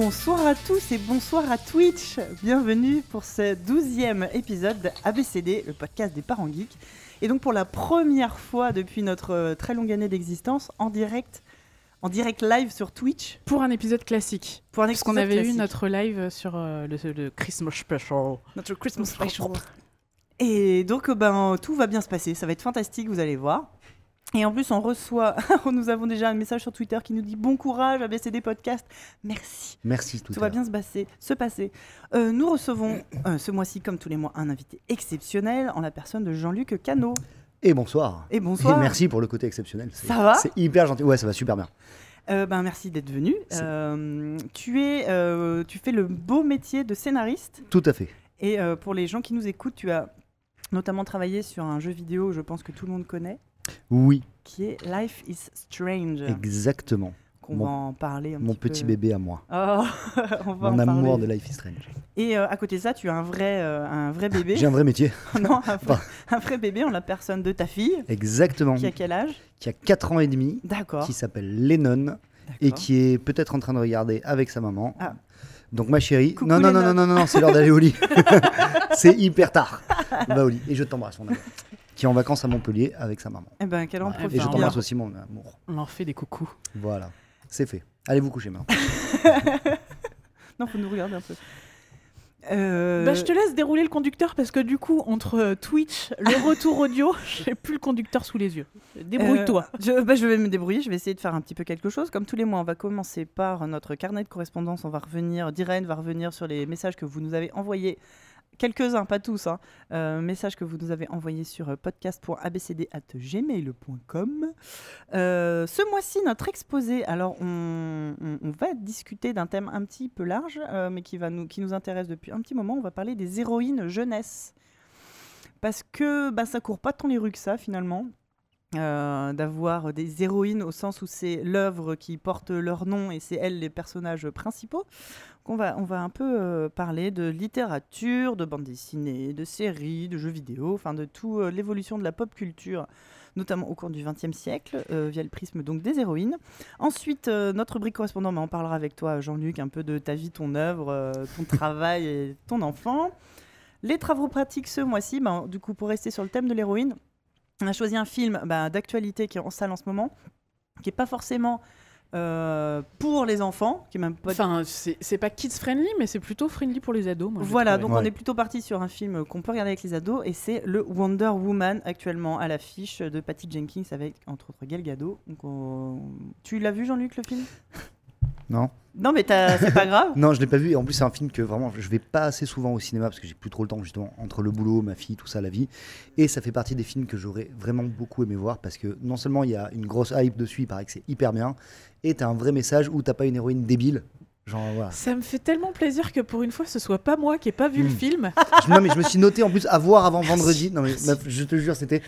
Bonsoir à tous et bonsoir à Twitch. Bienvenue pour ce douzième épisode de ABCD, le podcast des parents geeks. Et donc pour la première fois depuis notre euh, très longue année d'existence, en direct, en direct live sur Twitch. Pour un épisode classique. Pour un Parce qu'on épisode avait eu notre live sur euh, le, le Christmas Special. notre Christmas special. Et donc, euh, ben, tout va bien se passer. Ça va être fantastique, vous allez voir. Et en plus, on reçoit, nous avons déjà un message sur Twitter qui nous dit bon courage, ABCD Podcast. Merci. Merci tout, Tout à va bien se passer. Se passer. Euh, nous recevons euh, ce mois-ci, comme tous les mois, un invité exceptionnel en la personne de Jean-Luc Cano. Et bonsoir. Et bonsoir. Et merci pour le côté exceptionnel. Ça va C'est hyper gentil. Ouais, ça va super bien. Euh, ben, merci d'être venu. Tu, es, tu fais le beau métier de scénariste. Tout à fait. Et pour les gens qui nous écoutent, tu as notamment travaillé sur un jeu vidéo, je pense que tout le monde connaît, Oui, qui est Life is Strange. exactement. Qu'on Mon- va en parler un Mon petit, petit peu. bébé à moi. Oh, on va Mon en amour parler. de Life is Strange. Et euh, à côté de ça, tu as un vrai, euh, un vrai bébé. J'ai un vrai métier. non, un vrai, Pas. un vrai bébé en la personne de ta fille, Exactement. qui a quel âge? Qui a 4 ans et demi, D'accord. qui s'appelle Lennon et qui est peut-être en train de regarder avec sa maman. Ah. Donc ma chérie, Coucou, non non non Lennon. non non non, c'est l'heure d'aller au lit. c'est hyper tard. Va au lit et je t'embrasse mon amour. Qui est en vacances à Montpellier avec sa maman. Eh ben, qu'elle en Ouais, profite Et je t'embrasse aussi mon amour. On leur fait des coucous. Voilà, c'est fait. Allez vous coucher maintenant. Non, faut nous regarder un peu. Euh, Bah, je te laisse dérouler le conducteur parce que du coup, entre Twitch, le retour audio, j'ai plus le conducteur sous les yeux. Débrouille-toi. Euh, je, bah, je vais me débrouiller, je vais essayer de faire un petit peu quelque chose. Comme tous les mois, on va commencer par notre carnet de correspondance. On va revenir, Diren va revenir sur les messages que vous nous avez envoyés. Quelques-uns, pas tous, hein. Euh, messages que vous nous avez envoyés sur euh, podcast.abcd.gmail.com. Euh, ce mois-ci, notre exposé, alors on, va discuter d'un thème un petit peu large, mais qui, va nous, qui nous intéresse depuis un petit moment. On va parler des héroïnes jeunesse. Parce que bah, ça court pas tant les rues que ça, finalement d'avoir des héroïnes au sens où c'est l'œuvre qui porte leur nom et c'est elles les personnages principaux. On va, on va un peu euh, parler de littérature, de bande dessinée, de séries, de jeux vidéo, enfin de toute l'évolution de la pop culture, notamment au cours du XXe siècle, euh, via le prisme donc des héroïnes. Ensuite, euh, notre rubrique correspondant, bah, on parlera avec toi, Jean-Luc, un peu de ta vie, ton œuvre, euh, ton travail et ton enfant. Les travaux pratiques ce mois-ci, bah, du coup, pour rester sur le thème de l'héroïne, on a choisi un film bah, d'actualité qui est en salle en ce moment, qui n'est pas forcément euh, pour les enfants, qui est même pas. Enfin, c'est pas kids friendly, mais c'est plutôt friendly pour les ados. Moi, voilà, donc on est plutôt parti sur un film qu'on peut regarder avec les ados, et c'est le Wonder Woman actuellement à l'affiche de Patty Jenkins avec entre autres Gal Gadot. Donc, on- Tu l'as vu Jean-Luc le film? Non Non, mais t'as- c'est pas grave. Non, je l'ai pas vu. Et en plus, c'est un film que vraiment, je vais pas assez souvent au cinéma parce que j'ai plus trop le temps, justement, entre le boulot, ma fille, tout ça, la vie. Et ça fait partie des films que j'aurais vraiment beaucoup aimé voir parce que non seulement il y a une grosse hype dessus, il paraît que c'est hyper bien, et t'as un vrai message où t'as pas une héroïne débile. Genre, voilà. Ça me fait tellement plaisir que pour une fois, ce soit pas moi qui ai pas vu le Mm. film. Je- non, mais je me suis noté en plus à voir avant vendredi. Non, mais meuf, je te jure, c'était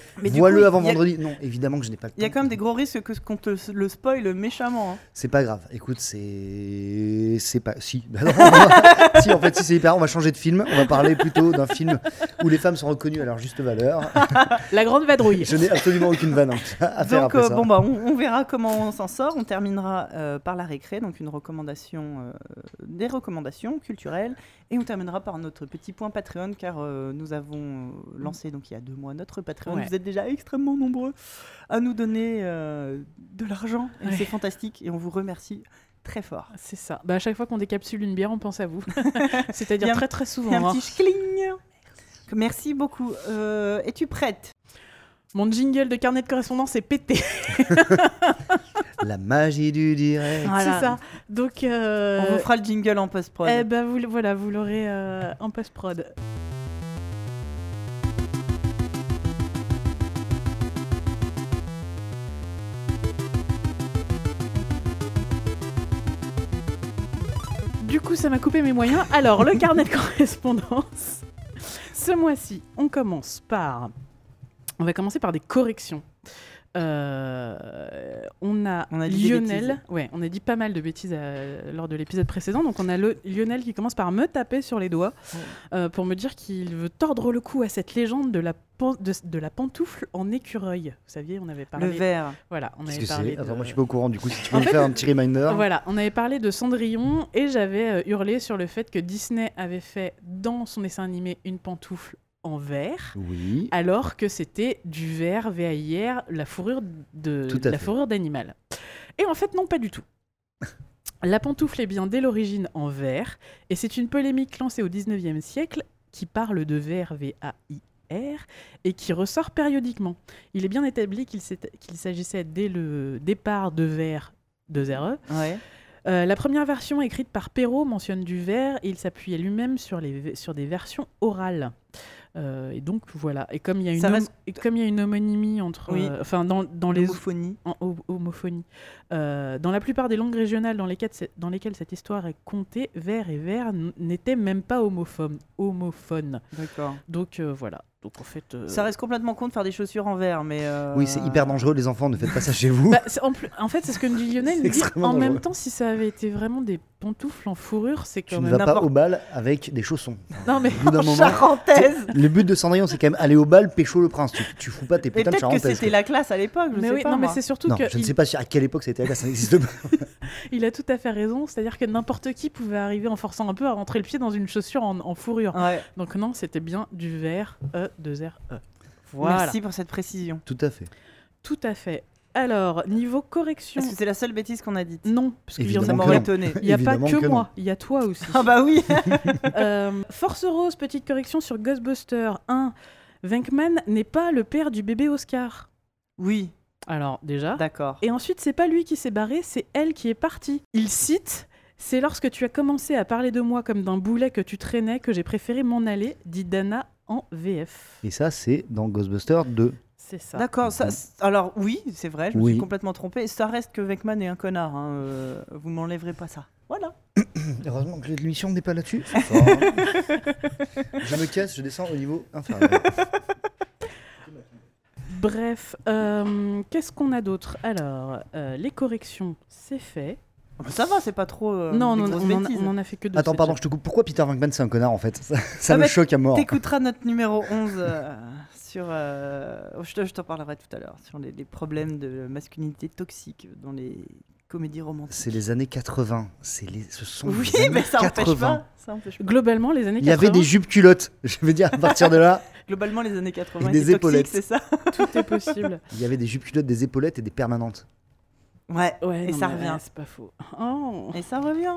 coup, avant a- vendredi. Non, évidemment que je n'ai pas le temps. Il y a quand même des gros risques que qu'on te le spoil méchamment. hein. C'est pas grave. Écoute, c'est. C'est pas. Si. Bah non, va- si, en fait, si c'est hyper. On va changer de film. On va parler plutôt d'un film où les femmes sont reconnues à leur juste valeur. La grande vadrouille. Je n'ai absolument aucune vanne à faire Donc, après euh, ça. bon, bah, on, on verra comment on s'en sort. On terminera euh, par la récré, donc une recommandation, euh, des recommandations culturelles. Et on terminera par notre petit point Patreon, car euh, nous avons euh, lancé donc il y a deux mois notre Patreon. Ouais. Vous êtes déjà extrêmement nombreux à nous donner euh, de l'argent. Et Ouais. c'est fantastique. Et on vous remercie très fort. C'est ça. Bah, à chaque fois qu'on décapsule une bière, on pense à vous. C'est-à-dire très très souvent. un hein. petit schling. Merci beaucoup. Euh, Es-tu prête? Mon jingle de carnet de correspondance est pété. La magie du direct. Voilà. C'est ça. Donc, euh, On vous fera le jingle en post-prod. eh ben, vous, voilà, vous l'aurez euh, en post-prod. Du coup, ça m'a coupé mes moyens. Alors, le carnet de correspondance. Ce mois-ci, on commence par. On va commencer par des corrections. Euh, on a, On a dit Lionel. Ouais, on a dit pas mal de bêtises euh, lors de l'épisode précédent. Donc on a le, Lionel qui commence par me taper sur les doigts Oh. euh, pour me dire qu'il veut tordre le cou à cette légende de la, pan- de, de la pantoufle en écureuil. Vous saviez, on avait parlé. Le verre. Voilà, on avait parlé. c'est de- Attends, moi je suis pas au courant du coup. Si tu peux En me fait- faire un petit reminder. Voilà, on avait parlé de Cendrillon et j'avais euh, hurlé sur le fait que Disney avait fait dans son dessin animé une pantoufle en verre. Oui. alors que c'était du verre VAIR, la fourrure de la fait. fourrure d'animal. Et en fait non pas du tout. La pantoufle est bien dès l'origine en verre et c'est une polémique lancée au 19e siècle qui parle de verre VAIR et qui ressort périodiquement. Il est bien établi qu'il s'agissait dès le départ de verre de. Ouais. Euh, la première version écrite par Perrault mentionne du verre et il s'appuyait lui-même sur, les, sur des versions orales. Euh, et donc voilà. Et comme il y a une, hom- et comme il y a une homonymie entre, Oui. euh, enfin dans, dans les L'homophonie. en ho- homophonie, Euh, dans la plupart des langues régionales dans lesquelles, dans lesquelles cette histoire est contée, verre et verre n- n'étaient même pas homophone. homophone. D'accord. Donc voilà. Donc en fait. euh, Ça reste complètement con de faire des chaussures en verre, mais. euh, Oui, c'est hyper dangereux, les enfants, ne faites pas ça chez vous. Bah, en, plus- en fait, c'est ce que nous dit Lionel. nous dit, en même temps, si ça avait été vraiment des pantoufles en fourrure, c'est tu quand ne même vas pas au bal avec des chaussons. Non, mais Au bout d'un moment, Charentaise le but de Cendrillon, c'est quand même aller au bal, pécho le prince. Tu, tu fous pas tes putains de peut-être que c'était la classe à l'époque, je mais sais oui, pas. non, mais c'est surtout Non, que je ne sais pas si- à quelle époque ça a été la classe, ça n'existe pas. il a tout à fait raison. C'est-à-dire que n'importe qui pouvait arriver en forçant un peu à rentrer le pied dans une chaussure en, en fourrure. Ouais. Donc non, c'était bien du verre E, 2 R, E. Voilà. Merci pour cette précision. Tout à fait. Tout à fait. Alors, niveau correction. Est-ce que c'est la seule bêtise qu'on a dite? Non, parce en Évidemment Ça que m'aurait étonné. Il n'y a pas que, que moi, il y a toi aussi. Ah bah oui Euh, Force Rose, petite correction sur Ghostbuster 1. Venkman n'est pas le père du bébé Oscar. Oui, Alors, déjà. d'accord. Et ensuite, c'est pas lui qui s'est barré, c'est elle qui est partie. Il cite C'est lorsque tu as commencé à parler de moi comme d'un boulet que tu traînais que j'ai préféré m'en aller, dit Dana en VF. Et ça, c'est dans Ghostbusters 2. C'est ça. D'accord, ça, c- alors oui, c'est vrai, je me Oui. suis complètement trompé. Ça reste que Vecman est un connard, hein, euh, vous m'enlèverez pas ça. Voilà. Heureusement que l'émission n'est pas là-dessus. je me casse, je descends au niveau inférieur. Bref, euh, qu'est-ce qu'on a d'autre? Alors, euh, les corrections, c'est fait. Ça va, c'est pas trop. euh, non, des on, grosses on en, bêtises. on en a fait que deux. Attends, c'est pardon, je te coupe. Pourquoi Peter Venkman c'est un connard en fait Ça, ça Ah me bah, choque à mort. T'écouteras notre numéro 11 euh, sur. euh, oh, je te- je t'en parlerai tout à l'heure, sur les, les problèmes de masculinité toxique dans les comédies romantiques. C'est les années 80. C'est les, ce sont Oui, les années mais ça empêche 80. pas. Ça empêche pas. Globalement, les années Il y avait 80, des jupes culottes. Je veux dire, à partir de là, Globalement, les années 80 Et des étaient toxiques, épaulettes. c'est ça tout est possible. il y avait des jupes culottes, des épaulettes et des permanentes. Ouais, Ouais, et non, ça mais, revient. c'est pas faux. Oh. Et ça revient.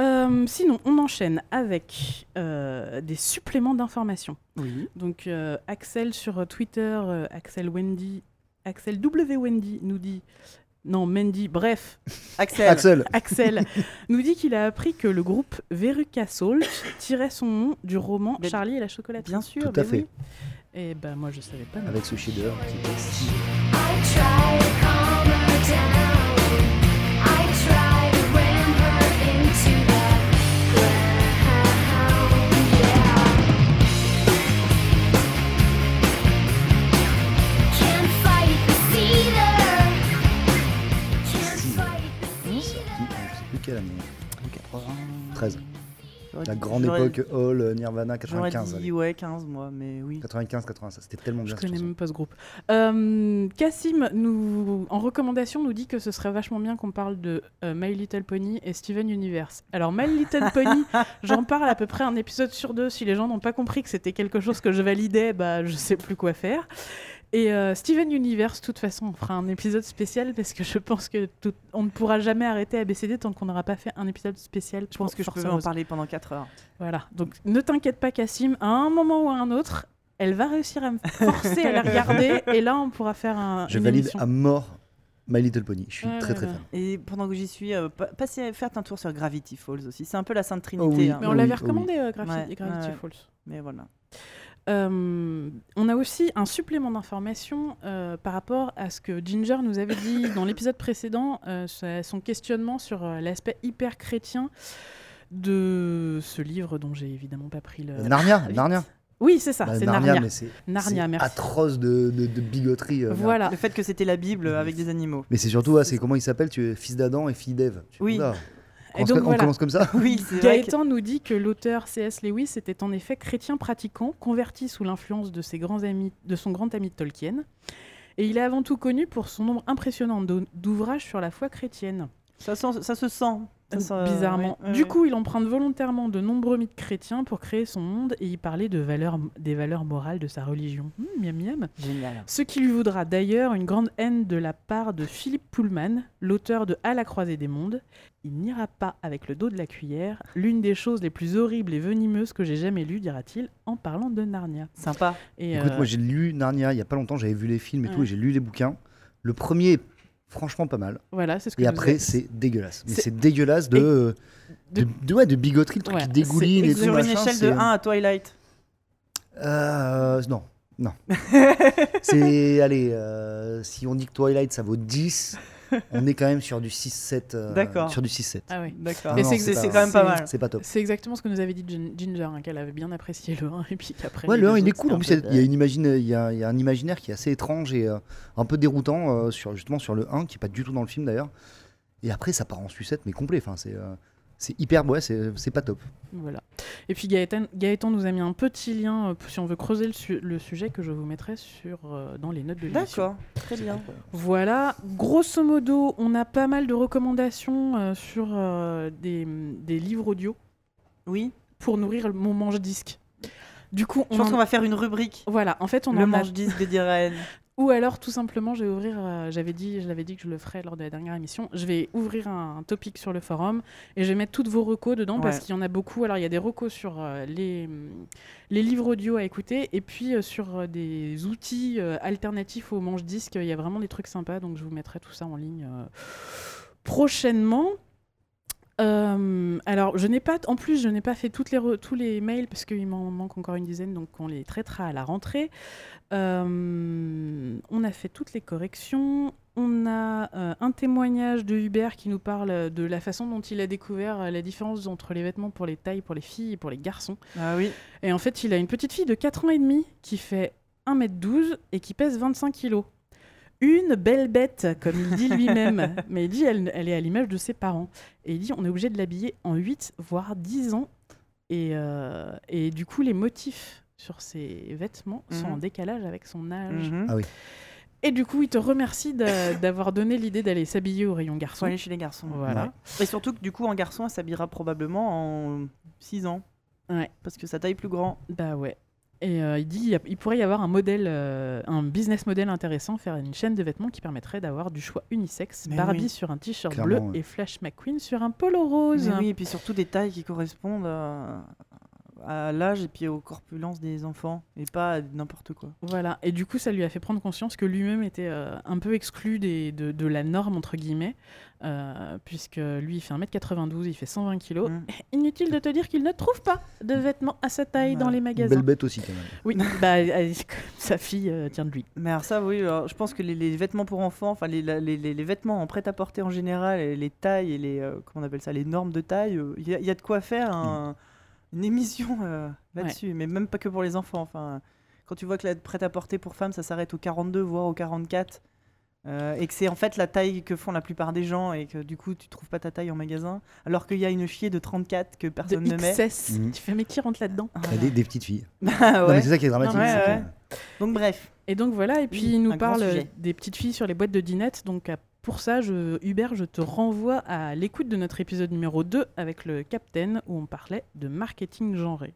Euh, sinon, on enchaîne avec euh, des suppléments d'informations. Oui. Donc, euh, Axel sur Twitter, euh, Axel Wendy, Axel W Wendy nous dit, non Mendy, bref, Axel. Axel, Axel nous dit qu'il a appris que le groupe Veruca Salt tirait son nom du roman Mais- Charlie et la chocolaterie. Bien sûr. ben Tout à mais fait. oui. Et ben moi je savais pas. avec ce chef-d'œuvre qui était stylé. I try to calm her down. I try to ram her into the ground. Yeah. Can't fight the cedar. Can't fight the Sorti cedar. en je sais plus quelle année. 13. J'aurais La grande époque Hall, Nirvana, J'aurais 95. dit allez. ouais, 15 moi, mais oui. 95, 96. C'était tellement Je bien cette connais même pas ce groupe. Euh, Cassim, nous, en recommandation, nous dit que ce serait vachement bien qu'on parle de euh, My Little Pony et Steven Universe. Alors, My Little Pony, j'en parle à peu près un épisode sur deux. Si les gens n'ont pas compris que c'était quelque chose que je validais, bah, je sais plus quoi faire. Et euh, Steven Universe, de toute façon, on fera un épisode spécial parce que je pense que tout- on ne pourra jamais arrêter ABCD tant qu'on n'aura pas fait un épisode spécial. Je pense que je peux en parler pendant 4 heures. Voilà. Donc ne t'inquiète pas, Cassim, à un moment ou à un autre, elle va réussir à me forcer à la regarder et là on pourra faire un. Je une valide émission. à mort My Little Pony. Je suis Ouais, très ouais, très ouais. fan. Et pendant que j'y suis, euh, pa- passez, faites un tour sur Gravity Falls aussi. C'est un peu la Sainte Trinité. Oh oui. hein. Mais on l'avait oui. recommandé, euh, Gravity ouais. Falls. Mais voilà. Euh, on a aussi un supplément d'information euh, par rapport à ce que Ginger nous avait dit dans l'épisode précédent, euh, son questionnement sur euh, l'aspect hyper chrétien de ce livre dont j'ai évidemment pas pris le. Narnia. Narnia. Oui, c'est ça, Bah, c'est Narnia, Narnia. mais c'est Narnia, merci. atroce de, de, de bigoterie. euh, Voilà. Le fait que c'était la Bible avec des animaux. Mais c'est surtout, c'est comment il s'appelle Tu es fils d'Adam et fille d'Ève. Tu- Oui. Oula. On, donc, on voilà. commence comme ça Oui, que- Gaëtan nous dit que l'auteur C.S. Lewis était en effet chrétien pratiquant, converti sous l'influence de, ses grands amis, de son grand ami Tolkien. Et il est avant tout connu pour son nombre impressionnant d'ou- d'ouvrages sur la foi chrétienne. Ça, sent- ça se sent. Ça sent- Bizarrement. ouais, ouais, du coup, il emprunte volontairement de nombreux mythes chrétiens pour créer son monde et y parler de valeurs, des valeurs morales de sa religion. Hum, miam miam. Génial. Ce qui lui vaudra d'ailleurs une grande haine de la part de Philippe Pullman, l'auteur de À la croisée des mondes. Il n'ira pas avec le dos de la cuillère, l'une des choses les plus horribles et venimeuses que j'ai jamais lues, dira-t-il, en parlant de Narnia. Sympa. Et, Écoute, euh, moi j'ai lu Narnia il y a pas longtemps, j'avais vu les films et tout, et j'ai lu les bouquins. Le premier est franchement pas mal. voilà, c'est ce que Et après, c'est dégueulasse. Mais C'est- dégueulasse de, de- de, de- ouais, de bigoterie, le truc Ouais, qui dégouline et tout. Sur une machin, échelle de c'est- 1 à Twilight. Euh, non, non. c'est, allez, euh, si on dit que Twilight ça vaut 10, on est quand même sur du 6-7. euh, D'accord. Sur du 6-7. Ah oui. D'accord. Et c'est- quand même pas mal. C'est pas top. C'est exactement ce que nous avait dit Gin- Ginger, hein, qu'elle avait bien apprécié le 1 et puis qu'après. Ouais, le 1 deux il est cool. En plus, il y, a peu- une imagine, il, y a, il y a un imaginaire qui est assez étrange et euh, un peu déroutant euh, sur, justement sur le 1, qui est pas du tout dans le film d'ailleurs. Et après, ça part en sucette, mais complet. Enfin, c'est, euh, c'est hyper, ouais, c'est, c'est pas top. Voilà. Et puis Gaëtan, Gaëtan nous a mis un petit lien, euh, si on veut creuser le, su- le sujet, que je vous mettrai sur, euh, dans les notes de l'émission. D'accord. Très bien. Voilà, grosso modo, on a pas mal de recommandations euh, sur euh, des, des livres audio Oui. pour nourrir mon manche-disque. Du coup, Je on pense en- qu'on va faire une rubrique. Voilà, en fait, on le en a... manche 10 de Diren. Ou alors, tout simplement, je vais ouvrir... euh, j'avais dit, je l'avais dit que je le ferais lors de la dernière émission. Je vais ouvrir un, un topic sur le forum et je vais mettre toutes vos recos dedans parce Ouais. qu'il y en a beaucoup. Alors, il y a des recos sur euh, les, hum, les livres audio à écouter et puis euh, sur euh, des outils euh, alternatifs au manche-disque. Il y a vraiment des trucs sympas, donc je vous mettrai tout ça en ligne euh, prochainement. Euh, alors, je n'ai pas, en plus, je n'ai pas fait toutes les re- tous les mails parce qu'il m'en manque encore une dizaine, donc on les traitera à la rentrée. Euh, on a fait toutes les corrections. On a euh, un témoignage de Hubert qui nous parle de la façon dont il a découvert la différence entre les vêtements pour les tailles pour les filles et pour les garçons. Ah oui. Et en fait, il a une petite fille de 4 ans et demi qui fait 1m12 et qui pèse 25 kg. Une belle bête, comme il dit lui-même. Mais il dit elle, elle est à l'image de ses parents. Et il dit on est obligé de l'habiller en 8, voire 10 ans. Et, euh, et du coup, les motifs sur ses vêtements sont Mhm. en décalage avec son âge. Mhm. Ah oui. Et du coup, il te remercie d'a- d'avoir donné l'idée d'aller s'habiller au rayon garçon. aller chez les garçons. Voilà. Ouais. Et surtout que du coup, un garçon, elle s'habillera probablement en 6 ans. Ouais. Parce que sa taille est plus grand. Bah ouais. Et euh, il dit il y a- il pourrait y avoir un modèle, euh, un business model intéressant, faire une chaîne de vêtements qui permettrait d'avoir du choix unisexe. Mais Barbie oui. sur un t-shirt bleu et Flash McQueen sur un polo rose. Mais oui, et puis surtout des tailles qui correspondent à, à l'âge et puis aux corpulences des enfants. Et pas à n'importe quoi. Voilà. Et du coup, ça lui a fait prendre conscience que lui-même était euh, un peu exclu des, de, de la norme, entre guillemets, euh, puisque lui, il fait 1m92, il fait 120 kg. Mm. Inutile de te dire qu'il ne trouve pas de vêtements à sa taille dans Ouais. les Une magasins. belle bête aussi, quand même. Oui, bah, sa fille euh, tient de lui. Mais alors ça, oui, alors, je pense que les, les vêtements pour enfants, enfin les, les, les- les vêtements en prêt-à-porter en général, et les tailles et les, euh, comment on appelle ça, les normes de taille, euh, il y, a- il y a de quoi faire un- une émission euh, là-dessus. Mais même pas que pour les enfants. Enfin, quand tu vois que la prêt-à-porter pour femmes, ça s'arrête au 42, voire au 44, euh, et que c'est en fait la taille que font la plupart des gens, et que du coup tu trouves pas ta taille en magasin, alors qu'il y a une chier de 34 que De personne ne met. XS. Mhm. Tu fais, mais qui rentre là-dedans des, des petites filles. Bah ouais. mais c'est ça qui est dramatique. Ouais, que-. Donc bref. Et donc voilà, et puis Oui, il nous parle des petites filles sur les boîtes de dinettes. Donc pour ça, je, Hubert, je te renvoie à l'écoute de notre épisode numéro 2 avec le Captain où on parlait de marketing genré.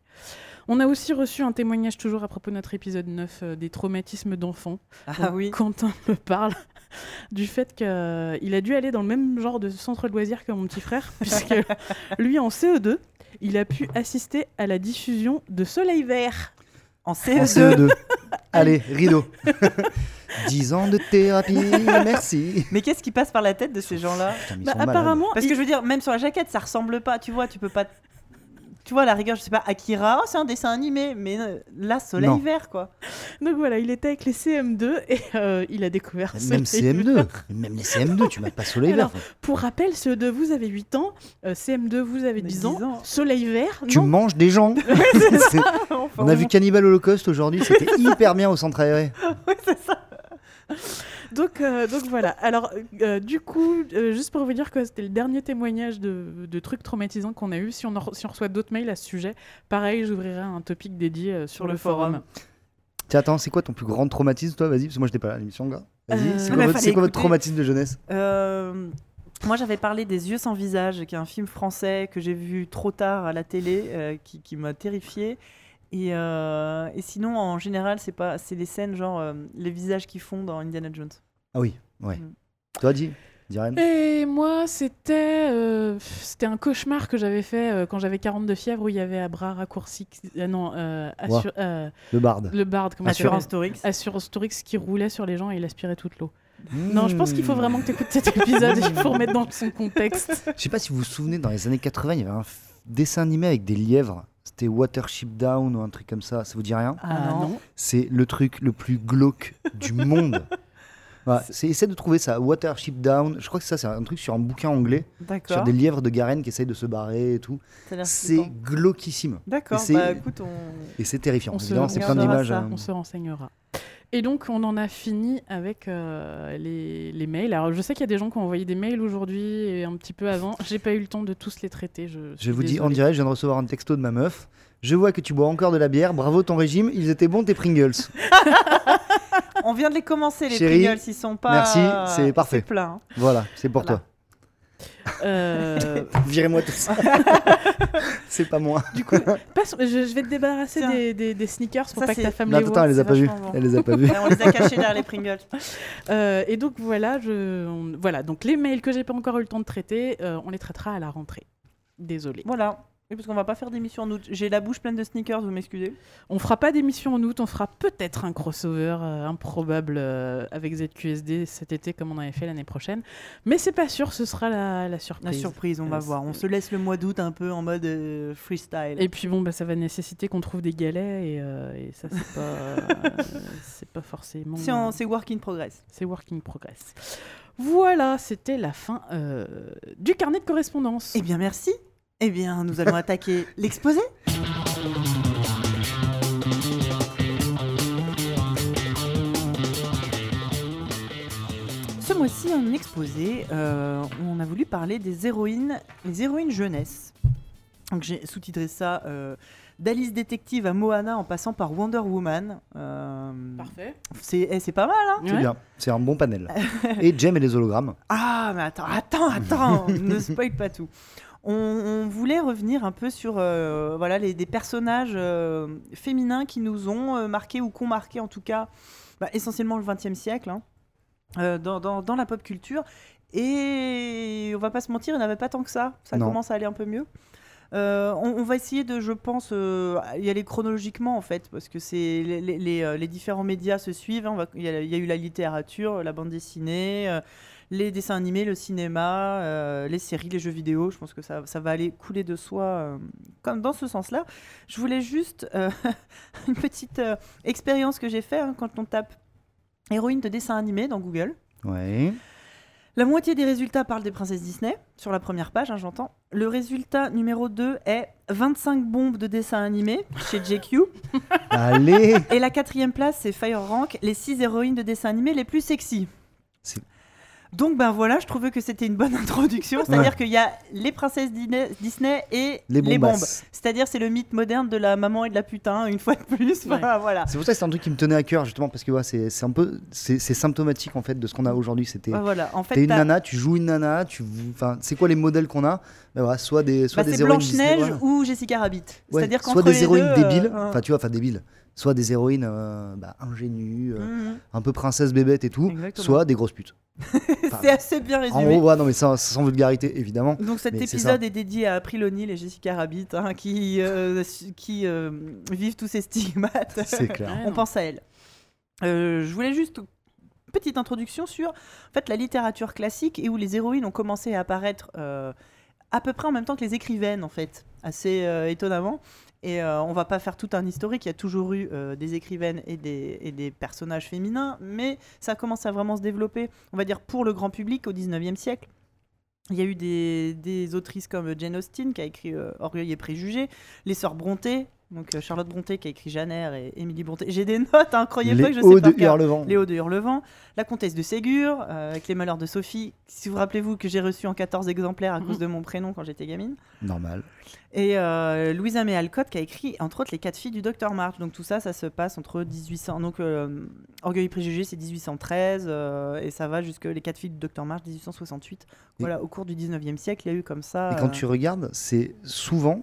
On a aussi reçu un témoignage toujours à propos de notre épisode 9 euh, des traumatismes d'enfants. Ah oui. Quentin me parle du fait qu'il a dû aller dans le même genre de centre de loisirs que mon petit frère, puisque lui en CE2, il a pu assister à la diffusion de Soleil Vert. En En CE2. CE2. Allez, rideau. 10 ans de thérapie, merci. Mais qu'est-ce qui passe par la tête de ces gens-là? Bah, malades. apparemment, Parce que je veux dire, même sur la jaquette, ça ressemble pas. Tu vois, tu peux pas. Tu vois, à la rigueur, je sais pas, Akira, oh, c'est un dessin animé, mais euh, là, Soleil Non. Vert, quoi. Donc voilà, il était avec les CM2 et euh, il a découvert Même Soleil CM2, Vert. même les CM2, tu m'as pas soleil vert. Alors, Pour rappel, CE2, vous avez 8 ans, euh, CM2, vous avez Mais 10 10 ans, ans. Soleil Vert, Tu non manges des gens. C'est- Enfin, On a vu Cannibal Holocaust aujourd'hui, c'était hyper bien au centre aéré. Donc, euh, donc voilà. Alors, euh, du coup, euh, juste pour vous dire que c'était le dernier témoignage de, de trucs traumatisants qu'on a eu. Si on, en re- si on reçoit d'autres mails à ce sujet, pareil, j'ouvrirai un topic dédié euh, sur, le, forum. Tiens, attends, c'est quoi ton plus grand traumatisme, toi? Vas-y, parce que moi j'étais pas là à l'émission, gars. Vas-y, Euh, c'est quoi, votre- fallait c'est quoi votre écouter. traumatisme de jeunesse? Euh, moi, j'avais parlé des Yeux sans visage, qui est un film français que j'ai vu trop tard à la télé, euh, qui, qui m'a terrifié. Et, euh, et sinon, en général, c'est pas, c'est les scènes genre euh, les visages qu'ils font dans Indiana Jones. Ah oui, ouais. Mm. Toi, dis, Et moi, c'était euh, c'était un cauchemar que j'avais fait euh, quand j'avais 42 fièvres où il y avait à bras raccourcis. euh, non, euh, assur- euh, le barde. le barde, comment ça Assurance Torix. Assurance Torix qui roulait sur les gens et il aspirait toute l'eau. Non, je pense qu'il faut vraiment que tu écoutes cet épisode faut remettre dans son contexte. Je sais pas si vous vous souvenez, dans les années 80, il y avait un dessin animé avec des lièvres. C'était Watership Down ou un truc comme ça. Ça vous dit rien Ah non. C'est le truc le plus glauque du monde. Ouais, c'est essaie de trouver ça. Watership Down. Je crois que ça, c'est un truc sur un bouquin anglais D'accord. sur des lièvres de Garenne qui essayent de se barrer et tout. C'est glauquissime D'accord. et c'est- Bah écoute, on. et c'est terrifiant. On Évidemment, c'est plein d'images. euh, On se renseignera. Et donc, on en a fini avec euh, les, les mails. Alors, je sais qu'il y a des gens qui ont envoyé des mails aujourd'hui et un petit peu avant. J'ai pas eu le temps de tous les traiter. Je, vous dis en direct, je viens de recevoir un texto de ma meuf. Je vois que tu bois encore de la bière. Bravo ton régime. Ils étaient bons tes Pringles. On vient de les commencer, les Chérie, Pringles, ils sont pas. merci, c'est parfait. plein. hein. voilà, c'est pour Voilà. Euh. Virez-moi tout ça. c'est pas moi. du coup, passe- je, je vais te débarrasser des, des- des sneakers pour Ça, pas que ta femme Non, les attends, voie. elle les a pas vus. bon. Elle les a pas vus. On les a cachés derrière les Pringles. Euh, et donc voilà, je, on- voilà, donc les mails que j'ai pas encore eu le temps de traiter, euh, on les traitera à la rentrée. Désolé. Voilà. Oui, parce qu'on va pas faire d'émission en août. J'ai la bouche pleine de sneakers, vous m'excusez. On fera pas d'émission en août, on fera peut-être un crossover euh, improbable euh, avec ZQSD cet été comme on avait fait l'année prochaine. Mais c'est pas sûr, ce sera la, la La surprise. surprise, on va Euh, voir. On se laisse le mois d'août un peu en mode euh, freestyle. Et puis bon, bah, ça va nécessiter qu'on trouve des galets et, et ça c'est pas, c'est pas forcément. C'est en- c'est work in progress. C'est working progress. Voilà, c'était la fin du carnet de correspondance. Eh bien, merci. Eh bien, nous allons attaquer l'exposé. Ce mois-ci, un exposé euh, on a voulu parler des héroïnes, les héroïnes jeunesse. Donc j'ai sous-titré ça euh, d'Alice détective à Moana en passant par Wonder Woman. Euh, Parfait. c'est eh, c'est pas mal, hein C'est bien. C'est un bon panel. Et Jem et les hologrammes. Ah, mais attends, attends, attends, ne spoil pas tout. On, on voulait revenir un peu sur euh, voilà, les, des personnages euh, féminins qui nous ont euh, marqué ou qu'ont marqué en tout cas bah, essentiellement le XXe siècle hein, dans, dans- dans la pop culture. Et on va pas se mentir, il n'y en avait pas tant que ça. Ça Non. commence à aller un peu mieux. Euh, on, on va essayer de, je pense, euh, y aller chronologiquement en fait, parce que c'est les, les- les, les différents médias se suivent. hein. Il y, a- il y a eu la littérature, la bande dessinée, les dessins animés, le cinéma, euh, les séries, les jeux vidéo. Je pense que ça, ça va aller couler de soi euh, comme dans ce sens-là. Je voulais juste euh, une petite expérience que j'ai fait hein, quand on tape héroïne de dessin animé dans Google. Ouais. La moitié des résultats parlent des princesses Disney, sur la première page, hein, j'entends. Le résultat numéro 2 est 25 bombes de dessins animés chez JQ. Allez. Et la quatrième place, c'est Fire Rank, les 6 héroïnes de dessins animés les plus sexy. Donc ben voilà, je trouvais que c'était une bonne introduction. C'est-à-dire qu'il y a les princesses Disney et Les bombes. C'est-à-dire c'est le mythe moderne de la maman et de la putain, une fois de plus. Ouais. Voilà, voilà. C'est pour ça que c'est un truc qui me tenait à cœur justement parce que ouais, c'est un peu c'est symptomatique en fait de ce qu'on a aujourd'hui. C'était voilà. En fait, t'es une nana, tu joues une nana, tu enfin c'est quoi les modèles qu'on a? Ben soit des soit bah, des Disney, voilà. ou Jessica Rabbit. Ouais, C'est-à-dire soit des héroïnes deux, débiles, euh, enfin tu vois, enfin débiles, soit des héroïnes euh, bah, ingénues, euh, mhm. un peu princesse bébête et tout, Exactement. soit des grosses putes. Enfin, c'est assez bien en résumé. gros, ouais, non mais sans, sans vulgarité évidemment. Donc cet épisode est dédié à April O'Neil et Jessica Rabbit hein, qui, euh, qui vivent tous ces stigmates. C'est clair. On pense à elles. Je voulais juste une petite introduction sur en fait, la littérature classique et où les héroïnes ont commencé à apparaître à peu près en même temps que les écrivaines, en fait, assez euh, étonnamment. Et euh, on va pas faire tout un historique, il y a toujours eu euh, des écrivaines et des, et des personnages féminins, mais ça commence à vraiment se développer, on va dire, pour le grand public au 19e siècle. Il y a eu des, des autrices comme Jane Austen qui a écrit euh, Orgueil et Préjugés, les sœurs Brontë, donc euh, Charlotte Brontë qui a écrit Jeannère et Émilie Brontë. J'ai des notes, hein, croyez pas que je sais par de. Hurlevent. Léo de Hurlevent, la comtesse de Ségur, euh, avec les malheurs de Sophie, si vous rappelez-vous que j'ai reçu en 14 exemplaires à Mhm. cause de mon prénom quand j'étais gamine. Normal. Et euh, Louisa May Alcott qui a écrit entre autres les quatre filles du docteur March. Donc tout ça, ça se passe entre 1800. Donc Orgueil et Préjugés, c'est 1813 euh, et ça va jusque les quatre filles du docteur March 1868. Voilà, au cours du 19e siècle, il y a eu comme ça. Et quand tu regardes, c'est souvent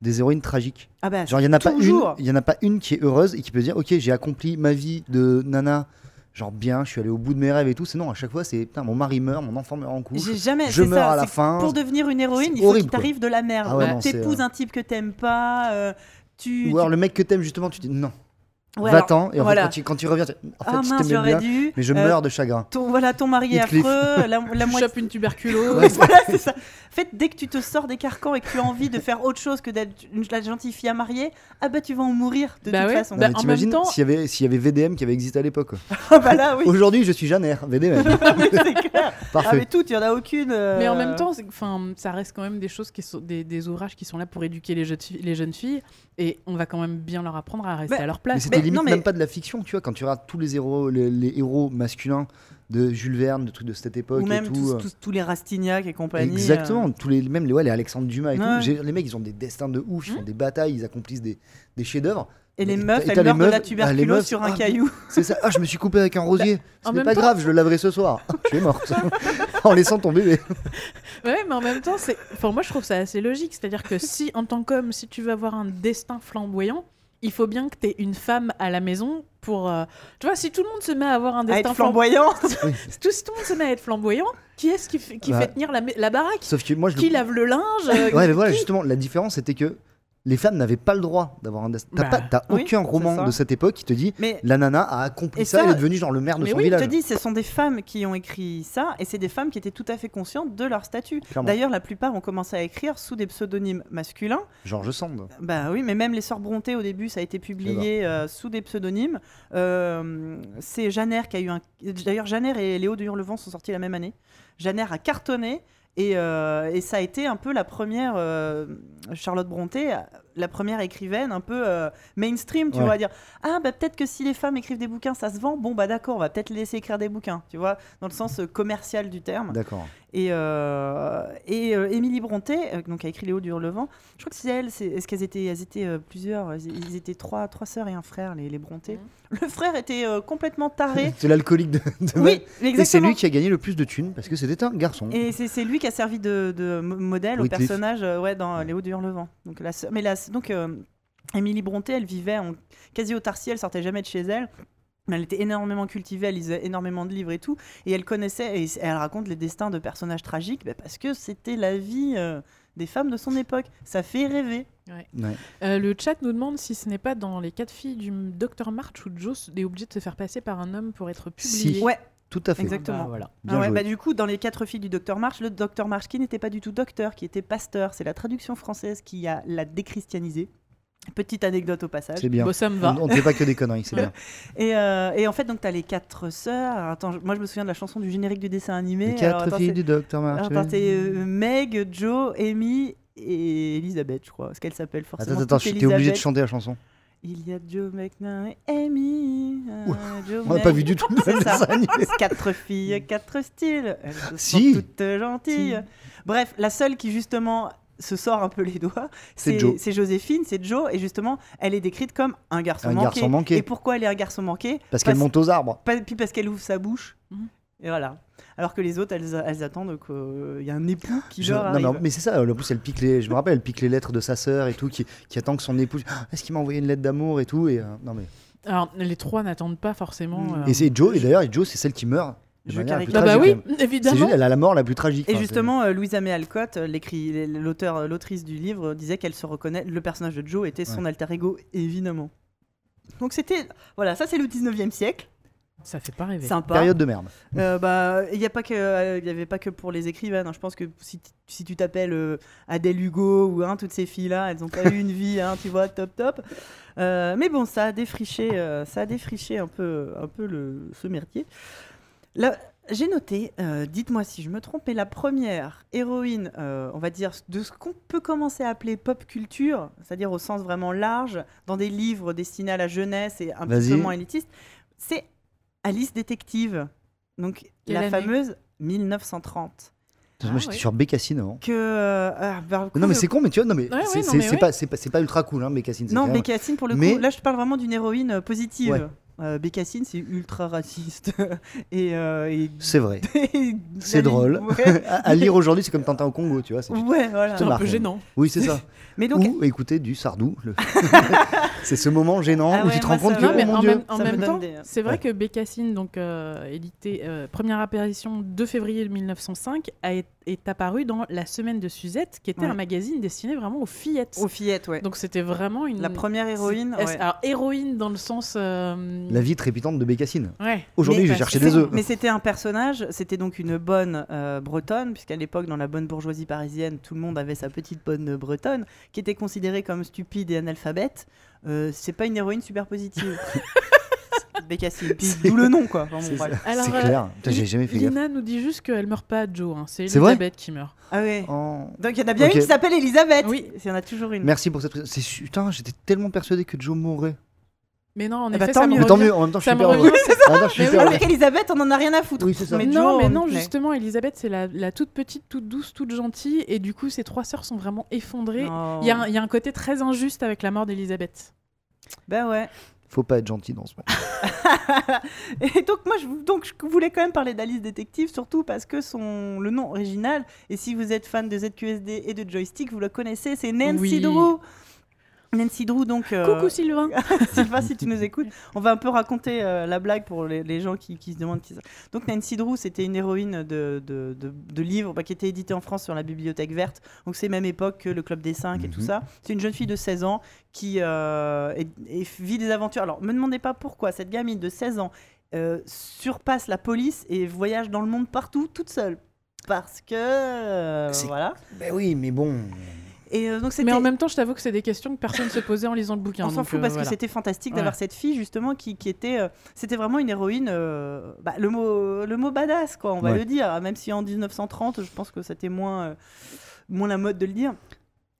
des héroïnes tragiques. Ah bah, Genre, il n'y en, a pas une- y en a pas une qui est heureuse et qui peut dire Ok, j'ai accompli ma vie de nana, genre bien, je suis allé au bout de mes rêves et tout. C'est non, à chaque fois, c'est putain, mon mari meurt, mon enfant meurt en couche. J'ai jamais. Je meurs ça, à la fin. Pour devenir une héroïne, il faut qu'il t'arrive de la merde. Ah ouais, T'épouses euh, un type que t'aimes pas. euh, tu, Ou alors tu- le mec que t'aimes, justement, tu dis non, Ouais, va-t'en. Et voilà. quand tu, quand tu reviens, tu- en fait, Ah je mince, bien, dû. mais je euh, meurs de chagrin. Ton, voilà, ton mari est affreux. La, la Tu moitié. chopes une tuberculose. Ouais. voilà, c'est ça. En fait, dès que tu te sors des carcans et que tu as envie de faire autre chose que d'être une, la gentille fille à marier, ah bah tu vas en mourir de Bah toute ouais. façon. Bah, mais en t'imagines même temps- s'il y, avait- s'il y avait VDM qui avait existé à l'époque. Ah bah là, oui. Aujourd'hui, je suis Janer, VDM. C'est clair. Ah Parfait. mais tout, il y en a aucune. euh, Mais en même temps, ça reste quand même des choses qui sont des, des ouvrages qui sont là pour éduquer les jeunes, filles, et on va quand même bien leur apprendre à rester Mais- à leur place. C'était limite non, mais- même pas de la fiction, tu vois, quand tu regardes tous les héros, les, les héros masculins de Jules Verne, de trucs de cette époque ou même et tout. tous, euh, tous- tous les Rastignac et compagnie. Exactement, tous les, même les, ouais, les Alexandre Dumas et Ouais. tout. J'ai- Les mecs, ils ont des destins de ouf, ils font Hmm. des batailles, ils accomplissent des, des chefs-d'œuvre. euh, Et les meufs, elles meurent de la ah, tuberculose meufs, sur un ah, caillou. C'est ça. Ah, je me suis coupé avec un rosier. en Ce n'est pas temps- grave, je le laverai ce soir. Tu es morte. en laissant ton bébé. Ouais, mais en même temps, c'est. Enfin, moi, je trouve ça assez logique. C'est-à-dire que si, en tant qu'homme, si tu veux avoir un destin flamboyant, il faut bien que tu aies une femme à la maison pour. euh, Tu vois, si tout le monde se met à avoir un À destin être flamboyant. Si tout le monde se met à être flamboyant, qui est-ce qui, Bah. fait tenir la, la baraque? Sauf que moi, je Qui le... lave le linge? Euh, Ouais, mais voilà, qui- justement, la différence c'était que les femmes n'avaient pas le droit d'avoir un destin. T'as Bah, t'as oui, aucun roman de cette époque qui te dit Mais la nana a accompli ça, ça- elle est devenue genre le maire de Mais son oui, je village. te dis, ce sont des femmes qui ont écrit ça, et c'est des femmes qui étaient tout à fait conscientes de leur statut. D'ailleurs, la plupart ont commencé à écrire sous des pseudonymes masculins. George Sand. Bah oui, mais même les Sœurs Brontë au début, ça a été publié euh, sous des pseudonymes. Euh, c'est Janer qui a eu un. D'ailleurs, Janer et Léo de Hurlevent sont sortis la même année. Janer a cartonné et, euh, et ça a été un peu la première euh, Charlotte Brontë, la première écrivaine un peu euh, mainstream, tu Ouais. vois, à dire ah bah peut-être que si les femmes écrivent des bouquins, ça se vend. Bon bah d'accord, on va peut-être les laisser écrire des bouquins, tu vois, dans le sens commercial du terme. D'accord. Et, euh, et euh, Émilie Brontë, euh, donc a écrit Léo du Hurlevent, je crois que c'est elle, est-ce qu'elles étaient, elles étaient euh, plusieurs, ils étaient trois, trois sœurs et un frère, les, les Brontë. Le frère était euh, complètement taré. C'est l'alcoolique de, de oui, Et c'est exactement. lui qui a gagné le plus de thunes parce que c'était un garçon. Et c'est, lui qui a servi de, de mo- modèle au personnage euh, ouais, dans Léo du Hurlevent. Donc, la sœur- mais la, donc euh, Émilie Brontë, elle vivait en quasi autarcie, elle sortait jamais de chez elle. Mais elle était énormément cultivée, elle lisait énormément de livres et tout. Et elle connaissait, et elle raconte les destins de personnages tragiques bah, parce que c'était la vie euh, des femmes de son époque. Ça fait rêver. Ouais. Euh, le chat nous demande si ce n'est pas dans les quatre filles du Dr March où Joe est obligé de se faire passer par un homme pour être publié. Si. Ouais, Tout à fait. exactement. Bah, voilà. Ah ouais, bah, du coup, dans les quatre filles du docteur March, le docteur March qui n'était pas du tout docteur, qui était pasteur, c'est la traduction française qui a l'a déchristianisé. Petite anecdote au passage. C'est bien. Bon, ça me va. On ne fait pas que des conneries, c'est bien. Et, euh, et en fait, donc, tu as les quatre sœurs. Alors, attends, je- moi, je me souviens de la chanson du générique du dessin animé. Les Alors, quatre attends, filles du docteur March. alors, attends, c'est, euh, Meg, Joe, Amy et Elisabeth, je crois. Ce qu'elle s'appelle forcément. Attends, attends, t'es obligé de chanter la chanson. Il y a Joe McNair et Amy. euh, Joe On n'a pas vu du tout le C'est ça. dessin animé. Quatre filles, quatre styles. Elles se Si. sont toutes gentilles. Bref, la seule qui justement se sort un peu les doigts, C'est Joséphine, c'est Joe, et justement, elle est décrite comme un garçon Un manqué. garçon manqué. Et pourquoi elle est un garçon manqué Parce qu'elle monte aux arbres. pas- Puis parce qu'elle ouvre sa bouche. Mhm. Et voilà. Alors que les autres, elles, elles attendent qu'il y a un époux qui Je- leur non, mais, c'est ça, en plus elle pique les, je me rappelle, elle pique les lettres de sa sœur et tout, qui, qui attend que son épouse. Ah, Est-ce qu'il m'a envoyé une lettre d'amour et tout et, euh, non mais... Alors, les trois n'attendent pas forcément. Mm. euh, Et c'est Joe, et d'ailleurs, et Joe, c'est celle qui meurt. Je caricature. Ah bah tragique, oui. C'est évidemment. juste, elle a la mort la plus tragique. Et enfin, justement, euh, Louisa May Alcott, euh, l'auteur, euh, l'autrice du livre, disait qu'elle se reconnaît. Le personnage de Joe était son alter ego, évidemment. Donc c'était, voilà, ça c'est le 19e siècle. Ça fait pas rêver. Sympa. Période de merde. Euh, bah, il n'y a pas que, euh, y avait pas que pour les écrivaines. hein. Je pense que si, si tu t'appelles euh, Adèle Hugo ou hein, toutes ces filles-là, elles n'ont pas eu une vie, hein, tu vois, top top. Euh, mais bon, ça a défriché, euh, ça a défriché un peu, un peu le, ce merdier. Là, j'ai noté, euh, dites-moi si je me trompe, mais la première héroïne, euh, on va dire, de ce qu'on peut commencer à appeler pop culture, c'est-à-dire au sens vraiment large, dans des livres destinés à la jeunesse et un petit peu moins élitistes, c'est Alice Détective. Donc, Quelle la fameuse 1930. Moi, Ah, j'étais ouais. sur Bécassine avant. Que. euh, ah, bah, Non, mais c'est con, mais tu vois, non, mais Ouais, c'est ouais, pas, ultra cool, hein, Bécassine. Non, Bécassine, pour le Mais- coup, là, je parle vraiment d'une héroïne positive. Euh, Bécassine, c'est ultra raciste. et. euh, et- C'est vrai. C'est drôle. Ouais, à, à lire aujourd'hui, c'est comme Tintin au Congo, tu vois. c'est- ouais, voilà. un peu gênant. Oui, c'est ça. Mais donc, Ou écouter du Sardou. le- c'est ce moment gênant Ah où tu te rends compte que, oh Non, mais mon en Dieu. même, en temps, des- c'est vrai Ouais. que Bécassine, donc euh, édité, euh, première apparition 2 février 1905, a, est, est apparue dans La Semaine de Suzette, qui était Ouais. un magazine destiné vraiment aux fillettes. aux fillettes, ouais. Donc c'était vraiment une. La première héroïne. Ouais. Alors héroïne dans le sens. euh, La vie trépitante de Bécassine. Ouais. Aujourd'hui, vais bah, chercher c'est des œufs. Mais c'était un personnage, c'était donc une bonne euh, bretonne, puisqu'à l'époque, dans la bonne bourgeoisie parisienne, tout le monde avait sa petite bonne bretonne, qui était considérée comme stupide et analphabète. Euh, c'est pas une héroïne super positive. Bécassine, d'où le nom, quoi. Enfin, bon. Alors, euh, clair. Putain, J'ai jamais fait gaffe. Lina nous dit juste qu'elle meurt pas, Joe. hein. C'est Elisabeth qui meurt. Ah ouais. Oh. Donc il y en a bien une qui s'appelle Elisabeth. Oui. Il y en a toujours une. Merci pour cette. Putain, j'étais tellement persuadé que Joe mourrait. Mais non, en Ah bah, effet, tant ça me mieux. Mais tant mieux, en même temps, je suis hyper heureux. Avec Elisabeth, on en a rien à foutre. Oui, c'est ça. Mais non, mais non, mais- justement, Elisabeth, c'est la, la toute petite, toute douce, toute gentille, et du coup, ses trois sœurs sont vraiment effondrées. Il y, a un- il y a un côté très injuste avec la mort d'Elisabeth. Ben ouais. Faut pas être gentil dans ce monde. Et donc moi je, donc, je voulais quand même parler d'Alice Détective, surtout parce que son, le nom original, et si vous êtes fan de ZQSD et de Joystick, vous le connaissez, c'est Nancy Oui. Drew. Nancy Drew, donc... euh, Coucou Sylvain Sylvain, si tu nous écoutes, on va un peu raconter euh, la blague pour les, les gens qui, qui se demandent qui c'est. Donc Nancy Drew, c'était une héroïne de, de, de- de livres bah, qui était édité en France sur la Bibliothèque Verte. Donc c'est même époque que le Club des Cinq et tout Mhm. ça. C'est une jeune fille de 16 ans qui euh, et vit des aventures. Alors, me demandez pas pourquoi cette gamine de 16 ans euh, surpasse la police et voyage dans le monde partout toute seule. Parce que... euh, voilà. Ben oui, mais bon. Et euh, donc. Mais en même temps, je t'avoue que c'est des questions que personne ne se posait en lisant le bouquin. On s'en fout euh, parce voilà. que c'était fantastique d'avoir cette fille justement qui, qui était euh, c'était vraiment une héroïne euh, bah, le mot le mot badass quoi on va Ouais. le dire même si en 1930 je pense que c'était moins euh, moins la mode de le dire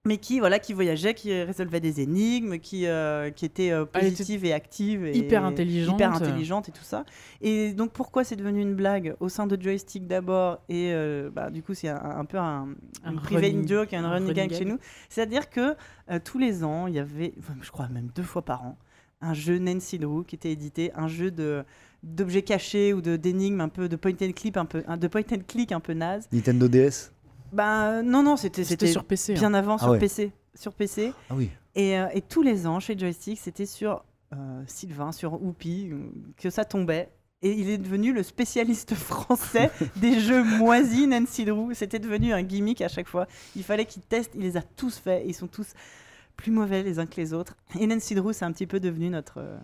mais qui voilà qui voyageait qui résolvait des énigmes qui euh, qui était euh, était positive et active et hyper intelligente. hyper intelligente et tout ça et donc pourquoi c'est devenu une blague au sein de joystick d'abord et euh, bah, du coup c'est un, un peu un, Un une private running- joke un, un running gag chez nous c'est-à-dire que euh, tous les ans, il y avait, enfin, je crois même deux fois par an, un jeu Nancy Drew qui était édité, un jeu de d'objets cachés ou de d'énigmes un peu de point and click un peu de point and click un peu naze. Nintendo DS Ben non non, c'était sur PC. hein. bien avant Ah sur ouais. PC, sur PC Ah oui. et, euh, et tous les ans chez Joystick, c'était sur euh, Sylvain, sur Oupi, euh, que ça tombait. Et il est devenu le spécialiste français des jeux moisis Nancy Drew. C'était devenu un gimmick à chaque fois. Il fallait qu'il teste. Il les a tous faits. Ils sont tous plus mauvais les uns que les autres. Et Nancy Drew, c'est un petit peu devenu notre, euh,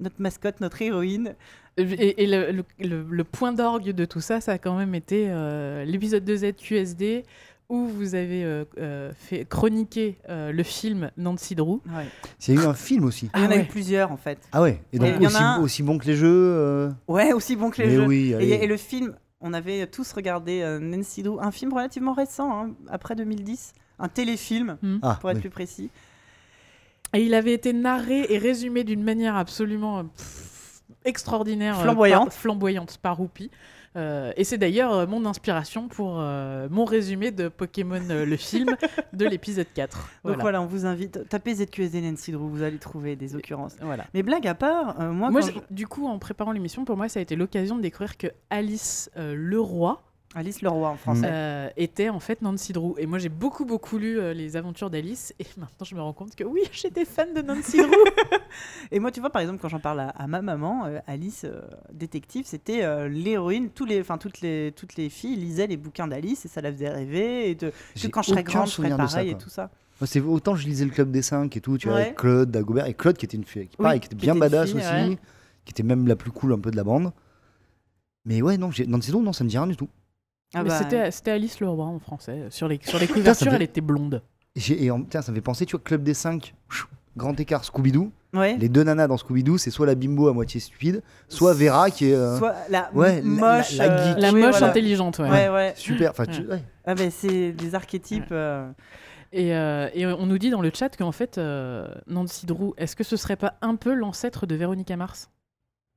notre mascotte, notre héroïne. Et, et le, le- le- le point d'orgue de tout ça, ça a quand même été euh, l'épisode 2Z QSD où vous avez euh, euh, fait chroniquer euh, le film Nancy Drew. Ouais. Il y a eu un film aussi. il y en Ah a eu ouais. plusieurs en fait. Ah ouais. Et donc Et aussi, a un- aussi bon que les jeux. euh, Ouais, aussi bon que les Mais jeux. oui. Et, le film, on avait tous regardé euh, Nancy Drew, un film relativement récent, hein, après 2010, un téléfilm, Ah, pour être oui. plus précis. Et il avait été narré et résumé d'une manière absolument pff, extraordinaire, euh, Flamboyante. par, flamboyante par Whoopi. Euh, et c'est d'ailleurs euh, mon inspiration pour euh, mon résumé de Pokémon euh, le film de l'épisode 4. Donc Voilà. on vous invite, tapez ZQSD Nancy Drew, vous allez trouver des occurrences. Voilà. Mais blague à part, moi, Moi, je- du coup, en préparant l'émission, pour moi, ça a été l'occasion de découvrir que Alice Leroy Alice Leroy en français. euh, était en fait Nancy Drew. Et moi, j'ai beaucoup, beaucoup lu euh, les aventures d'Alice. Et maintenant, je me rends compte que oui, j'étais fan de Nancy Drew. Et moi, tu vois, par exemple, quand j'en parle à, à ma maman, euh, Alice, euh, détective, c'était euh, l'héroïne. Tous les, enfin, toutes les, toutes les filles lisaient les bouquins d'Alice et ça la faisait rêver. Et de, que quand je serais grande, je ferais ça, pareil et tout ça. C'est autant je lisais le club des 5 et tout, tu vois, avec Claude Dagobert et Claude qui était une fille, qui, Oui, pareil, qui était qui bien était badass fille, aussi. ouais. qui était même la plus cool un peu de la bande. Mais ouais, non, Nancy Drew, non, ça me dit rien du tout. Ah bah, c'était, c'était Alice Leroy en français. Sur les, sur les ça couvertures, fait- elle était blonde. Et, j'ai- et en, tiens, ça me fait penser, tu vois, Club des 5, grand écart Scooby-Doo. ouais. Les deux nanas dans Scooby-Doo, c'est soit la bimbo à moitié stupide, soit Vera qui est euh, Soit la ouais, m- la- moche. la- la euh, geek. La oui, moche voilà. intelligente, ouais. Ouais, ouais. super. Enfin, tu- ouais. Ah c'est des archétypes. euh, Et, euh, et on nous dit dans le chat qu'en fait, euh, Nancy Drew, est-ce que ce serait pas un peu l'ancêtre de Véronica Mars?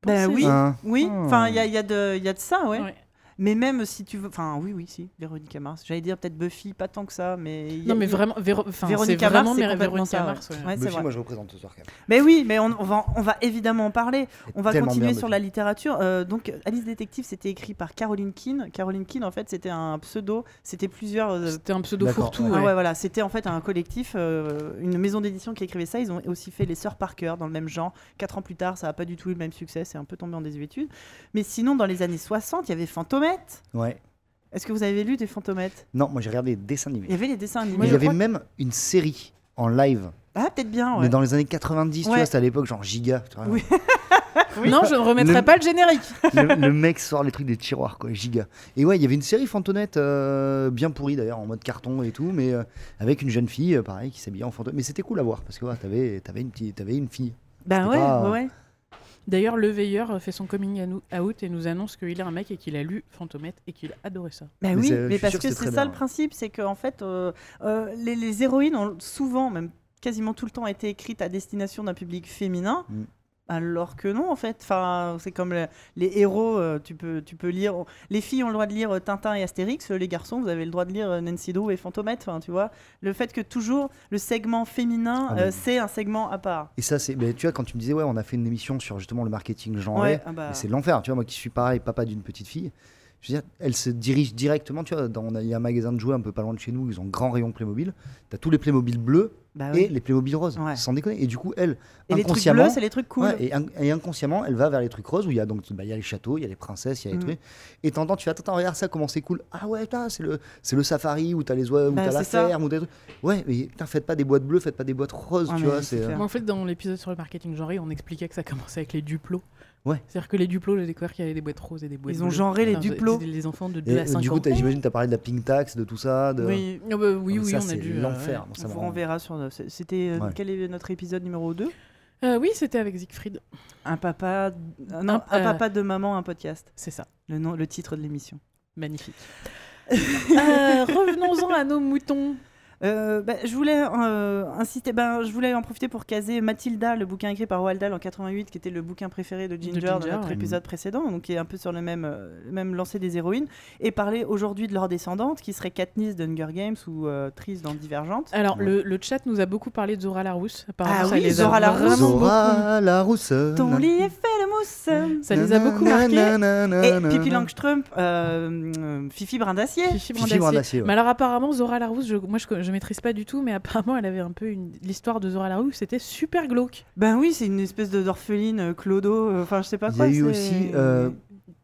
Ben Pensez-y. oui, Hein. oui. Hmm. Enfin, il y a, il y, a de- il y a de ça, ouais. Ouais. Mais même si tu veux, enfin, oui, oui, si, Véronica Mars. J'allais dire peut-être Buffy, pas tant que ça, mais. Non, mais vraiment, Véro- enfin, c'est Véronica vraiment Mars, c'est ça. Mars. ouais. Buffy, vrai. moi je représente ce soir quand même. Mais oui, mais on, on va, on va évidemment en parler. On va continuer bien, sur Buffy. la littérature. Euh, donc, Alice Détective, c'était écrit par Caroline Keane. Caroline Keane, en fait, c'était un pseudo. C'était plusieurs. euh, C'était un pseudo fourre-tout. ouais. Ah ouais. voilà, c'était en fait un collectif, euh, une maison d'édition qui écrivait ça. Ils ont aussi fait les Sœurs Parker dans le même genre. Quatre ans plus tard, ça n'a pas du tout eu le même succès, c'est un peu tombé en désuétude. Mais sinon, dans les années 60, il y avait Ouais. Est-ce que vous avez lu des Fantomettes Non, moi j'ai regardé des dessins animés. Il y avait les dessins animés. Mais il y avait crois. même une série en live. Ah, peut-être bien, ouais. Mais dans les années 90, tu Ouais. vois, c'était à l'époque genre giga. tu vois. Oui. Non, je ne remettrai Le- pas le générique. le, le mec sort les trucs des tiroirs, quoi, giga. Et ouais, il y avait une série Fantonette, euh, bien pourrie d'ailleurs, en mode carton et tout, mais euh, avec une jeune fille, euh, pareil, qui s'habillait en fantôme. Mais c'était cool à voir, parce que ouais, t'avais, t'avais, une petite, une fille. Ben ouais, pas- ouais, ouais. D'ailleurs, le veilleur fait son coming out et nous annonce qu'il est un mec et qu'il a lu Fantomette et qu'il a adoré ça. Ben Mais oui, mais parce que c'est ça bien, le ouais. principe, c'est qu'en fait, euh, euh, les, les héroïnes ont souvent, même quasiment tout le temps, été écrites à destination d'un public féminin. Mm. Alors que non, en fait, enfin, c'est comme le- les héros, euh, tu peux, tu peux lire. Les filles ont le droit de lire euh, Tintin et Astérix, euh, les garçons, vous avez le droit de lire Nancy Drew et Fantomette. Tu vois, le fait que toujours le segment féminin, Ah, euh, c'est un segment à part. Et ça, c'est. mais tu vois, quand tu me disais, ouais, on a fait une émission sur justement le marketing genré, Ouais, ah bah. c'est l'enfer. Tu vois, moi qui suis pareil, papa d'une petite fille, je veux dire, elle se dirige directement, tu vois, dans, il y a un magasin de jouets un peu pas loin de chez nous, ils ont un grand rayon Playmobil. T'as tous les Playmobil bleus Bah et oui. les Playmobil roses, Ouais. sans déconner. Et du coup, elle, Et les trucs inconsciemment, bleus, c'est les trucs cool. Ouais, et, in- et inconsciemment, elle va vers les trucs roses où il y a donc bah, il y a les châteaux, il y a les princesses, il y a les Mm. trucs. Et t'entends, tu fais attends, attends, regarde ça, comment c'est cool. Ah ouais, c'est le, c'est le safari où t'as les oies, où Bah, t'as la ça. ferme, où t'as des trucs. Ouais, mais putain, faites pas des boîtes bleues, faites pas des boîtes roses, Ah, tu mais vois. C'est, euh, en fait, dans l'épisode sur le marketing genré, on expliquait que ça commençait avec les duplos. Ouais. C'est-à-dire que les duplos, j'ai découvert qu'il y avait des boîtes roses et des boîtes Ils ont bleues. genré les Enfin, duplos. Les enfants de 2 Et, à euh, 5 du coup, j'imagine, t'as parlé de la pink tax, de tout ça. De... Oui, Ah bah oui, oui, ça, on a c'est dû. euh, l'enfer. ouais. Bon, ça on vous rend- renverra sur. c'est- C'était euh, Ouais. quel est notre épisode numéro 2 Euh, oui, c'était avec Siegfried. Un papa, euh, non, Un- un euh, papa de maman, un podcast. C'est ça. Le nom, le titre de l'émission. Magnifique. Euh, Revenons-en à nos moutons. Euh, bah, je voulais euh, insister, ben, je voulais en profiter pour caser Mathilda, le bouquin écrit par Roald Dahl en 88, qui était le bouquin préféré de Ginger, dans Ginger, notre ouais. épisode précédent, donc qui est un peu sur le même, euh, le même lancé des héroïnes, et parler aujourd'hui de leur descendante, qui serait Katniss de Hunger Games ou euh, Tris dans Divergente. Alors, Ouais. le, le chat nous a beaucoup parlé de Zora Larousse. Apparemment, Ah oui, Zora Larousse. Zora la rousse. Ton lit est fait de mousse. Ça les a beaucoup marqués. Et Pippi Langstrump, euh, euh, Fifi Brin d'Acier. Fifi ouais. Mais alors apparemment Zora Larousse, je, moi je, je maîtrise pas du tout, mais apparemment elle avait un peu une l'histoire de Zora Larousse, c'était super glauque. Ben oui, c'est une espèce de d'orpheline, euh, clodo, euh, enfin je sais pas Il y quoi. a eu aussi, euh,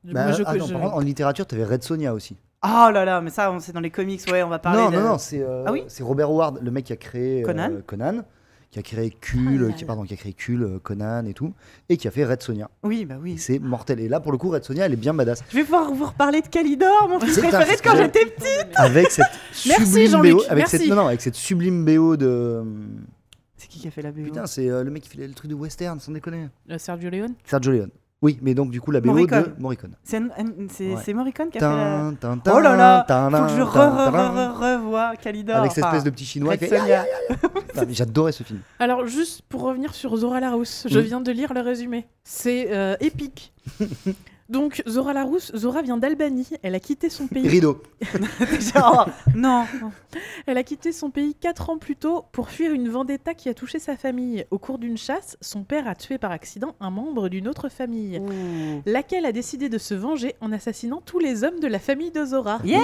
Bah, moi je, ah non, je- par contre, en littérature, t'avais Red Sonia aussi. Oh là là, mais ça, on- c'est dans les comics, ouais, on va parler. non, de- non, non, c'est euh, Ah oui c'est Robert Howard, le mec qui a créé euh, Conan Conan, qui a créé Cul, là qui, là. pardon, qui a créé Cul, euh, Conan et tout, et qui a fait Red Sonia. Oui, bah oui. c'est mortel. Et là, pour le coup, Red Sonia, elle est bien badass. Je vais pouvoir vous reparler de Calidor, mon film préféré de quand j'étais petite. Avec cette Merci, sublime Jean-Luc, BO, avec merci. cette, non, non, avec cette sublime BO de. C'est qui qui a fait la BO Putain, c'est euh, le mec qui fait le truc de western, sans déconner. Euh, Sergio Leone. Sergio Leone. Oui, mais donc du coup la BO Morricone. de Morricone. C'est Ouais. Morricone qui a fait la... Tin, tin, Oh là là, tin, Faut que je re, tin, re, tin, re, re, revois Calidor. Avec cette espèce de petit chinois qui fait. J'adorais ce film. Alors juste pour revenir sur Zora Larousse, je Oui. viens de lire le résumé. C'est euh, épique. Donc Zora Larousse, Zora vient d'Albanie. Elle a quitté son pays. Rideau. Genre, non. Elle a quitté son pays 4 ans plus tôt pour fuir une vendetta qui a touché sa famille. Au cours d'une chasse, son père a tué par accident un membre d'une autre famille, Ouh. laquelle a décidé de se venger en assassinant tous les hommes de la famille de Zora. Yeah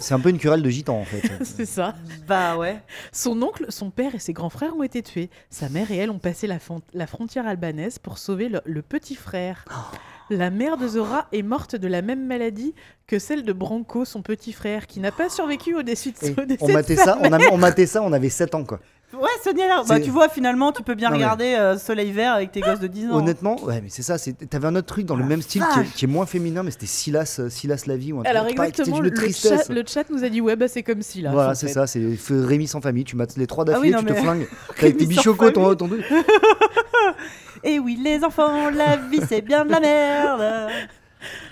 C'est un peu une querelle de gitans en fait. C'est ça. Bah ouais. Son oncle, son père et ses grands frères ont été tués. Sa mère et elle ont passé la, frontière albanaise pour sauver le, le petit frère. La mère de Zora est morte de la même maladie que celle de Branco, son petit frère, qui n'a pas survécu au décès de, au décès on de matait sa ça, on, mère. a, on matait ça, on avait 7 ans quoi. Ouais, Sonia là. Bah, tu vois, finalement, tu peux bien Non, mais- regarder euh, Soleil Vert avec tes gosses de 10 ans. Honnêtement, ouais, mais c'est ça. c'est- T'avais un autre truc dans le Ah, même style qui est, vache. qui est moins féminin, mais c'était Silas, euh, Silas la vie ou un Alors truc pareil, qui était exactement, d'une le tristesse. chat, le chat nous a dit ouais bah c'est comme si là. Voilà, en c'est fait. ça, c'est f- Rémi sans famille, tu mates les trois Ah oui, d'affilée, non, tu te mais- flingues avec tes Rémi sans bichocos, ton, famille. ton. Et oui, les enfants, la vie, c'est bien de la merde.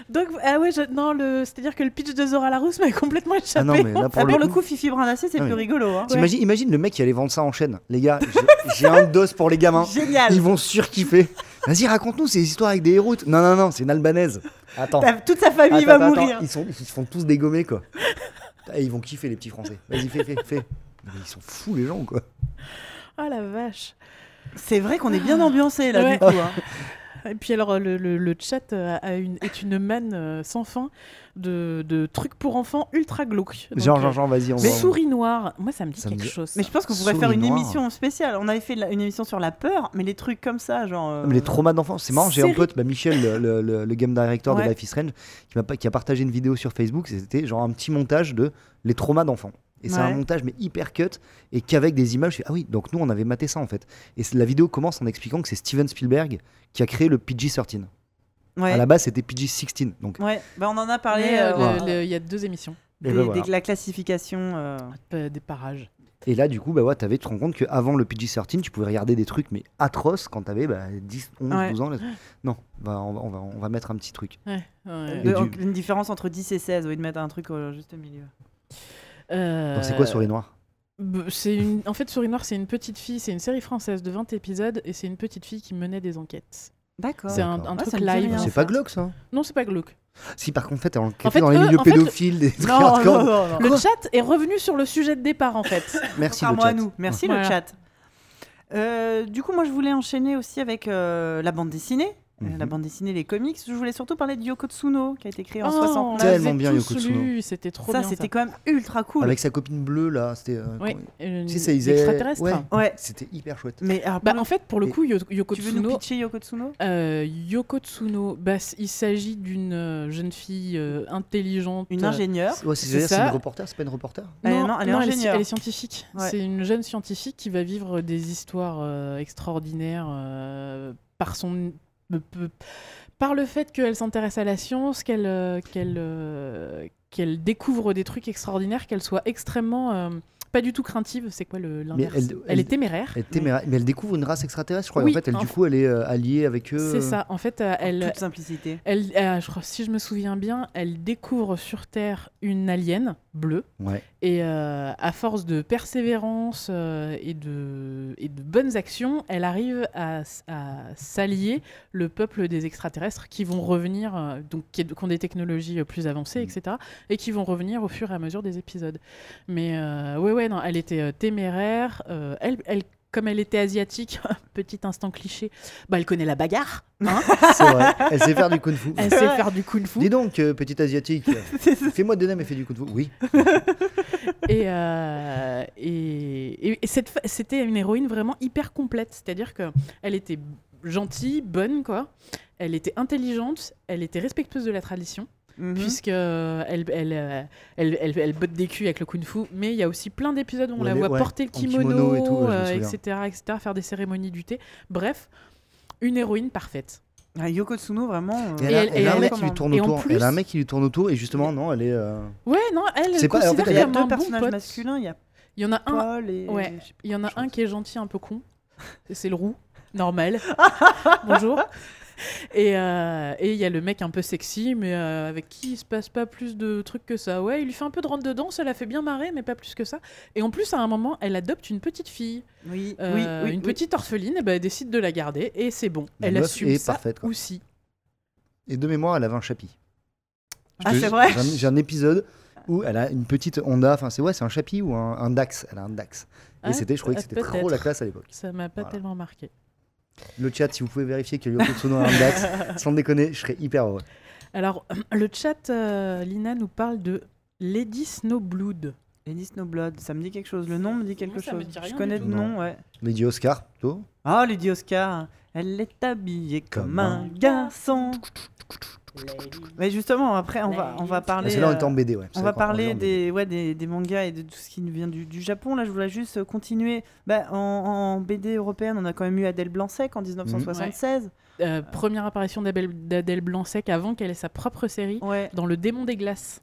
Donc ah ouais, je- non le, c'est-à-dire que le pitch de Zora Larousse m'a complètement échappé. Ah non, mais là Ah, pour, pour le le coup, Fifi Brindacé, c'est Ah plus rigolo. Hein. imagine le mec qui allait vendre ça en chaîne. Les gars, j'ai- un dos pour les gamins. Génial. Ils vont surkiffer. Vas-y, raconte-nous ces histoires avec des héros. Non, non, non, c'est une albanaise. Attends. T'as- Toute sa famille Attends, va attends, mourir. Ils, sont, ils se font tous dégommer, quoi. Et ils vont kiffer, les petits Français. Vas-y, fais, fais, fais. Mais ils sont fous, les gens, quoi. Ah la vache. C'est vrai qu'on est bien ambiancé là, Ouais. du coup. hein. Et puis alors le, le- le chat euh, a une, est une manne euh, sans fin de, de trucs pour enfants ultra glauques. Donc, Genre, euh, genre, genre, vas-y, on va. Souris noire, moi ça me dit Ça me quelque dit- chose. Mais je pense qu'on pourrait Souris faire une noire. émission spéciale. On avait fait la- une émission sur la peur, mais les trucs comme ça, genre. euh, Mais les traumas d'enfants, c'est marrant. J'ai un pote, bah, Michel, le, le- le- le game director Ouais. de Life is Strange, qui, pas- qui a partagé une vidéo sur Facebook. C'était genre un petit montage de les traumas d'enfants. Et c'est un montage, mais hyper cut, et qu'avec des images, je fais, ah oui, donc nous on avait maté ça en fait. Et la vidéo commence en expliquant que c'est Steven Spielberg qui a créé le PG-13. Ouais. À la base, c'était PG-16. Donc, Ouais, bah on en a parlé. Euh, il y a deux émissions des- voilà. des- la classification. euh, euh, des parages. Et là, du coup, bah ouais, t'avais, tu te rends compte qu'avant le PG-13, tu pouvais regarder des trucs, mais atroces quand t'avais bah, 10, 11, Ouais. 12 ans. là. Non, bah, on, va, on, va, on va mettre un petit truc. Ouais, ouais. Et de- du- Une différence entre 10 et 16, oui, de mettre un truc au juste milieu. Euh, Donc, c'est quoi Souris Noire c'est une... En fait, Souris Noire, c'est une petite fille, c'est une série française de 20 épisodes, et c'est une petite fille qui menait des enquêtes. D'accord. C'est un, Ah, truc dit live. C'est pas glauque ça Non, c'est pas glauque. Si, par contre, en fait, elle En fait, dans les eux, milieux fait, pédophiles, des trucs Non, non, hardcore. non, non. Le chat est revenu sur le sujet de départ, en fait. Merci le Contrairement à chat. nous. Merci le chat. Euh, du coup, moi, je voulais enchaîner aussi avec euh, la bande dessinée. Euh, Mhm. La bande dessinée, les comics. Je voulais surtout parler de Yoko Tsuno, qui a été créé en Oh, on 69. Tellement bien, Yoko Tsuno. lu, C'était trop ça, bien. c'était quand même ultra cool. Avec sa copine bleue, là, c'était. euh, Oui, ils extraterrestre. ouais. Ouais. C'était hyper chouette. Mais alors, Bah, en fait, pour le coup, Yo- Yoko le- tu veux nous Tsuno, pitcher Yoko Tsuno? euh, Yoko Tsuno, bah, il s'agit d'une euh, jeune fille euh, intelligente. Une euh, ingénieure. Ouais, c'est C'est c'est-à-dire, c'est ça. une reporter, c'est pas une reporter est- non, elle est ingénieure. elle est scientifique. Ouais. C'est une jeune scientifique qui va vivre des histoires euh, extraordinaires euh, par son euh, par le fait qu'elle s'intéresse à la science, qu'elle euh, qu'elle euh, qu'elle découvre des trucs extraordinaires, qu'elle soit extrêmement euh, pas du tout craintive. C'est quoi le l'inverse? elle- elle, elle- est téméraire. elle, téméra- Mais elle découvre une race extraterrestre, je crois. et Oui, en fait, elle, en du coup, elle est euh, alliée avec eux. C'est ça. En fait, euh, En elle, toute simplicité. elle, euh, je crois, si je me souviens bien, elle découvre sur Terre une alien bleue. Ouais. Et euh, à force de persévérance euh, et, de, et de bonnes actions, elle arrive à, à s'allier le peuple des extraterrestres qui vont revenir, euh, donc qui, qui ont des technologies plus avancées, Mm. etc. Et qui vont revenir au fur et à mesure des épisodes. Mais euh, ouais, ouais, non, elle était euh, téméraire. euh, elle, elle, comme elle était asiatique, petit instant cliché, bah, elle connaît la bagarre. hein. C'est vrai. Elle sait faire du kung fu. elle sait faire du kung fu. Dis donc, euh, petite asiatique, fais-moi des nems et fais du kung fu. Oui. Et, euh, et, et- et c'était une héroïne vraiment hyper complète. C'est-à-dire que elle était gentille, bonne, quoi. Elle était intelligente, elle était respectueuse de la tradition, Mhm. puisque euh, elle, elle, euh, elle, elle, elle botte des culs avec le kung fu. Mais il y a aussi plein d'épisodes où on la voit ouais, porter le kimono, kimono et tout, ouais, euh, etc., etc., faire des cérémonies du thé. Bref, une héroïne parfaite. Ah, Yoko Tsuno, vraiment. euh, Et elle, a, un mec qui lui tourne autour. plus- Elle a un mec qui lui tourne autour et justement, non, elle est. euh, Ouais, non, elle, C'est pas- en fait, Il y a deux bon personnages masculins, il y a Il y en a un Paul et. ouais. Il y en a un qui est gentil, un peu con. C'est le roux, normal. Bonjour. Et euh, et il y a le mec un peu sexy, mais euh, avec qui il se passe pas plus de trucs que ça. Ouais, il lui fait un peu de rentre dedans, ça la fait bien marrer, mais pas plus que ça. Et en plus, à un moment, elle adopte une petite fille, Oui, euh, oui, oui. une oui. petite orpheline, et ben, elle décide de la garder, et c'est bon. La elle assume ça parfaite, quoi. aussi. Et de mémoire, elle avait un chapi. Je Ah, c'est vrai J'ai un, épisode où elle a une petite Honda. Enfin, c'est ouais, c'est un chapi ou un, un Dax. Elle a un Dax. Et Ah, c'était, je croyais que c'était trop la classe à l'époque. Ça m'a pas Voilà. tellement marqué. Le chat, si vous pouvez vérifier que Yoko Tsuno a un Dax, sans déconner, je serais hyper heureux. Alors, le chat, euh, Lina nous parle de Lady Snowblood. Lady Snowblood, ça me dit quelque chose. Le nom me dit quelque Moi, ça me chose. dit rien Je du connais tout. le nom, ouais. Lady Oscar, plutôt. Ah, Lady Oscar, elle est habillée comme un garçon. Mais justement, après, on va, on va Ah, parler. C'est là, on euh, est en BD, ouais. On va parler des, ouais, des, des mangas et de tout ce qui nous vient du, du Japon. Là, je voulais juste continuer. Bah, en, en BD européenne, on a quand même eu Adèle Blanc-Sec en 1976. Euh, première apparition d'Adèle Blanc-Sec avant qu'elle ait sa propre série Ouais. dans Le Démon des Glaces.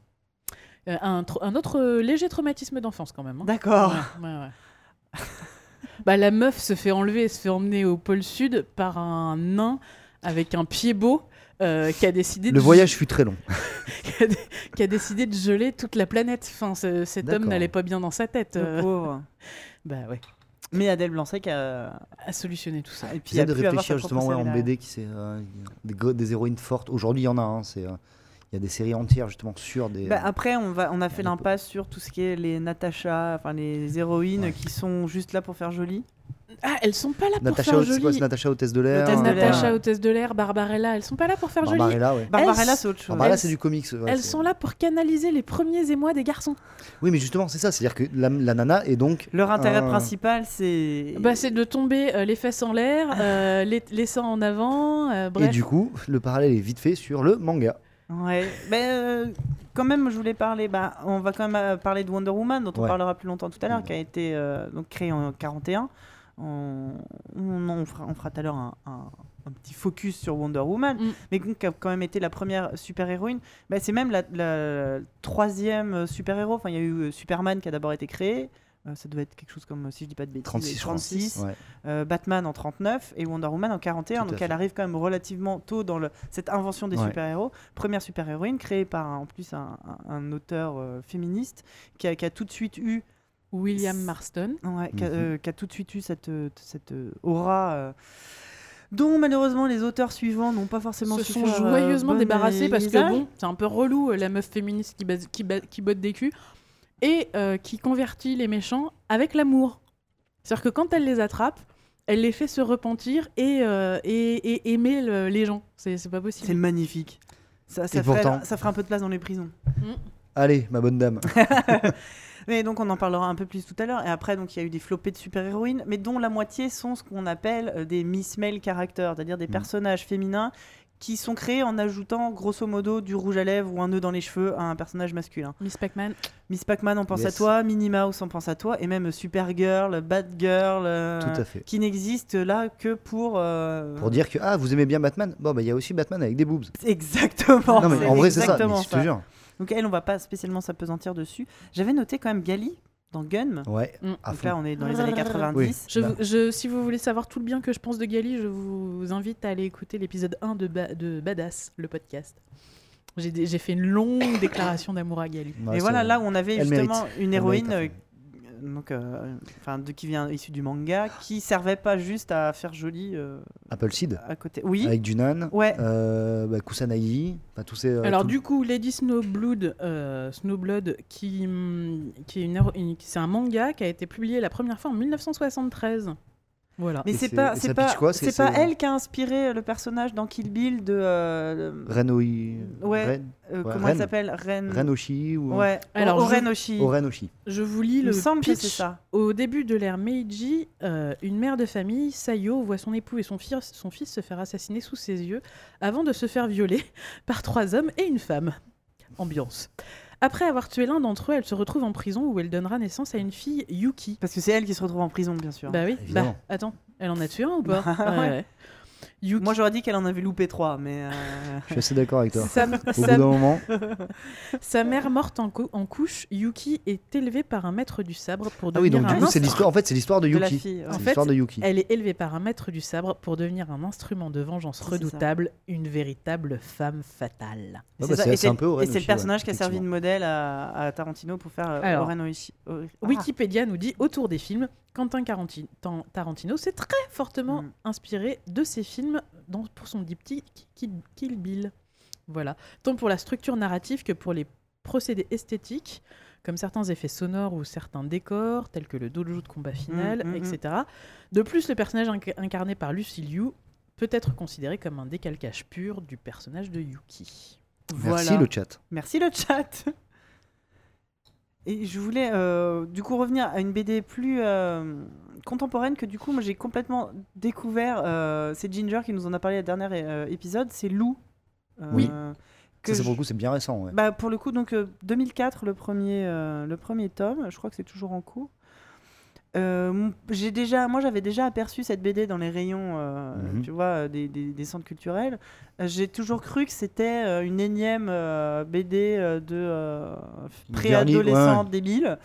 Euh, un, un autre euh, léger traumatisme d'enfance quand même. hein. D'accord. Ouais, ouais, ouais. bah, la meuf se fait enlever et se fait emmener au pôle sud par un nain avec un pied beau euh, qui a décidé Le de voyage fut très long. qui a, dé- qui a décidé de geler toute la planète. Enfin, ce- cet homme n'allait pas bien dans sa tête. Le euh. pauvre. Bah ouais, Mais Adèle Blanc-Sec a. à solutionner tout ça. Et puis Puis a de réfléchir justement ouais, en. BD qui c'est euh, des, héroïnes fortes. Aujourd'hui, il y en a. hein, c'est, euh, il y a des séries entières justement sur des. Bah, après, on, va, on a fait l'impasse sur tout ce qui est les Natasha, enfin les héroïnes Ouais. qui sont juste là pour faire joli. Ah, elles sont pas là pour Natasha, faire quoi, joli. c'est Natasha hôtesse de l'air. Hôtesse de euh, l'air. Natacha, hôtesse de l'air, Barbarella, elles sont pas là pour faire joli. Barbarella, ouais. Barbarella, c'est autre chose. Barbarella, c'est du comics. ouais, Elles sont là pour canaliser les premiers émois des garçons. Oui, mais justement, c'est ça. C'est-à-dire que la, la nana est donc. Leur intérêt principal, c'est. Bah, c'est de tomber euh, les fesses en l'air, euh, les, les seins en avant, euh, bref. Et du coup, le parallèle est vite fait sur le manga. Ouais, mais euh, quand même, je voulais parler. Bah, on va quand même euh, parler de Wonder Woman, dont on Ouais. parlera plus longtemps tout à l'heure, Ouais. qui a été euh, donc créée en 41. On, on, on fera, on fera tout à l'heure un, un- un petit focus sur Wonder Woman, Mm. mais qui a quand même été la première super-héroïne. Bah, c'est même la, la troisième super-héros. Enfin, il y a eu euh, Superman qui a d'abord été créé. Euh, ça doit être quelque chose comme, si je dis pas de bêtises, 36, je crois. 36. Ouais. euh, Batman en 39 et Wonder Woman en 41. Tout à donc fait. elle arrive quand même relativement tôt dans le, cette invention des Ouais. super-héros. Première super-héroïne créée par en plus un, un- un auteur euh, féministe qui a, qui a tout de suite eu, William Marston. ouais, qui, a, Mhm. euh, qui a tout de suite eu cette, euh, cette euh, aura. euh, dont malheureusement les auteurs suivants n'ont pas forcément se su sont faire, euh, joyeusement bon débarrassés parce que bon, c'est un peu relou euh, la meuf féministe qui, base- qui, ba- qui botte des culs et euh, qui convertit les méchants avec l'amour. C'est-à-dire que quand elle les attrape, elle les fait se repentir et, euh, et, et aimer le- les gens. C'est c'est pas c'est possible. magnifique. Ça, ça, ferait, pourtant- ça ferait un peu de place dans les prisons. Allez, ma bonne dame. Mais donc on en parlera un peu plus tout à l'heure. Et après, donc il y a eu des flopées de super-héroïnes, mais dont la moitié sont ce qu'on appelle euh, des Miss Male characters, c'est-à-dire des Mm. personnages féminins qui sont créés en ajoutant grosso modo du rouge à lèvres ou un nœud dans les cheveux à un personnage masculin. Miss Pac-Man. Miss Pac-Man, on pense à toi, Minnie Mouse, on pense à toi, et même Supergirl, Batgirl, euh, Tout à fait. qui n'existent là que pour. euh, Pour dire que ah, vous aimez bien Batman? Bon, bah il y a aussi Batman avec des boobs. Exactement. non, mais en vrai, c'est ça. Mais je te jure. Donc elle, on va pas spécialement s'apesantir dessus. J'avais noté quand même Gali dans Gun. Ouais, Mm. Donc là, on est dans les années 90. Je, Bah. vous- je- si vous voulez savoir tout le bien que je pense de Gali, je vous invite à aller écouter l'épisode 1 de, Ba- de Badass, le podcast. J'ai fait une longue déclaration d'amour à Gali. Ouais, et voilà, là où on avait Elle justement mérite. une Elle héroïne mérite, donc, euh, enfin, de, qui vient issue du manga, qui servait pas juste à faire joli euh, Apple Seed à côté. Oui, avec Junan, ouais. euh, bah, Kusanagi, enfin tous ces. Alors tout- du coup, Lady Snowblood, euh, Snowblood, qui, hum, qui est une, c'est un manga qui a été publié la première fois en 1973. Voilà. Mais Et c'est pas, c'est pas, elle qui a inspiré le personnage dans Kill Bill de, euh, Renoi, Ouais. Ren- euh, Ouais, comment Ren. elle s'appelle? Ren. Renoshi ou Ouais. Alors, Alors, je- Oshi. Orenoshi. Je vous lis le semble pitch. ça. Au début de l'ère Meiji, euh, une mère de famille, Sayo, voit son époux et son fils, son fils se faire assassiner sous ses yeux avant de se faire violer par trois hommes et une femme. Ambiance. Après avoir tué l'un d'entre eux, elle se retrouve en prison où elle donnera naissance à une fille, Yuki. Parce que c'est elle qui se retrouve en prison, bien sûr. Bah oui, Évidemment. bah attends, elle en a tué un ou pas? Bah ouais. Yuki. Moi, j'aurais dit qu'elle en avait loupé trois, mais. euh, Je suis assez d'accord avec toi. sa, Au bout sa- d'un moment, sa mère morte en, cou- en couche, Yuki est élevée par un maître du sabre pour ah oui, devenir donc du un coup, c'est instru- l'histoire. En fait, c'est l'histoire de de la Yuki. fille. ouais. En C'est fait, l'histoire de Yuki. Elle est élevée par un maître du sabre pour devenir un instrument de vengeance redoutable, une véritable femme fatale. Ouais, c'est bah, un peu Oren et c'est le personnage ouais, qui a servi de modèle à, à Tarantino pour faire euh, Alors, Oren Oishi. Oh, ah, Wikipédia nous dit autour des films, Quentin Tarantino s'est très fortement Mm. inspiré de ces films dans- pour son diptyque Kill, Bill. Voilà. Tant pour la structure narrative que pour les procédés esthétiques, comme certains effets sonores ou certains décors, tels que le dojo de combat final, Mm, mm, mm. etc. De plus, le personnage inc- incarné par Lucy Liu peut être considéré comme un décalcage pur du personnage de Yuki. Merci Voilà. le chat. Merci le chat. Et je voulais euh, du coup revenir à une BD plus euh, contemporaine que du coup moi j'ai complètement découvert. euh, c'est Ginger qui nous en a parlé le dernier euh, épisode. C'est Lou Oui. que Ça, c'est je- pour le coup, c'est bien récent. ouais. bah, pour le coup, donc euh, 2004, le premier, le premier tome. Je crois que c'est toujours en cours. Euh, j'ai déjà, moi, j'avais déjà aperçu cette BD dans les rayons, euh, Mhm. tu vois, des, des- des centres culturels. Euh, j'ai toujours cru que c'était une énième euh, BD de préadolescente ouais. débile.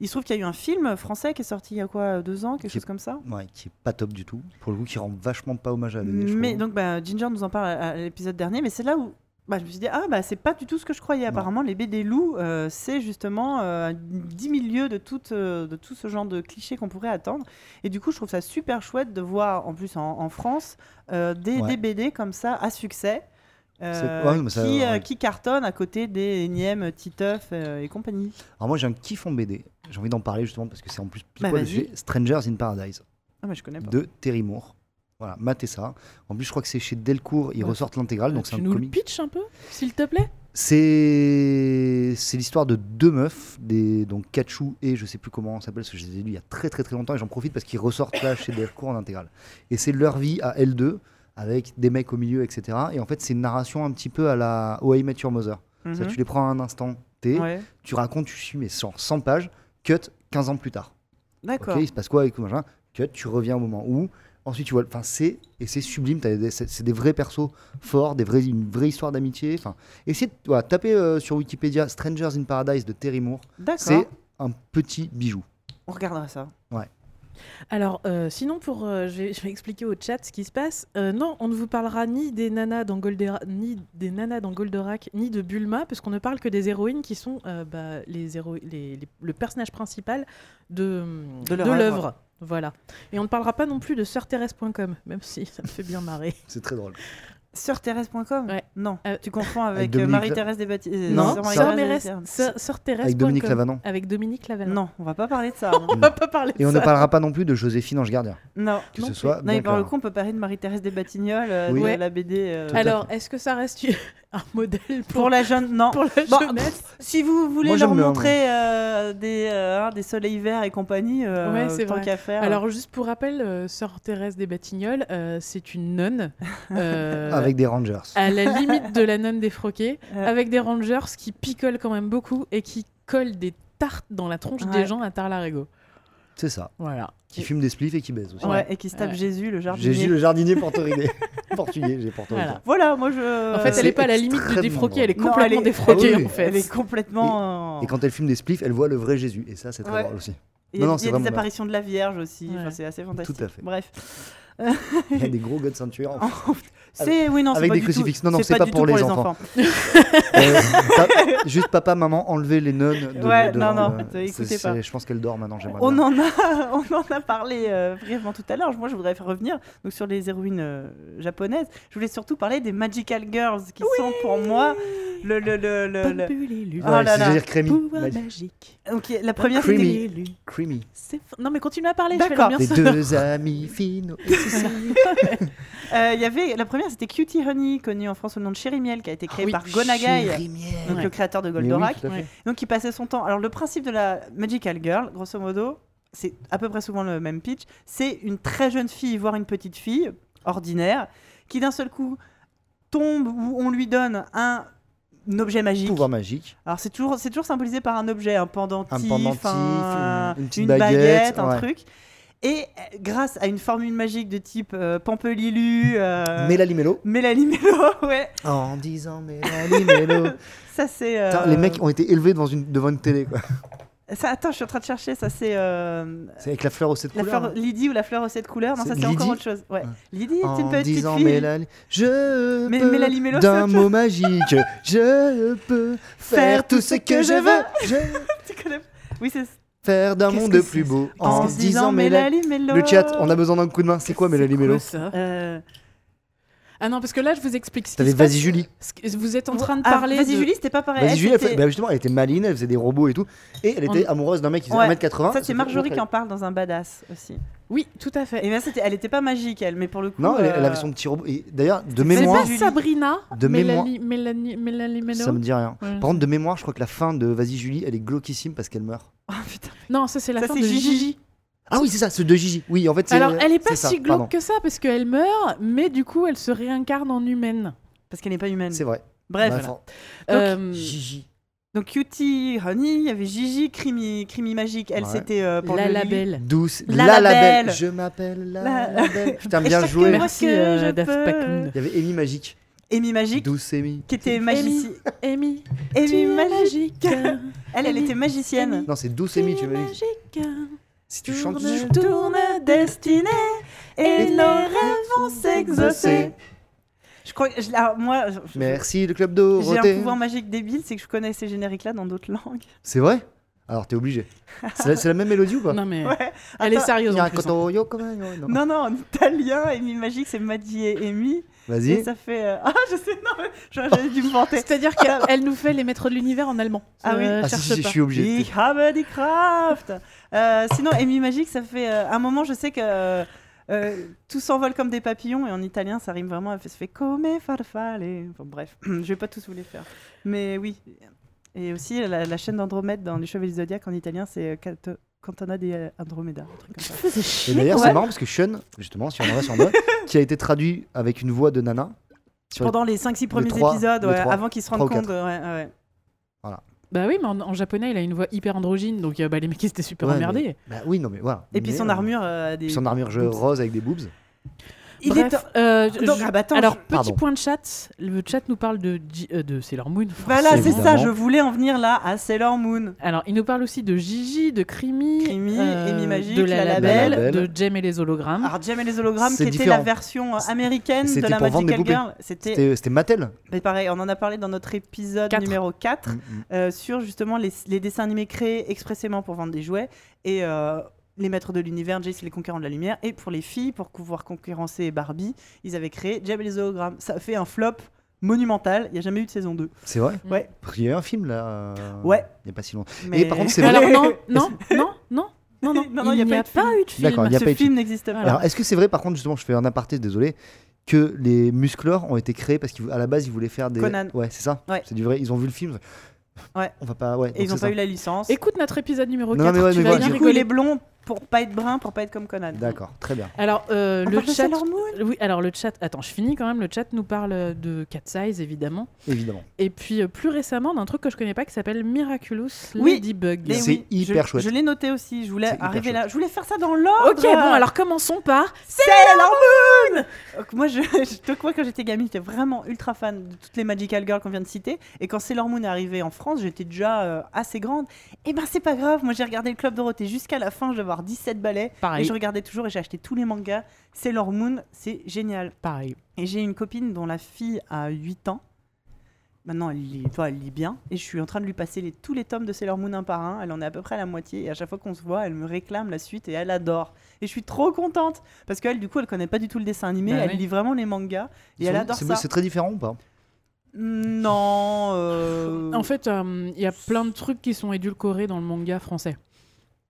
Il se trouve qu'il y a eu un film français qui est sorti il y a quoi, deux ans, quelque Qui est- chose comme ça? Ouais, qui est pas top du tout. Pour le coup, qui rend vachement pas hommage à la BD. Mais donc bah, Ginger nous en parle à, à l'épisode dernier, mais c'est là où bah, je me suis dit ah bah c'est pas du tout ce que je croyais. Non. Apparemment les BD loups euh, c'est justement euh, 10 000 lieues de tout euh, de tout ce genre de clichés qu'on pourrait attendre. Et du coup je trouve ça super chouette de voir en plus en, en France euh, des, Ouais. des BD comme ça à succès. euh, ouais, ça- qui, euh, ouais. qui cartonnent à côté des énièmes Titeuf euh, et compagnie. Alors moi, j'ai un kiff en BD. J'ai envie d'en parler justement parce que c'est en plus Bah. Strangers in Paradise Ah mais je connais pas. de Terry Moore. Voilà, matez ça. En plus, je crois que c'est chez Delcourt, ils Ouais. ressortent l'intégrale, donc c'est tu un nous le pitch un peu, s'il te plaît? C'est l'histoire de deux meufs, des, donc Kachu et je sais plus comment on s'appelle, parce que je les ai lus il y a très très très longtemps et j'en profite parce qu'ils ressortent là chez Delcourt en intégrale. Et c'est leur vie à L2 avec des mecs au milieu, etc. Et en fait, c'est une narration un petit peu à la How I Met Your Mother. Ça, Mhm. tu les prends à un instant T, Ouais. tu racontes, tu suis, mais genre 100 pages, cut 15 ans plus tard. D'accord. Ok, il se passe quoi avec machin Cut, tu reviens au moment où. Ensuite, tu vois. Enfin, c'est et c'est sublime. C'est des vrais persos forts, des vrais, une vraie histoire d'amitié. Enfin, essayez de voilà, taper euh, sur Wikipédia Strangers in Paradise de Terry Moore. D'accord. C'est un petit bijou. On regardera ça. Alors, euh, sinon, pour, euh, je, vais, je vais expliquer au chat ce qui se passe. Euh, non, on ne vous parlera ni des nanas dans, Goldera- ni des nanas dans Goldorak, ni de Bulma, parce qu'on ne parle que des héroïnes qui sont euh, bah, les héro- les- les- le personnage principal de, De l'œuvre. Voilà. Et on ne parlera pas non plus de sœurthérèse.com, même si ça me fait bien marrer. C'est très drôle. Sœurthérèse.com Ouais. Non, Euh, tu confonds avec, avec euh, Marie-Thérèse des Baptistes. Non, Sœur ça- Mérès- Sœur- Sœurthérèse.com. Avec Dominique Lavanant. Avec Dominique Lavanant. Non, on va pas parler de ça. On va pas parler de Et on ça. ne parlera pas non plus de Joséphine Ange Gardien. non. Que Non ce plus. soit. Non, mais par le coup, on peut parler de Marie-Thérèse des Batignolles, euh, Oui. de Ouais. la BD. euh, Alors, est-ce que ça reste un modèle pour, pour la jeune, non. pour la Bon, jeunesse Si vous voulez Moi, leur montrer euh, des, euh, hein, des soleils verts et compagnie, euh, Ouais, c'est tant qu'à faire. Alors, juste pour rappel, euh, Sœur Thérèse des Batignolles, euh, c'est une nonne. euh, Avec des Rangers. À la limite de la nonne défroquée, Euh. avec des rangers qui picolent quand même beaucoup et qui collent des tartes dans la tronche Ouais. des gens à Tarlarigo. C'est ça. Voilà. Qui fume des spliffs et qui baise aussi. ouais, et qui se tape Ouais. Jésus, le jardinier. J'ai le jardinier. Portugais, j'ai portoricain. Voilà. Voilà, moi je. En fait, elle est pas à la limite de défroquer, elle est. Non, complètement elle est- défroquée Ah oui, en fait. Elle est complètement. Et quand elle fume des spliffs, elle voit le vrai Jésus. Et ça, c'est très Ouais. drôle aussi. Il y a, Non, non, il y c'est a vraiment des apparitions de la Vierge aussi. Ouais. Enfin, c'est assez fantastique. Tout à fait. Bref. Il y a des gros gars de ceinture. C'est oui non, c'est Avec pas des du tout- crucifixes. Non, non, c'est pas pour les les enfants. enfants. Euh, pa- juste papa, maman, enlevez les nonnes. De, Ouais, de- non, t'as- écoutez pas. Je pense qu'elle dort maintenant. j'aimerais On bien. en a, on en a parlé euh, brièvement tout à l'heure. Moi, je voudrais faire revenir donc sur les héroïnes euh, japonaises. Je voulais surtout parler des Magical Girls, qui sont pour moi le le le le. le- Pampulelu, Oh là Ouais, là. c'est-à-dire crémy. pouvoir Magic. magique. Ok, la première Creamy. c'était. Non mais continue à parler, D'accord. Les deux amis finaux. Euh, Il y avait la première, c'était Cutie Honey, connue en France au nom de Cherry Miel, qui a été créée oui, par Gonagai, donc Ouais. le créateur de oui, Goldorak. Ouais. Donc, qui passait son temps. Alors, le principe de la Magical Girl, grosso modo, c'est à peu près souvent le même pitch. C'est une très jeune fille, voire une petite fille, ordinaire, qui d'un seul coup tombe ou on lui donne un, un objet magique. Pouvoir magique. Alors, c'est toujours, c'est toujours symbolisé par un objet, un pendentif, Un pendentif, un- une- baguette, un ouais. truc. Et euh, grâce à une formule magique de type euh, Pampelilu, euh, Mélanie Mello. Mélanie Mello, ouais, En disant Mélanie Mello. ça c'est. euh, Les mecs ont été élevés devant une, devant une télé. quoi. Ça, attends, je suis en train de chercher, ça c'est. euh, C'est avec la fleur aux sept La couleurs. fleur Lydie ou la fleur aux sept couleurs? Non, ça c'est encore autre chose. Ouais. Lydie est une En petite disant fille. Mélanie, je Mais peux d'un mot magique, je peux faire tout ce que je veux, je Tu connais Oui, c'est faire d'un monde plus beau. En disant Mélanie. Mello. Le chat, on a besoin d'un coup de main. C'est quoi Mélanie Mello ça Euh, Ah non, parce que là, je vous explique ce qui T'avais se passe. Vas-y Julie. Vous êtes en train de ah, parler Vas-y, de... Julie, c'était pas pareil. Vas-y Julie, elle, c'était- fait- bah, justement, elle était maline, elle faisait des robots et tout. Et elle était On- amoureuse d'un mec qui faisait Ouais. 1m80. Ça, c'est Marjorie qui en parle dans un badass aussi. Oui, tout à fait. Et bien, c'était, elle était pas magique, elle, mais pour le coup. Non, elle, elle euh, avait son petit robot. Et d'ailleurs, de C'est C'est mémoire, pas. Sabrina De mémoire. Mélanie, Mélanie, Mélanie Meno ça me dit rien. Ouais. Par contre, de mémoire, je crois que la fin de Vas-y Julie, elle est glauquissime parce qu'elle meurt. Oh putain. Non, ça c'est la Ça, fin de Gigi. Gigi. Ah oui, c'est ça, c'est de Gigi. Oui, en fait, c'est. Alors, elle est pas si glauque pardon. que ça parce qu'elle meurt, mais du coup, elle se réincarne en humaine. Parce qu'elle n'est pas humaine. C'est vrai. Bref. Bref, voilà. Euh, Gigi. Donc Cutie Honey, il y avait Gigi, Crimi, Crimi Magique. Elle, Ouais. c'était euh, pour la le label. Douce. La La, Labelle. labelle. Je m'appelle la, La- labelle. Putain, bien joué. Merci, euh, je Daft. Punk. Il y avait Amy Magique. Amy Magique, Douce Amy. qui était magicienne. Amy, Amy Magique. Elle, elle était magicienne. Amy. Non, c'est Douce Amy, tu m'as dit. magique. Si tu chantes, Tourne, tu chantes. Tourne destinée et nos rêves vont s'exaucer. Je crois que je- alors, moi, je- Merci le club j'ai un pouvoir magique débile, c'est que je connais ces génériques-là dans d'autres langues. C'est vrai? Alors t'es obligé. C'est la, c'est la même mélodie ou pas? Non mais Ouais. elle est Attends, sérieuse Il y a en un plus. hein. coton yo, comme un yo, non. Non, non, en italien, Amy Magique, c'est Maggi et Amy. Et Vas-y. ça fait. euh, Ah, je sais, non, mais j'aurais j'avais dû me vanter. C'est-à-dire qu'elle nous fait les maîtres de l'univers en allemand. Ah oui. Euh, Ah si, cherche si, si, pas. je suis obligé. Ich habe die Kraft. Euh, sinon, Amy Magique, ça fait. euh, un moment, je sais que. Euh, tout s'envole comme des papillons et en italien ça rime vraiment ça fait come farfalle enfin, bref je vais pas tous vous les faire mais oui et aussi la, la chaîne d'Andromède dans les Chevaliers du Zodiac en italien c'est euh, Canto- Cantona di Andromeda un truc comme ça. faisais Et d'ailleurs, Ouais. c'est marrant parce que Sean, justement, si on en va sur moi, qui a été traduit avec une voix de Nana. Sur pendant les 5-6 premiers épisodes ouais, avant qu'ils se rendent compte quatre. ouais, ouais. Bah oui, mais en, en japonais, il a une voix hyper androgyne, donc euh, bah, les mecs ils étaient super Ouais, emmerdés. Bah oui, non mais voilà. et puis son euh, armure euh, Son armure boobs. rose avec des boobs. Il Bref, est euh, Donc, je- ah bah attends, alors je- petit Pardon. point de chat, le chat nous parle de, Gi- euh, de Sailor Moon. voilà c'est ça je voulais en venir là à Sailor Moon Alors il nous parle aussi de Gigi, de Crimi, Crimi, Amy Magique, de la, la label, Label. de Jem et les hologrammes. alors Jem et les hologrammes qui C'est était la différent. version euh, américaine de la Magical. Girl c'était Mattel. mais pareil on en a parlé dans notre épisode Quatre. numéro 4 Mm, mm. euh, sur justement les, les dessins animés créés expressément pour vendre des jouets et euh, les maîtres de l'univers, Jace et les conquérants de la lumière. Et pour les filles, pour pouvoir concurrencer Barbie, ils avaient créé Jem et les hologrammes. Ça a fait un flop monumental. Il n'y a jamais eu de saison 2. C'est vrai Ouais. Parce qu'il y a eu un film là. euh, Ouais. Il n'y a pas si longtemps. Mais... Et par contre, c'est vrai. alors non, non, non, non, non, non, Non, non, il a n'y a film. pas eu de film. D'accord, il y a ce pas eu de film n'existe pas. Alors, est-ce que c'est vrai, par contre, justement, je fais un aparté, désolé, que les muscleurs ont été créés parce qu'à la base, ils voulaient faire des. Conan. Ouais, c'est ça Ouais. C'est du vrai. Ils ont vu le film. Ouais. On va pas. Ouais. Et ils n'ont c'est pas ça. eu la licence. Écoute notre épisode numéro Non, 4, mais ouais, tu mais vas voilà. bien du coup, il rigoler. est blond pour pas être brun, pour pas être comme Conan. D'accord, très bien. Alors euh, le chat, Sailor Moon oui, alors le chat, attends, je finis quand même. Le chat nous parle de Cat Size évidemment, Évidemment. et puis euh, plus récemment d'un truc que je connais pas qui s'appelle Miraculous Oui. Ladybug. Mais C'est oui, hyper je, chouette. Je l'ai noté aussi. Je voulais arriver là. Je voulais faire ça dans l'ordre. Ok, bon alors commençons par. Sailor Moon Donc, Moi, je, je te crois quand j'étais gamine, j'étais vraiment ultra fan de toutes les Magical Girls qu'on vient de citer. Et quand Sailor Moon est arrivé en France, j'étais déjà euh, assez grande. Et ben, c'est pas grave. Moi, j'ai regardé le Club Dorothée jusqu'à la fin. Je vais avoir 17 ballets. Pareil. Et je regardais toujours et j'ai acheté tous les mangas. Sailor Moon, c'est génial. Pareil. Et j'ai une copine dont la fille a 8 ans. Maintenant, elle lit, toi, elle lit bien. Et je suis en train de lui passer les- tous les tomes de Sailor Moon un par un. Elle en est à peu près à la moitié. Et à chaque fois qu'on se voit, elle me réclame la suite et elle adore. Et je suis trop contente. Parce qu'elle, du coup, elle connaît pas du tout le dessin animé. Bah elle oui. lit vraiment les mangas. Et Ils elle sont- adore c'est- ça. C'est très différent ou pas? Non. euh, En fait, euh, il y a plein de trucs qui sont édulcorés dans le manga français.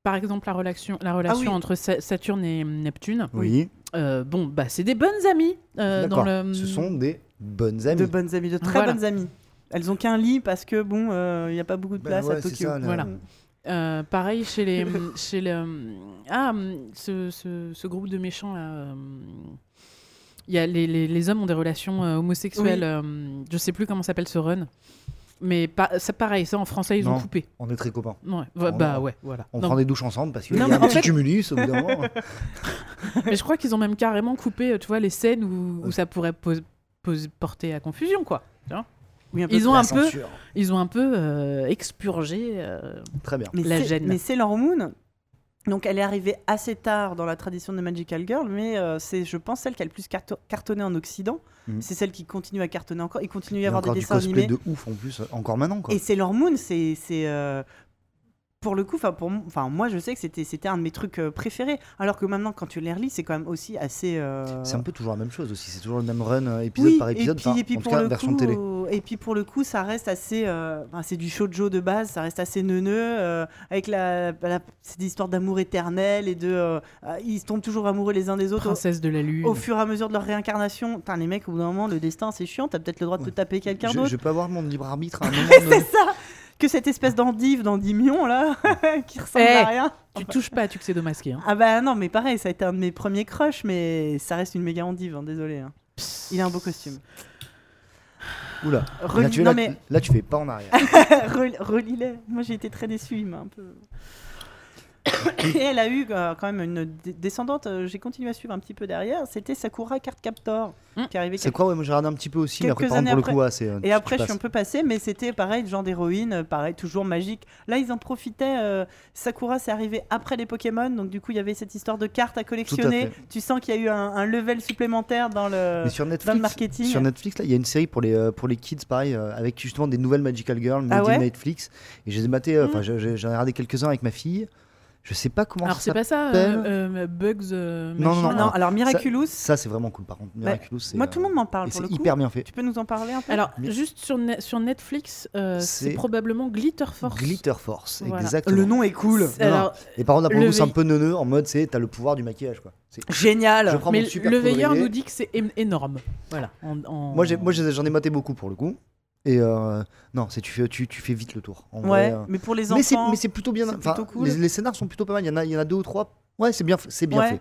Par exemple, la relation, la relation Ah oui. entre Sa- Saturne et Neptune. Oui. Euh, bon, bah, c'est des bonnes amies. euh, dans D'accord. le... Ce sont des bonnes amies. de bonnes amies, de très Voilà. bonnes amies. Elles ont qu'un lit parce que, bon, il n'y a pas beaucoup de Bah place ouais, à Tokyo. ça, là. Voilà. Euh, pareil chez les chez les ah ce, ce, ce groupe de méchants là euh, il y a les, les, les hommes ont des relations euh, homosexuelles Oui. euh, je sais plus comment s'appelle ce run mais pas ça pareil ça en français ils ont coupé On est très copains. ouais, va- On- bah ouais voilà On Non, prend des douches ensemble parce qu'il y a un petit cumulus au bout d'un moment. mais je crois qu'ils ont même carrément coupé euh, tu vois les scènes où, ça pourrait porter à confusion quoi. Oui, ils ont un peu ils ont un peu euh, expurgé euh, Très bien. Mais La c'est- gêne. Mais Sailor Moon, donc elle est arrivée assez tard dans la tradition des Magical Girl, mais euh, c'est, je pense, celle qui a le plus carto- cartonné en Occident. Mhm. C'est celle qui continue à cartonner encore. Il continue à y avoir des du dessins cosplay animés. de ouf en plus, encore maintenant quoi. Et Sailor Moon, c'est. c'est euh, pour le coup, enfin pour m- enfin moi je sais que c'était c'était un de mes trucs euh, préférés. Alors que maintenant quand tu les relis, c'est quand même aussi assez. euh, C'est un peu toujours la même chose aussi, c'est toujours le même run euh, épisode oui, par épisode, et puis, enfin, et puis en tout pour cas le version coup, télé. et puis pour le coup, ça reste assez, euh, enfin, c'est du shoujo de base, ça reste assez neuneux, euh, avec la, la c'est des histoires d'amour éternel et de, ils tombent toujours amoureux les uns des autres. au- princesse de la lune Au fur et à mesure de leur réincarnation, Putain, les mecs, au bout d'un moment, le destin c'est chiant, t'as peut-être le droit de te taper quelqu'un Je, d'autre. je peux avoir mon libre arbitre à un moment C'est ça Que cette espèce d'endive d'Endymion là, qui ressemble Eh. à rien. tu touches pas à Tuxedo masqué hein. Ah bah non, mais pareil, ça a été un de mes premiers crushs, mais ça reste une méga endive, hein, désolé. hein. Il a un beau costume. Oula. Relis- Là, tu, non, là, mais là, tu fais pas en arrière. Rel- relis-les. Moi, j'ai été très déçue. Il m'a un peu. Et elle a eu euh, quand même une descendante. euh, J'ai continué à suivre un petit peu derrière. C'était Sakura Card Captor Hmm. qui arrivait. C'est quoi Ouais, moi j'ai regardé un petit peu aussi, mais après, pour le coup, ouais, c'est. euh, Et tu- après, tu je suis un peu passée, mais c'était pareil, genre d'héroïne, pareil, toujours magique. Là, ils en profitaient. euh, Sakura, c'est arrivé après les Pokémon, donc du coup, il y avait cette histoire de cartes à collectionner. Tu sens qu'il y a eu un, un level supplémentaire dans le, Mais sur dans le Netflix, marketing. sur Netflix, là, il y a une série pour les, euh, pour les kids, pareil, euh, avec justement des nouvelles Magical Girls, Ah ouais Netflix. Et je les ai euh, enfin, Mm. j'ai- j'ai- j'en ai regardé quelques-uns avec ma fille. Je sais pas comment Alors ça c'est pas ça, s'appelle. euh, euh, Bugs. euh, Non, non, non, alors Miraculous, Ça, c'est vraiment cool, par contre. Miraculous, c'est. moi, euh, tout le monde m'en parle c'est le coup. hyper bien fait. Tu peux nous en parler un peu? Alors, Mais- juste sur, Ne- sur Netflix, euh, C'est- probablement Glitter Force. Glitter Force, Voilà. exactement. Le nom est cool. C'est- Non, non. Alors, Et par contre, là, c'est un peu neuneux, en mode, c'est t'as le pouvoir du maquillage, quoi. Génial. Je prends mais mon super le veilleur nous dit que c'est énorme. Voilà. en- en- Moi, j'en ai maté beaucoup pour le coup. Et euh, non, c'est tu fais, tu, tu fais vite le tour. En Ouais, vrai, euh. mais pour les Mais c'est, enfants. mais c'est plutôt bien. plutôt cool. les, les scénars sont plutôt pas mal. Il y en a, il y en a deux ou trois. Ouais, c'est bien, c'est bien Ouais. fait.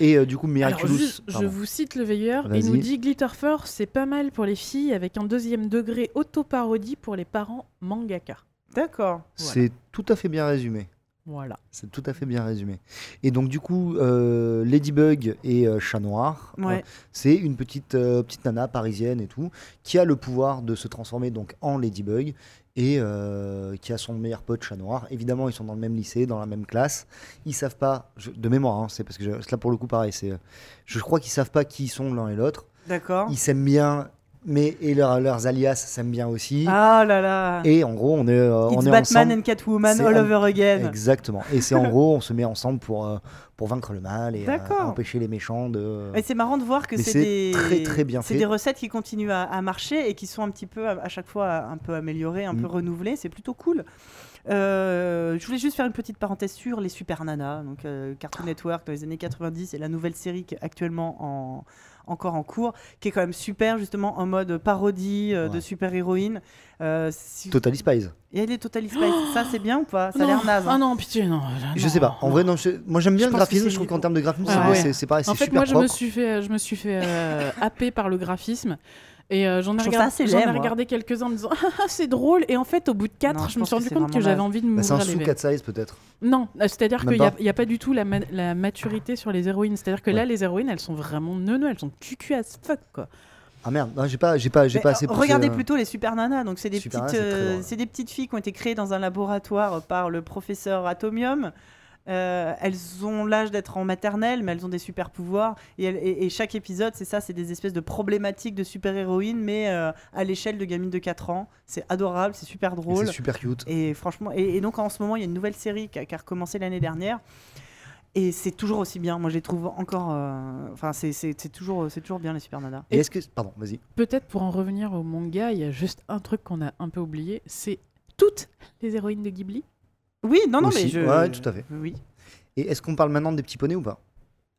Et euh, du coup, Alors, Miraculous. juste, je vous cite le veilleur. Vas-y. Il nous dit Glitter Force, c'est pas mal pour les filles avec un deuxième degré auto-parodie pour les parents mangaka. D'accord. C'est tout à fait bien résumé. Voilà. C'est tout à fait bien résumé. Et donc, du coup, euh, Ladybug et euh, Chat Noir, Ouais. euh, c'est une petite, petite nana parisienne et tout, qui a le pouvoir de se transformer donc en Ladybug et qui a son meilleur pote Chat Noir. Évidemment, ils sont dans le même lycée, dans la même classe. Ils savent pas, je- de mémoire, hein, c'est parce que je- là pour le coup, pareil, c'est, je crois qu'ils savent pas qui ils sont l'un et l'autre. D'accord. Ils s'aiment bien, mais et leurs- leurs alias s'aiment bien aussi. Ah là là. Et en gros, on est, euh, It's on est Batman ensemble. and Catwoman all over again. Exactement. Et c'est en gros, on se met ensemble pour, euh, pour vaincre le mal et euh, empêcher les méchants de. Et c'est marrant de voir que c'est des très, très bien c'est des recettes qui continuent à, à marcher et qui sont un petit peu à, à chaque fois un peu améliorées, un Mm. peu renouvelées. C'est plutôt cool. Euh, je voulais juste faire une petite parenthèse sur les Super Nanas, donc euh, Cartoon Network dans les années 90 et la nouvelle série qui est actuellement en encore en cours, qui est quand même super justement en mode parodie euh, de Ouais. super héroïne. Euh, si- Totally Spies. Il y a les Total Spice, ça c'est bien ou pas? Ça a l'air naze. Ah hein. non, pitié, non. Je sais pas. En vrai, non. je- Moi, j'aime bien Je le graphisme. Je trouve qu'en termes de graphisme, Ah c'est- ouais. c'est pareil. En C'est fait, super moi, je me suis fait, je me suis fait euh, happer par le graphisme. Et euh, j'en ai, ai regardé quelques-uns en me disant Ah, c'est drôle. Et en fait, au bout de 4, Non, je je me suis rendu compte que j'avais envie de Bah, c'est un m'ouvrir sous veines. 4 size peut-être. Non, euh, c'est-à-dire qu'il n'y a, pas. il y a pas du tout la, ma- la maturité sur les héroïnes. C'est-à-dire que là, les héroïnes, elles sont vraiment neuneux, elles sont cucu as fuck, quoi. Ah merde, non, j'ai pas, j'ai pas, j'ai pas assez. poussé, regardez euh, plutôt les Super Nanas. Donc c'est des Super petites, euh, c'est des petites filles qui ont été créées dans un laboratoire par le professeur Atomium. Euh, elles ont l'âge d'être en maternelle, mais elles ont des super pouvoirs. Et, elles- et- et chaque épisode, c'est ça, c'est des espèces de problématiques de super héroïnes, mais euh, à l'échelle de gamines de 4 ans. C'est adorable, c'est super drôle. C'est super cute. Et franchement, et, et donc en ce moment, il y a une nouvelle série qui a, qui a recommencé l'année dernière. Et c'est toujours aussi bien. Moi, je les trouve encore. euh, Enfin, c'est- c'est c'est toujours, c'est toujours bien les Super Nanas. Et est-ce que, pardon, vas-y. Peut-être pour en revenir au manga, il y a juste un truc qu'on a un peu oublié c'est toutes les héroïnes de Ghibli. Oui, non, non, Aussi, mais je. ouais, tout à fait. Oui. Et est-ce qu'on parle maintenant des petits poneys ou pas?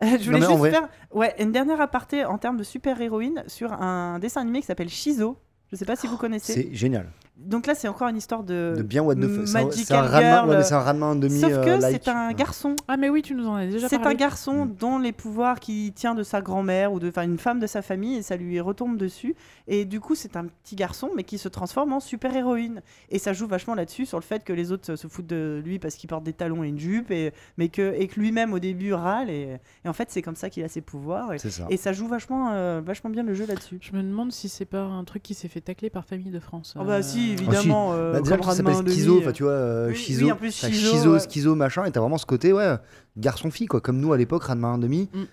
Je voulais juste vrai- faire ouais, une dernière aparté en termes de super-héroïne sur un dessin animé qui s'appelle Shizo. Je sais pas si vous connaissez. C'est génial. Donc là, c'est encore une histoire de. De bien what the fuck. C'est un- Magical C'est un Ranma, Girl. ouais, mais c'est un Ranma en demi. Sauf euh, que like. c'est un garçon. Ah, mais oui, tu nous en as déjà C'est parlé. un garçon Mm. dont les pouvoirs qui tient de sa grand-mère ou de enfin une femme de sa famille et ça lui retombe dessus et du coup c'est un petit garçon mais qui se transforme en super-héroïne et ça joue vachement là-dessus sur le fait que les autres se- foutent de lui parce qu'il porte des talons et une jupe et mais que et que lui-même au début râle et, et en fait c'est comme ça qu'il a ses pouvoirs et, C'est ça. et ça joue vachement euh, vachement bien le jeu là-dessus. Je me demande si c'est pas un truc qui s'est fait tacler par Famille de France. Ah bah Euh, si évidemment euh, Bah, déjà, comme ça s'appelle schizo, Demi, enfin, tu vois, euh, Oui, schizo, oui, en plus, t'as schizo, schizo, ouais. schizo, machin, et t'as vraiment ce côté, ouais, garçon-fille, quoi, comme nous à l'époque, Ranma 1,5. Mm.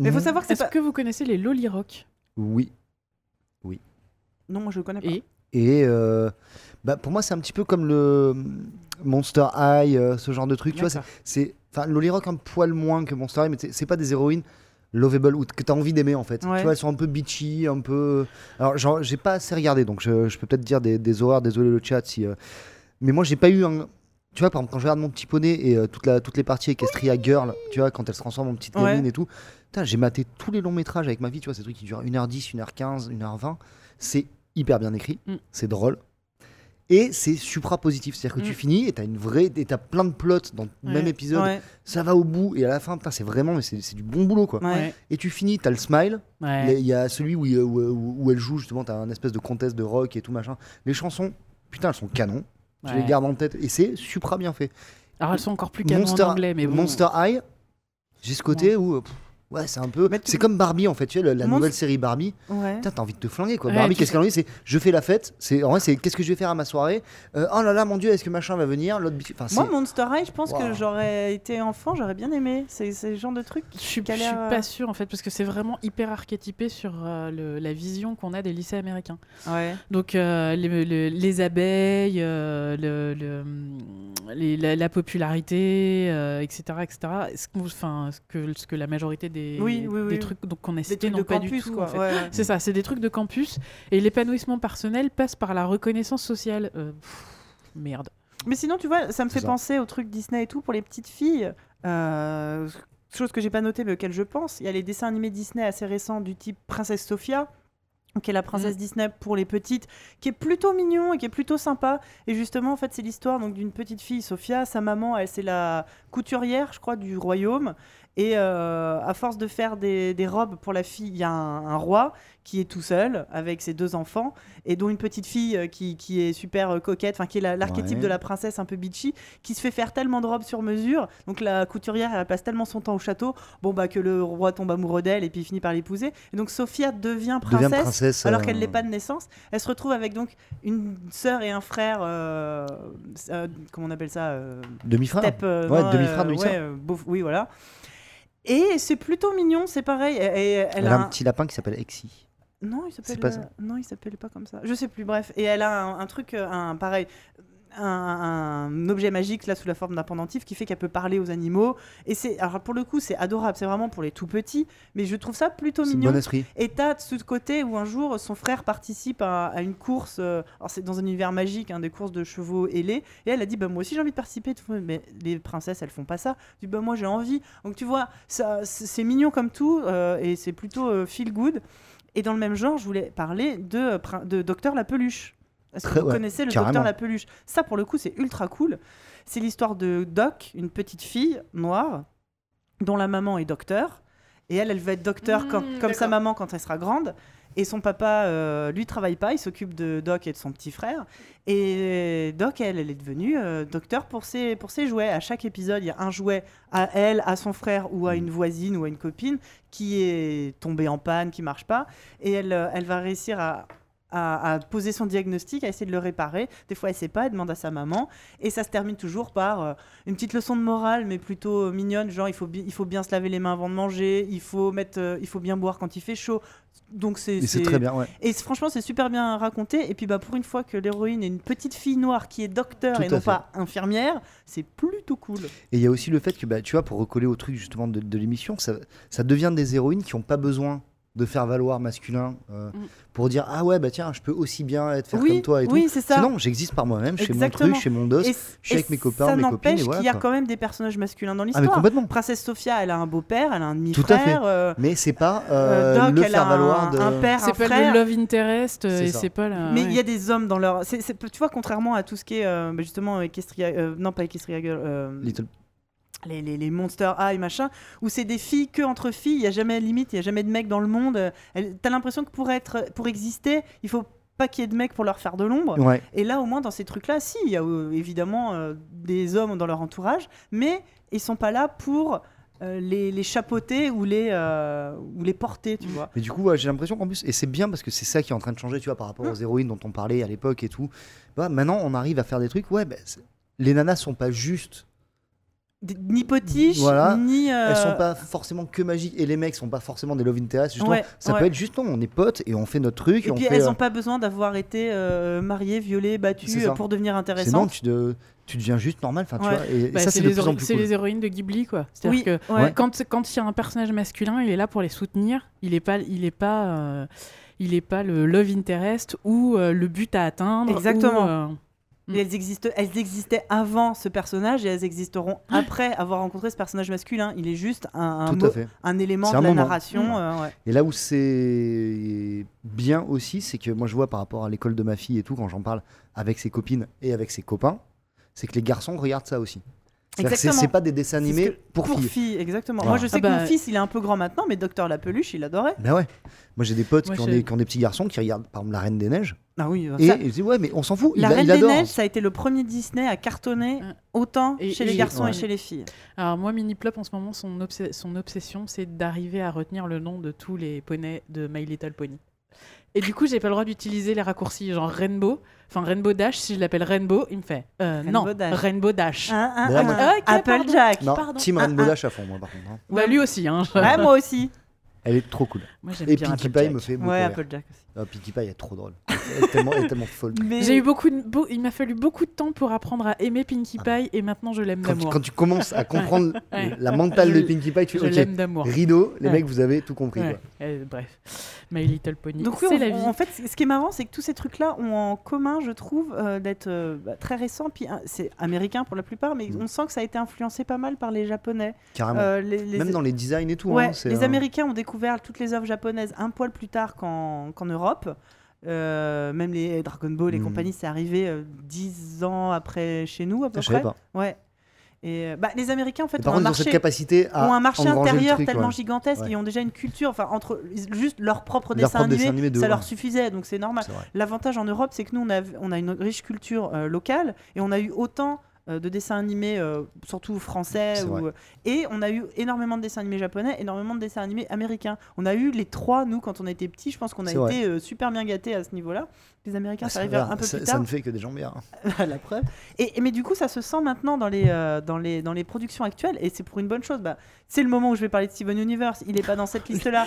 Mais faut Mm. savoir que c'est Est-ce pas que vous connaissez les Lolirock Oui. non moi je le connais pas. Et? Et euh, bah, pour moi, c'est un petit peu comme le Monster High, euh, ce genre de truc. Tu vois, c'est- D'accord. c'est. Enfin, Loli Rock un poil moins que Monster High, mais c'est c'est pas des héroïnes lovable ou que t'as envie d'aimer en fait. Ouais. Tu vois, elles sont un peu bitchy, un peu. Alors, j'ai pas assez regardé, donc je, je peux peut-être dire des, des horreurs, désolé le chat si. euh, Mais moi, j'ai pas eu un. Tu vois, par exemple, quand je regarde mon petit poney et euh, toute la, toutes les parties avec Estria Girl, tu vois, quand elle se transforme en petite Ouais. gamine et tout, j'ai maté tous les longs métrages avec ma vie, tu vois, ces trucs qui durent 1h10, 1h15, 1h20. C'est hyper bien écrit, Mm. c'est drôle. Et c'est supra positif, c'est-à-dire que tu Mm. finis et t'as une vraie, et t'as plein de plots dans le Ouais. même épisode. Ouais, Ça va au bout et à la fin, putain, c'est vraiment, mais c'est c'est du bon boulot quoi. ouais. Et tu finis, t'as le smile. Il y a celui où, où, où- où elle joue justement, t'as un espèce de contest de rock et tout machin. Les chansons, putain, elles sont canon. Tu les gardes en tête et c'est supra bien fait. Alors elles sont encore plus canon Monster, en anglais, mais bon. Monster High, j'ai ce côté où. pff, Ouais, c'est un peu. C'est comme Barbie en fait, tu sais, la, nouvelle série Barbie. Ouais. Putain, t'as envie de te flinguer quoi. Ouais, Barbie, qu'est-ce qu'elle en dit? C'est je fais la fête. C'est en vrai, c'est qu'est-ce que je vais faire à ma soirée? Euh, Oh là là, mon dieu, est-ce que machin va venir? L'autre. Enfin, Moi, Monster High, je pense Wow. que j'aurais été enfant, j'aurais bien aimé. C'est c'est le genre de truc. Je suis, euh, pas sûre en fait, parce que c'est vraiment hyper archétypé sur euh, le- la vision qu'on a des lycées américains. Ouais. Donc euh, les, le- les abeilles, euh, le, le, les- la, la popularité, euh, etc., etc. Ce, enfin, ce que, ce que la majorité des, Oui, oui, des oui. trucs donc, qu'on a Des cités de pas campus, du tout. quoi. en fait. ouais. C'est ça, c'est des trucs de campus. Et l'épanouissement personnel passe par la reconnaissance sociale. Euh, pff, merde. Mais sinon, tu vois, ça me fait ça. penser aux trucs Disney et tout pour les petites filles. Euh, chose que j'ai pas notée mais auquel je pense. Il y a les dessins animés Disney assez récents du type Princesse Sophia, qui est la princesse Mm. Disney pour les petites, qui est plutôt mignon et qui est plutôt sympa. Et justement, en fait, c'est l'histoire donc d'une petite fille, Sophia. Sa maman, elle c'est la couturière, je crois, du royaume. Et euh, à force de faire des, des robes pour la fille, il y a un, un roi qui est tout seul avec ses deux enfants et dont une petite fille euh, qui, qui est super euh, coquette, enfin qui est la- l'archétype Ouais. de la princesse un peu bitchy, qui se fait faire tellement de robes sur mesure. Donc la couturière, elle passe tellement son temps au château, bon bah que le roi tombe amoureux d'elle et puis il finit par l'épouser. Et donc Sophia devient princesse. devient princesse. Alors euh, qu'elle n'est pas de naissance, elle se retrouve avec donc une sœur et un frère, euh, comment on appelle ça Demi-frère. Ouais, demi-frère, demi-sœur. ouais, oui, voilà. Et c'est plutôt mignon, c'est pareil. Et, et elle, Elle a un un- petit lapin qui s'appelle Exy. Non, il s'appelle. pas euh, ça. Non, il s'appelle pas comme ça. Je sais plus. Bref, et elle a un, un truc, euh, un pareil. Un, un objet magique là sous la forme d'un pendentif qui fait qu'elle peut parler aux animaux et c'est alors pour le coup c'est adorable c'est vraiment pour les tout petits mais je trouve ça plutôt mignon bon esprit. et t'as de ce côté où un jour son frère participe à, à une course, euh, alors c'est dans un univers magique, hein, des courses de chevaux ailés, et elle a dit bah moi aussi j'ai envie de participer, tout. mais les princesses elles font pas ça. Dis bah moi j'ai envie. Donc tu vois, ça c'est mignon comme tout euh, et c'est plutôt euh, feel good. Et dans le même genre, je voulais parler de, de Docteur la Peluche. Est-ce que vous ouais, connaissez le carrément. Docteur la Peluche Ça pour le coup c'est ultra cool. C'est l'histoire de Doc, une petite fille noire dont la maman est docteur. Et elle, elle veut être docteur Mmh, quand- comme sa maman quand elle sera grande. Et son papa, euh, lui, travaille pas, il s'occupe de Doc et de son petit frère. Et Doc, elle, elle est devenue euh, docteur pour ses, pour ses jouets. À chaque épisode, il y a un jouet à elle, à son frère ou à une voisine ou à une copine qui est tombée en panne, qui marche pas. Et elle, euh, elle va réussir à, à, à poser son diagnostic, à essayer de le réparer. Des fois, elle sait pas, elle demande à sa maman. Et ça se termine toujours par euh, une petite leçon de morale, mais plutôt euh, mignonne, genre il faut, il faut bien se laver les mains avant de manger, il faut, mettre, euh, il faut bien boire quand il fait chaud. Donc c'est très bien, ouais. et franchement, c'est super bien raconté. Et puis, bah, pour une fois que l'héroïne est une petite fille noire qui est docteur Tout et non fait. pas infirmière, c'est plutôt cool. Et il y a aussi le fait que, bah, tu vois, pour recoller au truc justement de, de l'émission, ça, ça devient des héroïnes qui n'ont pas besoin de faire valoir masculin euh, Mm. pour dire ah ouais bah tiens je peux aussi bien être faire oui, comme toi et oui, tout. c'est ça. Sinon j'existe par moi-même, je fais mon truc, je fais mon dos. je suis avec mes copains, mes copines, n'empêche et voilà, qu'il y a quand même des personnages masculins dans Ah mais l'histoire. complètement. Princesse Sophia, elle a un beau-père, elle a un Tout à fait. demi-frère. euh, Mais c'est pas euh, euh, Doc, le elle faire a valoir un, de. un père, un C'est pas frère. le love interest euh, et c'est pas la. Mais ouais. il y a des hommes dans leur. c'est- c'est- tu vois, contrairement à tout ce qui est euh, bah, justement Equestria. euh, non, pas Equestria Girl. euh, Little- les, les, les Monster High, machin, où c'est des filles que entre filles, il n'y a jamais de limite, il n'y a jamais de mecs dans le monde. T'as l'impression que pour, être, pour exister, il faut pas qu'il y ait de mecs pour leur faire de l'ombre. Ouais. Et là, au moins, dans ces trucs-là, si, il y a euh, évidemment euh, des hommes dans leur entourage, mais ils sont pas là pour euh, les, les chapeauter ou les, euh, ou les porter, tu vois. Mais du coup, ouais, j'ai l'impression qu'en plus, et c'est bien parce que c'est ça qui est en train de changer, tu vois, par rapport aux héroïnes dont on parlait à l'époque et tout. Bah, maintenant, on arrive à faire des trucs. Ouais, bah, les nanas sont pas juste Ni potiches, Voilà. ni. euh, Elles sont pas forcément que magiques et les mecs sont pas forcément des love interest. Justement, Ouais, ça ouais. peut être juste non, on est potes et on fait notre truc. Et on puis fait, elles euh, n'ont pas besoin d'avoir été euh, mariées, violées, battues euh, pour devenir intéressantes. tu, de- tu deviens juste normal. Enfin, tu Ouais. vois. Et, et Bah, ça, c'est les, plus en héro- plus c'est cool. les héroïnes de Ghibli, quoi. C'est-à-dire Oui, que ouais. quand quand il y a un personnage masculin, il est là pour les soutenir. Il est pas, il est pas, euh, il est pas le love interest ou euh, le but à atteindre. Exactement. ou, Mm. Et elles, existent, elles existaient avant ce personnage et elles existeront après avoir rencontré ce personnage masculin. Il est juste un, mot- élément de un la moment. narration. Mm. euh, ouais. Et là où c'est bien aussi, c'est que moi je vois par rapport à l'école de ma fille et tout, quand j'en parle avec ses copines et avec ses copains, c'est que les garçons regardent ça aussi. C'est-à-dire que C'est Exactement. c'est pas des dessins C'est ce animés que- pour, Pour filles. filles, exactement. Voilà. Moi, je sais Ah que bah- mon fils, il est un peu grand maintenant, mais Docteur la peluche, il adorait. Ben ouais. Moi j'ai des potes Moi, qui, ont des, qui ont des petits garçons qui regardent par exemple La Reine des Neiges. Ah oui, Et ça- ils disent ouais mais on s'en fout, La a- Reine il des. Neiges, ça a été le premier Disney à cartonner autant Et- chez les et- garçons ouais. et chez les filles. Alors moi, Mini Plop, en ce moment, son, obs- son obsession, c'est d'arriver à retenir le nom de tous les poneys de My Little Pony. Et du coup, j'ai pas le droit d'utiliser les raccourcis, genre Rainbow, enfin Rainbow Dash. Si je l'appelle Rainbow, il me fait euh, Rainbow non, Dash. Rainbow Dash. Hein, hein, hein. moi- Ok, Apple pardon. Jack. Non, Pardon. Team Ah, Rainbow ah. Dash à fond moi par contre. hein. Bah, lui aussi, hein. Ouais, moi aussi. Elle est trop cool. Moi, j'aime Et bien Pinkie Pie me fait beaucoup Ouais, rire. Apple Jack aussi. Ah, Pinkie Pie est trop drôle. Elle est tellement, elle est tellement folle. Mais- J'ai eu beaucoup de, beau- il m'a fallu beaucoup de temps pour apprendre à aimer Pinkie Ah. Pie et maintenant je l'aime Quand tu, d'amour. quand tu commences à comprendre Ouais. la mentale Je- de Pinkie Pie, tu Je fais l'aime d'amour. rideau, les Ouais. mecs vous avez tout compris. Ouais. quoi. Euh, bref, My Little Pony, Donc oui, c'est on- la vie. en fait, ce qui est marrant, c'est que tous ces trucs-là ont en commun, je trouve, euh, d'être euh, bah, très récents. Puis hein, c'est américain pour la plupart, mais Mm. on sent que ça a été influencé pas mal par les Japonais. Carrément. Euh, les, les- Même dans les designs et tout. Ouais, hein, c'est les un- Américains ont découvert toutes les œuvres japonaises un poil plus tard qu'en qu'en Europe. Euh, même les Dragon Ball et Mm. compagnie, c'est arrivé euh, dix ans après chez nous à peu je près. pas. Ouais. Et euh, bah, les Américains en fait ont un contre, ils ont cette marché, capacité à ont un marché intérieur truc, tellement ouais. gigantesque, Ouais. ils ont déjà une culture, enfin entre juste leur propre Leur dessin propre animé, dessin animé de ça ouais. leur suffisait, donc c'est normal. L'avantage en Europe, c'est que nous, on a, on a une riche culture euh, locale et on a eu autant euh, de dessins animés, euh, surtout français, ou- vrai. et on a eu énormément de dessins animés japonais, énormément de dessins animés américains. On a eu les trois, nous, quand on était petits, je pense qu'on a été euh, super bien gâtés à ce niveau-là. Les Américains, Ah, ça ça arrive va, un peu ça, plus ça tard. ne fait que des gens bien. la preuve. Et, et- mais du coup, ça se sent maintenant dans les, euh, dans les, dans les productions actuelles, et c'est pour une bonne chose. Bah, c'est le moment où je vais parler de Steven Universe. Il n'est pas dans cette liste-là.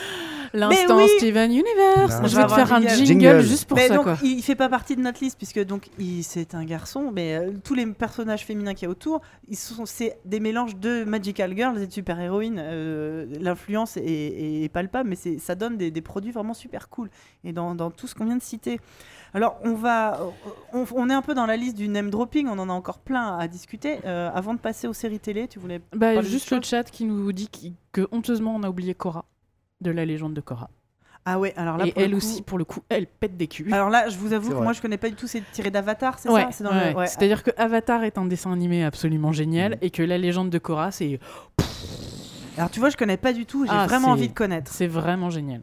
L'instant oui Steven Universe. Non. Je vais te faire un jingle, jingle. juste pour mais ça, donc, quoi. il fait pas partie de notre liste puisque donc il c'est un garçon, mais euh, tous les personnages féminins qu'il y a autour, ils sont c'est des mélanges de magical girls et de super héroïnes. Euh, L'influence est, est- est palpable, mais ça donne des, des produits vraiment super cool. Et dans, dans tout ce qu'on vient de citer. Alors on va, on, on est un peu dans la liste du name dropping. On en a encore plein à discuter. Euh, avant de passer aux séries télé, tu voulais Bah, juste le chat qui nous dit qui- que honteusement on a oublié Cora de la légende de Cora. Ah ouais, alors là et pour le elle coup- aussi, pour le coup, elle pète des culs. Alors là, je vous avoue que vrai. moi je connais pas du tout. C'est tiré d'Avatar, c'est Ouais, ça C'est dans ouais. le- ouais. C'est-à-dire que Avatar est un dessin animé absolument génial Mhm. et que la légende de Korra, c'est Alors tu vois, je connais pas du tout. J'ai Ah, vraiment envie de connaître. c'est vraiment génial.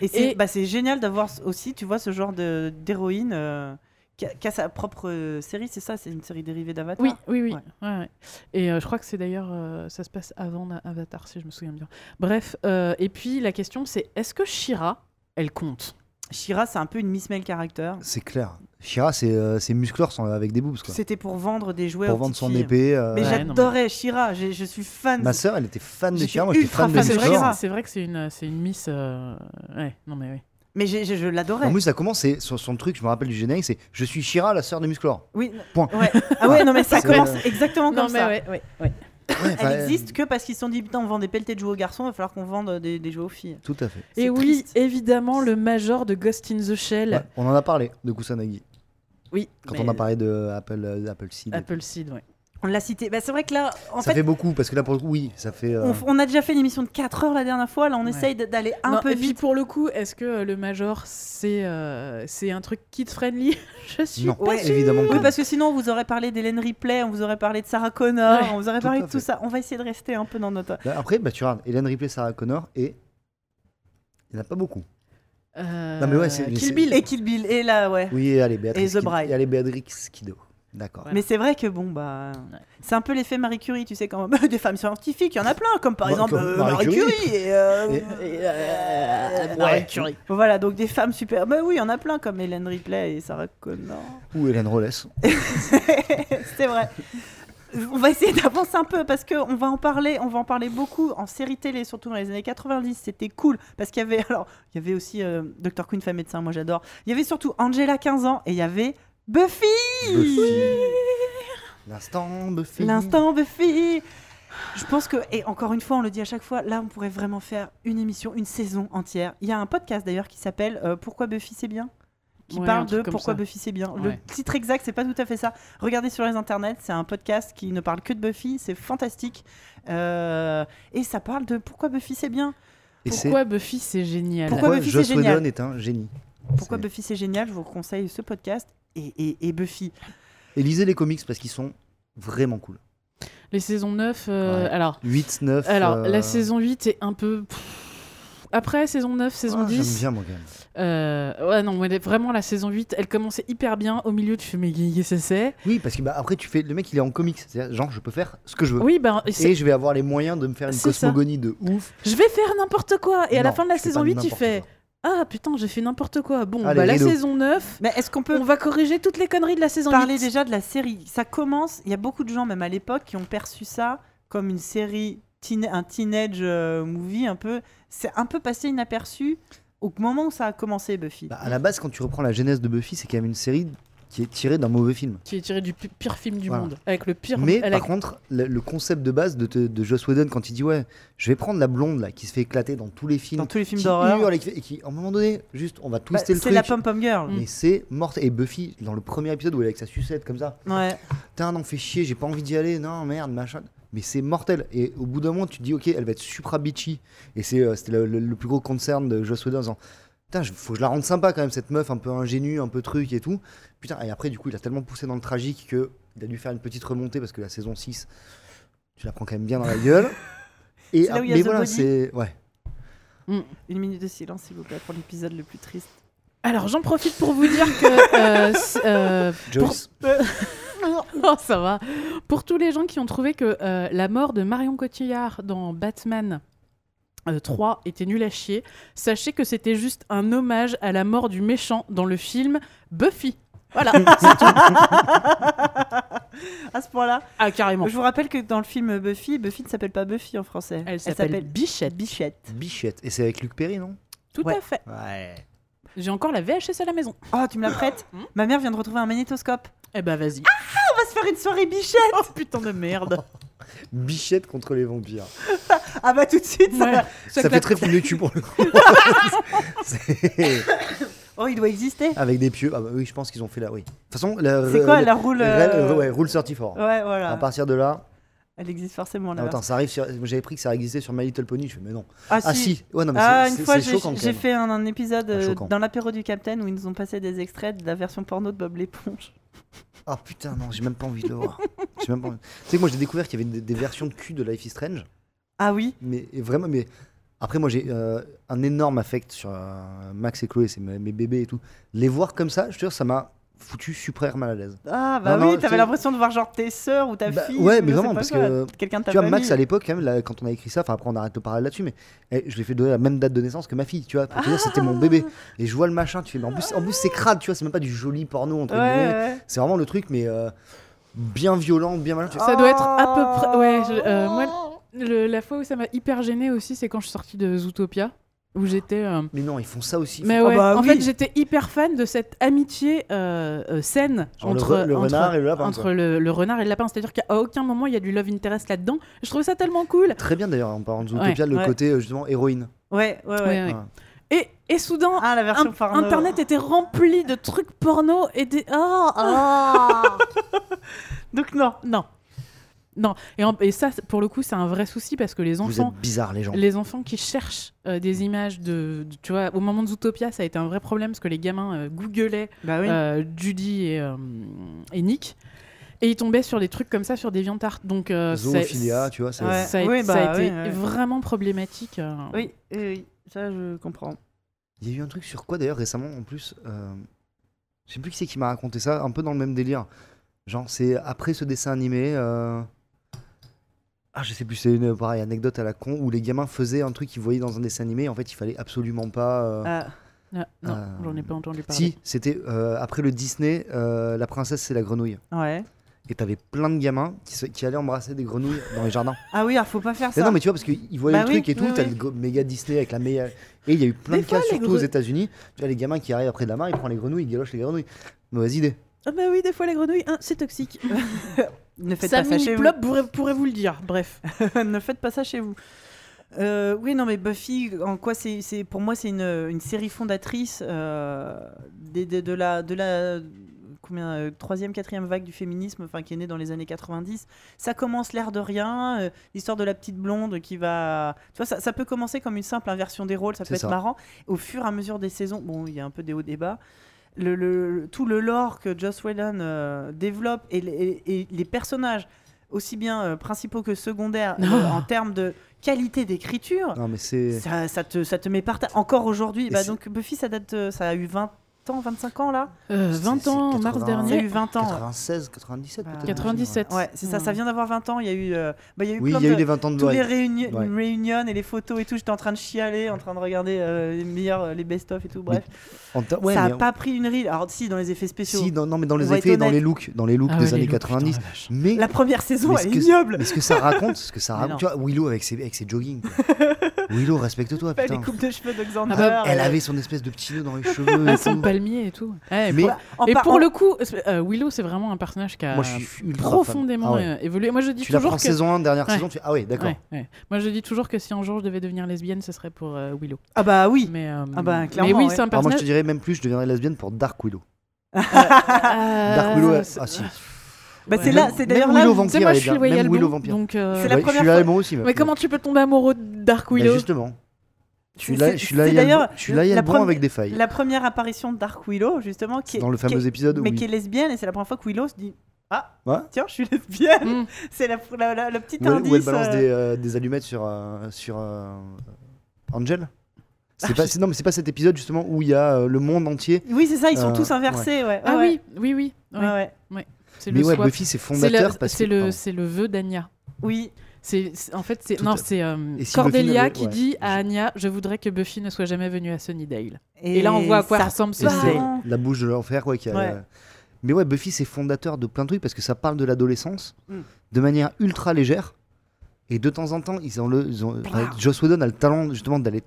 Et c'est Et- bah, c'est génial d'avoir aussi, tu vois, ce genre de- d'héroïne euh, qui, a, qui a sa propre euh, série, c'est ça? C'est une série dérivée d'Avatar? Oui, oui, oui. Ouais. Ouais, ouais. Et euh, je crois que c'est d'ailleurs, euh, ça se passe avant Avatar, si je me souviens bien. Bref, euh, et puis la question c'est, est-ce que Shira, elle compte? Shira, c'est un peu une Miss Mail character. C'est clair. Shira, c'est euh, c'est muscleur sans- avec des boobs. Quoi. C'était pour vendre des jouets Pour aux vendre son filles. épée. euh, Mais Ouais, j'adorais Shira, j'ai- je suis fan. Ma sœur, elle était fan de Shira. Moi, j'étais fan de fan c'est de vrai, que Shira. c'est- vrai que c'est une, c'est une Miss. euh, Ouais, non mais oui. Mais je l'adorais. En plus, ça commence, c'est son, son truc, je me rappelle du générique, c'est Je suis Shira, la sœur de Musclor. Oui. Point. Ouais. Ah ouais, non mais ça C'est- commence exactement Non comme mais ça. ouais, ouais, ouais. Ouais, Elle existe que parce qu'ils se sont dit putain, on vend des pelletés de jouets aux garçons, il va falloir qu'on vende des, des jouets aux filles. Tout à fait. Et oui, triste. évidemment, le major de Ghost in the Shell, Ouais, on en a parlé de Kusanagi. Oui, Quand on a parlé de Apple, euh, Apple Seed. Apple Seed, ouais. On l'a cité. Bah, c'est vrai que là, en ça fait, fait... beaucoup, parce que là, pour le coup, oui, ça fait. euh, on, on a déjà fait une émission de 4 heures la dernière fois. Là, on Ouais. essaye d'aller un Non, peu et puis vite. pour le coup, est-ce que euh, le major c'est euh, c'est un truc kid friendly Je suis Non, pas Ouais, sûre. évidemment Oui, parce que sinon, on vous aurait parlé d'Hélène Ripley, on vous aurait parlé de Sarah Connor, Ouais, on vous aurait parlé de tout ça. On va essayer de rester un peu dans notre. Bah, Après, bah, tu regardes, Hélène Ripley, Sarah Connor, et. Il n'y en a pas beaucoup. Euh, Non, mais ouais, c'est- Kill Bill. Et Kill Bill. Et là, ouais. Oui, allez, Béatrice. Et The Bride. Et allez, Béatrix Kiddo. D'accord. Ouais. Mais c'est vrai que bon, bah. Ouais. C'est un peu l'effet Marie Curie, tu sais, quand des femmes scientifiques, il y en a plein, comme par exemple comme euh, Marie Marie Curie. Curie. Et, euh, Et- et, euh, Ouais. Curie. Voilà, donc des femmes super. Bah oui, il y en a plein, comme Hélène Ripley et Sarah Connor. Ou Hélène Rollès. c'est vrai. On va essayer d'avancer un peu parce qu'on va en parler, on va en parler beaucoup en série télé, surtout dans les années 90. C'était cool parce qu'il y avait, alors, il y avait aussi euh, Dr Queen, femme médecin, moi j'adore. Il y avait surtout Angela, 15 ans, et il y avait Buffy. Buffy. L'instant Buffy. L'instant Buffy. Je pense que, et encore une fois, on le dit à chaque fois, là on pourrait vraiment faire une émission, une saison entière. Il y a un podcast d'ailleurs qui s'appelle euh, Pourquoi Buffy c'est bien? Qui Ouais, parle de pourquoi ça. Buffy c'est bien. Ouais. Le titre exact, c'est pas tout à fait ça. Regardez sur les internets, c'est un podcast qui ne parle que de Buffy, c'est fantastique. Euh, et ça parle de pourquoi Buffy c'est bien. Et Pourquoi Buffy c'est génial Pourquoi pourquoi Buffy, Joss c'est génial Whedon est un génie. Pourquoi Buffy c'est génial, je vous conseille ce podcast et, et- et Buffy. Et lisez les comics parce qu'ils sont vraiment cool. Les saisons 9, euh, Ouais. alors, 8, 9. alors euh, la saison 8 est un peu. Après, saison 9, saison ah, J'aime 10. bien, moi, quand même. euh, ouais, non, mais vraiment, la saison 8, elle commençait hyper bien. Au milieu, tu fais, mais qu'est-ce que c'est Oui, parce que bah, après, tu fais. Le mec, il est en comics. C'est-à-dire, genre, je peux faire ce que je veux. Oui, c'est- Et je vais avoir les moyens de me faire une C'est ça. cosmogonie de ouf. je vais faire n'importe quoi. Et à la fin de la tu fais saison pas 8, il n'importe fait quoi. Ah putain, j'ai fait n'importe quoi. Bon, Allez, bah, la saison 9, Mais est-ce qu'on peut on va corriger toutes les conneries de la saison parler 8. déjà de la série? Ça commence, il y a beaucoup de gens, même à l'époque, qui ont perçu ça comme une série, teen- un teenage euh, movie un peu. C'est un peu passé inaperçu au moment où ça a commencé, Buffy. Bah, à la base, quand tu reprends la genèse de Buffy, c'est quand même une série qui est tirée d'un mauvais film. Qui est tiré du pi- pire film du Voilà. monde. Avec le pire. Mais par contre, le, le concept de base de, te- de Joss Whedon, quand il dit Ouais, je vais prendre la blonde là qui se fait éclater dans tous les films, Dans tous les films d'horreur. et qui, fait- et qui, à un moment donné, juste, on va Bah, twister le c'est truc. la pom-pom girl. Mais c'est mortel. Et Buffy, dans le premier épisode où elle est avec sa sucette comme ça, Ouais. putain, non, fais chier, j'ai pas envie d'y aller, non, merde, machin. Mais c'est mortel. Et au bout d'un moment, tu te dis, ok, elle va être supra bitchy. Et c'est, euh, c'était le, le- le plus gros concern de Joss Whedon en disant, putain, faut que je la rende sympa quand même, cette meuf un peu ingénue, un peu truc et tout. Putain, et après, du coup, il a tellement poussé dans le tragique que il a dû faire une petite remontée parce que la saison 6, tu la prends quand même bien dans la gueule. Et, C'est là où il y a mais The voilà, Body. c'est. Ouais. Une minute de silence, s'il vous plaît, pour l'épisode le plus triste. Alors, j'en profite pour vous dire que. euh, euh, Joyce. Oh, ça va. Pour tous les gens qui ont trouvé que euh, la mort de Marion Cotillard dans Batman euh, 3 était nulle à chier, sachez que c'était juste un hommage à la mort du méchant dans le film Buffy. Voilà, c'est tout. À ce point-là, Ah, carrément. je vous rappelle que dans le film Buffy, Buffy ne s'appelle pas Buffy en français. Elle s'appelle Bichette. Bichette. Bichette. Et c'est avec Luc Perry, non? Tout Ouais. à fait. Ouais. J'ai encore la VHS à la maison. Oh, tu me la prêtes Hmm Ma mère vient de retrouver un magnétoscope. Eh bah, vas-y. On va se faire une soirée Bichette Oh putain de merde. Bichette contre les vampires. Ah bah tout de suite ça Ouais. va. Ça, fait très film de cul pour le coup. C'est- Oh, il doit exister. Avec des pieux. Ah bah oui, je pense qu'ils ont fait là, oui. De toute façon, la, C'est quoi la- la roule la- euh, ouais, Rule 34. Ouais, voilà. À partir de là, Elle existe forcément là. attends, ça arrive sur... J'avais pris que ça existait sur My Little Pony, je fais mais non. Ah, Ah si, ouais non mais Ah, une fois, j'ai fait un, un épisode Ah, euh, dans l'apéro du Capitaine où ils nous ont passé des extraits de la version porno de Bob l'éponge. Ah putain non, j'ai même pas envie de le voir. J'ai même pas envie. Tu sais que moi j'ai découvert qu'il y avait des, des versions de cul de Life is Strange, Ah oui mais vraiment mais après moi j'ai euh, un énorme affect sur euh, Max et Chloé, c'est mes, mes bébés et tout. Les voir comme ça, je te jure ça m'a foutu super mal à l'aise. Ah bah Non, non, oui, t'avais l'impression de voir genre tes sœurs ou ta Bah, fille. ouais, ou mais vraiment, parce quoi, que, quelqu'un de ta Tu vois, famille. Max à l'époque, quand, même, là, quand on a écrit ça, enfin après on arrête de parler là-dessus, mais eh, je lui ai fait donner la même date de naissance que ma fille, tu vois. Pour te dire, c'était mon bébé. Et je vois le machin, tu fais, mais en plus, en plus c'est crade, tu vois, c'est même pas du joli porno, entre Ouais, guillemets. ouais. C'est vraiment le truc, mais euh, bien violent, bien malin. Ça doit être à peu près. Ouais, je- euh, moi, le- la fois où ça m'a hyper gêné aussi, c'est quand je suis sortie de Zootopia, où j'étais. euh, Mais non, ils font ça aussi. Mais Ah bah en oui. fait, j'étais hyper fan de cette amitié euh, euh, saine Genre le entre, re- le entre- renard et le lapin, entre le, le renard et le lapin. C'est-à-dire qu'à aucun moment il y a du love interest là-dedans. Je trouvais ça tellement cool. Très bien d'ailleurs, en parlant de Zootopia, le ouais. côté justement héroïne. Ouais, ouais, ouais. Ouais, ouais. Voilà. Et, et soudain, Ah, la version in- porno. Internet était rempli de trucs porno et des. Oh, oh. Donc non. non. Non. Et, en- et ça, pour le coup, c'est un vrai souci parce que les Vous enfants. êtes bizarres, les gens. Les enfants qui cherchent euh, des images de, de- Tu vois, au moment de Zootopia, ça a été un vrai problème parce que les gamins euh, googlaient Bah oui. euh, Judy et, euh, et Nick. Et ils tombaient sur des trucs comme ça sur des viandarts. Donc, euh, ça- Zoophilia, tu vois, c'est. Ouais. ça, a, Oui, ça a bah été oui, ouais. vraiment problématique. euh. Oui, ça je comprends. Il y a eu un truc sur quoi d'ailleurs récemment en plus euh, Je sais plus qui c'est qui m'a raconté ça, un peu dans le même délire. Genre, c'est après ce dessin animé. Ah, je sais plus, c'est une pareil, anecdote à la con où les gamins faisaient un truc qu'ils voyaient dans un dessin animé. En fait, il fallait absolument pas. euh, Ah, Ah, non, Euh, j'en ai pas entendu parler. Si, c'était euh, après le Disney, euh, La princesse c'est la grenouille. ouais. Et t'avais plein de gamins qui, se- qui allaient embrasser des grenouilles dans les jardins. Ah oui, alors faut pas faire Mais ça. non, mais tu vois, parce qu'ils voyaient Bah le truc oui, et tout, oui, t'as oui. le go- méga Disney avec la meilleure. Et il y a eu plein Des de cas, fois, les surtout aux gre- États-Unis. Tu vois, les gamins qui arrivent après de la mare, ils prennent les grenouilles, ils galochent les grenouilles. Mauvaise idée. Ah bah oui, des fois les grenouilles, hein, c'est toxique. ne faites pas ça chez vous. Pourrait, pourrait vous le dire. Bref. ne faites pas ça chez vous. Euh, oui, non, mais Buffy, en quoi c'est, pour moi, c'est une, une série fondatrice euh, de, la, de la combien, euh, troisième, quatrième vague du féminisme, enfin qui est née dans les années 90. Ça commence l'air de rien, euh, l'histoire de la petite blonde qui va, tu vois, ça, ça peut commencer comme une simple inversion des rôles, ça peut être ça. marrant. Au fur et à mesure des saisons, bon, il y a un peu des hauts débats. Le, le- tout le lore que Joss Whedon euh, développe et, les- et- et les personnages, aussi bien euh, principaux que secondaires, euh, en termes de qualité d'écriture, ça, ça te, ça te met par terre. Encore aujourd'hui, bah, donc Buffy, ça date, ça a eu 20 ans, 25 ans là Euh, C'est- 20 c'est ans en 80. mars Ça a dernier. eu 20 ans. ouais. 96, 97 Bah, peut-être. 97. Ouais, c'est ça, ça vient d'avoir 20 ans. Il y a eu, euh, bah, il y a eu Oui, plein il y a de- eu les 20 ans de tous les réuni- Ouais. réunions et les photos et tout. J'étais en train de chialer, en train de regarder euh, les meilleurs, euh, les best-of et tout. Bref, ouais, ça mais a pas pris une ride. Alors, si, dans les effets spéciaux. Si, dans, non, mais dans les effets et dans les looks, dans les looks Ah des ouais, années les looks, 90. putain, la vache. mais, La première saison, mais elle est que- ignoble. mais ce que ça raconte, ce que ça raconte, tu vois, Willow avec ses, avec ses jogging. Willow, respecte-toi, les coupes de cheveux de Xander. Ah bah, Elle avait son espèce de petit nœud dans les cheveux. Ah, et tout. Ouais, Mais- pour- et par- pour en- le coup, euh, Willow, c'est vraiment un personnage qui a Moi, profondément Ah ouais. euh, évolué. Moi, je dis Tu la toujours prends que. saison 1, dernière Ouais. saison, tu Ah ouais, d'accord. Ouais, ouais. Moi, je dis toujours que si un jour je devais devenir lesbienne, ce serait pour euh, Willow. Ah bah oui. Mais, euh, Ah bah, mais clairement, oui, ouais. c'est un Alors moi, je personnage. te dirais même plus, je deviendrais lesbienne pour Dark Willow. Euh, Dark Willow, c'est- Ah si. Bah, Ouais. c'est là, Même- c'est d'ailleurs là. Willow Vampire, moi, je suis Willow Vampire. donc. euh, C'est la Ouais, première je suis là, fois- moi aussi. meuf. Mais comment tu peux tomber amoureux de Dark Bah, Willow? Justement. Je suis C'est- là, je suis là, il y a d'ailleurs la bon première- avec des failles. La première apparition de Dark Willow, justement, qui est, dans le qui est- fameux épisode où mais qui est lesbienne, et c'est la première fois que Willow se dit Ah, Ouais. tiens, je suis lesbienne. Mm. C'est la, la, la- le petit où elle, indice. où elle balance euh, des, euh, des allumettes sur, euh, sur euh, Angel? C'est Ah, pas, je- c'est- non, mais c'est pas cet épisode justement où il y a euh, le monde entier. Oui, c'est ça, ils sont tous inversés. Ouais. Ah ouais, oui, oui, oui. ouais. ouais. ouais. C'est Mais le ouais, swap. Buffy c'est fondateur le, parce c'est que. c'est le vœu d'Anya. Oui. C'est, en fait, c'est non, c'est euh, si Cordelia qui dit ouais. à Anya, je voudrais que Buffy ne soit jamais venue à Sunnydale. Et là, on voit à quoi ça ressemble Sunnydale. la bouche de l'enfer, ouais, qui a- Ouais. Mais ouais, Buffy c'est fondateur de plein de trucs parce que ça parle de l'adolescence Mm. de manière ultra légère. Et de temps en temps, ils ont le, ils ont-. Joss Whedon a le talent justement d'aller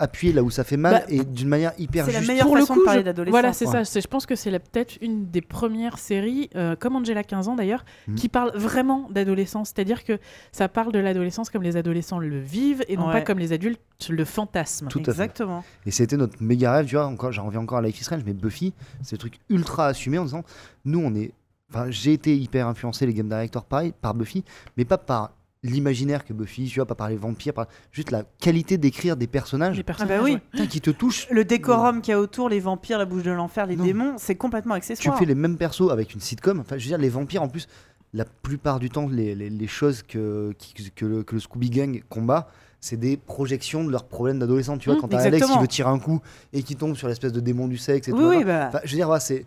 appuyer là où ça fait mal Bah, et d'une manière hyper c'est la juste. meilleure Pour le façon coup, de parler je- d'adolescence. voilà, c'est Ouais. ça. Je pense que c'est la- peut-être une des premières séries, euh, comme Angela 15 ans d'ailleurs, Mhm. qui parle vraiment d'adolescence. C'est-à-dire que ça parle de l'adolescence comme les adolescents le vivent et non Ouais. pas comme les adultes le fantasment. Tout à fait. Exactement. Et c'était notre méga rêve, tu vois. Encore, j'en reviens encore à Life is Strange, mais Buffy, c'est le truc ultra assumé en disant, nous, on est. Enfin, j'ai été hyper influencé les game directors pareil par Buffy, mais pas par l'imaginaire que Buffy, tu vois, pas par les vampires, par juste la qualité d'écrire des personnages Les personnages, Ah bah oui. ouais. putain, qui te touchent. Le décorum qu'il y a autour, les vampires, la bouche de l'enfer, les Non. démons, c'est complètement Tu accessoire. fais les mêmes persos avec une sitcom. Enfin, je veux dire, les vampires, en plus, la plupart du temps, les, les- les choses que, qui- que, le, que le Scooby Gang combat, c'est des projections de leurs problèmes d'adolescent. Tu vois, Mm, quand t'as Alex qui veut tirer un coup et qui tombe sur l'espèce de démon du sexe et Oui, tout. oui, bah. Enfin, je veux dire, voilà, c'est.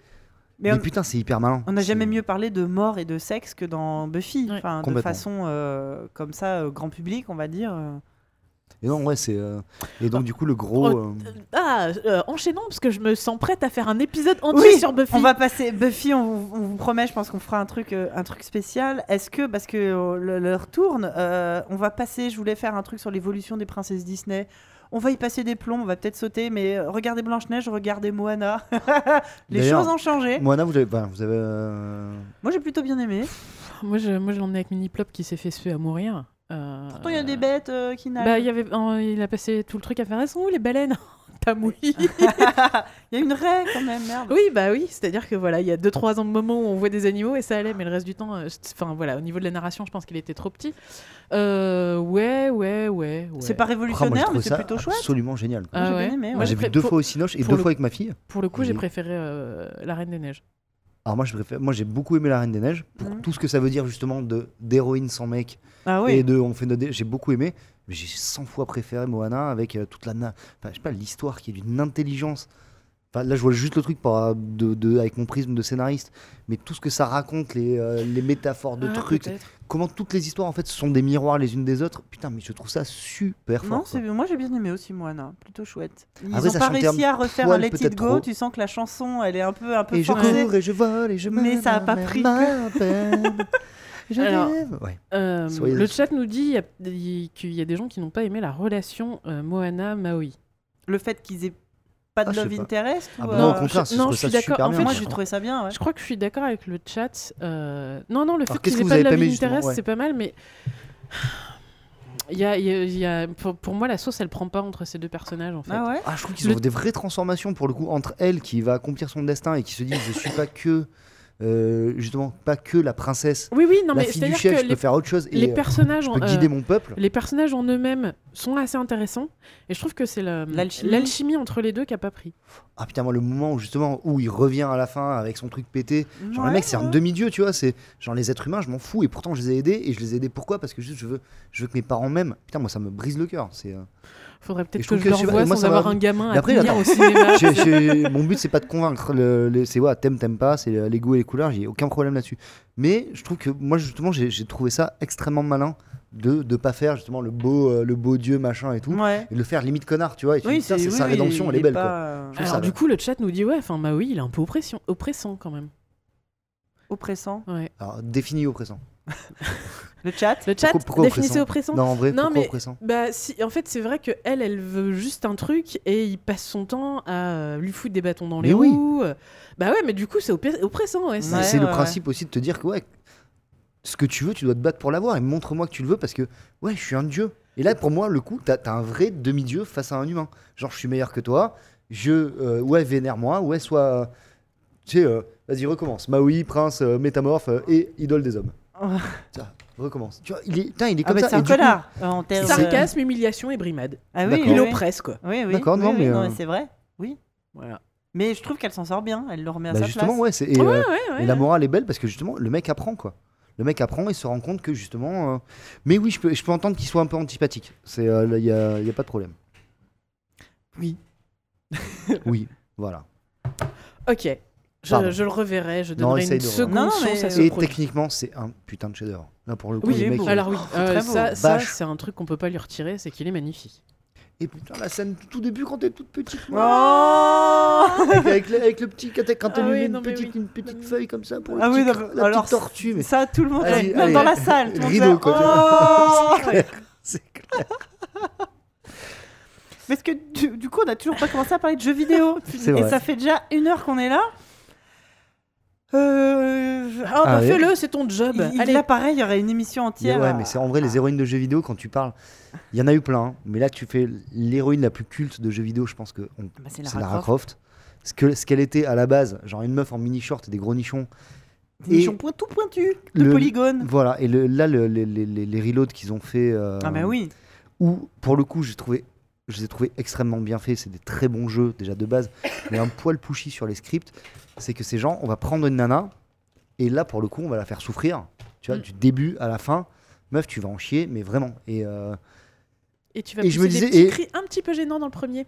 Mais Mais, on- putain, c'est hyper malin. On n'a jamais mieux parlé de mort et de sexe que dans Buffy. Ouais. Enfin, de façon euh, comme ça, euh, grand public, on va dire. euh. Et non, ouais, c'est. euh, Et donc, du coup, le gros. Oh, euh, Ah, euh, enchaînons parce que je me sens prête à faire un épisode entier Oui, sur Buffy. On va passer Buffy, on, vous- on vous promet, je pense qu'on fera un truc, un truc spécial. Est-ce que, parce que l'heure tourne, euh, on va passer, je voulais faire un truc sur l'évolution des princesses Disney. On va y passer des plombs, on va peut-être sauter, mais euh, regardez Blanche-Neige, regardez Moana. Les choses ont changé. Moana, vous avez. vous avez euh, Moi, j'ai plutôt bien aimé. Moi, je, moi, je l'en ai avec Mini Plop qui s'est fait suer à mourir. Euh, Pourtant, il y a des bêtes euh, qui nagent. Bah, il y avait, euh, il a passé tout le truc à faire. Elles sont où les baleines? Mouillé. Il y a une raie quand même, merde. oui, bah oui. C'est-à-dire que voilà, il y a 2-3 ans de moments où on voit des animaux et ça allait, mais le reste du temps, euh, enfin voilà, au niveau de la narration, je pense qu'il était trop petit. Euh, ouais, ouais, ouais. ouais. C'est pas ah, moi, révolutionnaire, trouvé mais c'est plutôt chouette. absolument génial. Ah J'ai ouais. bien aimé, Moi, ouais. j'ai j'ai vu deux pour- fois au Cinoche et deux le- fois avec ma fille. Pour le coup, j'ai J'ai- préféré euh, La Reine des Neiges. Alors moi, je préfère, moi j'ai beaucoup aimé La Reine des Neiges pour tout ce que ça veut dire justement de d'héroïne sans mec Ah oui. et de on fait notre j'ai beaucoup aimé. Mais j'ai 100 fois préféré Moana avec euh, toute la na- enfin, je sais pas l'histoire qui est d'une intelligence. Enfin, là je vois juste le truc par, de, de- avec mon prisme de scénariste, mais tout ce que ça raconte, les, euh, les métaphores de Ah, trucs, comment toutes les histoires en fait sont des miroirs les unes des autres. Putain, mais je trouve ça super fort. Non, moi j'ai bien aimé aussi Moana, plutôt chouette. Ils Après, ont ça pas réussi un à refaire poil Let It Go, trop. tu sens que la chanson elle est un peu un peu Et je cours et je vole et je Mais ça a pas pris Alors. Ouais. Euh, le chat nous dit y qu'il y a des gens qui n'ont pas aimé la relation euh, Moana-Maui. Le fait qu'ils aient pas de Ah, love interest Ah ou, bah non, au euh, contraire, je- non, je suis d'accord. super En fait, Moi j'ai trouvé ça bien, ouais. Je crois que je suis d'accord avec le chat. euh, Non, non, le fait aient que vous pas de intéresse, Ouais. c'est pas mal, mais Il y a, il y a- il y a- pour, pour moi, la sauce, elle prend pas entre ces deux personnages, en fait. Ah ouais Ah, je trouve qu'ils Le- ont des vraies transformations pour le coup entre elle qui va accomplir son destin et qui se dit je suis pas que euh, justement pas que la princesse, Oui, oui, non, la mais fille du chef, que je les, peux faire autre chose et les euh, personnages je peux euh, guider mon peuple. les personnages en eux-mêmes sont assez intéressants et je trouve que c'est L'alchimie. entre les deux qui a pas pris. Ah putain moi le moment où justement où il revient à la fin avec son truc pété, genre le mec c'est un demi-dieu tu vois, c'est genre les êtres humains je m'en fous et pourtant je les ai aidés et je les ai aidés pourquoi? Parce que juste je veux je veux que mes parents m'aiment. Putain moi ça me brise le cœur, c'est euh, Faudrait peut-être que que le je revoie moi, sans avoir va- un gamin à après, au cinéma. J'ai- j'ai- mon but c'est pas de convaincre le, c'est ouais, t'aimes t'aimes pas c'est les goûts et les couleurs j'ai aucun problème là-dessus mais je trouve que moi justement j'ai j'ai trouvé ça extrêmement malin de de pas faire justement le beau euh, le beau dieu machin et tout Ouais. et de le faire limite connard tu vois et tu Oui, dis, putain, c'est oui, sa rédemption elle est belle pas, quoi Alors ça du coup, le chat nous dit ouais, enfin Maui, il est un peu oppression, oppressant quand même. oppressant. Ouais. alors défini oppressant Le chat Le chat, Pourquoi- pourquoi définissez oppressant. non en vrai Non, pourquoi mais- oppressant Bah si, en fait, c'est vrai que elle, elle veut juste un truc et il passe son temps à lui foutre des bâtons dans les Mais roues. Bah ouais, mais du coup, c'est oppressant. Ouais, c'est- Ouais, le ouais, principe aussi de te dire que ouais ce que tu veux tu dois te battre pour l'avoir et montre-moi que tu le veux parce que ouais je suis un dieu et là pour moi le coup t'as as un vrai demi-dieu face à un humain genre je suis meilleur que toi je euh, ouais vénère-moi ouais soit tu sais euh, vas-y recommence Maui prince euh, métamorphe euh, et idole des hommes Tiens, recommence tu vois il est putain, il est Ah comme bah ça c'est et un du coup- connard euh, en termes de- Sarcasme, humiliation et brimade. Ah oui, oui, Il oui. oppresse quoi. Oui, oui. D'accord, oui, non, oui, mais, non, euh, c'est vrai. Voilà. Mais je trouve qu'elle s'en sort bien. Elle le remet à bah, sa justement place. ouais c'est et, Ouais, euh, ouais, ouais. Et la morale est belle parce que justement, le mec apprend quoi. Le mec apprend et se rend compte que justement. euh, Mais oui, je peux, je peux entendre qu'il soit un peu antipathique. Euh, il y a, il y a pas de problème. Oui. Oui, voilà. Ok. Je, je le reverrai, je Non, donnerai essaye une de seconde Non, non, chance mais- à ce Et produit. techniquement, c'est un putain de chef-d'œuvre. Là, pour le coup, Oui, les il est mecs. Alors oui, c'est euh, très ça, beau. ça c'est un truc qu'on peut pas lui retirer, c'est qu'il est magnifique. Et putain, la scène tout début quand t'es toute petite. Oh avec, avec le, avec le petit. Quand t'as- quand Ah oui, une, non, mais petite, oui. une petite feuille comme ça pour le Ah oui, petit non, cra- mais la alors, petite tortue. Mais Ça, tout le monde. Allez, même allez. dans la salle. Tout le monde Rideau, quoi, Oh c'est clair. Parce que du, du coup, on a toujours pas commencé à parler de jeux vidéo. Et ça fait déjà une heure qu'on est là. Euh, Oh, Ah bah ouais. fais-le, c'est ton job. il, Allez. là, pareil, il y aurait une émission entière. ouais, mais c'est en vrai les héroïnes de jeux vidéo quand tu parles. Il y en a eu plein, hein, mais là tu fais l'héroïne la plus culte de jeux vidéo, je pense que on- Bah, c'est c'est Lara Croft. Ce que ce qu'elle était à la base, genre une meuf en mini short et des gros nichons. Des Et nichons point- tout pointus, de le- polygones. Voilà, et le- là le- les, les, les, les reloads qu'ils ont fait, euh, Ah, bah oui. où pour le coup j'ai trouvé, je les ai trouvés extrêmement bien faits. C'est des très bons jeux déjà de base, mais un poil pushy sur les scripts, c'est que ces gens, on va prendre une nana et là pour le coup on va la faire souffrir. Tu vois, Mm. du début à la fin, meuf tu vas en chier, mais vraiment. Et euh, Et tu vas Et je me des disais- petits et- cris un petit peu gênants dans le premier.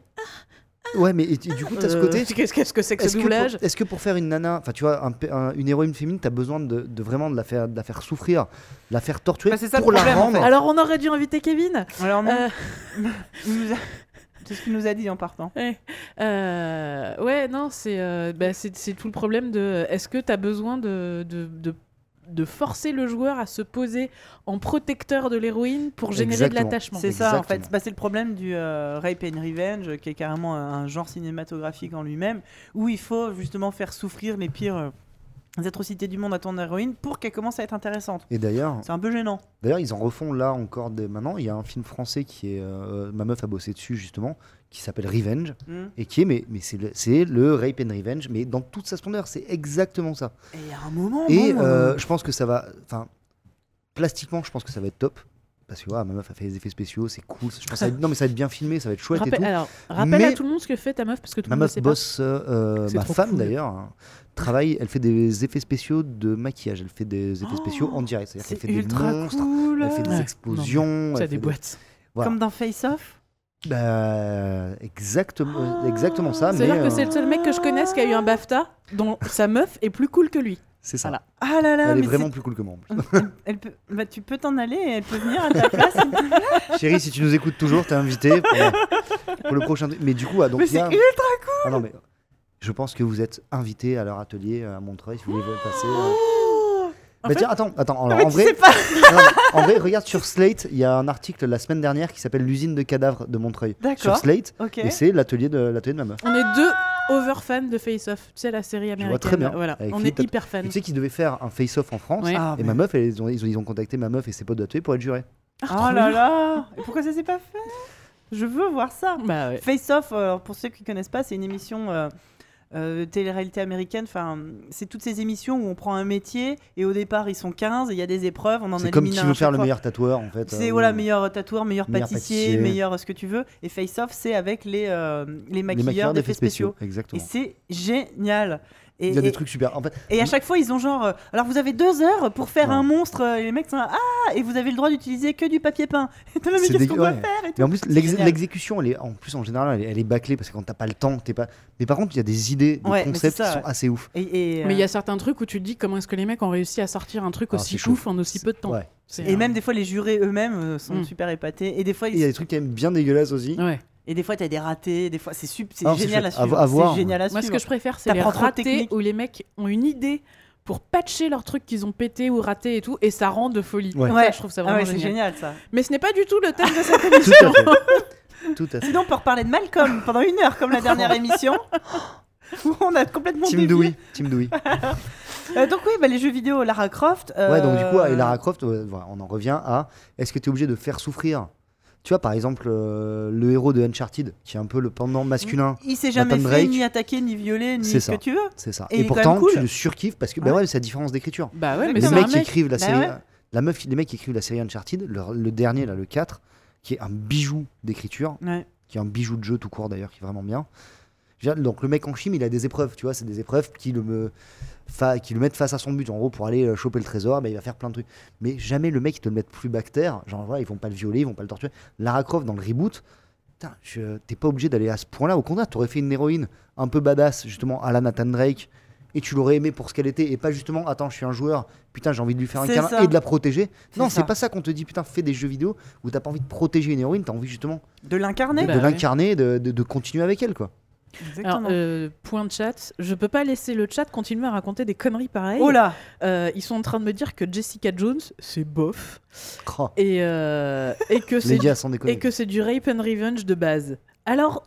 Ouais, mais et- et du coup, t'as ce Euh, côté. Qu'est-ce que c'est que ce Est-ce que, doublage pour, est-ce que pour faire une nana, enfin tu vois, un pe- un- une héroïne féminine, t'as besoin de, de vraiment de la faire, de la faire souffrir, de la faire torturer Bah, ça pour la problème, en rendre. fait. Alors on aurait dû inviter Kevin. Alors, non, Euh, c'est ce qu'il nous a dit en partant. ouais, Euh, ouais, non, c'est euh, bah, tout le problème de. Est-ce que tu as besoin de, de, de, de forcer le joueur à se poser en protecteur de l'héroïne pour générer Exactement. de l'attachement? C'est ça, en fait. Bah, c'est le problème du euh, Rape and Revenge, qui est carrément un, un genre cinématographique en lui-même, où il faut justement faire souffrir les pires euh, atrocités du monde à ton héroïne pour qu'elle commence à être intéressante. Et d'ailleurs, C'est un peu gênant. d'ailleurs, ils en refont là encore des... maintenant. Il y a un film français qui est, euh, ma meuf a bossé dessus justement, qui s'appelle Revenge Hmm. et qui est, mais, mais c'est le, c'est le rape and revenge, mais dans toute sa splendeur, c'est exactement ça. Et il y a un moment. Et bon, euh, euh, je pense que ça va, enfin, plastiquement, je pense que ça va être top. Parce que ouais, ma meuf a fait les effets spéciaux, c'est cool. Je pense ça être- non, mais ça va être bien filmé, ça va être chouette et tout. alors, rappelle Mais- à tout le monde ce que fait ta meuf parce que tout Ma le monde ne meuf bosse, euh, ma femme cool. d'ailleurs, hein, travaille, elle fait des effets spéciaux de maquillage, elle fait des effets Oh, spéciaux en direct, c'est-à-dire c'est qu'elle fait des monstres, cool. elle fait des Ouais. explosions, Ça elle fait des- voilà. Comme dans Face Off. Bah, exactement, Oh. exactement ça, C'est-à-dire que euh, c'est le seul mec que je connaisse qui a eu un BAFTA dont sa meuf est plus cool que lui. C'est ça. Voilà. Ah là là, Elle est vraiment plus cool que moi. elle peut... bah, tu peux t'en aller et elle peut venir à ta place. Chérie, si tu nous écoutes toujours, t'es invité pour, pour le prochain. Mais du coup, ah, donc mais c'est a- ultra Ah non, mais je pense que vous êtes invité à leur atelier à Montreuil si vous voulez passer. euh. En Bah fait- tiens, attends, attends. alors, en vrai, sais pas. non, mais en vrai, regarde sur Slate, il y a un article la semaine dernière qui s'appelle l'usine de cadavres de Montreuil sur D'accord. Slate, Ok. et c'est l'atelier de l'atelier de ma meuf. On est deux over fans de Face Off. Tu sais, la série américaine. vois très bien. Voilà. On Philippe est hyper fans. Tu sais qu'ils devaient faire un face-off en France, Ouais. Ah, et mais- ma meuf, elle- ils, ont, ils, ont, ils ont contacté ma meuf et ses potes de pour être jurés. Oh trop là là Et Pourquoi ça s'est pas fait? Je veux voir ça. Bah ouais. Face Off, euh, pour ceux qui ne connaissent pas, c'est une émission euh, euh, télé-réalité américaine. Enfin, c'est toutes ces émissions où on prend un métier et au départ ils sont 15 et il y a des épreuves, on en C'est comme un veut à faire le meilleur tatoueur en fait. C'est euh, voilà, meilleur tatoueur, meilleur Meilleur pâtissier, pâtissier. meilleur ce que tu veux. Et Face Off, c'est avec les, euh, les les maquilleurs d'effets spéciaux. Et Exactement. c'est génial. Et, Il y a et- des trucs super. En fait, et à chaque fois, ils ont genre. euh, alors, vous avez deux heures pour faire Ouais. un monstre. euh, Et les mecs sont là, Ah Et vous avez le droit d'utiliser que du papier peint. Et C'est qu'est-ce qu'on ouais. faire et tout. Mais en plus, l'exécution, elle est en plus en général, elle est, elle est bâclée parce que quand t'as pas le temps, t'es pas. Mais par contre, il y a des idées, des Ouais, concepts ça, qui sont assez ouf. Et, et, Mais il y euh, a certains trucs où tu te dis comment est-ce que les mecs ont réussi à sortir un truc Ah, aussi ouf en aussi peu de temps. Et euh, même des fois, les jurés eux-mêmes euh, sont Mm. super épatés. Et des fois, il y a des trucs quand même bien dégueulasses aussi. Ouais. Et des fois, t'as des ratés. Des fois, c'est Ah, génial à suivre. à voir. C'est génial à Moi, ce que je préfère, c'est les ratés où les mecs ont une idée pour patcher leurs trucs qu'ils ont pété ou raté et tout, et ça rend de folie. Ouais. Ça, Ouais. je trouve ça Ah vraiment ouais, génial. génial ça. Mais ce n'est pas du tout le thème de cette Tout émission. à fait. Tout à fait. Sinon, on peut reparler de Malcolm pendant une heure, comme la dernière émission. où on a complètement Team. Dewey. Team Dewey. Euh, donc oui, bah, les jeux vidéo Lara Croft. Ouais, donc du coup, euh, et Lara Croft, euh, on en revient à est-ce que tu es obligé de faire souffrir Tu vois, par exemple, euh, le héros de Uncharted, qui est un peu le pendant masculin, Il s'est jamais Nathan fait Drake. ni attaquer, ni violer, ni C'est ce ça. que tu veux. c'est ça. Et Et, il est quand pourtant, même cool. tu le surkiffes parce que, bah Ouais. ouais, c'est la différence d'écriture. Bah ouais, mais Les c'est un mecs qui mec. écrivent la Bah série, ouais. la meuf, les mecs qui écrivent la série Uncharted, le, le dernier là, le 4, qui est un bijou d'écriture, Ouais. qui est un bijou de jeu tout court d'ailleurs, qui est vraiment bien. Donc le mec en chim, il a des épreuves, tu vois, c'est des épreuves qui le, me, fa- qui le mettent face à son but. En gros, pour aller euh, choper le trésor, bah, il va faire plein de trucs. Mais jamais le mec, il te le met plus bactère. Genre, voilà, ils vont pas le violer, ils vont pas le torturer. Lara Croft, dans le reboot, t'es pas obligé d'aller à ce point-là. Au contraire, t'aurais fait une héroïne un peu badass, justement, à la Nathan Drake. Et tu l'aurais aimé pour ce qu'elle était, et pas justement, attends, je suis un joueur, putain, j'ai envie de lui faire un câlin ça. et de la protéger. Non, c'est pas ça qu'on te dit, putain, fais des jeux vidéo où t'as pas envie de protéger une héroïne, t'as envie justement De l'incarner. de Bah ouais. l'incarner, de, de- de continuer avec elle, quoi. Exactement. Alors, euh, point de chat, je peux pas laisser le chat continuer à raconter des conneries pareilles. oh là Euh, ils sont en train de me dire que Jessica Jones, c'est bof. Oh, Et, euh, et que les c'est c'est du rape and revenge de base. Alors,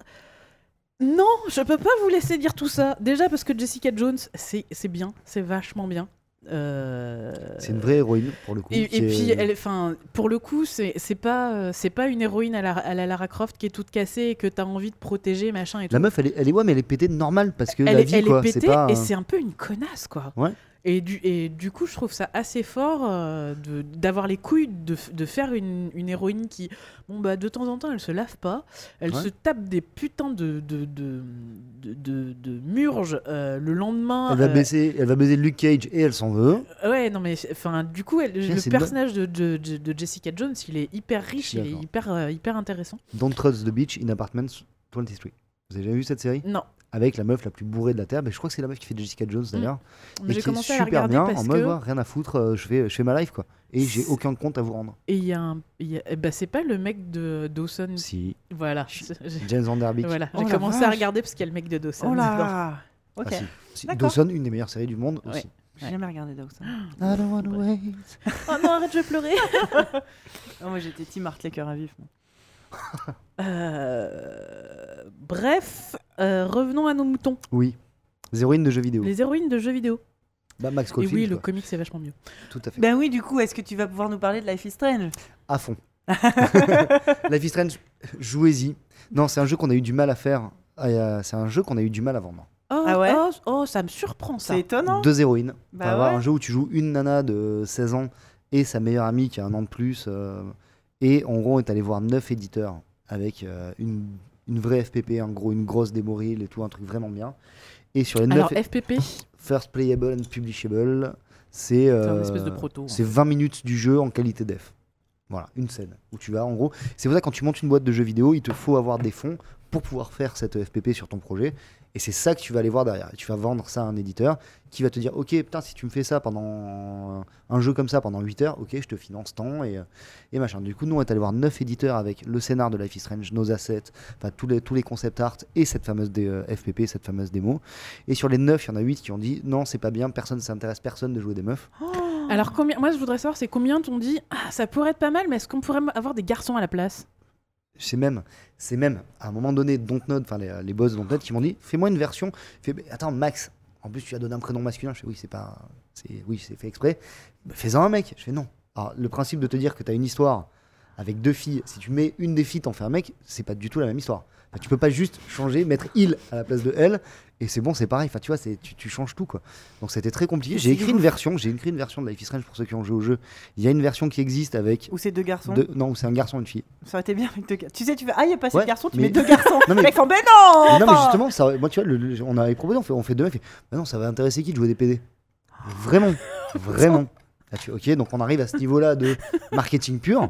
non, je peux pas vous laisser dire tout ça. Déjà parce que Jessica Jones, c'est c'est bien, c'est vachement bien. Euh, C'est une vraie héroïne, pour le coup. Et, est- puis, elle, enfin, pour le coup, c'est pas, euh, c'est pas une héroïne à la, à la Lara Croft qui est toute cassée et que t'as envie de protéger, machin et tout. La meuf, elle est, elle est, ouais, mais elle est pétée de normal parce que elle la est, vie, elle quoi. est pétée pas. et c'est un peu une connasse, quoi. Ouais. Et du, et du coup, je trouve ça assez fort euh, d'avoir les couilles de, de faire une, une héroïne qui, bon, bah, de temps en temps, elle se lave pas, elle Ouais. se tape des putains de, de, de, de, de- murges euh, le lendemain. Elle va, euh, baiser, elle va baiser Luke Cage et elle s'en veut. Ouais, non, mais enfin, du coup, elle- Tiens, le personnage de, de, Jessica Jones, il est hyper riche, il est hyper, hyper intéressant. Don't Trust the Beach in Apartments 23. Vous avez jamais vu cette série? Non, Avec la meuf la plus bourrée de la Terre. Mais je crois que c'est la meuf qui fait Jessica Jones d'ailleurs. Et j'ai à super regarder bien parce en mode que. rien à foutre, euh, je, fais, je fais ma life quoi. Et j'ai aucun compte à vous rendre. Et il y a un. il y a- ben, c'est pas le mec de Dawson. Si, Voilà. James Vanderbeek. Voilà, Oh j'ai commencé à regarder parce qu'il y a le mec de Dawson. Oh là Ok. Ah, si. Si. D'accord. Dawson, une des meilleures séries du monde Ouais. aussi. J'ai jamais regardé Dawson. I don't wanna wait. Oh non, arrête, je vais pleurer. Oh, moi j'étais Tim Hartley cœur à vif. Euh, Bref, euh, revenons à nos moutons. Oui. Les héroïnes de jeux vidéo. Les héroïnes de jeux vidéo. Bah, Max Et Caulfield, oui, le quoi. comic c'est vachement mieux. tout à fait. Ben oui, du coup, est-ce que tu vas pouvoir nous parler de Life is Strange? À fond. Life is Strange, jouez-y. Non, c'est un jeu qu'on a eu du mal à faire. Ah, euh, c'est un jeu qu'on a eu du mal à vendre. Oh, Ah ouais? oh, oh, ça me surprend ça. C'est étonnant. Deux héroïnes. Bah Enfin, avoir ouais. un jeu où tu joues une nana de 16 ans et sa meilleure amie qui a un an de plus. euh, et en gros, on est allé voir neuf éditeurs avec euh, une, une vraie FPP, en gros, une grosse démo reel et tout, un truc vraiment bien. Et sur les Alors, neuf FPP, First Playable and Publishable, c'est euh, un espèce de proto. hein. c'est 20 minutes du jeu en qualité def. Voilà, une scène où tu vas en gros. C'est pour ça que quand tu montes une boîte de jeux vidéo, il te faut avoir des fonds pour pouvoir faire cette FPP sur ton projet. Et c'est ça que tu vas aller voir derrière. Tu vas vendre ça à un éditeur qui va te dire Ok, putain, si tu me fais ça pendant un jeu comme ça pendant 8 heures, ok, je te finance tant et, euh, et machin. Du coup, nous, on est allé voir 9 éditeurs avec le scénar de Life is Strange, nos assets, tous les, tous les concept art et cette fameuse euh, FPP, cette fameuse démo. Et sur les 9, il y en a 8 qui ont dit Non, c'est pas bien, personne, ça intéresse personne de jouer des meufs. Alors, combien... moi je voudrais savoir, c'est combien t'ont dit Ah, ça pourrait être pas mal, mais est-ce qu'on pourrait avoir des garçons à la place? C'est même, c'est même à un moment donné Dontnod, enfin les, les boss de Dontnod qui m'ont dit fais-moi une version. Fais, attends Max, en plus tu as donné un prénom masculin. Je fais oui c'est pas, oui c'est fait exprès. Bah, Fais-en un mec. Je fais non. Alors le principe de te dire que tu as une histoire avec deux filles, si tu mets une des filles, t'en fais un mec, c'est pas du tout la même histoire. Enfin, tu peux pas juste changer, mettre il à la place de elle, et c'est bon, c'est pareil. Enfin, tu vois, c'est, tu, tu changes tout quoi. Donc c'était très compliqué. J'ai écrit une version, j'ai écrit une version de Life is Strange pour ceux qui ont joué au jeu. Il y a une version qui existe avec Ou c'est deux garçons deux, non, où c'est un garçon et une fille. Ça aurait été bien avec deux garçons. Tu sais, tu fais Ah, il n'y a pas assez Ouais, de garçons, tu mais- mets deux garçons. Non, mais- fait Ben non Mais non, mais justement, ça, moi, tu vois, le- le- on avait proposé, on fait, on fait deux mecs. il fait, Bah non, ça va intéresser qui de jouer des PD Vraiment, vraiment. Ah, tu- ok, donc on arrive à ce niveau-là de marketing pur.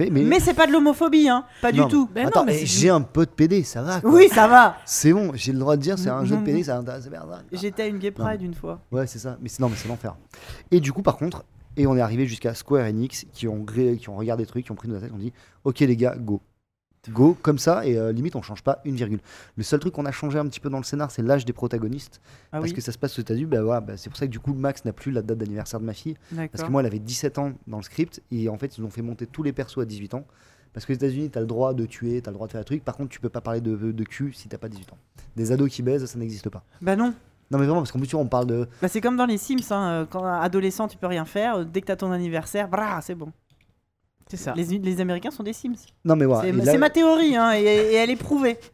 Mais, Mais c'est pas de l'homophobie, hein. Pas Non, du tout. Ben non, Attends, mais eh, j'ai un pote PD, ça va. Quoi. Oui, ça va. C'est bon, j'ai le droit de dire, c'est un jeu de. PD, ça intéresse personne. J'étais à une gay Non, pride une fois. Ouais, c'est ça. Mais c'est non, mais c'est l'enfer. Et du coup, par contre, et on est arrivé jusqu'à Square Enix qui ont, gré- qui ont regardé des trucs, qui ont pris nos têtes, on dit Ok, les gars, go. Go, comme ça, et euh, limite, on change pas une virgule. Le seul truc qu'on a changé un petit peu dans le scénar, c'est l'âge des protagonistes. Ah parce oui, que ça se passe aux États-Unis, bah, voilà, bah, c'est pour ça que du coup, Max n'a plus la date d'anniversaire de ma fille. Parce que moi, elle avait 17 ans dans le script, et en fait, ils ont fait monter tous les persos à 18 ans. Parce que aux États-Unis, t'as le droit de tuer, t'as le droit de faire des trucs. Par contre, tu peux pas parler de, de cul si t'as pas 18 ans. Des ados qui baisent, ça n'existe pas. Bah non. Non, mais vraiment, parce qu'en plus, on parle de. Bah c'est comme dans les Sims, hein. euh, quand adolescent tu peux rien faire, euh, dès que t'as ton anniversaire, c'est bon. C'est ça. Les, les Américains sont des Sims. Non, mais voilà. c'est ma théorie, hein, et, et elle est prouvée.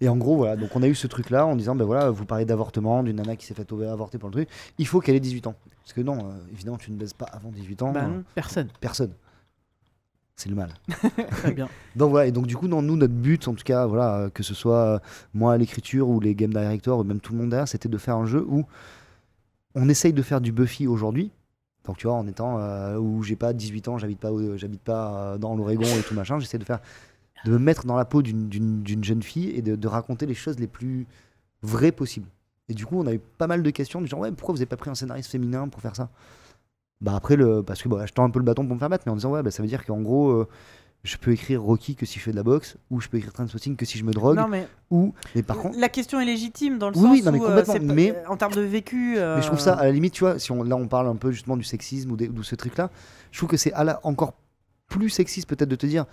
Et en gros, voilà, donc on a eu ce truc-là en disant, ben voilà, vous parlez d'avortement, d'une nana qui s'est fait avorter pour le truc, il faut qu'elle ait 18 ans. Parce que non, euh, évidemment, tu ne baises pas avant 18 ans, Bah euh, non. Personne. personne. C'est le mal. Très bien. Donc voilà, et donc du coup, non, nous, notre but, en tout cas, voilà, euh, que ce soit euh, moi à l'écriture ou les game directors ou même tout le monde derrière, c'était de faire un jeu où on essaye de faire du Buffy aujourd'hui. Donc tu vois, en étant euh, où j'ai pas 18 ans, j'habite pas, j'habite pas euh, dans l'Oregon et tout machin, j'essaie de faire, de me mettre dans la peau d'une- jeune fille et de, de raconter les choses les plus vraies possibles. Et du coup, on a eu pas mal de questions du genre ouais, pourquoi vous avez pas pris un scénariste féminin pour faire ça? Bah après le, parce que bah, je tends un peu le bâton pour me faire battre, mais en disant ouais, bah, ça veut dire qu'en gros. euh, je peux écrire Rocky que si je fais de la boxe, ou je peux écrire Trainspotting que si je me drogue, Non mais ou. Mais par contre, la question est légitime dans le Oui, sens oui, non, mais où euh, mais- euh, en termes de vécu. Mais je trouve ça, à la limite, tu vois, si on, là on parle un peu justement du sexisme ou, des- ou de ce truc-là, je trouve que c'est encore plus sexiste peut-être de te dire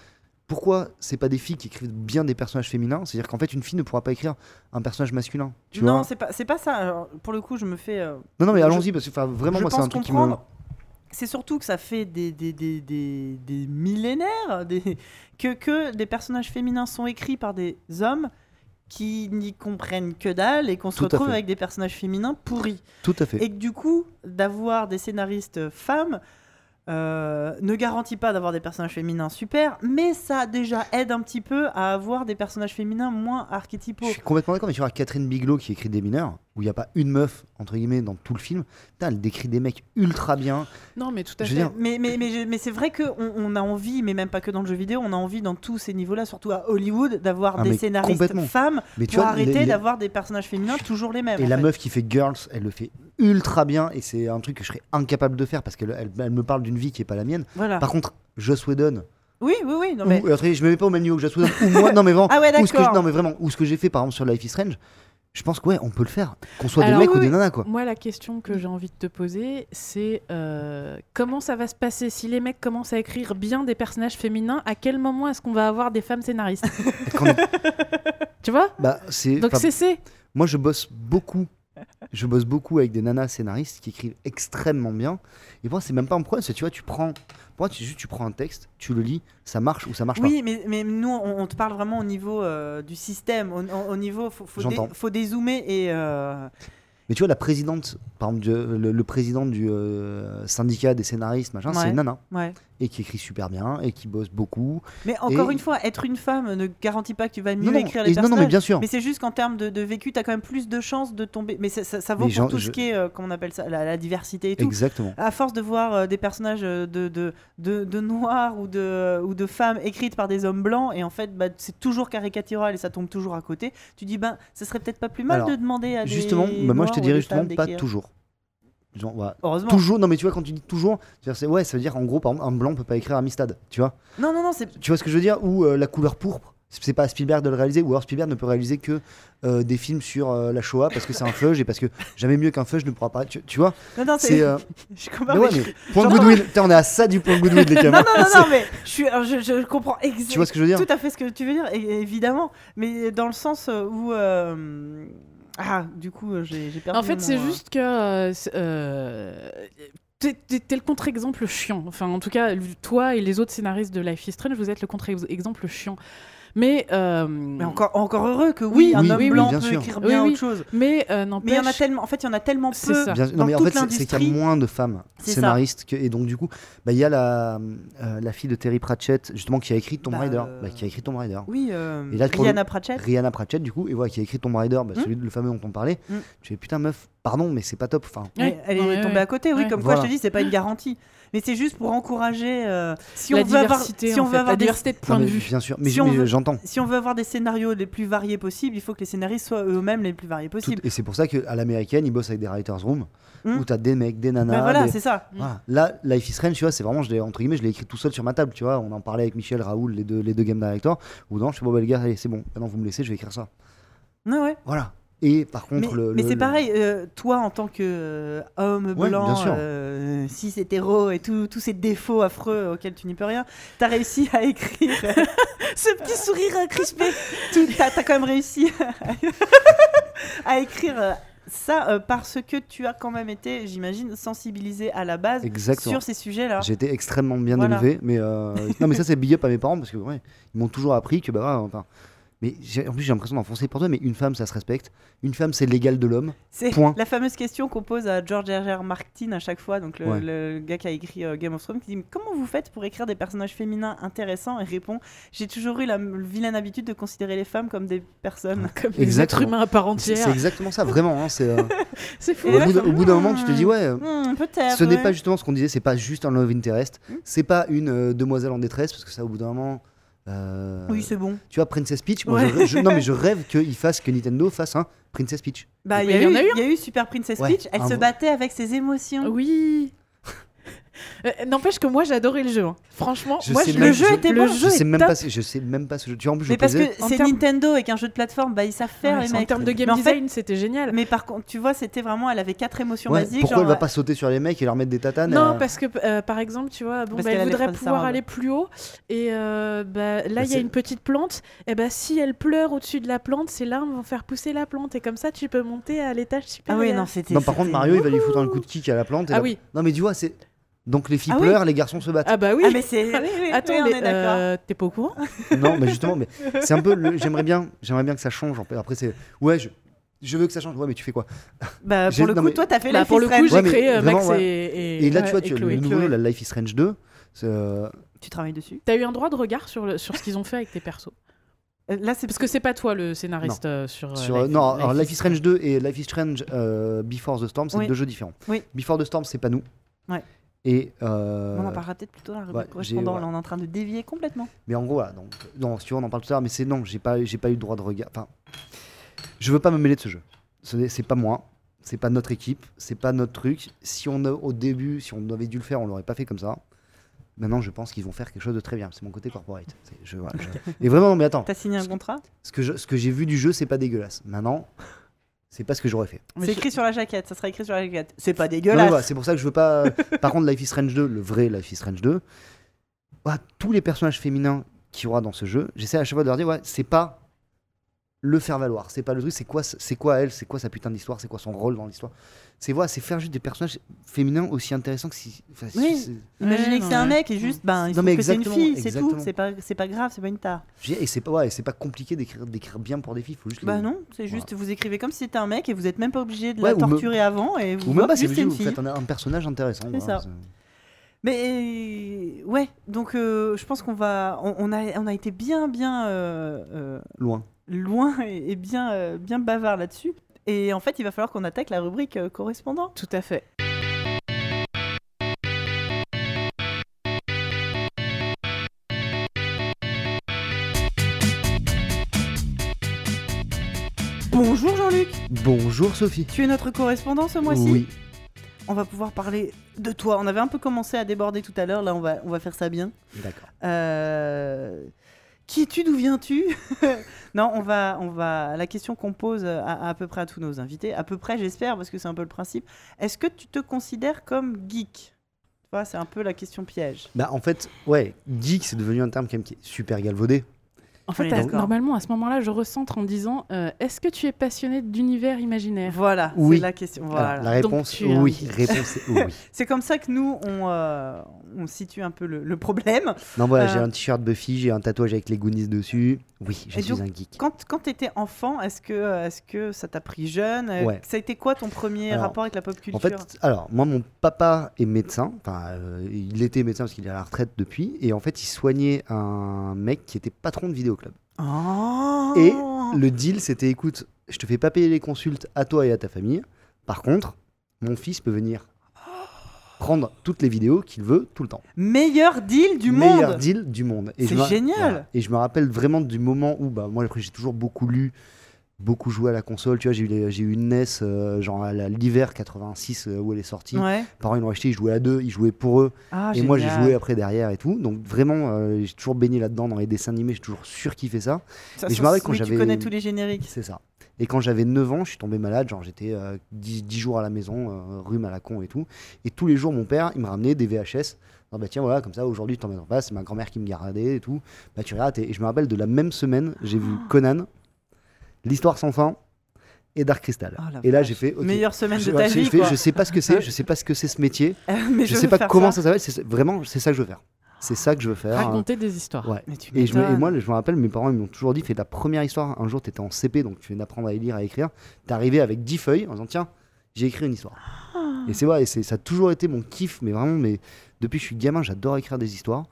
pourquoi c'est pas des filles qui écrivent bien des personnages féminins. C'est-à-dire qu'en fait, une fille ne pourra pas écrire un personnage masculin. Tu non, c'est pas pas ça. Alors, pour le coup, je me fais. euh, non, non, mais allons-y, parce que vraiment, moi, c'est un truc qui me. C'est surtout que ça fait des, des, des, des, des millénaires que, que des personnages féminins sont écrits par des hommes qui n'y comprennent que dalle et qu'on se retrouve avec des personnages féminins pourris. Tout à fait. Et que du coup, d'avoir des scénaristes femmes euh, ne garantit pas d'avoir des personnages féminins super, mais ça déjà aide un petit peu à avoir des personnages féminins moins archétypaux. Je suis complètement d'accord, mais tu vois, Catherine Bigelow qui écrit des mineurs, où il n'y a pas une meuf, entre guillemets, dans tout le film, putain, elle décrit des mecs ultra bien. Non, mais tout à Je fait. dire- Mais, mais, mais, je- mais c'est vrai qu'on on a envie, mais même pas que dans le jeu vidéo, on a envie dans tous ces niveaux-là, surtout à Hollywood, d'avoir Ah, des scénaristes femmes Mais tu pour vois, arrêter les- d'avoir des personnages féminins toujours les mêmes. Et la fait. meuf qui fait Girls, elle le fait ultra bien, et c'est un truc que je serais incapable de faire parce qu'elle elle, elle me parle d'une vie qui est pas la mienne. Voilà. Par contre, Joss Whedon, Oui, oui, oui. Non, mais... je me mets pas au même niveau que Joss Whedon, ou moi, non mais vraiment, Ah ouais, ou ce que je, d'accord. non mais vraiment, ou ce que j'ai fait par exemple sur Life is Strange, je pense que ouais, on peut le faire, qu'on soit Alors, des mecs oui, ou des nanas quoi. Moi, la question que j'ai envie de te poser, c'est euh, comment ça va se passer si les mecs commencent à écrire bien des personnages féminins À quel moment est-ce qu'on va avoir des femmes scénaristes? Tu vois? Bah, c'est, Donc c'est. moi je bosse beaucoup, je bosse beaucoup avec des nanas scénaristes qui écrivent extrêmement bien. Et pour moi c'est même pas un problème, c'est tu vois, tu prends, pour moi tu, juste tu prends un texte, tu le lis, ça marche ou ça marche Oui, mais, mais nous, on, on te parle vraiment au niveau euh, du système. Au, au- au niveau, faut, faut, dé- faut dézoomer et. euh, pas. Mais tu vois la présidente, par exemple du- le, le président du euh, syndicat des scénaristes, machin, c'est une nana ouais. Et qui écrit super bien et qui bosse beaucoup. Mais encore Et- une fois, être une femme ne garantit pas que tu vas mieux Non, non, écrire les et- non, personnages. non, mais bien sûr. Mais c'est juste qu'en termes de, de vécu, tu as quand même plus de chances de tomber. Mais ça, ça, ça vaut pour tout je- ce qui est, euh, comment on appelle ça, la, la diversité et tout. Exactement. À force de voir euh, des personnages euh, de, de, de, de noirs ou de, ou de femmes écrites par des hommes blancs, et en fait, bah, c'est toujours caricatural et ça tombe toujours à côté, tu dis, ben, ça serait peut-être pas plus mal Alors, de demander à Justement, des. bah, moi je te dirais justement pas toujours. Genre, voilà. Heureusement. Toujours, non mais tu vois quand tu dis toujours, c'est- ouais ça veut dire en gros par exemple un blanc peut pas écrire Amistad, tu vois Non, non, non, c'est. Tu vois ce que je veux dire? Ou euh, la couleur pourpre, c'est pas à Spielberg de le réaliser, ou alors Spielberg ne peut réaliser que euh, des films sur euh, la Shoah parce que c'est un fudge et parce que jamais mieux qu'un fudge ne pourra pas. Tu, tu vois Non, non, C'est. Je comprends. mais ouais, mais point Putain, on est à ça du point Goodwill les gars. Non, non, non, non, mais je, suis, je, je comprends exactement. Tu vois ce que je veux dire? Tout à fait ce que tu veux dire, évidemment. Mais dans le sens où. Ah, du coup, euh, j'ai perdu. En fait, c'est euh, juste que euh, t'es le contre-exemple chiant. Enfin, en tout cas, toi et les autres scénaristes de Life is Strange, vous êtes le contre-exemple chiant. Mais, euh, Mais encore, encore heureux que oui, Oui, un homme oui, blanc bien peut sûr. écrire bien oui. autre chose. mais Mais euh, il y en a tellement, en fait, il y en a tellement peu. Ça. Bien dans non, mais en toute fait, c'est- qu'il y a moins de femmes scénaristes. Que, et donc, du coup, bah, il y a la, euh, la fille de Terry Pratchett, justement, qui a écrit Tomb Bah, Raider. euh, Bah, qui a écrit Tomb Raider. Oui, euh, Et là, Rihanna Pratchett. Rihanna Pratchett, du coup, et voilà, qui a écrit Tomb Raider, bah, Hmm. celui, le fameux dont on parlait. Hmm. Tu fais putain, meuf, pardon, mais c'est pas top. Enfin, elle est tombée à côté, oui, comme quoi je te dis, c'est pas une garantie. Mais c'est juste pour encourager. euh, si la on veut avoir, diversité, si on veut fait, avoir la des, diversité de points de vue. bien sûr, mais, Si mais j'entends. si on veut avoir des scénarios les plus variés possibles, il faut que les scénaristes soient eux-mêmes les plus variés Tout- possibles. et c'est pour ça qu'à l'américaine, ils bossent avec des writers' room Hmm. où t'as des mecs, des nanas. Ben voilà, des- c'est ça. Voilà. Là, Life is Strange, tu vois, c'est vraiment, je l'ai, entre guillemets, je l'ai écrit tout seul sur ma table, tu vois. On en parlait avec Michel, Raoul, les deux, les deux game directors. Ou non, je fais bon, bah, les gars, allez, c'est bon, maintenant vous me laissez, je vais écrire ça. Ouais, ouais. Voilà. Et par Mais, contre, le. mais le- c'est le- pareil, euh, toi en tant que euh, homme Ouais, blanc, euh, cis hétéro et tous ces défauts affreux auxquels tu n'y peux rien, t'as réussi à écrire ce petit sourire crispé. T'as quand même réussi à écrire ça euh, parce que tu as quand même été, j'imagine, sensibilisé à la base Exactement. sur ces sujets-là. J'ai été extrêmement bien Voilà. élevé, mais euh, non, mais ça c'est big up à mes parents parce que ouais, ils m'ont toujours appris que bah enfin, mais en plus j'ai l'impression d'enfoncer pour toi, mais une femme ça se respecte, une femme c'est l'égal de l'homme. C'est Point. la fameuse question qu'on pose à George R. R. Martin à chaque fois, donc le, Ouais. le gars qui a écrit euh, Game of Thrones, qui dit Comment vous faites pour écrire des personnages féminins intéressants? Et répond J'ai toujours eu la vilaine habitude de considérer les femmes comme des personnes. Comme des êtres humains à part C'est entière. c'est exactement ça, vraiment. hein, c'est, euh, C'est fou. Et au, bout au bout d'un moment, tu te dis ouais. euh, Hmm, Peut-être. Ce n'est ouais. pas justement ce qu'on disait, c'est pas juste un love interest, Hmm. c'est pas une euh, demoiselle en détresse, parce que ça, au bout d'un moment. Euh, Oui, c'est bon. tu vois, Princess Peach, moi, Ouais. je, je- non mais je rêve qu'ils fassent, que Nintendo fasse un Princess Peach. Bah, il y, y eu- en a eu, il y a eu Super Princess Ouais, Peach, elle se bon. battait avec ses émotions. Oui. Euh, N'empêche que moi j'adorais le jeu. hein. Franchement, Je moi sais je- même- Le jeu je- était le bon. Je jeu sais est même top. pas, si- je sais même pas ce jeu. Tu vois, en plus, je Mais parce posais- que En c'est termes- Nintendo et qu'un jeu de plateforme, bah, ils savent faire Ouais, les en mecs. termes de game Mais en fait- design, c'était génial. Mais par contre, tu vois, c'était vraiment, elle avait quatre émotions Ouais, basiques. pourquoi genre, elle va pas sauter sur les mecs et leur mettre des tatanes Non, euh, parce que euh, par exemple, tu vois, bon, Parce bah, qu'elle elle voudrait pouvoir aller plus haut, et euh, bah, là, il y a c'est- une petite plante, et bah, si elle pleure au-dessus de la plante, ces larmes vont faire pousser la plante, et comme ça, tu peux monter à l'étage Ah supérieur. oui, non, c'était. Non, par contre, c'était- Mario, il va lui foutre un coup de kick à la plante. et Ah la- oui. Non, mais tu vois, c'est. Donc les filles Ah oui. pleurent, les garçons se battent. Ah bah oui. Ah, mais c'est. Attends, oui, on mais, est d'accord. euh, t'es pas au courant? Non, mais justement, mais c'est un peu. le- J'aimerais bien, j'aimerais bien que ça change. Après, c'est. Ouais, je. Je veux que ça change. Ouais, mais tu fais quoi? Bah, j'ai- pour le non, coup, mais- toi, t'as fait Bah, la Pour le coup, j'ai Ouais, créé euh, Max ouais. et, et, Et là, ouais, tu vois, tu, le nouveau, la Life is Strange 2. c'est, euh, Tu travailles dessus? T'as eu un droit de regard sur, le, sur ce qu'ils ont fait avec tes persos? Euh, Là, c'est Parce que c'est pas toi le scénariste euh, sur. euh, sur, Life- non, Life alors is Life is Strange 2 et Life is Strange euh, Before the Storm, c'est Oui. deux jeux différents. Oui. Before the Storm, c'est pas nous. Ouais. Et. euh, On n'a pas raté plutôt la rubrique ouais, correspondant. j'ai- Là, on est en train de dévier complètement. Mais en gros, voilà. Donc, non, si tu veux, on en parle tout à l'heure, mais c'est non, j'ai pas, j'ai pas eu le droit de regard. Enfin, je veux pas me mêler de ce jeu. Ce n'est- C'est pas moi, c'est pas notre équipe, c'est pas notre truc. Si on a, au début, si on avait dû le faire, on l'aurait pas fait comme ça. Maintenant, je pense qu'ils vont faire quelque chose de très bien. C'est mon côté corporate. Je, voilà, je- Et vraiment, non, mais attends. T'as signé un contrat? Ce que, je- ce que j'ai vu du jeu, c'est pas dégueulasse. Maintenant, c'est pas ce que j'aurais fait. C'est écrit sur la jaquette. Ça sera écrit sur la jaquette. C'est pas dégueulasse. voilà, c'est pour ça que je veux pas. Par contre, Life is Strange 2, le vrai Life is Strange 2, voilà, tous les personnages féminins qu'il y aura dans ce jeu, j'essaie à chaque fois de leur dire, ouais, c'est pas le faire valoir, c'est pas le truc, c'est quoi, c'est quoi elle, c'est quoi sa putain d'histoire, c'est quoi son rôle dans l'histoire. C'est voilà, c'est faire juste des personnages féminins aussi intéressants que si. enfin, Oui. c'est- Imaginez Ouais, que c'est un mec et juste, ben, il Non, mais que c'est une exactement, fille, c'est tout. exactement. C'est pas, c'est pas grave, c'est pas une tare. Et c'est pas, ouais, c'est pas compliqué d'écrire, d'écrire bien pour des filles, faut juste. Bah les- non, c'est juste, vous écrivez comme si c'était un mec et vous êtes même pas obligé de Ouais, la me- torturer avant et vous Ou même pas, c'est vous faites un, un personnage intéressant. C'est voilà, ça. Mais ouais, donc euh, je pense qu'on va, on, on a, on a été bien, bien euh, euh, Loin. Loin et, et bien, euh, bien bavard là-dessus. Et en fait, il va falloir qu'on attaque la rubrique euh, correspondant. Tout à fait. Bonjour Jean-Luc, Bonjour Sophie. tu es notre correspondant ce mois-ci. Oui. On va pouvoir parler de toi. On avait un peu commencé à déborder tout à l'heure. Là, on va, on va faire ça bien. D'accord. Euh, Qui es-tu D'où viens-tu Non, on va, on va. La question qu'on pose à, à peu près à tous nos invités, à peu près, j'espère, parce que c'est un peu le principe. Est-ce que tu te considères comme geek? C'est un peu la question piège. Bah en fait, ouais, geek c'est devenu un terme qui est super galvaudé. En fait, à- normalement, à ce moment-là, je recentre en disant euh, Est-ce que tu es passionné d'univers imaginaire? Voilà, Oui. c'est la question. Alors, la réponse, tu oui. geek. Réponse, est oui. C'est comme ça que nous, on, euh, on situe un peu le, le problème. Non, voilà, Euh. j'ai un t-shirt Buffy, j'ai un tatouage avec les Goonies dessus. Oui, je Et suis donc, un geek. Quand, quand tu étais enfant, est-ce que, est que ça t'a pris jeune? Euh, Ouais. Ça a été quoi ton premier Alors, rapport avec la pop culture? En fait, alors, moi, mon papa est médecin. Enfin, euh, il était médecin parce qu'il est à la retraite depuis. Et en fait, il soignait un mec qui était patron de vidéoclub. Oh Et le deal, c'était écoute, je te fais pas payer les consultes à toi et à ta famille. Par contre, mon fils peut venir prendre toutes les vidéos qu'il veut tout le temps. Meilleur deal du Meilleur monde deal du monde. C'est génial. Et je me rappelle vraiment du moment où, bah, moi, après, j'ai toujours beaucoup lu, beaucoup joué à la console. Tu vois, j'ai eu, j'ai eu une NES, euh, genre l'hiver 86 euh, où elle est sortie. Ouais. Parents, ils l'ont acheté, ils jouaient à deux, ils jouaient pour eux. Ah, et moi, j'ai joué après derrière et tout. Donc, vraiment, euh, j'ai toujours baigné là-dedans dans les dessins animés. J'ai toujours surkiffé ça. Ça, Et je me rappelle quand j'avais- Tu connais tous les génériques. C'est ça. Et quand j'avais 9 ans, je suis tombé malade, genre j'étais euh, 10, 10 jours à la maison, euh, rhume à la con et tout. Et tous les jours, mon père, il me ramenait des VHS. Non, bah tiens, voilà, comme ça, aujourd'hui, tu t'en mets en face, c'est ma grand-mère qui me gardait et tout. Bah tu regardes, et, je me rappelle de la même semaine, j'ai vu Conan, L'Histoire sans fin et Dark Crystal. Oh et là, j'ai fait. ok, Meilleure semaine je, de ta vie, fait, quoi. je sais pas ce que c'est, je sais pas ce que c'est ce métier, Mais je, veux sais pas comment ça, s'appelle, c'est vraiment, c'est ça que je veux faire. C'est ça que je veux faire. Raconter des histoires. Ouais. Et, je me- et m'étonnes. moi, je me rappelle, mes parents ils m'ont toujours dit fais ta première histoire. Un jour, tu étais en CP, donc tu viens d'apprendre à lire, à écrire. Tu arrivé avec 10 feuilles en disant tiens, j'ai écrit une histoire. Ah. Et c'est vrai, et c'est- ça a toujours été mon kiff, mais vraiment, mais depuis que je suis gamin, j'adore écrire des histoires.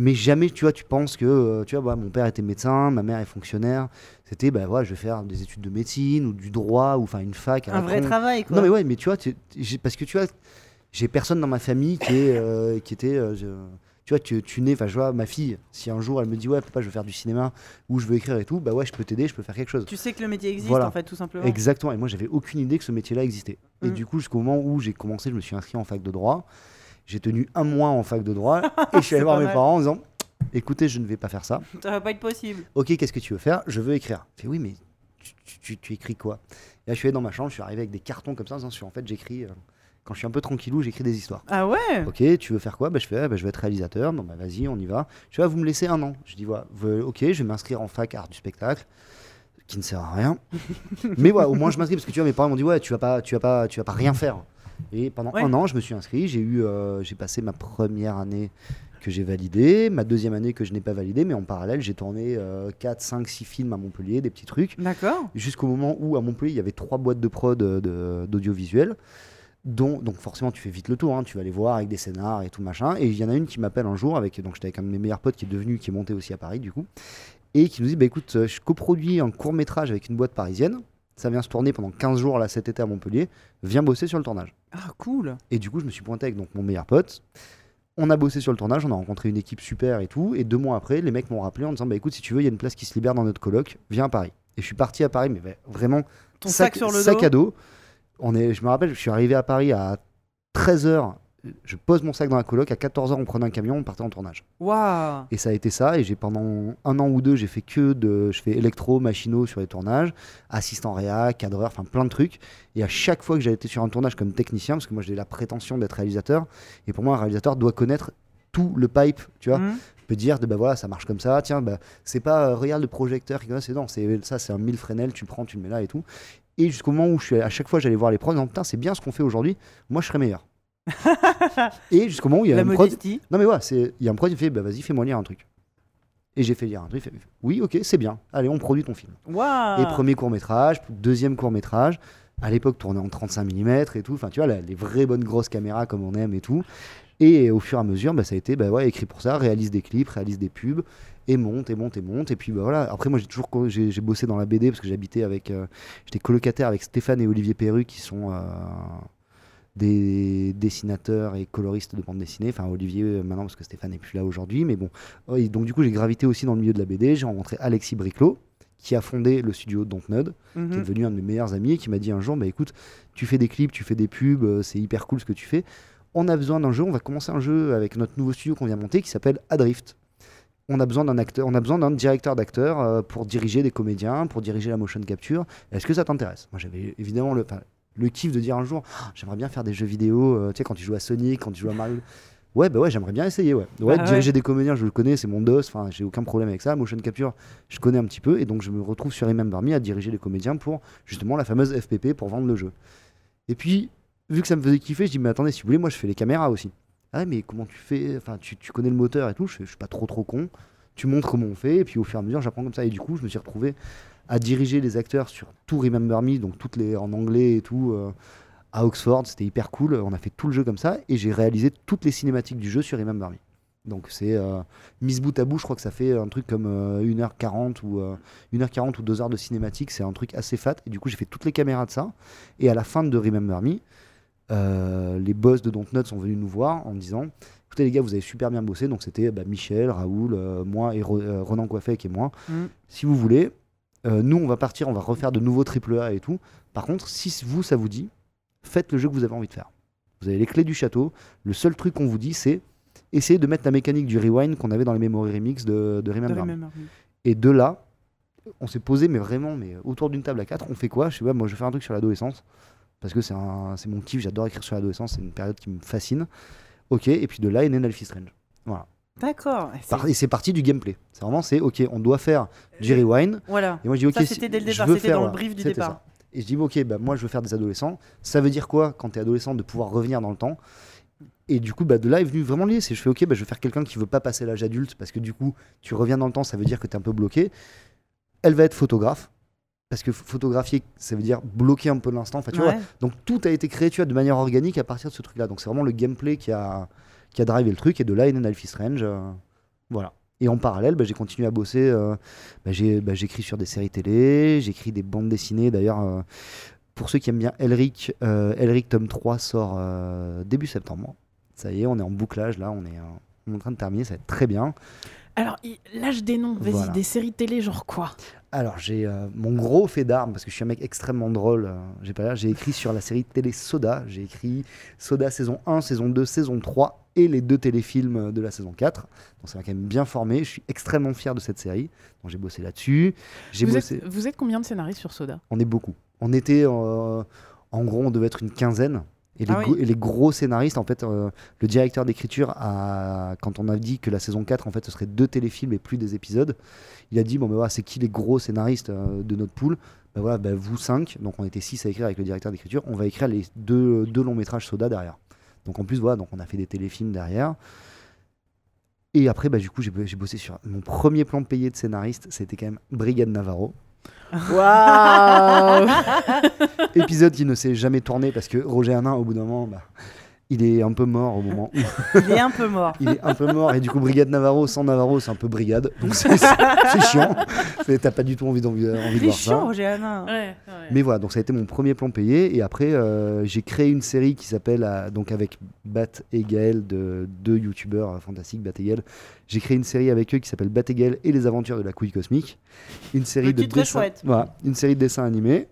Mais jamais, tu vois, tu penses que, euh, tu vois, bah, mon père était médecin, ma mère est fonctionnaire. C'était, bah voilà, je vais faire des études de médecine ou du droit ou enfin une fac. à Un vrai travail, quoi. Non mais ouais, mais tu vois, parce que tu vois, j'ai personne dans ma famille qui est, euh, qui était, euh, tu vois, tu, tu nais, enfin je vois ma fille, si un jour elle me dit ouais papa je veux faire du cinéma ou je veux écrire et tout, bah ouais je peux t'aider, je peux faire quelque chose. Tu sais que le métier existe, Voilà. en fait, tout simplement. Exactement. Et moi j'avais aucune idée que ce métier-là existait. Et Mm. du coup jusqu'au moment où j'ai commencé, je me suis inscrit en fac de droit. J'ai tenu un mois en fac de droit et je suis allé voir mes mal. parents en disant écoutez je ne vais pas faire ça. Ça va pas être possible. Ok, qu'est-ce que tu veux faire? Je veux écrire. Je fais oui, mais tu, tu- tu- tu écris quoi? Et là, je suis allé dans ma chambre, je suis arrivé avec des cartons comme ça, en disant, en fait, j'écris. euh, quand je suis un peu tranquillou, j'écris des histoires. Ah ouais? Ok, tu veux faire quoi? Bah, Je fais, ah, bah, je vais être réalisateur. Bon, bah, vas-y, on y va. Je fais, ah, vous me laissez un an. Je dis, vous- ok, je vais m'inscrire en fac art du spectacle, qui ne sert à rien. mais voilà, au moins je m'inscris parce que tu vois, mes parents m'ont dit, ouais, tu vas pas, tu vas pas, tu vas pas rien faire. Et pendant Ouais. un an, je me suis inscrit. J'ai eu, euh, j'ai passé ma première année que j'ai validée, ma deuxième année que je n'ai pas validée, mais en parallèle, j'ai tourné 4, 5, 6 films à Montpellier, des petits trucs D'accord. jusqu'au moment où à Montpellier il y avait trois boîtes de prod euh, de- d'audiovisuel dont donc forcément tu fais vite le tour hein, tu vas les voir avec des scénars et tout machin et il y en a une qui m'appelle un jour avec donc j'étais avec un de mes meilleurs potes qui est devenu qui est monté aussi à Paris du coup et qui nous dit bah écoute euh, je coproduis un court métrage avec une boîte parisienne ça vient se tourner pendant 15 jours là cet été à Montpellier viens bosser sur le tournage Ah, cool. et du coup, je me suis pointé avec donc, mon meilleur pote. On a bossé sur le tournage, on a rencontré une équipe super et tout. Et deux mois après, les mecs m'ont rappelé en disant Bah écoute, si tu veux, il y a une place qui se libère dans notre coloc, viens à Paris. Et je suis parti à Paris, mais va- vraiment Ton sac, sur le sac dos. à dos. On est, je me rappelle, je suis arrivé à Paris à 13h. Je pose mon sac dans la coloc. À 14h, on prenait un camion, on partait en tournage. Waouh. Et ça a été ça. Et j'ai pendant un an ou deux, j'ai fait que de. Je fais électro, machino sur les tournages, assistant réa, cadreur, enfin plein de trucs. Et à chaque fois que j'ai été sur un tournage comme technicien, parce que moi j'ai la prétention d'être réalisateur, et pour moi un réalisateur doit connaître tout le pipe, tu vois, Mhm. peut dire de bah voilà ça marche comme ça, tiens bah c'est pas euh, regarde le projecteur, qui- c'est non, c'est ça c'est un 1000 Fresnel, tu le prends, tu le mets là et tout. Et jusqu'au moment où je suis à chaque fois j'allais voir les prods, putain c'est bien ce qu'on fait aujourd'hui, moi je serais meilleur. et jusqu'au moment où il y a La prod, modestie. non mais ouais, c'est il y a un prod qui fait bah vas-y fais-moi lire un truc. Et j'ai fait lire un truc, il fait, oui ok c'est bien, allez on produit ton film. Waouh. Et premier court métrage, deuxième court métrage, à l'époque tourné en 35 mm et tout, enfin tu vois la- les vraies bonnes grosses caméras comme on aime et tout. Et au fur et à mesure, bah, ça a été bah, ouais, écrit pour ça, réalise des clips, réalise des pubs, et monte, et monte, et monte. Et puis bah, voilà, après moi j'ai toujours j'ai bossé dans la BD parce que j'habitais avec, euh, j'étais colocataire avec Stéphane et Olivier Perru qui sont euh, des dessinateurs et coloristes de bande dessinée. Enfin Olivier euh, maintenant parce que Stéphane n'est plus là aujourd'hui, mais bon. Ouais, donc du coup j'ai gravité aussi dans le milieu de la BD. J'ai rencontré Alexis Briclot qui a fondé le studio Dontnod qui est Mhm. devenu un de mes meilleurs amis et qui m'a dit un jour bah écoute tu fais des clips tu fais des pubs c'est hyper cool ce que tu fais on a besoin d'un jeu on va commencer un jeu avec notre nouveau studio qu'on vient monter qui s'appelle Adrift on a besoin d'un acteur on a besoin d'un directeur d'acteur euh, pour diriger des comédiens pour diriger la motion capture est-ce que ça t'intéresse? Moi j'avais évidemment le le kiff de dire un jour Ah, j'aimerais bien faire des jeux vidéo euh, tu sais quand tu joues à Sonic quand tu joues à Mario Ouais, bah ouais, j'aimerais bien essayer. Ouais, ouais ouais. diriger des comédiens, je le connais, c'est mon dos. Enfin, j'ai aucun problème avec ça. Motion capture, je connais un petit peu, et donc je me retrouve sur Remember Me à diriger les comédiens pour justement la fameuse FPP pour vendre le jeu. Et puis, vu que ça me faisait kiffer, je dis mais attendez, si vous voulez, moi je fais les caméras aussi. Ah mais comment tu fais? Enfin, tu, tu connais le moteur et tout. Je, je suis pas trop trop con. Tu montres comment on fait, et puis au fur et à mesure, j'apprends comme ça. Et du coup, je me suis retrouvé à diriger les acteurs sur tout Remember Me, donc toutes les en anglais et tout. euh, à Oxford, c'était hyper cool. On a fait tout le jeu comme ça et j'ai réalisé toutes les cinématiques du jeu sur Remember Me. Donc c'est euh, mise bout à bout, je crois que ça fait un truc comme euh, 1h40 ou euh, 1h40 ou 2 heures de cinématique, c'est un truc assez fat et du coup j'ai fait toutes les caméras de ça et à la fin de Remember Me, euh, les boss de Dontnod sont venus nous voir en disant écoutez les gars, vous avez super bien bossé donc c'était bah, Michel, Raoul, euh, moi et Ro- euh, Ronan Coiffec et moi. Mm. Si vous voulez, nous on va partir, on va refaire de nouveaux AAA et tout. Par contre, si vous ça vous dit, faites le jeu que vous avez envie de faire. Vous avez les clés du château. Le seul truc qu'on vous dit, c'est essayer de mettre la mécanique du rewind qu'on avait dans les Memory Remix de, de De Remember. Me. Remember Me. Et de là, on s'est posé, mais vraiment, mais autour d'une table à quatre, on fait quoi? Je sais pas, moi je vais faire un truc sur l'adolescence. Parce que c'est mon kiff, j'adore écrire sur l'adolescence, c'est une période qui me fascine. Ok, et puis de là est né Life is Strange. Voilà. D'accord. Et c'est- parti du gameplay. C'est vraiment, c'est ok, on doit faire du rewind. Voilà. Et moi je dis ok, Ça, c'était dès le départ, c'était dans le brief du départ. ça. Et je dis ok, bah, moi je veux faire des adolescents. Ça veut dire quoi quand t'es adolescent de pouvoir revenir dans le temps? Et du coup, bah, de là est venu vraiment lié. C'est je fais ok, bah, je veux faire quelqu'un qui veut pas passer l'âge adulte parce que du coup, tu reviens dans le temps, ça veut dire que t'es un peu bloqué. Elle va être photographe. Parce que photographier, ça veut dire bloquer un peu l'instant. Enfin, tu vois, donc tout a été créé tu vois, de manière organique à partir de ce truc-là. Donc c'est vraiment le gameplay qui a, qui a drivé le truc. Et de là est né Life is Strange. euh, voilà. Et en parallèle, bah, j'ai continué à bosser. euh, bah, j'ai- bah, J'écris sur des séries télé, j'écris des bandes dessinées. D'ailleurs, euh, pour ceux qui aiment bien Elric, Elric tome 3 sort début septembre. Ça y est, on est en bouclage là, on est, on est en train de terminer, ça va être très bien. Alors, lâche des noms, vas-y, Voilà. des séries télé, genre quoi? Alors, j'ai euh, mon gros fait d'armes, parce que je suis un mec extrêmement drôle. euh, j'ai pas j'ai écrit sur la série télé Soda. J'ai écrit Soda saison 1, saison 2, saison 3 et les deux téléfilms de la saison 4. Donc, ça m'a quand même bien formé. Je suis extrêmement fier de cette série. Donc, j'ai bossé là-dessus. J'ai vous bossé. êtes, vous êtes combien de scénaristes sur Soda? On est beaucoup. On était, euh, en gros, on devait être une quinzaine. Et les, Ah oui. et les gros scénaristes, en fait, euh, le directeur d'écriture, a, quand on a dit que la saison 4, en fait, ce serait deux téléfilms et plus des épisodes, il a dit, bon, ben voilà, c'est qui les gros scénaristes euh, de notre pool Ben voilà, ben vous cinq, donc on était six à écrire avec le directeur d'écriture, on va écrire les deux, deux longs métrages soda derrière. Donc en plus, voilà, donc on a fait des téléfilms derrière. Et après, bah, du coup, j'ai j'ai bossé sur mon premier plan payé de scénariste, c'était quand même Brigade Navarro. Waouh. Épisode qui ne s'est jamais tourné parce que Roger Hanin, au bout d'un moment, bah, il est un peu mort au moment où Il est un peu mort. il est un peu mort. Et du coup, Brigade Navarro sans Navarro, c'est un peu Brigade. Donc c'est c'est- c'est chiant. C'est- T'as pas du tout envie, d'envie- envie de voir chiant, ça. Roger Hanin. Ouais, ouais. Mais voilà, donc ça a été mon premier plan payé. Et après, euh, j'ai créé une série qui s'appelle, euh, donc avec Bat et Gaël, de deux youtubeurs euh, fantastiques, Bat et Gaël. J'ai créé une série avec eux qui s'appelle Bat et Gaël et les aventures de la couille cosmique. Une série Le de voilà, une série de dessins animés.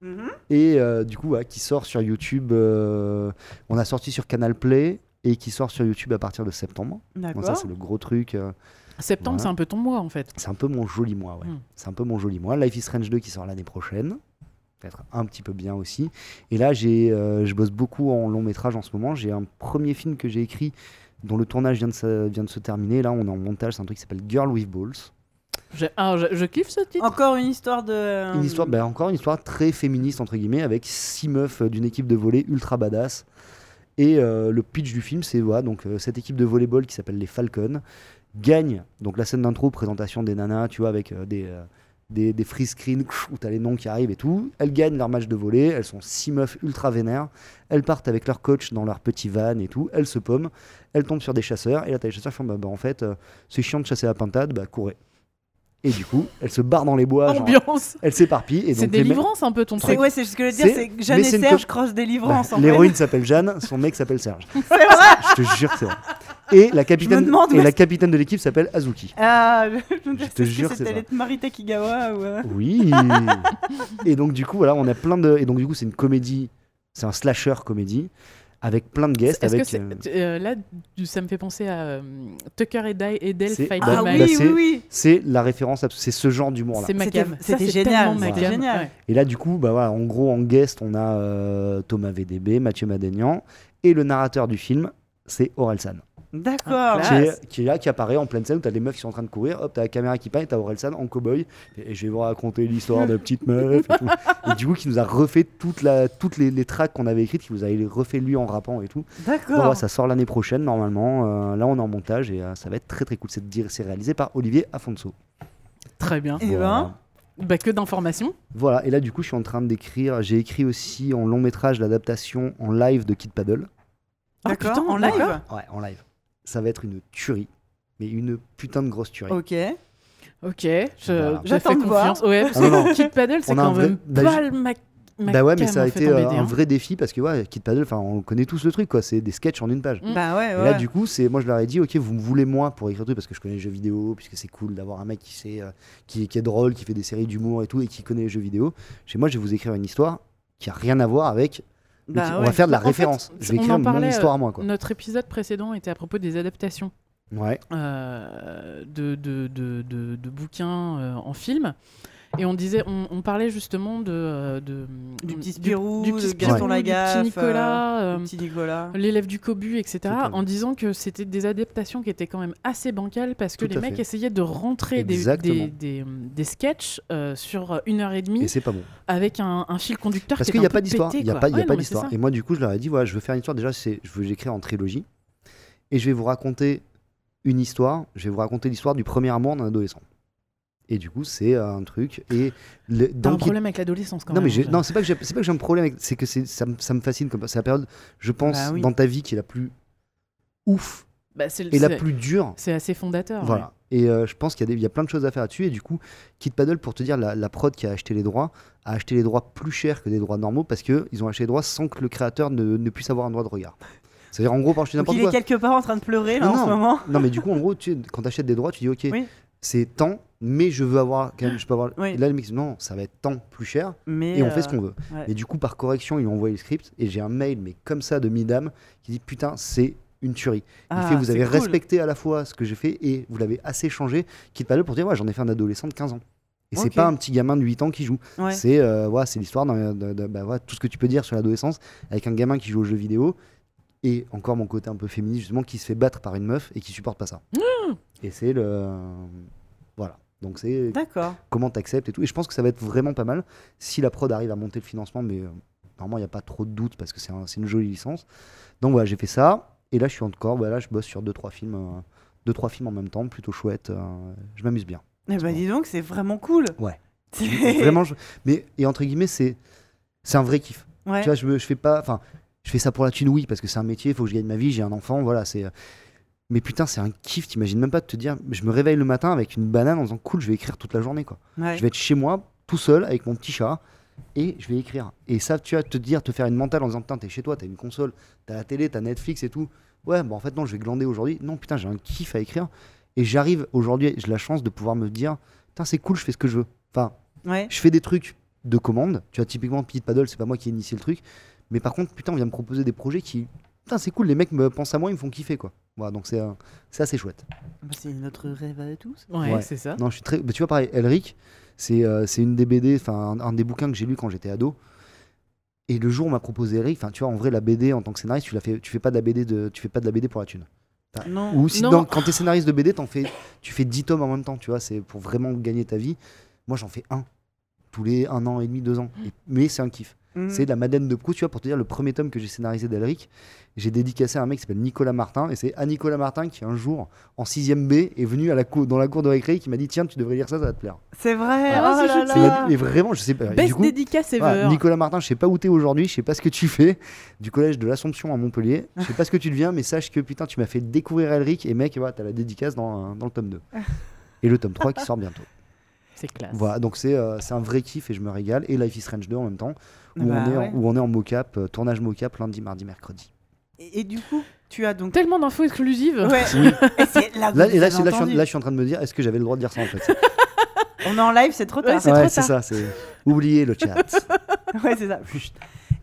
Mhm. Et euh, du coup, ouais, qui sort sur YouTube. euh, on a sorti sur Canal Play et qui sort sur YouTube à partir de septembre. Donc ça, D'accord. c'est le gros truc. euh, Septembre, Voilà. c'est un peu ton mois en fait. c'est un peu mon joli mois, ouais. Mm. C'est un peu mon joli mois. Life is Strange 2 qui sort l'année prochaine. Peut-être un petit peu bien aussi. Et là, j'ai, euh, je bosse beaucoup en long métrage en ce moment. J'ai un premier film que j'ai écrit dont le tournage vient de, se, vient de se terminer. Là, on est en montage. C'est un truc qui s'appelle Girl with Balls. J'ai- ah, je, je kiffe ce titre. Encore une histoire de. Une histoire, ben, encore une histoire très féministe entre guillemets, avec six meufs euh, d'une équipe de volley ultra badass. Et euh, le pitch du film, c'est voilà, donc euh, cette équipe de volleyball qui s'appelle les Falcons gagne donc la scène d'intro, présentation des nanas, tu vois, avec euh, des, euh, des, des free screens où t'as les noms qui arrivent et tout. Elles gagnent leur match de volley, elles sont six meufs ultra vénères. Elles partent avec leur coach dans leur petit van et tout. Elles se paument, elles tombent sur des chasseurs et là t'as les chasseurs qui font bah, bah, en fait euh, c'est chiant de chasser la pintade, bah courez. Et du coup, elles se barrent dans les bois, genre, Ambiance. elles s'éparpillent et C'est délivrance un peu ton truc. ouais, c'est ce que je veux dire, C'est- Jeanne et Serge livrances. en fait. L'héroïne s'appelle Jeanne, son mec s'appelle Serge. C'est vrai. Je te jure que c'est vrai. Et la capitaine, demande et la capitaine de l'équipe s'appelle Azuki. Ah, je, me disais, Je te jure, c'est ça. les Marita Kigawa ou. euh, Oui. et donc du coup voilà, on a plein de et donc du coup c'est une comédie, c'est un slasher comédie avec plein de guests que avec c'est euh, euh, là ça me fait penser à euh, Tucker et, Dale Fight bah, Ah bah, oui, c'est- oui, oui. c'est la référence à c'est ce genre d'humour là. C'est ma C'était- génial, cam. génial. Ouais. Et là du coup bah voilà, en gros en guest on a euh, Thomas VDB, Mathieu Madénian et le narrateur du film c'est Orelsan. D'accord. Qui est, qui est là, qui apparaît en pleine scène où t'as des meufs qui sont en train de courir, hop, t'as la caméra qui passe, et t'as Orelsan en cowboy, et, et je vais vous raconter l'histoire de petite meuf et tout. Et du coup, qui nous a refait toute la, toutes les, les tracks qu'on avait écrites, qui vous a refait lui en rappant et tout. D'accord. voilà, ça sort l'année prochaine normalement. Euh, là, on est en montage et euh, ça va être très très cool. C'est dire- c'est réalisé par Olivier Afonso. Très bien. Et Voilà. ben, Bah, que d'informations. Voilà, et là du coup je suis en train d'écrire, j'ai écrit aussi en long métrage l'adaptation en live de Kid Paddle. Ah, d'accord. putain, en live. Ouais, en live. Ça va être une tuerie, mais une putain de grosse tuerie. Ok. Ok, Voilà. J'attends fais de voir. confiance. Ouais, parce Ah non, que Kid Paddle, c'est quand vrai- même bah, pas le Mac. Bah ouais, mais ça a été euh, BD, un hein. vrai défi parce que ouais, Kid Paddle, enfin on connaît tous le truc quoi, c'est des sketchs en une page. Mm. Bah ouais, Et ouais. là du coup, c'est moi je leur ai dit OK, vous me voulez moi pour écrire tout parce que je connais les jeux vidéo, puisque c'est cool d'avoir un mec qui sait euh, qui, qui est drôle, qui fait des séries d'humour et tout et qui connaît les jeux vidéo. Chez moi, je vais vous écrire une histoire qui a rien à voir avec Bah on ouais. va faire de la En fait, référence. je vais écrire en mon parlait, histoire euh, à moi quoi. Notre épisode précédent était à propos des adaptations Ouais. euh, de, de, de, de- de bouquins euh, en film. Et on disait, on, on parlait justement de, euh, de Du petit Spirou, du, petit Gaston Spirou, Lagaffe, du petit Nicolas, Le euh, petit Nicolas. l'élève du cobu, etc. En disant que c'était des adaptations qui étaient quand même assez bancales parce que Tout les mecs fait. essayaient de rentrer des, des, des, des sketchs euh, sur une heure et demie Et c'est pas bon. avec un, un fil conducteur Parce qui qu'il n'y un a pas d'histoire. Il n'y a pas, a Ouais, d'histoire. Et moi, du coup, je leur ai dit voilà, je veux faire une histoire. Déjà, c'est, je veux l'écrire en trilogie. Et je vais vous raconter une histoire. Je vais vous raconter l'histoire du premier amour d'un adolescent. Et du coup, c'est euh, un truc. Et le, T'as un problème avec l'adolescence quand non, mais même. j'ai- hein, non, c'est pas que j'ai, c'est pas que j'ai un problème. avec- C'est que c'est, ça, me- ça me fascine. Comme, c'est la période, je pense, Bah oui. dans ta vie qui est la plus ouf Bah, c'est et la plus dure. C'est assez fondateur. Voilà. Et euh, je pense qu'il y, a des- il y a plein de choses à faire là-dessus. Et du coup, Kid Paddle, pour te dire, la, la prod qui a acheté les droits, a acheté les droits plus cher que des droits normaux parce qu'ils ont acheté les droits sans que le créateur ne, ne puisse avoir un droit de regard. C'est-à-dire, en gros, dis Donc n'importe il est quoi. quelque part en train de pleurer là, Non, en ce moment. Non, mais du coup, en gros, tu quand tu achètes des droits, tu dis, OK, Oui. C'est tant, mais je veux avoir. quand même, je peux avoir... Oui. Là, le mec dit, non, ça va être tant plus cher Mais et on fait euh, ce qu'on veut. ouais. Et du coup, par correction, ils ont envoyé le script et j'ai un mail, mais comme ça, de Midam qui dit, putain, c'est une tuerie. Il Ah, fait, vous avez cool. respecté à la fois ce que j'ai fait et vous l'avez assez changé, quitte pas le pour dire, ouais, j'en ai fait un adolescent de 15 ans. Et c'est pas un petit gamin de 8 ans qui joue. Ouais. C'est euh, ouais, c'est l'histoire de, de- bah, tout ce que tu peux dire sur l'adolescence avec un gamin qui joue aux jeux vidéo et encore mon côté un peu féministe justement qui se fait battre par une meuf et qui supporte pas ça. et c'est le voilà. Donc c'est D'accord. comment t'acceptes et tout. Et je pense que ça va être vraiment pas mal si la prod arrive à monter le financement, mais euh, normalement il n'y a pas trop de doute parce que c'est un- une jolie licence. Donc voilà, j'ai fait ça. Et là je suis encore, voilà, je bosse sur deux trois films, euh, deux trois films en même temps, plutôt chouette. euh, je m'amuse bien. Eh ben dis donc, c'est vraiment cool. Ouais. Vraiment, je- mais et entre guillemets c'est c'est un vrai kiff. Ouais. Tu vois, je, me, je fais pas, enfin, je fais ça pour la thune, oui, parce que c'est un métier, il faut que je gagne ma vie, j'ai un enfant, voilà, c'est. euh, Mais putain, c'est un kiff, t'imagines même pas de te dire, je me réveille le matin avec une banane en disant cool, je vais écrire toute la journée, quoi. Ouais. Je vais être chez moi, tout seul, avec mon petit chat, et je vais écrire. Et ça, tu vas te dire, te faire une mentale en disant, putain, t'es chez toi, t'as une console, t'as la télé, t'as Netflix et tout. Ouais, bah en fait, non, je vais glander aujourd'hui. Non, putain, j'ai un kiff à écrire. Et j'arrive aujourd'hui, j'ai la chance de pouvoir me dire, putain, c'est cool, je fais ce que je veux. Enfin, Ouais. je fais des trucs de commande. Tu vois, typiquement, Pit Paddle, c'est pas moi qui ai initié le truc. Mais par contre, putain, on vient me proposer des projets qui. Putain, c'est cool, les mecs me pensent à moi, ils me font kiffer, quoi. Voilà, donc c'est euh, c'est assez chouette. Bah, c'est notre rêve à tous. Ouais, Ouais. c'est ça. Non, je suis très. bah, tu vois, pareil, Elric, c'est euh, c'est une des BD, enfin, un, un des bouquins que j'ai lu quand j'étais ado. Et le jour où on m'a proposé Elric, enfin, tu vois, en vrai, la BD en tant que scénariste, tu, la fais, tu, fais pas de la BD de, tu fais pas de la BD pour la thune. Non. Ou si Non. dans- quand t'es scénariste de BD, t'en fais, tu fais 10 tomes en même temps, tu vois, c'est pour vraiment gagner ta vie. Moi, j'en fais un tous les un an et demi, deux ans. Et- mais c'est un kiff. Mhm. C'est de la Madeleine de Proust, tu vois, pour te dire, le premier tome que j'ai scénarisé d'Elric, j'ai dédicacé à un mec qui s'appelle Nicolas Martin, et c'est à Nicolas Martin qui, un jour, en 6ème B, est venu à la cour, dans la cour de récré et qui m'a dit Tiens, tu devrais lire ça, ça va te plaire. C'est vrai. Ah, oh c'est là là. Mais vraiment, je sais pas. et Best du coup, dédicace ever. voilà, Nicolas Martin, je sais pas où t'es aujourd'hui, je sais pas ce que tu fais, du collège de l'Assomption à Montpellier, je sais pas ce que tu deviens, mais sache que putain, tu m'as fait découvrir Elric, et mec, voilà, t'as la dédicace dans, dans le tome 2. Et le tome 3 qui sort bientôt. C'est classe. Voilà, donc c'est euh, c'est un vrai kiff et je me régale. Et Life is Strange 2 en même temps, où, Bah on, est ouais. en, où on est en mocap, euh, tournage mocap lundi, mardi, mercredi. Et, et du coup, tu as donc. Tellement d'infos exclusives. Ouais. et c'est là, Là, et là, je suis en, entendu. là, je suis en train de me dire, est-ce que j'avais le droit de dire ça en fait On est en live, c'est trop Ouais, tard. c'est Ouais, trop c'est tard. ça, c'est. Oubliez le chat. ouais, c'est ça. Chut.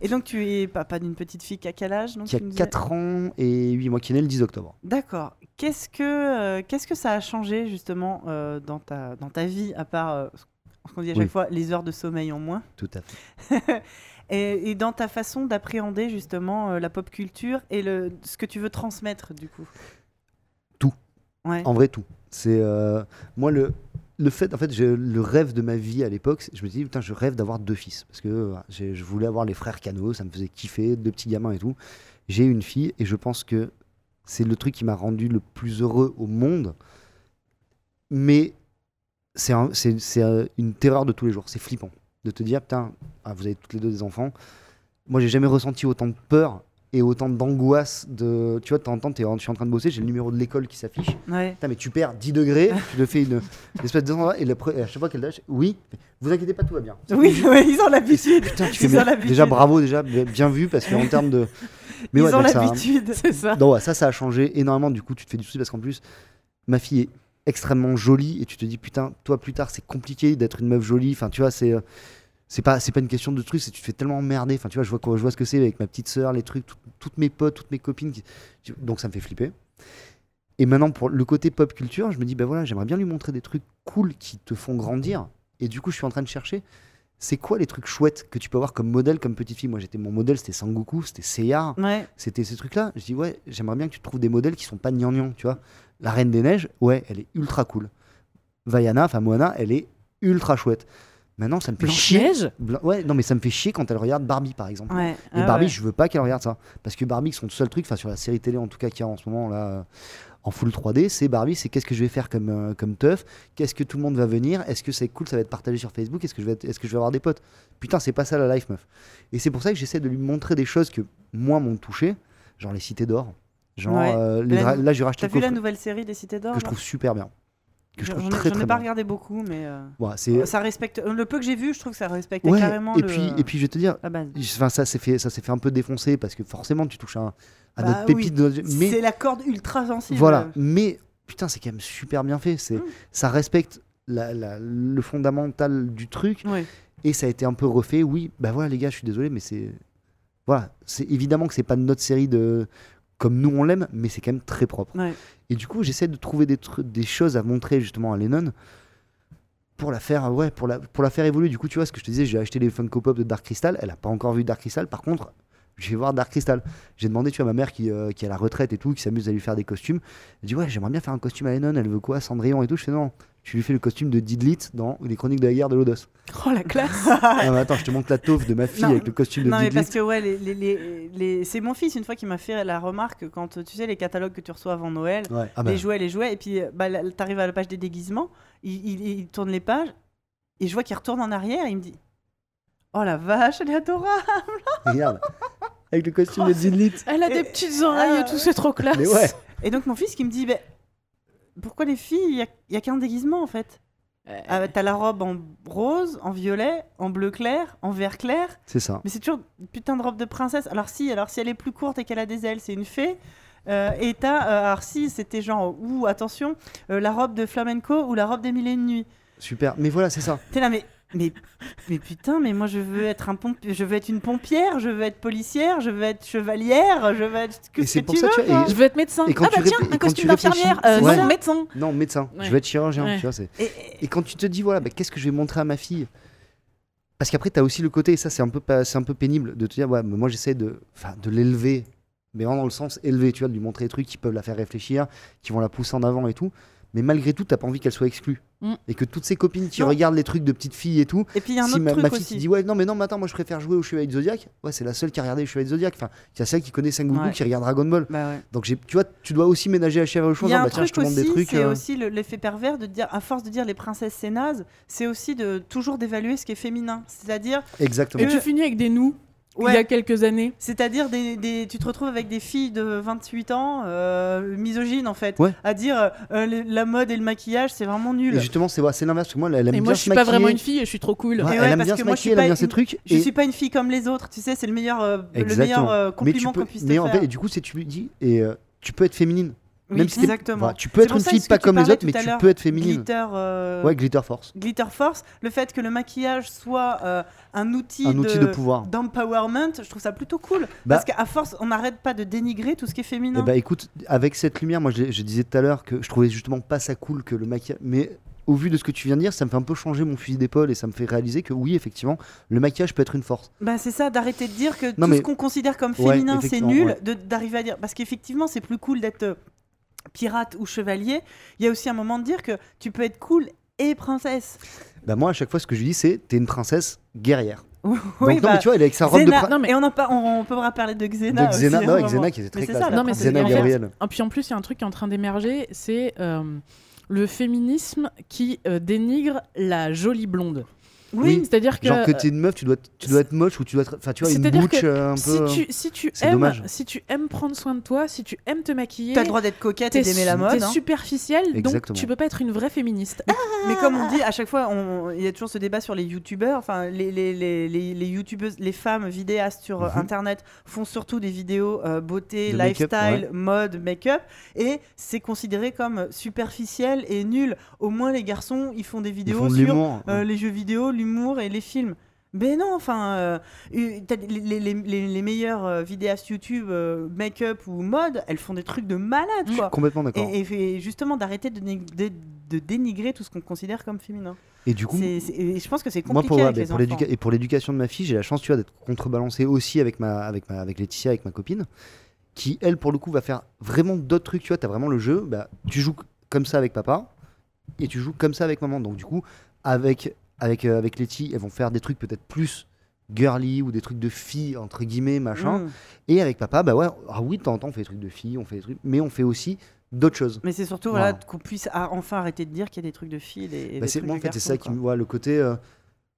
Et donc, tu es papa d'une petite fille qui a quel âge donc, qui a tu me disais 4 ans et 8 mois, qui est né le 10 octobre. D'accord. Qu'est-ce que, euh, qu'est-ce que ça a changé justement euh, dans, ta, dans ta vie, à part euh, ce qu'on dit à chaque fois, les heures de sommeil en moins? Tout à fait. Et, et dans ta façon d'appréhender justement euh, la pop culture et le, ce que tu veux transmettre du coup? Tout. Ouais. En vrai, tout. C'est moi le le fait, en fait, le rêve de ma vie à l'époque, je me dis putain, je rêve d'avoir deux fils parce que je voulais avoir les frères Cano, ça me faisait kiffer, deux petits gamins et tout. J'ai une fille et je pense que c'est le truc qui m'a rendu le plus heureux au monde. Mais c'est un- c'est c'est, une terreur de tous les jours. C'est flippant de te dire putain, ah, vous avez toutes les deux des enfants. Moi, j'ai jamais ressenti autant de peur et autant d'angoisse de tu vois temps t'es en- je suis en train de bosser j'ai le numéro de l'école qui s'affiche Ouais. Putain, mais tu perds 10 degrés, tu te fais une, une espèce de et, le pre- et à chaque fois qu'elle lâche, oui, vous inquiétez pas, tout va bien. Oui, ils ont l'habitude. Putain, tu fais Ils bien. ont l'habitude. déjà bravo, déjà bien vu, parce qu'en termes de. Mais Ils ouais, ont ça, l'habitude. C'est ça. donc ouais, ça, ça a changé énormément. Du coup, tu te fais du souci parce qu'en plus, ma fille est extrêmement jolie et tu te dis, putain, toi plus tard, c'est compliqué d'être une meuf jolie. Enfin, tu vois, c'est. C'est pas, c'est pas une question de truc, c'est tu te fais tellement emmerder. Enfin, tu vois, je vois, je vois ce que c'est avec ma petite sœur, les trucs, tout- toutes mes potes, toutes mes copines. qui- donc ça me fait flipper. Et maintenant, pour le côté pop culture, je me dis, ben voilà, j'aimerais bien lui montrer des trucs cool qui te font grandir. Et du coup, je suis en train de chercher, c'est quoi les trucs chouettes que tu peux avoir comme modèle, comme petite fille? Moi, j'étais mon modèle, c'était Sangoku, c'était Seiya, Ouais. c'était ces trucs-là. Je dis, ouais, j'aimerais bien que tu trouves des modèles qui sont pas gnangnan, tu vois. La Reine des Neiges, ouais, elle est ultra cool. Vaiana, enfin Moana, elle est ultra chouette. Maintenant, ça me fait chier. Ouais, non, mais ça me fait chier quand elle regarde Barbie, par exemple. Ouais. Et Ah Barbie, ouais. je veux pas qu'elle regarde ça. Parce que Barbie, son seul truc, enfin sur la série télé en tout cas qu'il y a en ce moment là, euh, en full 3D, c'est Barbie, c'est qu'est-ce que je vais faire comme, euh, comme teuf, qu'est-ce que tout le monde va venir, est-ce que c'est cool, ça va être partagé sur Facebook, est-ce que, je vais être- est-ce que je vais avoir des potes? Putain, c'est pas ça la life, meuf. Et c'est pour ça que j'essaie de lui montrer des choses que moi m'ont touché, genre les cités d'or. Genre, Ouais. euh, les là j'ai racheté T'as vu la nouvelle série des Cités d'Or que je trouve super bien. Que je J'en trouve ai- très pas bien. regardé beaucoup, mais euh, ça respecte. Le peu que j'ai vu, je trouve que ça respecte Ouais, carrément et le- puis, et puis je vais te dire, enfin, ça s'est fait, ça s'est fait un peu défoncer parce que forcément tu touches à, à Bah notre pépite. de mais C'est la corde ultra sensible. Voilà, mais putain, c'est quand même super bien fait. C'est, Mm. ça respecte la- la- le fondamental du truc et ça a été un peu refait. Oui, bah voilà les gars, je suis désolé, mais c'est voilà, c'est évidemment que c'est pas notre série de comme nous on l'aime, mais c'est quand même très propre. Ouais. Et du coup, j'essaie de trouver des, choses à montrer justement à Lennon pour la faire ouais pour la pour la faire évoluer du coup tu vois ce que je te disais j'ai acheté les Funko Pop de Dark Crystal elle a pas encore vu Dark Crystal par contre je vais voir Dark Crystal. J'ai demandé tu vois à ma mère qui, euh, qui est à la retraite et tout qui s'amuse à lui faire des costumes. Elle dit ouais j'aimerais bien faire un costume à Lennon. Elle veut quoi Cendrillon et tout. Je fais non tu lui fais le costume de Didlit dans les chroniques de la guerre de Lodos. Oh la classe. Ah, attends je te montre la taupe de ma fille Non. avec le costume de Non, mais Didlit parce que ouais, les, les, les, les- c'est mon fils une fois qui m'a fait la remarque quand tu sais les catalogues que tu reçois avant Noël, ouais. Ah bah, les jouets, les jouets, et puis bah, là, t'arrives à la page des déguisements, il, il- il tourne les pages et je vois qu'il retourne en arrière, et il me dit Oh la vache, elle est adorable regarde avec le costume de Didlit Elle a Et- des petites oreilles et Ah, tout, c'est trop classe. mais ouais. Et donc mon fils qui me dit bah, Pourquoi les filles, il y a, il y a qu'un déguisement en fait? Euh, Ah, T'as la robe en rose, en violet, en bleu clair, en vert clair, c'est ça. Mais c'est toujours une putain de robe de princesse. Alors si, alors si elle est plus courte et qu'elle a des ailes, c'est une fée. Euh, et t'as, euh, alors si c'était genre, ou attention, euh, la robe de flamenco ou la robe des mille et une nuits. super. Mais voilà c'est ça. T'es là, mais, mais, mais putain, mais moi je veux être un pompier, je veux être une pompière, je veux être policière, je veux être chevalière, je veux être que Et ce c'est que pour tu ça, veux. tu vois, quoi. et- Je veux être médecin. Ah bah tu tiens, un costume d'infirmière. Euh, Ouais. Non, médecin. non médecin Ouais. je vais être chirurgien Ouais. tu vois c'est Et- Et quand tu te dis, voilà, bah, qu'est-ce que je vais montrer à ma fille? Parce qu'après, tu as aussi le côté, et ça, c'est un, peu c'est un peu pénible de te dire, ouais, mais moi, j'essaie de, enfin, de l'élever, mais vraiment dans le sens élevé, tu vois, de lui montrer des trucs qui peuvent la faire réfléchir, qui vont la pousser en avant et tout. Mais malgré tout, t'as pas envie qu'elle soit exclue. Mm. Et que toutes ses copines qui Non. regardent les trucs de petites filles et tout, Et puis il y a un si autre ma, truc ma fille aussi. qui dit, ouais, non, mais non, mais attends, moi, je préfère jouer au Chevalier de Zodiac, ouais, c'est la seule qui a regardé le Chevalier de Zodiac. Enfin, il y a celle qui connaît Sengoku, Ouais. qui regarde Dragon Ball. Bah ouais. Donc, tu vois, tu dois aussi ménager la chèvre et le un bah, tiens, je truc te montre aussi, des trucs. c'est euh, aussi le- l'effet pervers de dire, à force de dire les princesses c'est naze, c'est aussi de toujours d'évaluer ce qui est féminin. C'est-à-dire, Exactement. Et tu finis avec des nous, il y a quelques années. c'est-à-dire des, des- tu te retrouves avec des filles de 28 ans, euh, misogynes en fait, Ouais. à dire euh, la mode et le maquillage c'est vraiment nul. Et justement, c'est ouais, c'est l'inverse, parce que moi, elle aime Et bien moi, je suis pas vraiment une fille je suis trop cool. Ouais, elle aime parce bien que se moi, je suis maquiller, elle aime pas bien ces une- trucs. Je et- suis pas une fille comme les autres, tu sais, c'est le meilleur, euh, le meilleur euh, compliment qu'on puisse te mais en faire. fait, et du coup, c'est tu lui dis, et euh, tu peux être féminine. Oui, même si exactement. voilà, tu peux être une fille pas comme les autres, mais tu peux être féminine. Glitter, euh, Ouais, Glitter Force, Glitter Force, le fait que le maquillage soit euh, un outil, un outil de pouvoir. d'empowerment, je trouve ça plutôt cool. Bah- parce qu'à force, on n'arrête pas de dénigrer tout ce qui est féminin. Et bah écoute, avec cette lumière, moi je, je disais tout à l'heure que je trouvais justement pas ça cool que le maquillage. Mais au vu de ce que tu viens de dire, ça me fait un peu changer mon fusil d'épaule et ça me fait réaliser que oui, effectivement, le maquillage peut être une force. Bah, c'est ça, d'arrêter de dire que Non, tout mais- ce qu'on considère comme Ouais, féminin, c'est nul, ouais. d'arriver à dire. Parce qu'effectivement, c'est plus cool d'être euh, pirate ou chevalier. Il y a aussi un moment de dire que tu peux être cool et princesse. Bah moi, à chaque fois, ce que je dis, c'est t'es une princesse guerrière. oui, Donc, non, bah, mais tu vois, elle est avec sa robe de Xena. Non, mais- Et on, en par- on, on pourra parler de Xena. de Xena, aussi, non, hein, Xena vraiment. qui était très classe. ça, la Non, mais princesse Xena en fait. Et puis en plus, il y a un truc qui est en train d'émerger, c'est euh, le féminisme qui euh, dénigre la jolie blonde. Oui. C'est-à-dire que, Genre que t'es une meuf, tu dois, être- tu dois être moche ou tu dois être. Enfin, tu vois, une bouche euh, un si peu. tu, si tu aimes, dommage. si tu aimes prendre soin de toi, si tu aimes te maquiller, T'as le droit d'être coquette et d'aimer la mode. t'es hein. superficielle, donc tu peux pas être une vraie féministe. Mais comme on dit, à chaque fois, il y a toujours ce débat sur les youtubeurs. Enfin, les, les, les, les, les youtubeuses, les femmes vidéastes sur euh, Mhm. internet font surtout des vidéos euh, beauté, De lifestyle, mode, make-up. Et c'est considéré comme superficiel et nul. Au moins, les garçons, ils font des Ils vidéos font sur euh, les jeux vidéo, l'humour et les films. Mais non, enfin, euh, t'as les, les, les, les- les meilleures euh, vidéastes YouTube, euh, make-up ou mode, elles font des trucs de malade, Je suis quoi. complètement d'accord. Et, et- et justement d'arrêter de, de, de dénigrer tout ce qu'on considère comme féminin. Et du coup, et je pense que c'est moi compliqué pour, avec les pour l'éduca- et pour l'éducation de ma fille, j'ai la chance tu vois d'être contrebalancé aussi avec ma avec ma avec Laetitia avec ma copine qui elle pour le coup va faire vraiment d'autres trucs, tu vois, tu as vraiment le jeu, bah, tu joues comme ça avec papa et tu joues comme ça avec maman. Donc du coup, avec avec euh, avec Letty, elles vont faire des trucs peut-être plus girly ou des trucs de filles entre guillemets machin Mm. et avec papa bah ouais ah oui de temps en temps on fait des trucs de filles on fait des trucs mais on fait aussi d'autres choses Mais c'est surtout voilà, Voilà. qu'on puisse enfin arrêter de dire qu'il y a des trucs de filles et des, et Bah, des c'est trucs moi en fait c'est ça qui me voit le côté euh,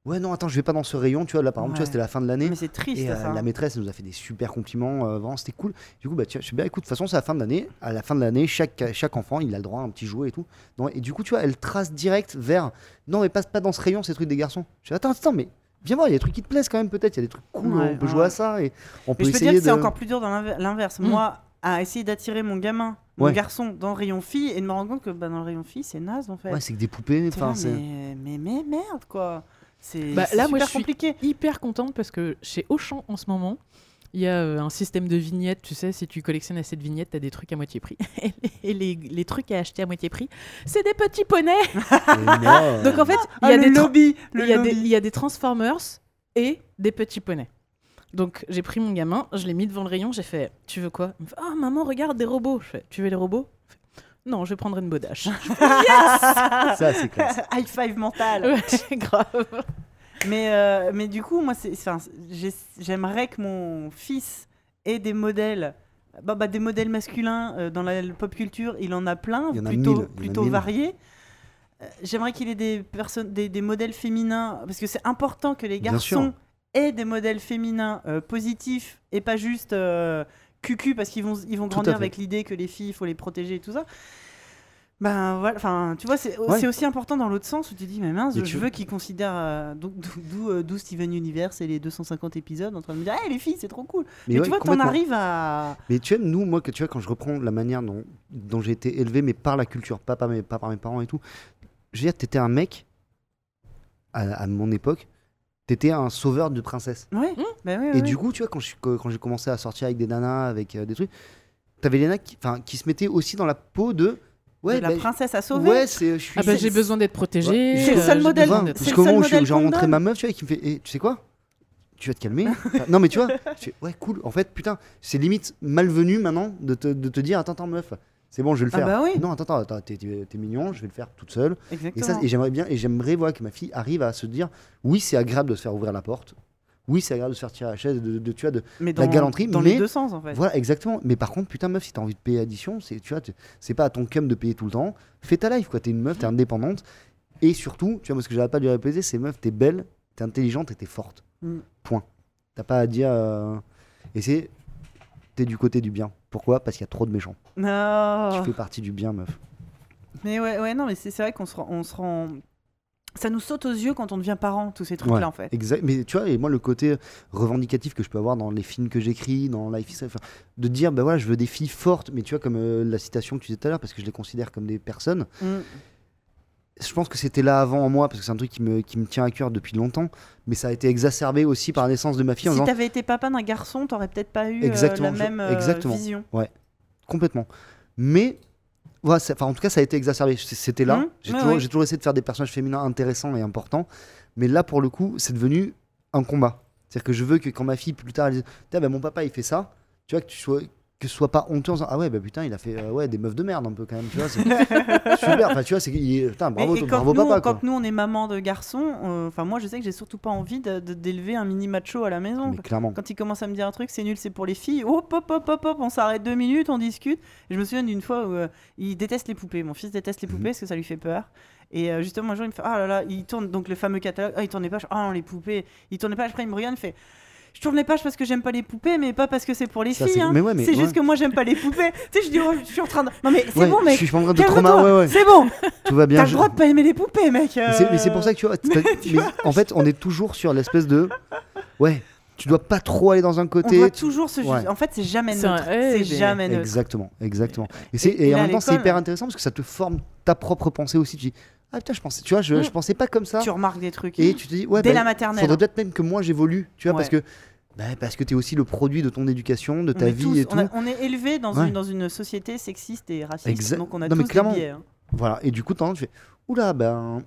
ouais non attends je vais pas dans ce rayon tu vois là par exemple tu vois c'était la fin de l'année Mais c'est triste et euh, ça. la maîtresse nous a fait des super compliments euh, vraiment c'était cool du coup bah tu vois, je suis bien écoute de toute façon c'est la fin de l'année à la fin de l'année chaque chaque enfant il a le droit à un petit jouet et tout Non, et du coup tu vois elle trace direct vers non mais passe pas dans ce rayon ces trucs des garçons je dis attends attends mais viens voir il y a des trucs qui te plaisent quand même peut-être il y a des trucs cool Ouais, on peut ouais. jouer à ça et on peut je peux dire essayer que c'est encore plus dur dans l'inver- l'inverse. Mm. Moi, à essayer d'attirer mon gamin, mon Ouais. garçon dans le rayon fille et de me rendre compte que bah, dans le rayon fille, c'est naze en fait. ouais c'est que des poupées enfin mais, mais, mais merde quoi. C'est Bah, là, moi, super je suis- compliqué. Hyper contente parce que chez Auchan en ce moment, il y a euh, un système de vignettes. Tu sais, si tu collectionnes assez de vignettes, t'as des trucs à moitié prix. Et les, les trucs à acheter à moitié prix, c'est des petits poneys. Donc en fait, il Ah, y a le des lobby, il y, a des- lobby. il y a des Transformers et des petits poneys. Donc j'ai pris mon gamin, je l'ai mis devant le rayon, j'ai fait Tu veux quoi? Il me fait Ah maman, regarde des robots. Je fais Tu veux les robots? Non, je vais prendre une bodache. ça c'est classe High five mental. ouais, grave. Mais, euh, mais du coup, moi, c'est- j'aimerais que mon fils ait des modèles. Bah, bah, des modèles masculins euh, dans la pop culture, il en a plein, en a plutôt, mille, plutôt variés. Euh, J'aimerais qu'il ait des, personnes, des, des modèles féminins, parce que c'est important que les garçons aient des modèles féminins euh, positifs et pas juste euh, cucu parce qu'ils vont, ils vont grandir avec l'idée que les filles, il faut les protéger et tout ça. Ben voilà, enfin, tu vois, c'est Ouais. aussi important dans l'autre sens où tu dis, mais mince, Et je tu- veux qu'ils considèrent. euh, d'où- euh, d'où Steven Universe et les 250 épisodes en train de me dire, hey, les filles, c'est trop cool. Mais, ouais, tu vois, t'en arrives à. Mais tu vois, nous, moi, que tu vois, quand je reprends la manière dont, dont j'ai été élevé, mais par la culture, pas par mes, pas par mes parents et tout, je veux dire, t'étais un mec, à, à mon époque, t'étais un sauveur de princesse. Ouais, bah ouais, Et du coup, tu vois, quand je- quand j'ai commencé à sortir avec des nanas, avec euh, des trucs, t'avais les nanas qui, qui se mettaient aussi dans la peau de. Ouais, De la bah, princesse à sauver. ouais, c'est, je suis. Ah bah, j'ai besoin d'être protégée. C'est le euh, seul j'ai modèle. Jusqu'au le seul moment où j'ai j'ai rencontré ma meuf, tu vois, qui me fait Eh, Tu sais quoi? Tu vas te calmer Enfin, Non, mais tu vois, je fais, ouais, cool. En fait, putain, c'est limite malvenu maintenant de te, de te dire Attends, attends, meuf, c'est bon, je vais le Ah faire. bah oui. Non, attends, attends, attends, t'es, mignon, je vais le faire toute seule. Et, Exactement. ça, et j'aimerais bien, et j'aimerais voir que ma fille arrive à se dire Oui, c'est agréable de se faire ouvrir la porte. Oui, c'est agréable de se faire tirer la chaise, de, de- tu vois, de, mais la dans, galanterie, dans mais- les deux sens en fait. voilà, exactement. Mais par contre, putain, meuf, si t'as envie de payer addition, c'est, tu vois, c'est pas à ton cum de payer tout le temps. Fais ta life, quoi. T'es une meuf, t'es indépendante. Et surtout, tu vois, moi, ce que j'arrête pas de lui répéter, c'est meuf, t'es belle, t'es intelligente et t'es forte. Mm. Point. T'as pas à dire. euh, Et c'est. T'es du côté du bien. Pourquoi? Parce qu'il y a trop de méchants. Non. Tu fais partie du bien, meuf. Mais ouais, ouais, non, mais c'est vrai qu'on se rend, on se rend. Ça nous saute aux yeux quand on devient parent, tous ces trucs-là Ouais, en fait. Exact. Mais tu vois, et moi, le côté revendicatif que je peux avoir dans les films que j'écris, dans Life is enfin, de dire, bah voilà, je veux des filles fortes, mais tu vois, comme euh, la citation que tu disais tout à l'heure, parce que je les considère comme des personnes. Mm. Je pense que c'était là avant en moi parce que c'est un truc qui me, qui me tient à cœur depuis longtemps mais ça a été exacerbé aussi par la naissance de ma fille Si t'avais été papa d'un garçon, t'aurais peut-être pas eu euh, Exactement, la même euh, exactement. vision. complètement mais voilà, enfin, en tout cas, ça a été exacerbé. C'était là. Mhm. J'ai Ouais, toujours, ouais. j'ai toujours essayé de faire des personnages féminins intéressants et importants. Mais là, pour le coup, c'est devenu un combat. C'est-à-dire que je veux que quand ma fille, plus tard, elle dise bah, mon papa, il fait ça, tu vois, que tu sois. Que ce soit pas honteux en disant Ah ouais, bah putain, il a fait euh, ouais, des meufs de merde un peu quand même, tu vois. c'est super. Enfin, tu vois, c'est Putain, bravo, et, bravo nous, papa, quoi. quand nous on est maman de garçon, euh, enfin moi je sais que j'ai surtout pas envie d'élever un mini macho à la maison. Mais clairement. Quand il commence à me dire un truc, c'est nul, c'est pour les filles. Hop, hop, hop, hop, hop, on s'arrête deux minutes, on discute. Et je me souviens d'une fois où euh, il déteste les poupées. Mon fils déteste les Mhm. poupées parce que ça lui fait peur. Et euh, justement, un jour, il me fait Ah là là, il tourne donc le fameux catalogue. Ah, il tourne les pages. Ah non, les poupées. Il tourne les pages. Après, il me regarde, il fait Je tourne les pages parce que j'aime pas les poupées, mais pas parce que c'est pour les Ça, filles. c'est- hein. ouais, juste que moi, j'aime pas les poupées. tu sais, je dis Oh, je suis en train de. Non, mais c'est Ouais, bon, mec. je suis en train de trauma, ouais, ouais. C'est bon. Tout va bien. T'as le je- droit de pas aimer les poupées, mec. Mais c'est- mais c'est euh. pour ça que tu vois, mais en fait, on est toujours sur l'espèce de. Ouais, tu dois pas trop aller dans un On côté. doit tu- toujours se. Ouais. En fait, c'est jamais neutre. C'est mais- jamais neutre. Exactement, exactement. Et, en même temps, c'est hyper intéressant parce que ça te forme ta propre pensée aussi. Tu dis, ah putain, je pensais, tu vois, je, Mm. je pensais pas comme ça. Tu remarques des trucs. Et tu te dis, ouais, Dès bah, la maternelle. faudrait peut-être même que moi j'évolue, tu vois, parce que. Bah, parce que tu es aussi le produit de ton éducation, de ta vie tous- et tout. on, a- on est élevé dans, Ouais. une, dans une société sexiste et raciste, Exact- donc on a Non, tous des biais. hein. Voilà. Et du coup, tu fais, oula, ben.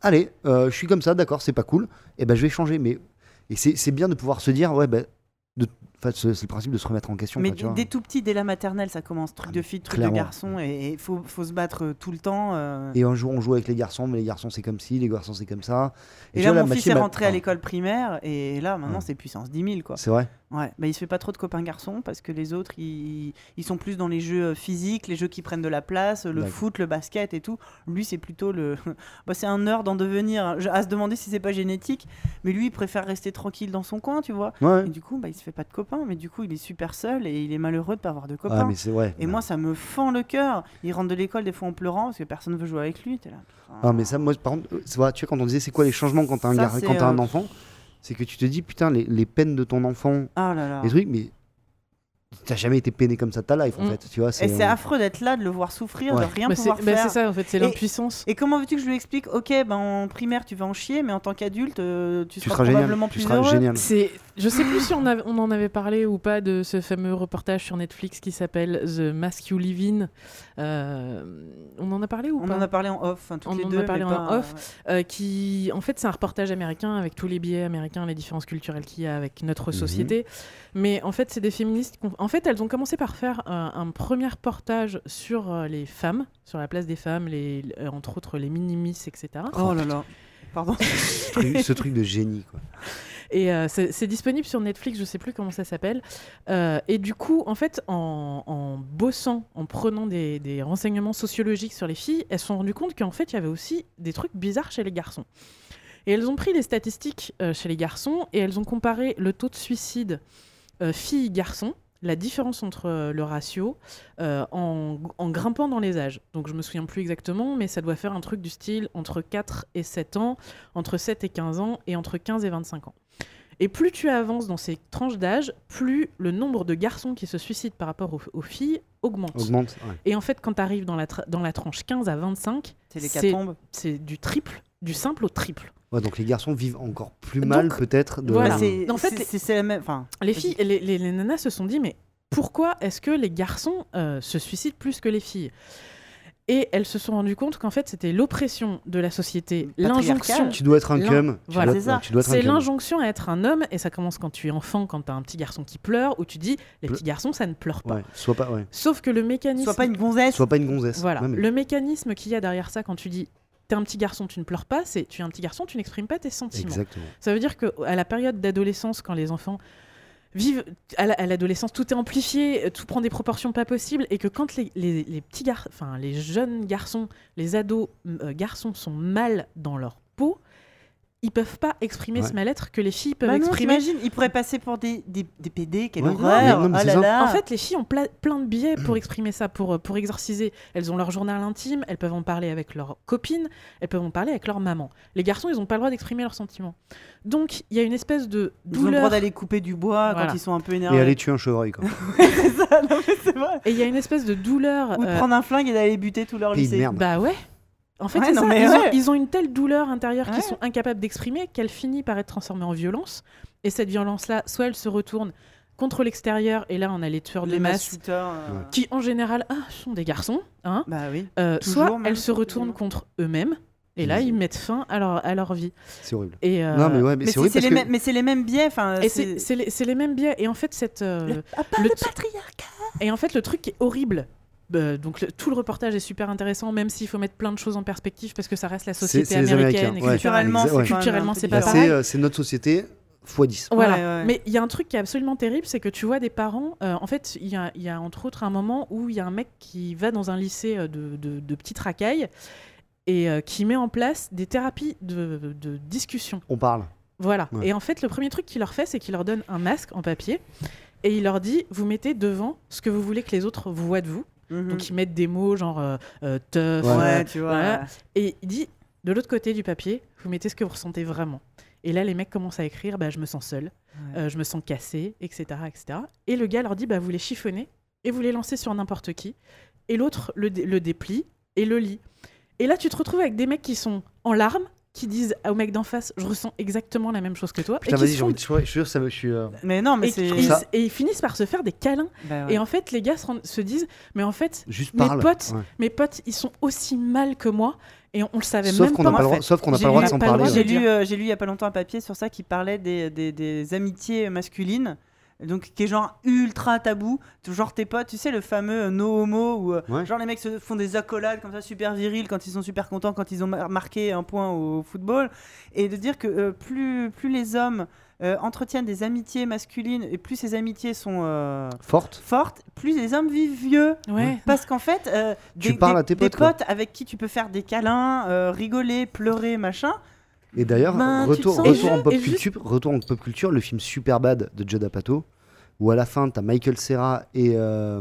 Allez, euh, je suis comme ça, d'accord, c'est pas cool. Et ben je vais changer. Mais. Et c'est c'est bien de pouvoir se dire, ouais, ben. de- Enfin, c'est c'est le principe de se remettre en question. Mais quoi, dès tout petit, dès la maternelle, ça commence truc Ah, de fille, truc clairement. de garçon, et il faut, faut se battre euh, tout le temps. euh. Et un jour, on joue avec les garçons, mais les garçons, c'est comme ci, les garçons, c'est comme ça. Et, là, vois, mon fils est rentré à Ah, l'école primaire, et là, maintenant, Ouais. c'est puissance 10 000, quoi. C'est vrai Ouais, bah, il se fait pas trop de copains garçons, parce que les autres, ils, ils sont plus dans les jeux euh, physiques, les jeux qui prennent de la place, le D'accord. foot, le basket et tout. Lui, c'est plutôt le. bah, c'est un nerd en devenir, hein. À se demander si c'est pas génétique, mais lui, il préfère rester tranquille dans son coin, tu vois. Ouais. Et du coup, bah, il se fait pas de copains, mais du coup, il est super seul et il est malheureux de pas avoir de Ah, copains. mais c'est ouais. Et moi, ça me fend le cœur. Il rentre de l'école des fois en pleurant parce que personne ne veut jouer avec lui. Là. Ah, mais ça, moi, par contre, euh, vrai, tu vois, quand on disait c'est quoi les changements quand t'as un, gar- quand t'as un euh, enfant, c'est que tu te dis, putain, les, les peines de ton enfant, Ah là là. les trucs, mais t'as jamais été peiné comme ça de ta life, en Mm. fait. Tu vois, Et c'est euh, affreux d'être là, de le voir souffrir, Ouais. de rien Bah, pouvoir c'est bah, faire. c'est ça en fait, c'est Et- l'impuissance. Et comment veux-tu que je lui explique Ok, ben en primaire tu vas en chier, mais en tant qu'adulte euh, tu, tu seras, probablement Tu plus seras heureux. C'est, je sais plus si on, a- on en avait parlé ou pas de ce fameux reportage sur Netflix qui s'appelle The Mask You Live In. Euh, on en a parlé ou On pas en a parlé en off, hein, toutes On les en a parlé mais en pas- off. Euh, qui, en fait, c'est un reportage américain avec tous les biais américains, les différences culturelles qu'il y a avec notre Mhm. société. Mais en fait, c'est des féministes. En fait, elles ont commencé par faire euh, un premier reportage sur euh, les femmes, sur la place des femmes, les, euh, entre autres les minimis, etc. Oh là là. Pardon. ce, truc, ce truc de génie, quoi. Et euh, c'est c'est disponible sur Netflix, je sais plus comment ça s'appelle. Euh, et du coup, en fait, en, en bossant, en prenant des, des renseignements sociologiques sur les filles, elles se sont rendues compte qu'en fait, il y avait aussi des trucs bizarres chez les garçons. Et elles ont pris les statistiques euh, chez les garçons et elles ont comparé le taux de suicide euh, filles-garçons, la différence entre euh, le ratio, euh, en, en grimpant dans les âges. Donc je me souviens plus exactement, mais ça doit faire un truc du style entre 4 et 7 ans, entre 7 et 15 ans et entre 15 et 25 ans. Et plus tu avances dans ces tranches d'âge, plus le nombre de garçons qui se suicident par rapport aux, aux filles augmente. Augmente. ouais. Et en fait, quand tu arrives dans la, dans la tranche 15 à 25, C'est les C'est- catombes. c'est du triple, du simple au triple. Ouais, donc les garçons vivent encore plus mal, peut-être. de- voilà. C'est En fait, c'est- la même. Enfin, Les filles, les, les- les nanas se sont dit, mais pourquoi est-ce que les garçons euh, se suicident plus que les filles? Et elles se sont rendues compte qu'en fait, c'était l'oppression de la société, l'injonction. Tu dois être un cum. Voilà. C'est l'injonction à être un homme, et ça commence quand tu es enfant, quand tu as un petit garçon qui pleure, où tu dis, les Ple- petits garçons, ça ne pleure pas. Ouais, sois pas, ouais. Sauf que le mécanisme... Sois pas une gonzesse. Sois pas une gonzesse. Voilà, Ouais, mais- le mécanisme qu'il y a derrière ça, quand tu dis, t'es un petit garçon, tu ne pleures pas, c'est tu es un petit garçon, tu n'exprimes pas tes sentiments. Exactement. Ça veut dire qu'à la période d'adolescence, quand les enfants vivent à la- à l'adolescence, tout est amplifié, euh, tout prend des proportions pas possibles, et que quand les, les- les petits garçons, enfin les jeunes garçons, les ados euh, garçons sont mal dans leur peau, ils peuvent pas exprimer Ouais. ce mal-être que les filles peuvent Bah non, exprimer. t'imagines, ils pourraient passer pour des, des, des PD, quelle Ouais, horreur. mais non, mais oh là. En fait, les filles ont pla- plein de biais pour exprimer ça, pour, euh, pour exorciser. Elles ont leur journal intime, elles peuvent en parler avec leurs copines, elles peuvent en parler avec leur maman. Les garçons, ils n'ont pas le droit d'exprimer leurs sentiments. Donc, il y a une espèce de ils ont le droit douleur. d'aller couper du bois Voilà. quand ils sont un peu Et énervés. aller tuer un chevreuil, quoi. c'est ça, non mais c'est vrai. Et il y a une espèce de douleur. Ou de euh, prendre un flingue et d'aller buter tout leur Pays lycée. merde. Bah ouais. En fait, Ouais, c'est non, ça. mais Ils, ouais. ont, ils ont une telle douleur intérieure qu'ils sont incapables d'exprimer qu'elle finit par être transformée en violence. Et cette violence-là, soit elle se retourne contre l'extérieur, et là on a les tueurs de Les masse, euh, qui en général ah, sont des garçons, hein. Bah oui. Euh, Toujours, soit même, elles se retournent contre eux-mêmes, et là ils mettent fin à leur, à leur vie. C'est horrible. Et, euh, Non, mais ouais, mais, Mais c'est horrible parce les, que. mêmes- mais c'est les mêmes biais. C'est les, mêmes biais. Et en fait, cette, euh, Le- Ah, pas le patriarcat. et en fait, le truc qui est horrible. Bah, donc le- tout le reportage est super intéressant, même s'il faut mettre plein de choses en perspective parce que ça reste la société américaine. Ouais. Culturellement, c'est ouais. Bah, pas pareil. euh, c'est notre société x 10. Voilà. Ouais, ouais. Mais il y a un truc qui est absolument terrible, c'est que tu vois des parents. euh, en fait, il y a, il y a entre autres un moment où il y a un mec qui va dans un lycée euh, de, de, de petites racailles et euh, qui met en place des thérapies de, de discussion. On parle. Voilà. Ouais. Et en fait, le premier truc qu'il leur fait, c'est qu'il leur donne un masque en papier et il leur dit vous mettez devant ce que vous voulez que les autres voient de vous. Mhm. Donc ils mettent des mots genre euh, euh, tough. Ouais. Tu vois. Voilà. Et il dit de l'autre côté du papier, vous mettez ce que vous ressentez vraiment. Et là, les mecs commencent à écrire bah, je me sens seul, Ouais. euh, je me sens cassé, etc., etc. Et le gars leur dit bah, vous les chiffonnez et vous les lancez sur n'importe qui. Et l'autre le, dé- le déplie et le lit. Et là, tu te retrouves avec des mecs qui sont en larmes, qui disent au mec d'en face je ressens exactement la même chose que toi. Putain, et, qui vas-y, se j'ai font- envie de- je suis je suis sûr, ça me. Je suis. euh, Mais non, mais et, c'est. et- ça- et ils finissent par se faire des câlins. Bah ouais. Et en fait, les gars se, rendent- se disent mais en fait, Juste Mes parle. potes, Ouais. mes potes, ils sont aussi mal que moi. Et on, on le savait Sauf même qu'on pas. n'a pas, en fait. sauf qu'on n'a J'ai pas le droit lu- de s'en parler. J'ai lu, euh, j'ai lu il y a pas longtemps un papier sur ça qui parlait des, des, des amitiés masculines. Donc, qui est genre ultra tabou. Genre tes potes, tu sais, le fameux euh, no homo où euh, Ouais. genre les mecs se font des accolades comme ça super virils quand ils sont super contents, quand ils ont mar- marqué un point au football. Et de dire que euh, plus, plus les hommes euh, entretiennent des amitiés masculines et plus ces amitiés sont euh, Forte. fortes, plus les hommes vivent vieux. Ouais. Parce qu'en fait, euh, Tu des, parles des- à tes des potes, quoi. potes avec qui tu peux faire des câlins, euh, rigoler, pleurer, machin. Et d'ailleurs, Ben, retour, en pop culture, retour en pop culture, le film Superbad de Judd Apatow, où à la fin, t'as Michael Serra et. euh,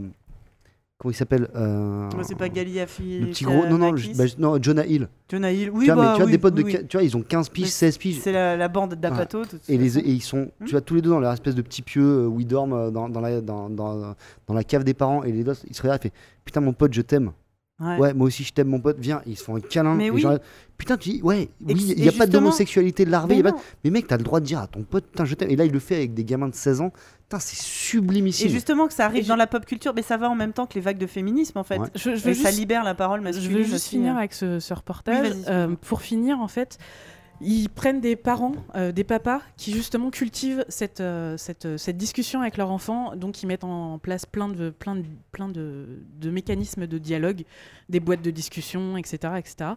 comment il s'appelle euh, c'est pas Galiafi. Le petit gros. Non, bah, non, Jonah Hill. Jonah Hill. Oui, tu vois, mais bah, tu vois, oui, des potes de. oui, qua- Tu vois, ils ont 15 piges, Mais 16 piges. C'est la, la bande d'Apato. toute Et, les, et ils sont, Hmm. tu vois, tous les deux dans leur espèce de petit pieu euh, où ils dorment euh, dans, dans la, dans, dans, dans la cave des parents. Et les deux, ils se regardent et font Putain, mon pote, je t'aime. Ouais. Ouais, moi aussi, je t'aime, mon pote. Viens. Ils se font un câlin. Mais et oui. genre, Putain, tu dis, ouais, oui, il et n'y a pas d'homosexualité larvée. Mais pas Mais mec, t'as le droit de dire à ton pote, putain, je t'aime. Et là, il le fait avec des gamins de 16 ans. Putain, c'est sublimissime. Et justement que ça arrive Et dans la pop culture, mais ça va en même temps que les vagues de féminisme en fait. Ouais. Je, je Et veux ça juste, libère la parole je veux juste finir avec ce, ce reportage. Oui, Euh, pour finir, en fait, ils prennent des parents, euh, des papas, qui justement cultivent cette, euh, cette, euh, cette discussion avec leurs enfants. Donc, ils mettent en place plein de, plein de, plein de, de mécanismes de dialogue, des boîtes de discussion, etc. etc.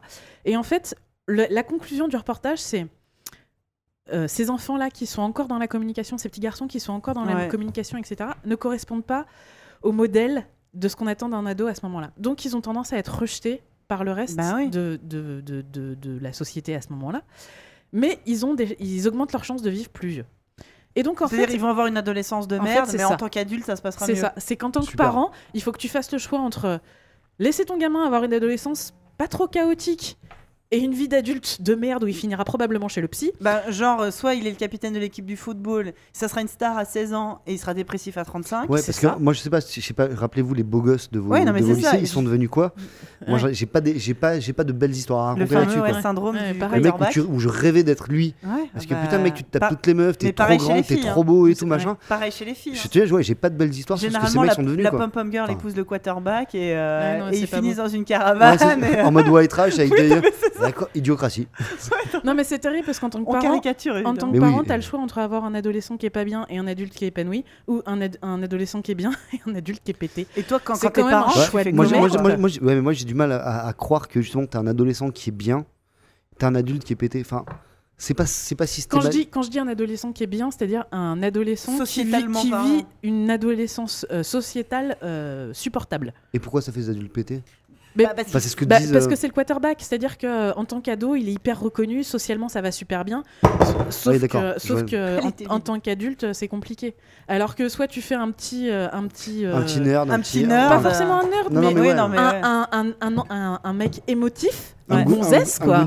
Et en fait, le- la conclusion du reportage, c'est euh, ces enfants-là qui sont encore dans la communication, ces petits garçons qui sont encore dans la communication, etc., ne correspondent pas au modèle de ce qu'on attend d'un ado à ce moment-là. Donc, ils ont tendance à être rejetés par le reste Bah oui. de, de, de, de- de la société à ce moment-là. Mais ils, ont des, ils augmentent leurs chances de vivre plus vieux. Et donc, en fait, ils vont avoir une adolescence de en fait, merde, c'est mais ça. en tant qu'adulte, ça se passera c'est mieux. ça. C'est qu'en tant que parent, il faut que tu fasses le choix entre laisser ton gamin avoir une adolescence pas trop chaotique et une vie d'adulte de merde où il finira probablement chez le psy. Bah, genre, euh, soit il est le capitaine de l'équipe du football, ça sera une star à 16 ans et il sera dépressif à 35. Ouais, parce ça. que moi, je sais pas, je sais pas rappelez-vous les beaux gosses de vos, Ouais, non, mais de vos lycées, ils sont devenus quoi? Moi, Ouais. j'ai- j'ai pas, des- j'ai pas, j'ai pas de belles histoires à le raconter fameux là-dessus. ouais, quoi. syndrome Ouais, du pareil. Le mec où, tu- où je rêvais d'être lui. Ouais, Parce que bah, putain, mec, tu te tapes toutes les meufs, t'es trop grand, t'es trop hein. beau et tout Ouais. machin. Pareil chez les filles. Je hein. ouais, j'ai pas de belles histoires sur ce que ces Généralement, mecs la, sont devenus. la quoi. pom-pom girl épouse le quarterback et, euh, Ouais, ils finissent dans une Ouais, caravane. euh, en mode white trash avec des. D'accord, idiocratie. Non, mais c'est terrible parce qu'en tant que On parent, caricature, en tant que Mais parent, t'as le choix entre avoir un adolescent qui est pas bien et un adulte qui est épanoui, ou un, ad- un adolescent qui est bien et un adulte qui est pété. Et toi, quand, C'est quand t'es parent, Ouais, Moi, j'ai- ouais, du mal à, à croire que justement, t'as un adolescent qui est bien, t'as un adulte qui est pété. Enfin, c'est pas, c'est pas Quand je, systématique. dis, quand je dis un adolescent qui est bien, c'est-à-dire un adolescent qui vit une adolescence euh, sociétale euh, supportable. Et pourquoi ça fait des adultes pétés? Mais- Bah, parce Enfin, c'est ce que Bah, disent. parce euh, que c'est le quarterback, c'est-à-dire qu'en tant qu'ado, il est hyper reconnu, socialement ça va super bien, sauf Oui, que, sauf que en, en tant qu'adulte, c'est compliqué. Alors que soit tu fais un petit, euh, un petit, Un euh, petit nerd, un petit nerd, pas forcément un nerd, Non, mais, non, mais oui, ouais. non, mais un, ouais. un, un, un, un- un mec émotif, Un gonzesse un- un quoi.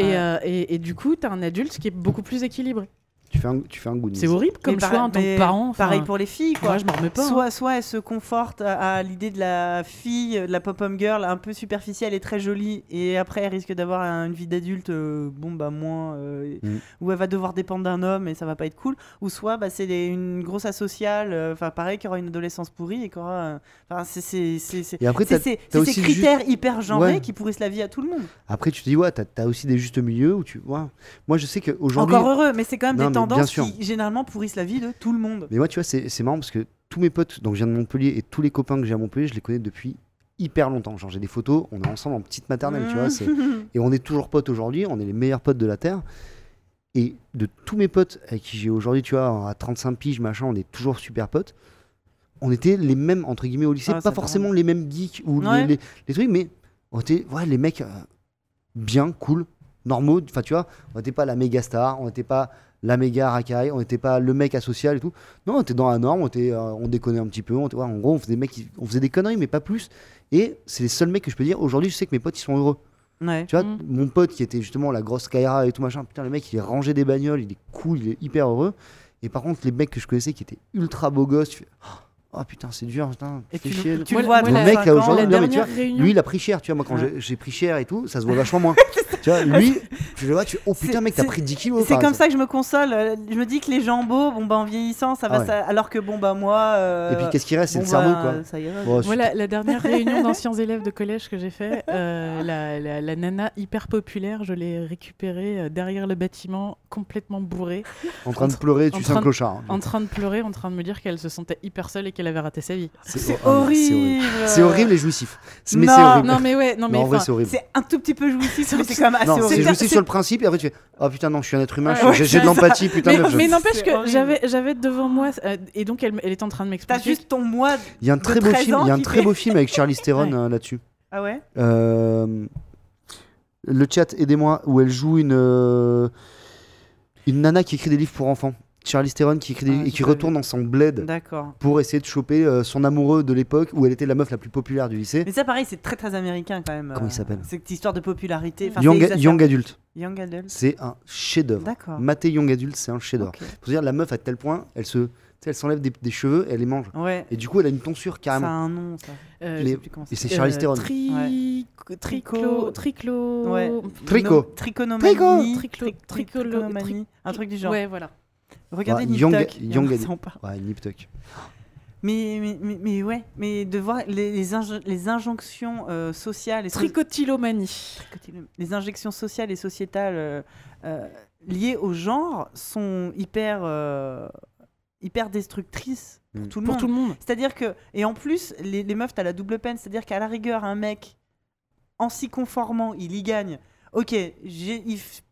Euh, et, et du coup, t'as un adulte qui est beaucoup plus équilibré. Tu fais un, tu fais un good C'est horrible comme Mais choix pareil- en tant que parent. enfin, Pareil pour les filles, quoi. Moi, je m'en remets pas. hein. Soit, soit elle se conforte à, à l'idée de la fille, de la pop-up girl un peu superficielle et très jolie, et après elle risque d'avoir un- une vie d'adulte, euh, bon bah moins, euh, Mm. où elle va devoir dépendre d'un homme et ça va pas être cool. Ou soit bah, c'est des- une grosse asociale, euh, enfin pareil, qui aura une adolescence pourrie et qui aura. Enfin, c'est c'est- c'est- c'est- Et après, c'est t'as- ces ju- critères hyper genrés Ouais. qui pourrissent la vie à tout le monde. Après, tu te dis, ouais, t'as as aussi des justes milieux où tu vois. Moi, je sais qu'aujourd'hui. Encore heureux, mais c'est quand même Non, des tendances sûr. qui généralement pourrissent la vie de tout le monde. Mais moi, tu vois, c'est marrant parce que tous mes potes, donc je viens de Montpellier, et tous les copains que j'ai à Montpellier, je les connais depuis hyper longtemps. Genre, j'ai des photos, on est ensemble en petite maternelle, tu vois. c'est- Et on est toujours potes aujourd'hui, on est les meilleurs potes de la Terre. Et de tous mes potes avec qui j'ai aujourd'hui, tu vois, à 35 piges, machin, on est toujours super potes. On était les mêmes, entre guillemets, au lycée. Ah, pas forcément les mêmes geeks ou les, les trucs, mais on était ouais, les mecs euh, bien, cool, normaux. Enfin, tu vois, on n'était pas la méga star, on n'était pas la méga racaille, on n'était pas le mec asocial et tout. Non, on était dans la norme, on, était, euh, on déconnait un petit peu. On ouais, en gros, on faisait, des mecs qui- on faisait des conneries, mais pas plus. Et c'est les seuls mecs que je peux dire. Aujourd'hui, je sais que mes potes, ils sont heureux. Ouais. Tu vois, Mm. mon pote qui était justement la grosse Kaira et tout machin, putain, le mec il est rangé des bagnoles, il est cool, il est hyper heureux. Et par contre, les mecs que je connaissais qui étaient ultra beaux gosses, tu fais Oh putain, c'est dur, putain, Et tu, chier. le- tu le vois Le la- 35 mec a ans, aujourd'hui- non, mais tu vois. Lui, il a pris cher, tu vois, moi quand Ouais. j'ai- j'ai pris cher et tout, ça se voit vachement moins. tu vois, lui, tu le vois, tu oh putain, C'est- mec, t'as pris 10 kilos. C'est comme ça que je me console. Je me dis que les gens beaux, bon bah en vieillissant, ça va. Ah ouais. ça- Alors que bon bah moi. euh, Et puis qu'est-ce qui reste, c'est bon, le cerveau, bah, quoi. Ça ira. Bon, Moi, la, la dernière réunion d'anciens élèves de collège que j'ai fait, euh, la, la- la nana hyper populaire, je l'ai récupérée euh, derrière le bâtiment, complètement bourrée, en train de pleurer, tu sais clochard. hein. en train de pleurer, en train de me dire qu'elle se sentait hyper seule et qu'elle avait raté sa vie. C'est oh, horrible. C'est horrible et jouissif. C'est- Mais Non, c'est horrible. Non mais ouais, non mais Non, en vrai, enfin, c'est horrible. C'est un tout petit peu jouissif, mais c'est quand même assez Non, c'est horrible. jouissif sur le principe et après tu fais Oh putain, non, je suis un être humain, Ouais, j'ai de l'empathie, putain, mais, meuf, je- mais n'empêche que horrible. j'avais j'avais devant moi euh, et donc elle, elle est en train de T'as m'expliquer. juste ton moi. Il y a un très beau 13 film, il y a un très beau film avec Charlize Theron euh, là-dessus. Ah ouais? Euh, le chat, aidez-moi, où elle joue une, une nana qui écrit des livres pour enfants. Charlize Theron qui écrit des- Ah, et j'ai qui pas retourne dans son bled pour essayer de choper euh, son amoureux de l'époque où elle était la meuf la plus populaire du lycée. Mais ça, pareil, c'est très très américain quand même. Comment euh, il s'appelle Cette histoire de popularité. Enfin, Young, Adult, Young Adult. c'est un chef-d'œuvre. D'accord. Maté Young Adult, c'est un chef-d'œuvre. Ok. Faut dire, la meuf à tel point, elle se, elle s'enlève des, des cheveux, et elle les mange. Ouais. Et du coup, elle a une tonsure Ça a carrément. un nom, ça. Euh, Et c'est euh, Theron. tri... Triclo, triclo, Ouais. Tricot. No- Trichonomanie. Tricot. Tric- Triclo- trichonomanie. Un truc du genre. Ouais, voilà. Regardez Ouais, Nip Young- Tuck, Young. Ouais, Nip Tuck. Mais, mais, mais, mais ouais, mais de voir les, les, inj- les injonctions euh, sociales et so- Tricotylomanie. les injections sociales et sociétales euh, euh, liées au genre sont hyper euh, hyper destructrices pour Mm. tout le Pour monde. tout le monde. C'est-à-dire que et en plus les, les meufs t'as la double peine, c'est-à-dire qu'à la rigueur un mec en s'y conformant, il y gagne. Ok,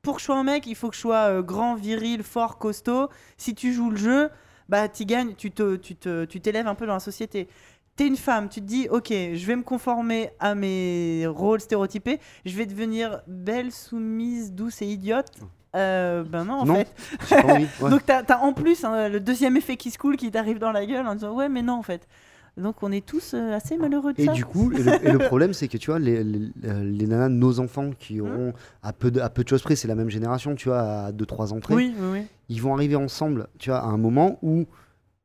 pour que je sois un mec, il faut que je sois euh, grand, viril, fort, costaud. Si tu joues le jeu, bah tu gagnes, tu te, tu te, tu t'élèves un peu dans la société. T'es une femme, tu te dis, ok, je vais me conformer à mes rôles stéréotypés, je vais devenir belle, soumise, douce et idiote. Euh, ben non, en Non. fait. Envie. ouais. Donc t'as as en plus hein, le deuxième effet qui se coule qui t'arrive dans la gueule en disant, ouais, mais non, en fait. Donc on est tous euh, assez malheureux de Et ça. du coup, et le, et le problème, c'est que tu vois, les, les, les nanas de nos enfants qui auront, à, peu de, à peu de choses près, c'est la même génération, tu vois, à 2-3 ans près, oui, oui, oui. ils vont arriver ensemble, tu vois, à un moment où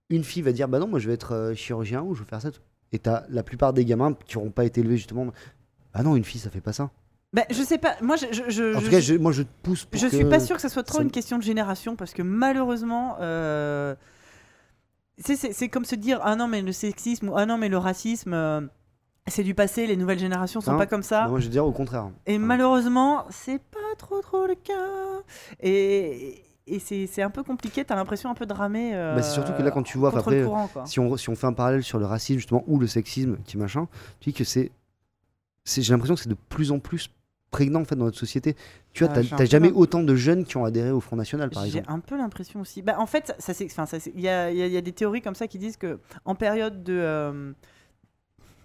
une fille va dire Bah non, moi je vais être euh, chirurgien ou je veux faire ça. Et t'as la plupart des gamins qui n'auront pas été élevés justement. Bah non, une fille, ça fait pas ça. Ben, je sais pas, moi je, je, je- En je tout cas, je- moi je te pousse pour je que- suis pas sûr que ça soit trop ça- une question de génération parce que malheureusement, euh, c'est- comme se dire ah non mais le sexisme ou ah non mais le racisme euh, c'est du passé, les nouvelles générations sont Non. pas comme ça. Moi je veux dire au contraire. Et Ouais. malheureusement, c'est pas trop trop le cas. Et, et c'est un peu compliqué, t'as l'impression un peu de ramer. euh, Bah, c'est surtout que là, quand tu vois, après, courant. Si on, si on fait un parallèle sur le racisme justement ou le sexisme qui machin, tu dis que c'est- J'ai l'impression que c'est de plus en plus prégnant en fait dans notre société. Tu vois, Ah, t'as- j'ai jamais autant de jeunes qui ont adhéré au Front National par J'ai exemple. un peu l'impression aussi. Bah, en fait, ça, il y y y a des théories comme ça qui disent que en période de, euh,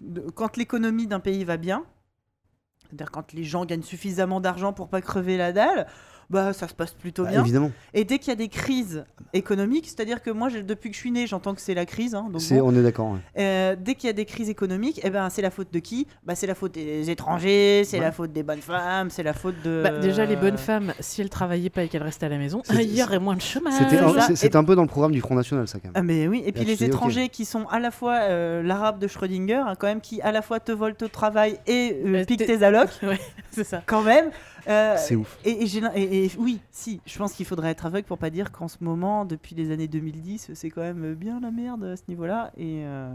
de- quand l'économie d'un pays va bien, c'est-à-dire quand les gens gagnent suffisamment d'argent pour pas crever la dalle, bah ça se passe plutôt bien. Évidemment. Et dès qu'il y a des crises économiques, c'est-à-dire que moi, depuis que je suis né, j'entends que c'est la crise. hein, donc bon. On est d'accord. ouais. Euh, dès qu'il y a des crises économiques, eh ben, c'est la faute de qui? Bah, C'est la faute des étrangers, c'est Ouais. la faute des bonnes femmes, c'est la faute de. Bah, déjà, les bonnes femmes, si elles travaillaient pas et qu'elles restaient à la maison, il y aurait moins de chômage. C'était un, peu dans le programme du Front National, ça, quand même. Ah mais oui, et puis Là, les dis, étrangers qui sont à la fois euh, l'arabe de Schrödinger, hein, quand même, qui à la fois te volent au travail et euh, t'es- tes allocs, C'est ça. quand même. Euh, C'est ouf. Et, et j'ai l'im- et- et oui, si, je pense qu'il faudrait être aveugle pour pas dire qu'en ce moment, depuis les années 2010, c'est quand même bien la merde à ce niveau-là. Et, euh,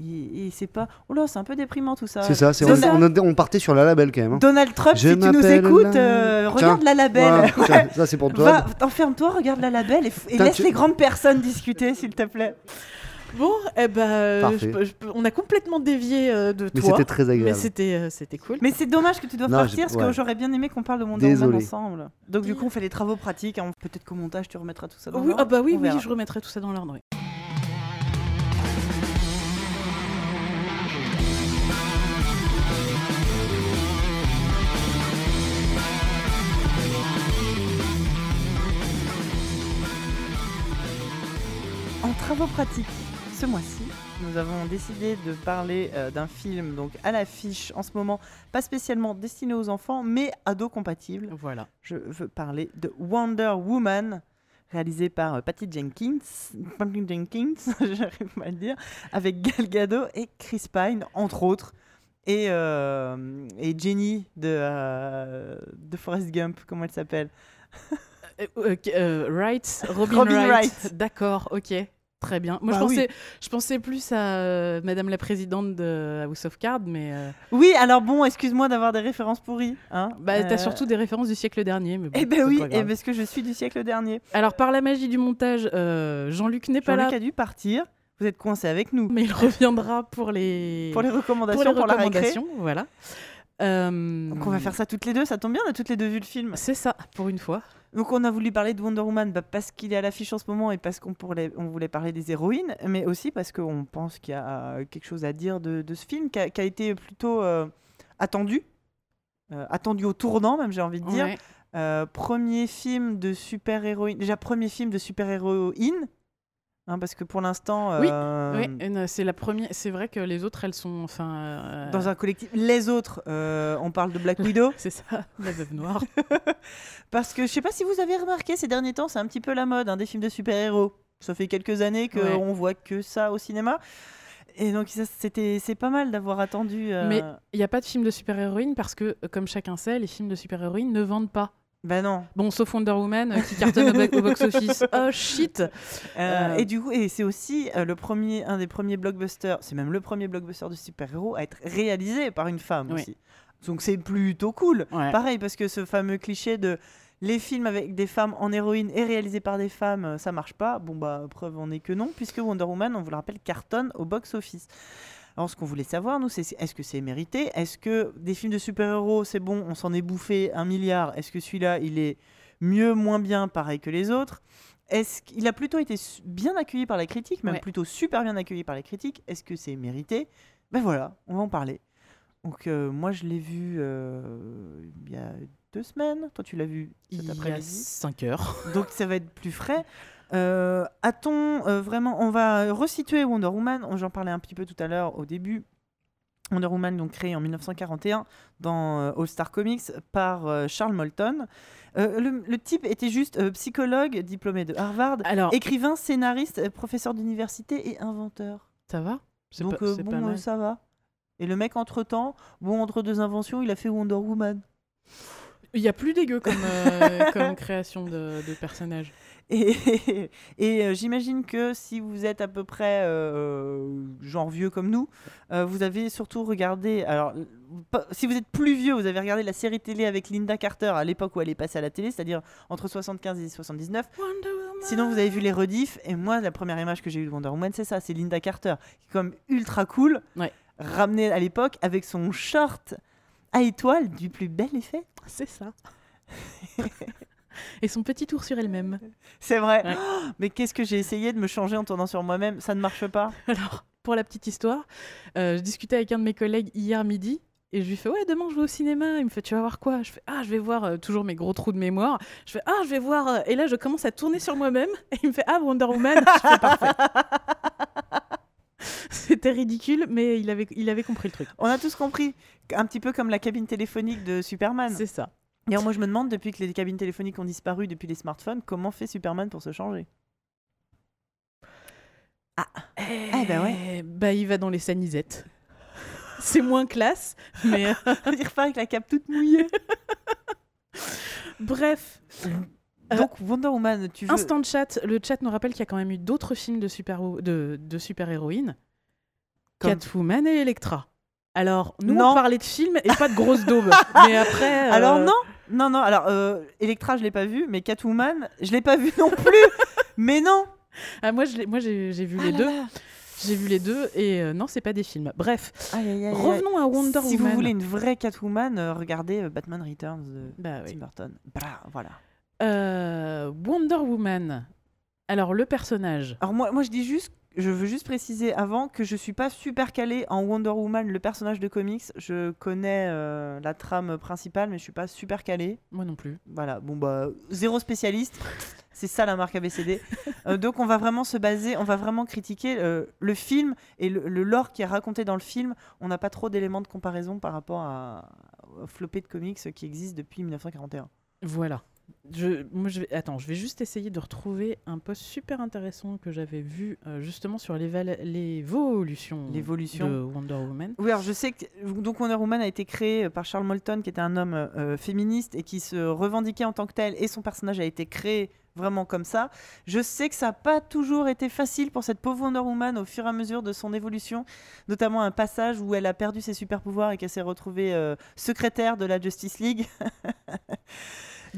et, c'est pas. Oh là, c'est un peu déprimant tout ça. C'est ça. c'est- C'est on, partait sur la label, quand même. hein. Donald Trump, Je si tu nous écoutes, euh, regarde la label. Ouais. ça, c'est pour toi. Enferme-toi, regarde la label et, laisse tu- les grandes personnes discuter, s'il te plaît. Bon, eh ben, euh, je je on a complètement dévié euh, de Mais toi. c'était très mais agréable. c'était euh, c'était cool. Mais c'est dommage que tu doives Non, partir parce que j'aurais bien aimé qu'on parle de Woman Désolé. ensemble. Donc du coup, on fait les travaux pratiques. hein. Peut-être qu'au montage, tu remettras tout ça dans Oui, l'ordre. ah bah oui, On oui, verra. je remettrai tout ça dans l'ordre. oui. En travaux pratiques, ce mois-ci, nous avons décidé de parler euh, d'un film donc à l'affiche en ce moment, pas spécialement destiné aux enfants, mais ado compatible. Voilà. Je veux parler de Wonder Woman, réalisé par euh, Patty Jenkins, Patty Jenkins, j'arrive pas à le dire, avec Gal Gadot et Chris Pine, entre autres, et, euh, et Jenny de, de Forrest Gump, comment elle s'appelle? Euh, euh, euh, Wright, Robin, Robin Wright. Wright. D'accord, ok. Très bien. Moi, Bah je, oui. pensais, je pensais plus à euh, Madame la Présidente de House of Cards, mais euh, Oui, alors bon, excuse-moi d'avoir des références pourries. Hein bah, t'as Euh, surtout des références du siècle dernier. Mais bon, Eh ben oui, et grave. parce que je suis du siècle dernier. Alors, par la magie du montage, euh, Jean-Luc n'est pas Jean-Luc là, a dû partir. Vous êtes coincés avec nous mais il reviendra pour les, pour les recommandations pour la récré. Voilà. Euh, Donc on va faire ça toutes les deux. Ça tombe bien, on a toutes les deux vu le film. C'est ça, pour une fois. Donc on a voulu parler de Wonder Woman bah, parce qu'il est à l'affiche en ce moment et parce qu'on on voulait parler des héroïnes, mais aussi parce qu'on pense qu'il y a quelque chose à dire de, de ce film qui a, qui a été plutôt euh, attendu, euh, attendu au tournant même j'ai envie de dire. Ouais. Euh, premier film de super-héroïne, déjà premier film de super-héroïne, hein, parce que pour l'instant, Oui, euh, Oui, ne- c'est la première. C'est vrai que les autres, elles sont, enfin. euh, dans un collectif, les autres, euh, on parle de Black Widow, C'est ça, la veuve noire. parce que je sais pas si vous avez remarqué ces derniers temps, c'est un petit peu la mode, hein, des films de super-héros. Ça fait quelques années qu'on Ouais. on voit que ça au cinéma. Et donc c'était, c'est pas mal d'avoir attendu. Mais- Il n'y a pas de film de super-héroïne parce que, comme chacun sait, les films de super-héroïne ne vendent pas. Ben non. Bon, sauf Wonder Woman euh, qui cartonne au, bo- au box-office. Oh shit Euh, Euh, Et du coup, et c'est aussi euh, le premier, un des premiers blockbusters, c'est même le premier blockbuster de super-héros à être réalisé par une femme Oui. aussi. Donc c'est plutôt cool. Ouais. Pareil, parce que ce fameux cliché de les films avec des femmes en héroïne et réalisés par des femmes, ça marche pas. Bon, bah, preuve en est que non, puisque Wonder Woman, on vous le rappelle, cartonne au box-office. Alors, ce qu'on voulait savoir, nous, c'est est-ce que c'est mérité? Est-ce que des films de super-héros, c'est bon, on s'en est bouffé un milliard? Est-ce que celui-là, il est mieux, moins bien, pareil que les autres? Est-ce qu'il a plutôt été bien accueilli par la critique, même Ouais. plutôt super bien accueilli par la critique Est-ce que c'est mérité? Ben voilà, on va en parler. Donc, euh, moi, je l'ai vu euh, il y a deux semaines. Toi, tu l'as vu cet Il y a après-midi. 5 heures. Donc ça va être plus frais. Euh, A-t-on euh, vraiment On va resituer Wonder Woman. J'en parlais un petit peu tout à l'heure au début. Wonder Woman, donc créé en 1941 dans euh, All Star Comics par euh, Charles Moulton. Euh, le, le type était juste euh, psychologue, diplômé de Harvard, Alors, écrivain, scénariste, professeur d'université et inventeur. ça va? C'est Donc pas, bon, ça va. Et le mec, entre-temps, bon, entre deux inventions, il a fait Wonder Woman. Il y a plus dégueu comme, comme création de, de personnage. Et, et euh, j'imagine que si vous êtes à peu près euh, genre vieux comme nous, euh, vous avez surtout regardé. Alors, si vous êtes plus vieux, vous avez regardé la série télé avec Linda Carter à l'époque où elle est passée à la télé, c'est-à-dire entre 75 et 79. Sinon, vous avez vu les rediffs. Et moi, la première image que j'ai eue de Wonder Woman, c'est ça c'est Linda Carter, qui est comme ultra cool, Ouais. ramenée à l'époque avec son short à étoile du plus bel effet. C'est ça. Et son petit tour sur elle-même. C'est vrai. Ouais. Oh, mais qu'est-ce que j'ai essayé de me changer en tournant sur moi-même? Ça ne marche pas. Alors, pour la petite histoire, euh, je discutais avec un de mes collègues hier midi Et je lui fais ouais demain je vais au cinéma. Il me fait tu vas voir quoi? Je fais ah je vais voir euh, toujours mes gros trous de mémoire. Je fais ah je vais voir euh, et là je commence à tourner sur moi-même et il me fait ah Wonder Woman. Je fais parfait. C'était ridicule mais il avait il avait compris le truc. On a tous compris. Un petit peu comme la cabine téléphonique de Superman. C'est ça. D'ailleurs, moi, je me demande, depuis que les cabines téléphoniques ont disparu depuis les smartphones, comment fait Superman pour se changer? Eh ben ouais. Bah il va dans les sanisettes. C'est moins classe mais euh, Il repart avec la cape toute mouillée. bref. Euh, Donc, Wonder Woman, tu veux. Instant chat, le chat nous rappelle qu'il y a quand même eu d'autres films de super de, de super héroïnes. Comme- Catwoman et Electra. Alors, nous Non. on parlait de films et pas de grosses daubes. mais après. euh, Alors, non Non, non, alors, euh, Electra, je l'ai pas vu, mais Catwoman, je l'ai pas vu non plus Mais non ah, moi, je l'ai- moi j'ai j'ai vu Ah les là deux. là. J'ai vu les deux et euh, non, c'est pas des films. Bref, Aïe, aïe, aïe, aïe. revenons à Wonder si Woman. vous voulez une vraie Catwoman, euh, regardez euh, Batman Returns de Bah oui. Tim Burton. Bra, voilà. Wonder Woman. Alors, le personnage. Alors moi, moi je dis juste, je veux juste préciser avant que je suis pas super calé en Wonder Woman, le personnage de comics. Je connais euh, la trame principale, mais je suis pas super calé. Moi non plus. Voilà, bon bah zéro spécialiste. C'est ça la marque ABCD. Euh, donc on va vraiment se baser, on va vraiment critiquer euh, le film et le, le lore qui est raconté dans le film. On n'a pas trop d'éléments de comparaison par rapport à, au flopé de comics qui existe depuis 1941. Voilà. Je, moi, je vais, attends, je vais juste essayer de retrouver un post super intéressant que j'avais vu euh, justement sur l'évolution de Wonder Woman. Oui, alors je sais que donc Wonder Woman a été créé euh, par Charles Moulton, qui était un homme euh, féministe et qui se revendiquait en tant que tel, et son personnage a été créé vraiment comme ça. Je sais que ça n'a pas toujours été facile pour cette pauvre Wonder Woman au fur et à mesure de son évolution, notamment un passage où elle a perdu ses super pouvoirs et qu'elle s'est retrouvée euh, secrétaire de la Justice League.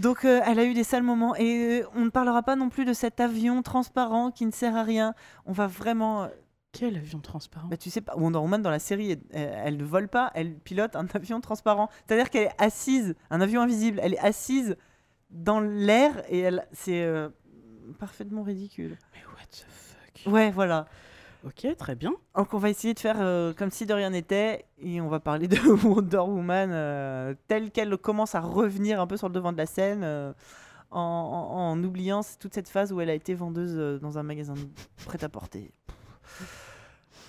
Donc euh, elle a eu des sales moments et euh, on ne parlera pas non plus de cet avion transparent qui ne sert à rien. On va vraiment Quel avion transparent? bah, tu sais pas, Wonder Woman dans la série, elle, ne vole pas, elle pilote un avion transparent. C'est-à-dire qu'elle est assise, un avion invisible, elle est assise dans l'air et elle, c'est euh, parfaitement ridicule. Mais what the fuck? Ouais, voilà. Ok, très bien. Donc on va essayer de faire euh, comme si de rien n'était et on va parler de Wonder Woman euh, telle qu'elle commence à revenir un peu sur le devant de la scène. euh, en, en- en oubliant toute cette phase où elle a été vendeuse dans un magasin prêt-à-porter.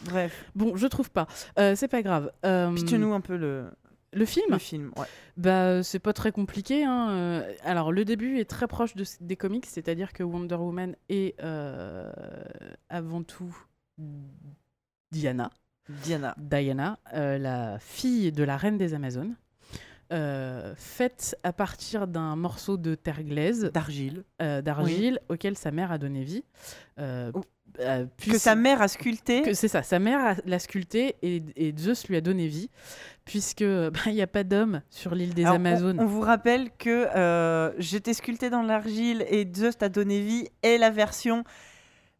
Bref, Bon, je trouve pas. C'est pas grave. Pitch-nous un peu le, le film le film. Ouais. Bah, c'est pas très compliqué. hein, Alors, le début est très proche de, des comics, c'est-à-dire que Wonder Woman est euh, avant tout Diana. Diana. Diana, euh, la fille de la reine des Amazones, euh, faite à partir d'un morceau de terre glaise, d'argile euh, d'argile, auquel sa mère a donné vie. Euh, Oh. que sa mère a sculpté. que c'est ça, sa mère l'a sculpté et, et Zeus lui a donné vie, puisque bah, il n'y a pas d'homme sur l'île des Alors, on- Amazones. On, vous rappelle que j'étais sculpté dans l'argile et Zeus t'a donné vie et la version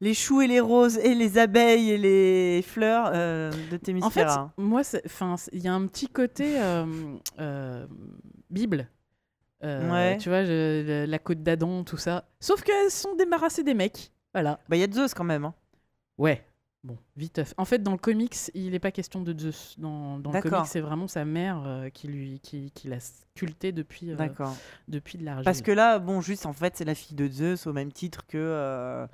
les choux et les roses et les abeilles et les fleurs euh, de En fait, Thémisphéra. moi, il y a un petit côté euh, euh, Bible. Euh, Ouais. Tu vois, je- la côte d'Adam, tout ça. Sauf qu'elles sont débarrassées des mecs. Voilà. Bah, il y a Zeus quand même. hein. Ouais. Bon, viteuf. En fait, dans le comics, il n'est pas question de Zeus. Dans, dans le comics, c'est vraiment sa mère euh, qui lui qui, qui l'a sculpté depuis, euh, depuis de l'argile. Parce que là, bon, juste en fait, c'est la fille de Zeus au même titre que euh,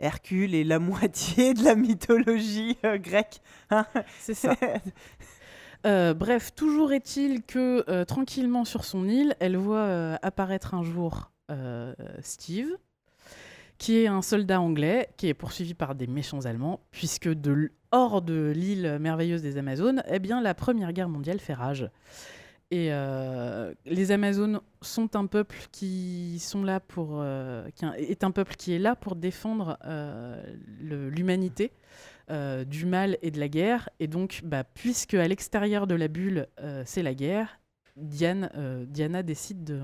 Hercule et la moitié de la mythologie euh, grecque. hein. C'est ça. Euh, bref, toujours est-il que euh, tranquillement sur son île, elle voit apparaître un jour Steve, qui est un soldat anglais qui est poursuivi par des méchants allemands, puisque de hors de l'île merveilleuse des Amazones, eh bien la Première Guerre mondiale fait rage. Et euh, les Amazones sont un peuple qui euh, est un peuple qui est là pour défendre euh, l'humanité du mal et de la guerre. Et donc, bah, puisque à l'extérieur de la bulle, c'est la guerre, Diane, Diana décide de,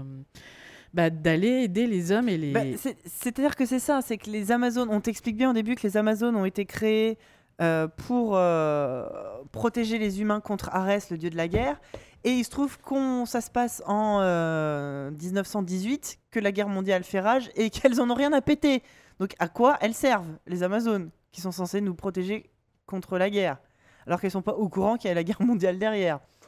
bah, d'aller aider les hommes et les... Bah, c'est- C'est-à-dire que c'est ça, c'est que les Amazones, on t'explique bien au début que les Amazones ont été créées euh, pour euh, protéger les humains contre Arès, le dieu de la guerre. Et il se trouve qu'on ça se passe en euh, 1918, que la guerre mondiale fait rage et qu'elles en ont rien à péter. Donc à quoi elles servent, les Amazones, qui sont censées nous protéger contre la guerre, alors qu'elles sont pas au courant qu'il y a la guerre mondiale derrière Euh,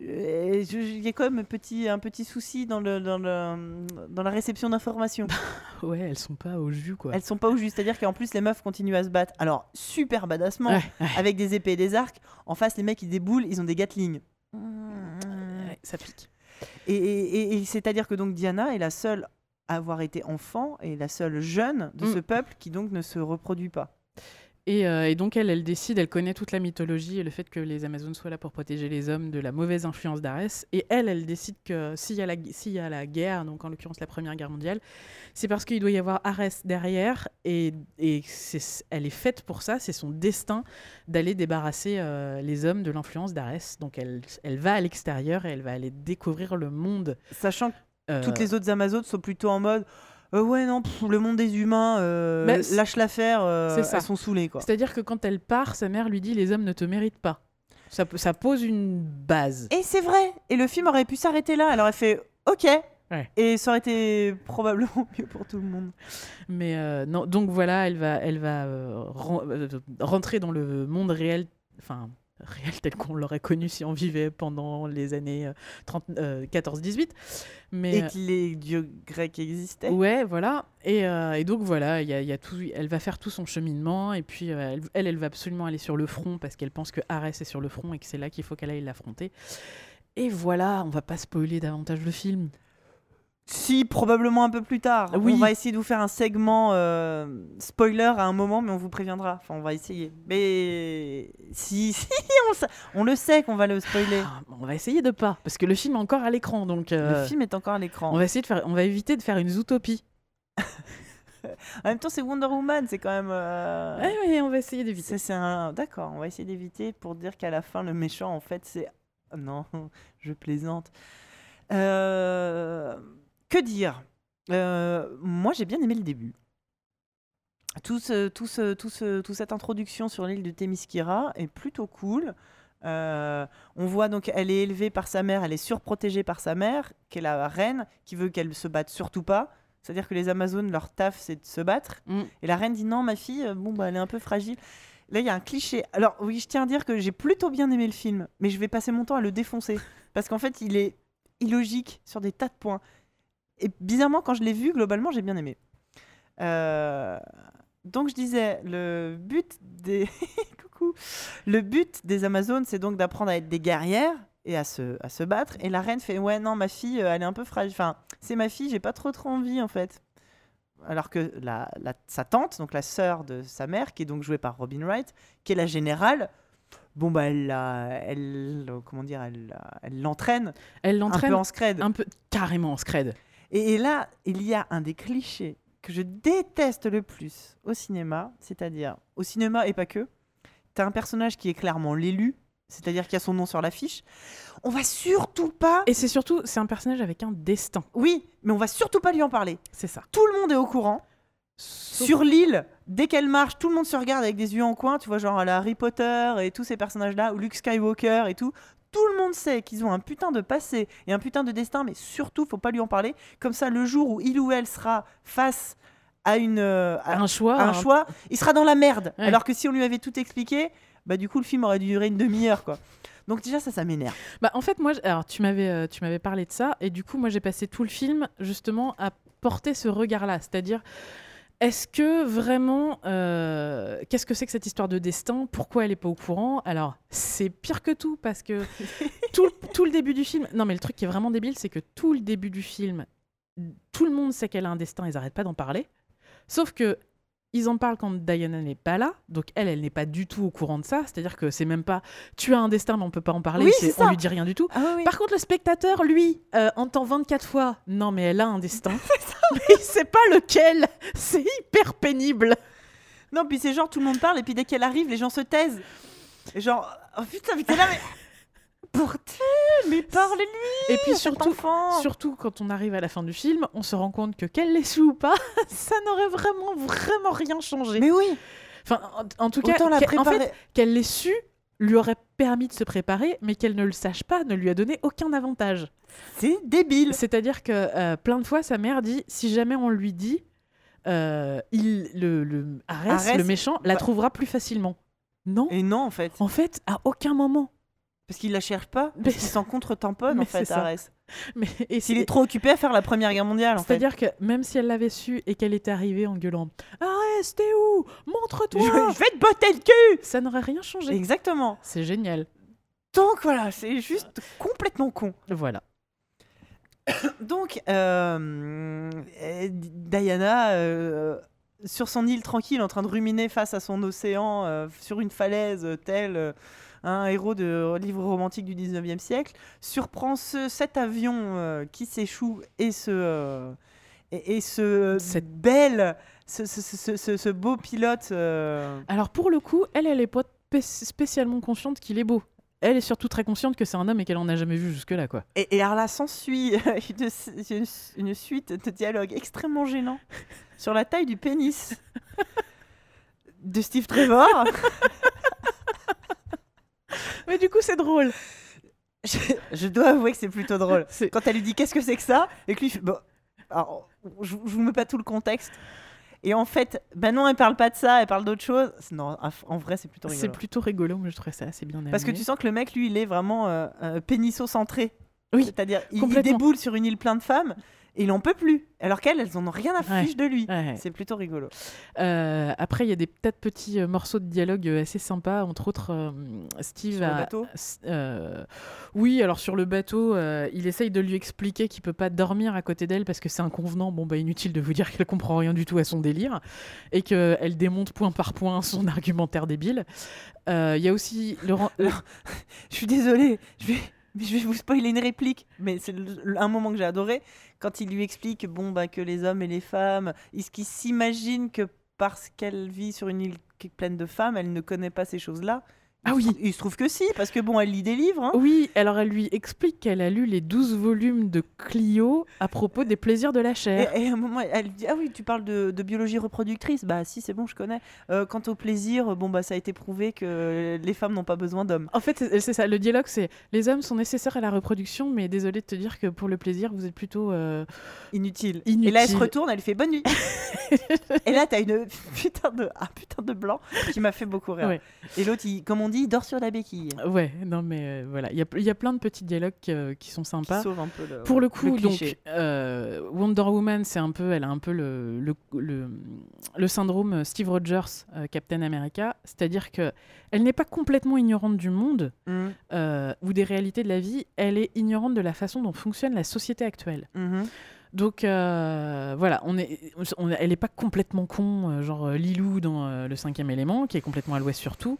Il y a quand même un petit, un petit souci dans, le, dans, le, dans la réception d'informations. Ouais, elles sont pas au jus, quoi. Elles sont pas au juste, c'est-à-dire qu'en plus les meufs continuent à se battre. Alors super badassement, Ouais, ouais, avec des épées et des arcs. En face, les mecs ils déboulent, ils ont des gatling. ouais, ça pique. Et, et- et- et c'est-à-dire que donc Diana est la seule à avoir été enfant et la seule jeune de Mm. ce peuple qui donc ne se reproduit pas. Et, euh, et donc, elle, elle décide, elle connaît toute la mythologie et le fait que les Amazones soient là pour protéger les hommes de la mauvaise influence d'Arès. Et elle, elle décide que s'il y, a la s'il y a la guerre, donc en l'occurrence la Première Guerre mondiale, c'est parce qu'il doit y avoir Arès derrière. Et, et c'est- elle est faite pour ça, c'est son destin d'aller débarrasser euh, les hommes de l'influence d'Arès. Donc, elle, elle va à l'extérieur et elle va aller découvrir le monde. Sachant que euh, toutes les autres Amazones sont plutôt en mode euh, ouais non pff, le monde des humains euh, c'est- lâche l'affaire, euh, c'est ça. elles sont saulées quoi. C'est-à-dire que quand elle part, sa mère lui dit les hommes ne te méritent pas. Ça, ça pose une base. Et c'est vrai. Et le film aurait pu s'arrêter là. Elle aurait fait OK. Ouais. Et ça aurait été probablement mieux pour tout le monde. Mais euh, non, donc voilà, elle va, elle va ren- rentrer dans le monde réel, enfin réel tel qu'on l'aurait connu si on vivait pendant les années euh, 30, euh, 14-18. Mais Et que les dieux grecs existaient. euh, ouais, voilà. Et, euh, et donc voilà, il y a, y a tout, elle va faire tout son cheminement et puis euh, elle, elle, elle va absolument aller sur le front parce qu'elle pense que Arès est sur le front et que c'est là qu'il faut qu'elle aille l'affronter. Et voilà, on va pas spoiler davantage le film. Si, probablement un peu plus tard. Oui. On va essayer de vous faire un segment euh, spoiler à un moment, mais on vous préviendra. Enfin, on va essayer. Mais si, si on, le sait qu'on va le spoiler. Ah, on va essayer de pas parce que le film est encore à l'écran, donc euh, Le film est encore à l'écran. on va essayer de faire, on va éviter de faire une zootopie. En même temps, c'est Wonder Woman, c'est quand même. euh, Ouais, ouais, on va essayer d'éviter. c'est un. D'accord, on va essayer d'éviter pour dire qu'à la fin, le méchant, en fait, c'est. Non, je plaisante. Euh, Que dire? Euh, Moi, j'ai bien aimé le début. Tout ce, tout ce, tout ce, toute cette introduction sur l'île de Témiskira est plutôt cool. Euh, on voit donc elle est élevée par sa mère, elle est surprotégée par sa mère, qui est la reine, qui veut qu'elle se batte surtout pas. C'est-à-dire que les Amazones, leur taf, c'est de se battre. Mm. Et la reine dit non, ma fille, euh, bon, bah, elle est un peu fragile. Là, il y a un cliché. Alors, oui, je tiens à dire que j'ai plutôt bien aimé le film, mais je vais passer mon temps à le défoncer. Parce qu'en fait, il est illogique sur des tas de points. Et bizarrement, quand je l'ai vu, globalement, j'ai bien aimé. Euh, Donc, je disais, le but des. Coucou. Le but des Amazones, c'est donc d'apprendre à être des guerrières et à se, à se battre. Et la reine fait Ouais, non, ma fille, euh, elle est un peu fragile. Enfin, c'est ma fille, j'ai pas trop trop envie, en fait. Alors que la, la- sa tante, donc la sœur de sa mère, qui est donc jouée par Robin Wright, qui est la générale, bon, bah, elle, elle, comment dire, elle, la- elle l'entraîne un l'entraîne peu en scred. un peu carrément en scred. Et, et là, il y a un des clichés que je déteste le plus au cinéma, c'est-à-dire au cinéma et pas que. T'as un personnage qui est clairement l'élu, c'est-à-dire qui a son nom sur l'affiche. On va surtout pas. Et c'est surtout, c'est un personnage avec un destin. Oui, mais on va surtout pas lui en parler. C'est ça. Tout le monde est au courant. Sur l'île, dès qu'elle marche, tout le monde se regarde avec des yeux en coin. Tu vois, genre à la Harry Potter et tous ces personnages-là, ou Luke Skywalker et tout. Tout le monde sait qu'ils ont un putain de passé et un putain de destin, mais surtout, faut pas lui en parler. Comme ça, le jour où il ou elle sera face à une euh, à- un choix. à un un- choix, il sera dans la merde. Ouais. Alors que si on lui avait tout expliqué, bah du coup, le film aurait duré une demi-heure, quoi. Donc déjà, ça, ça m'énerve. Bah, en fait, moi, alors tu m'avais, euh, tu m'avais parlé de ça, et du coup, moi, j'ai passé tout le film justement à porter ce regard-là, c'est-à-dire. Est-ce que vraiment, euh, qu'est-ce que c'est que cette histoire de destin? Pourquoi elle n'est pas au courant? Alors, c'est pire que tout parce que tout, le- tout le début du film. Non, mais le truc qui est vraiment débile, c'est que tout le début du film, tout le monde sait qu'elle a un destin, ils n'arrêtent pas d'en parler. Sauf que ils en parlent quand Diana n'est pas là, donc elle, elle n'est pas du tout au courant de ça. C'est-à-dire que c'est même pas tu as un destin, mais on peut pas en parler, Oui, c'est- on ça. lui dit rien du tout. Ah oui. Par contre, le spectateur, lui, euh, entend 24 fois Non, mais elle a un destin. mais il sait pas lequel. C'est hyper pénible. Non, puis c'est genre, tout le monde parle, et puis dès qu'elle arrive, les gens se taisent. Genre, oh putain, mais t'es là, mais. Pourtant, mais parlez-lui Et puis surtout, quand on arrive à la fin du film, on se rend compte que qu'elle l'ait su ou pas, ça n'aurait vraiment, vraiment rien changé. Mais oui, Enfin, en, en tout cas, autant qu'elle- en fait, qu'elle l'ait su lui aurait permis de se préparer, mais qu'elle ne le sache pas ne lui a donné aucun avantage. c'est débile. C'est-à-dire que euh, plein de fois, sa mère dit si jamais on lui dit, euh, il, le, le Arès, Arès le méchant, la trouvera plus facilement. Non. Et non, en fait. En fait, à aucun moment. Parce qu'il la cherche pas, Mais parce qu'il s'en contre-tamponne, en fait. Arès. Mais, et S'il est trop occupé à faire la Première Guerre mondiale. C'est-à-dire que même si elle l'avait su et qu'elle était arrivée en gueulant Arrête, t'es où? Je, Montre-toi je vais te botter le cul Ça n'aurait rien changé. Exactement. C'est génial. Donc voilà, c'est juste complètement con. Voilà. Donc, euh, Diana, euh, sur son île tranquille, en train de ruminer face à son océan, euh, sur une falaise, tel euh, un héros de livre romantique du 19e siècle, surprend ce, cet avion euh, qui s'échoue et ce, euh, et, et ce Cette- bel, ce, ce- ce- ce- ce beau pilote. euh, Alors pour le coup, elle, elle est pas spé- spécialement consciente qu'il est beau. Elle est surtout très consciente que c'est un homme et qu'elle en a jamais vu jusque-là, quoi. Et, et alors là, s'ensuit une suite de dialogues extrêmement gênants sur la taille du pénis de Steve Trevor. Mais du coup, c'est drôle. je, je dois avouer que c'est plutôt drôle. C'est- Quand elle lui dit qu'est-ce que c'est que ça, et que lui bon, alors, je, je vous mets pas tout le contexte. Et en fait, ben non, elle parle pas de ça, elle parle d'autre chose. Non, en vrai, c'est plutôt C'est rigolo. plutôt rigolo, mais je trouvais ça assez bien amené. Parce que tu sens que le mec, lui, il est vraiment euh, euh, pénisso-centré. Oui, C'est-à-dire, il, il déboule sur une île pleine de femmes il en peut plus. Alors qu'elles, elles en ont rien à Ouais. fiche de lui. Ouais, ouais. C'est plutôt rigolo. Euh, après, il y a des peut-être petits euh, morceaux de dialogue euh, assez sympas. Entre autres, euh, Steve Sur le bateau oui, alors sur le bateau, il essaye de lui expliquer qu'il peut pas dormir à côté d'elle parce que c'est inconvenant. Bon, bah inutile de vous dire qu'elle comprend rien du tout à son délire et qu'elle démonte point par point son argumentaire débile. Il y a aussi le- Je suis désolée, je vais, mais je vais vous spoiler une réplique, mais c'est un moment que j'ai adoré quand il lui explique bon bah que les hommes et les femmes, est-ce qu'il s'imagine que parce qu'elle vit sur une île pleine de femmes, elle ne connaît pas ces choses-là? Ah oui. Il se trouve que si, parce que bon, elle lit des livres. hein. Oui, alors elle lui explique qu'elle a lu les 12 volumes de Clio à propos des plaisirs de la chair. et à un moment, elle dit Ah oui, tu parles de, de biologie reproductrice Bah si, c'est bon, je connais. Euh, quant au plaisir, bon bah ça a été prouvé que les femmes n'ont pas besoin d'hommes. En fait, c'est ça. Le dialogue, c'est les hommes sont nécessaires à la reproduction, mais désolé de te dire que pour le plaisir, vous êtes plutôt. euh, Inutile. Inutile. Et là, elle se retourne, elle lui fait bonne nuit. et là, t'as une putain de, un putain de blanc qui m'a fait beaucoup rire. Ouais. Et l'autre, il- comme on dit, il dort sur la béquille. Ouais, non, mais euh, voilà. Il y a, il y a plein de petits dialogues euh, qui sont Qui sympas. sauve un peu le. Pour le coup, donc, euh, Wonder Woman, c'est un peu, elle a un peu le, le, le, le syndrome Steve Rogers, euh, Captain America, c'est-à-dire que elle n'est pas complètement ignorante du monde Mhm, euh, ou des réalités de la vie, elle est ignorante de la façon dont fonctionne la société actuelle. mhm. Donc euh, voilà, on est, on- elle n'est pas complètement con, euh, genre euh, Lilou dans euh, le cinquième élément, qui est complètement à l'ouest sur tout.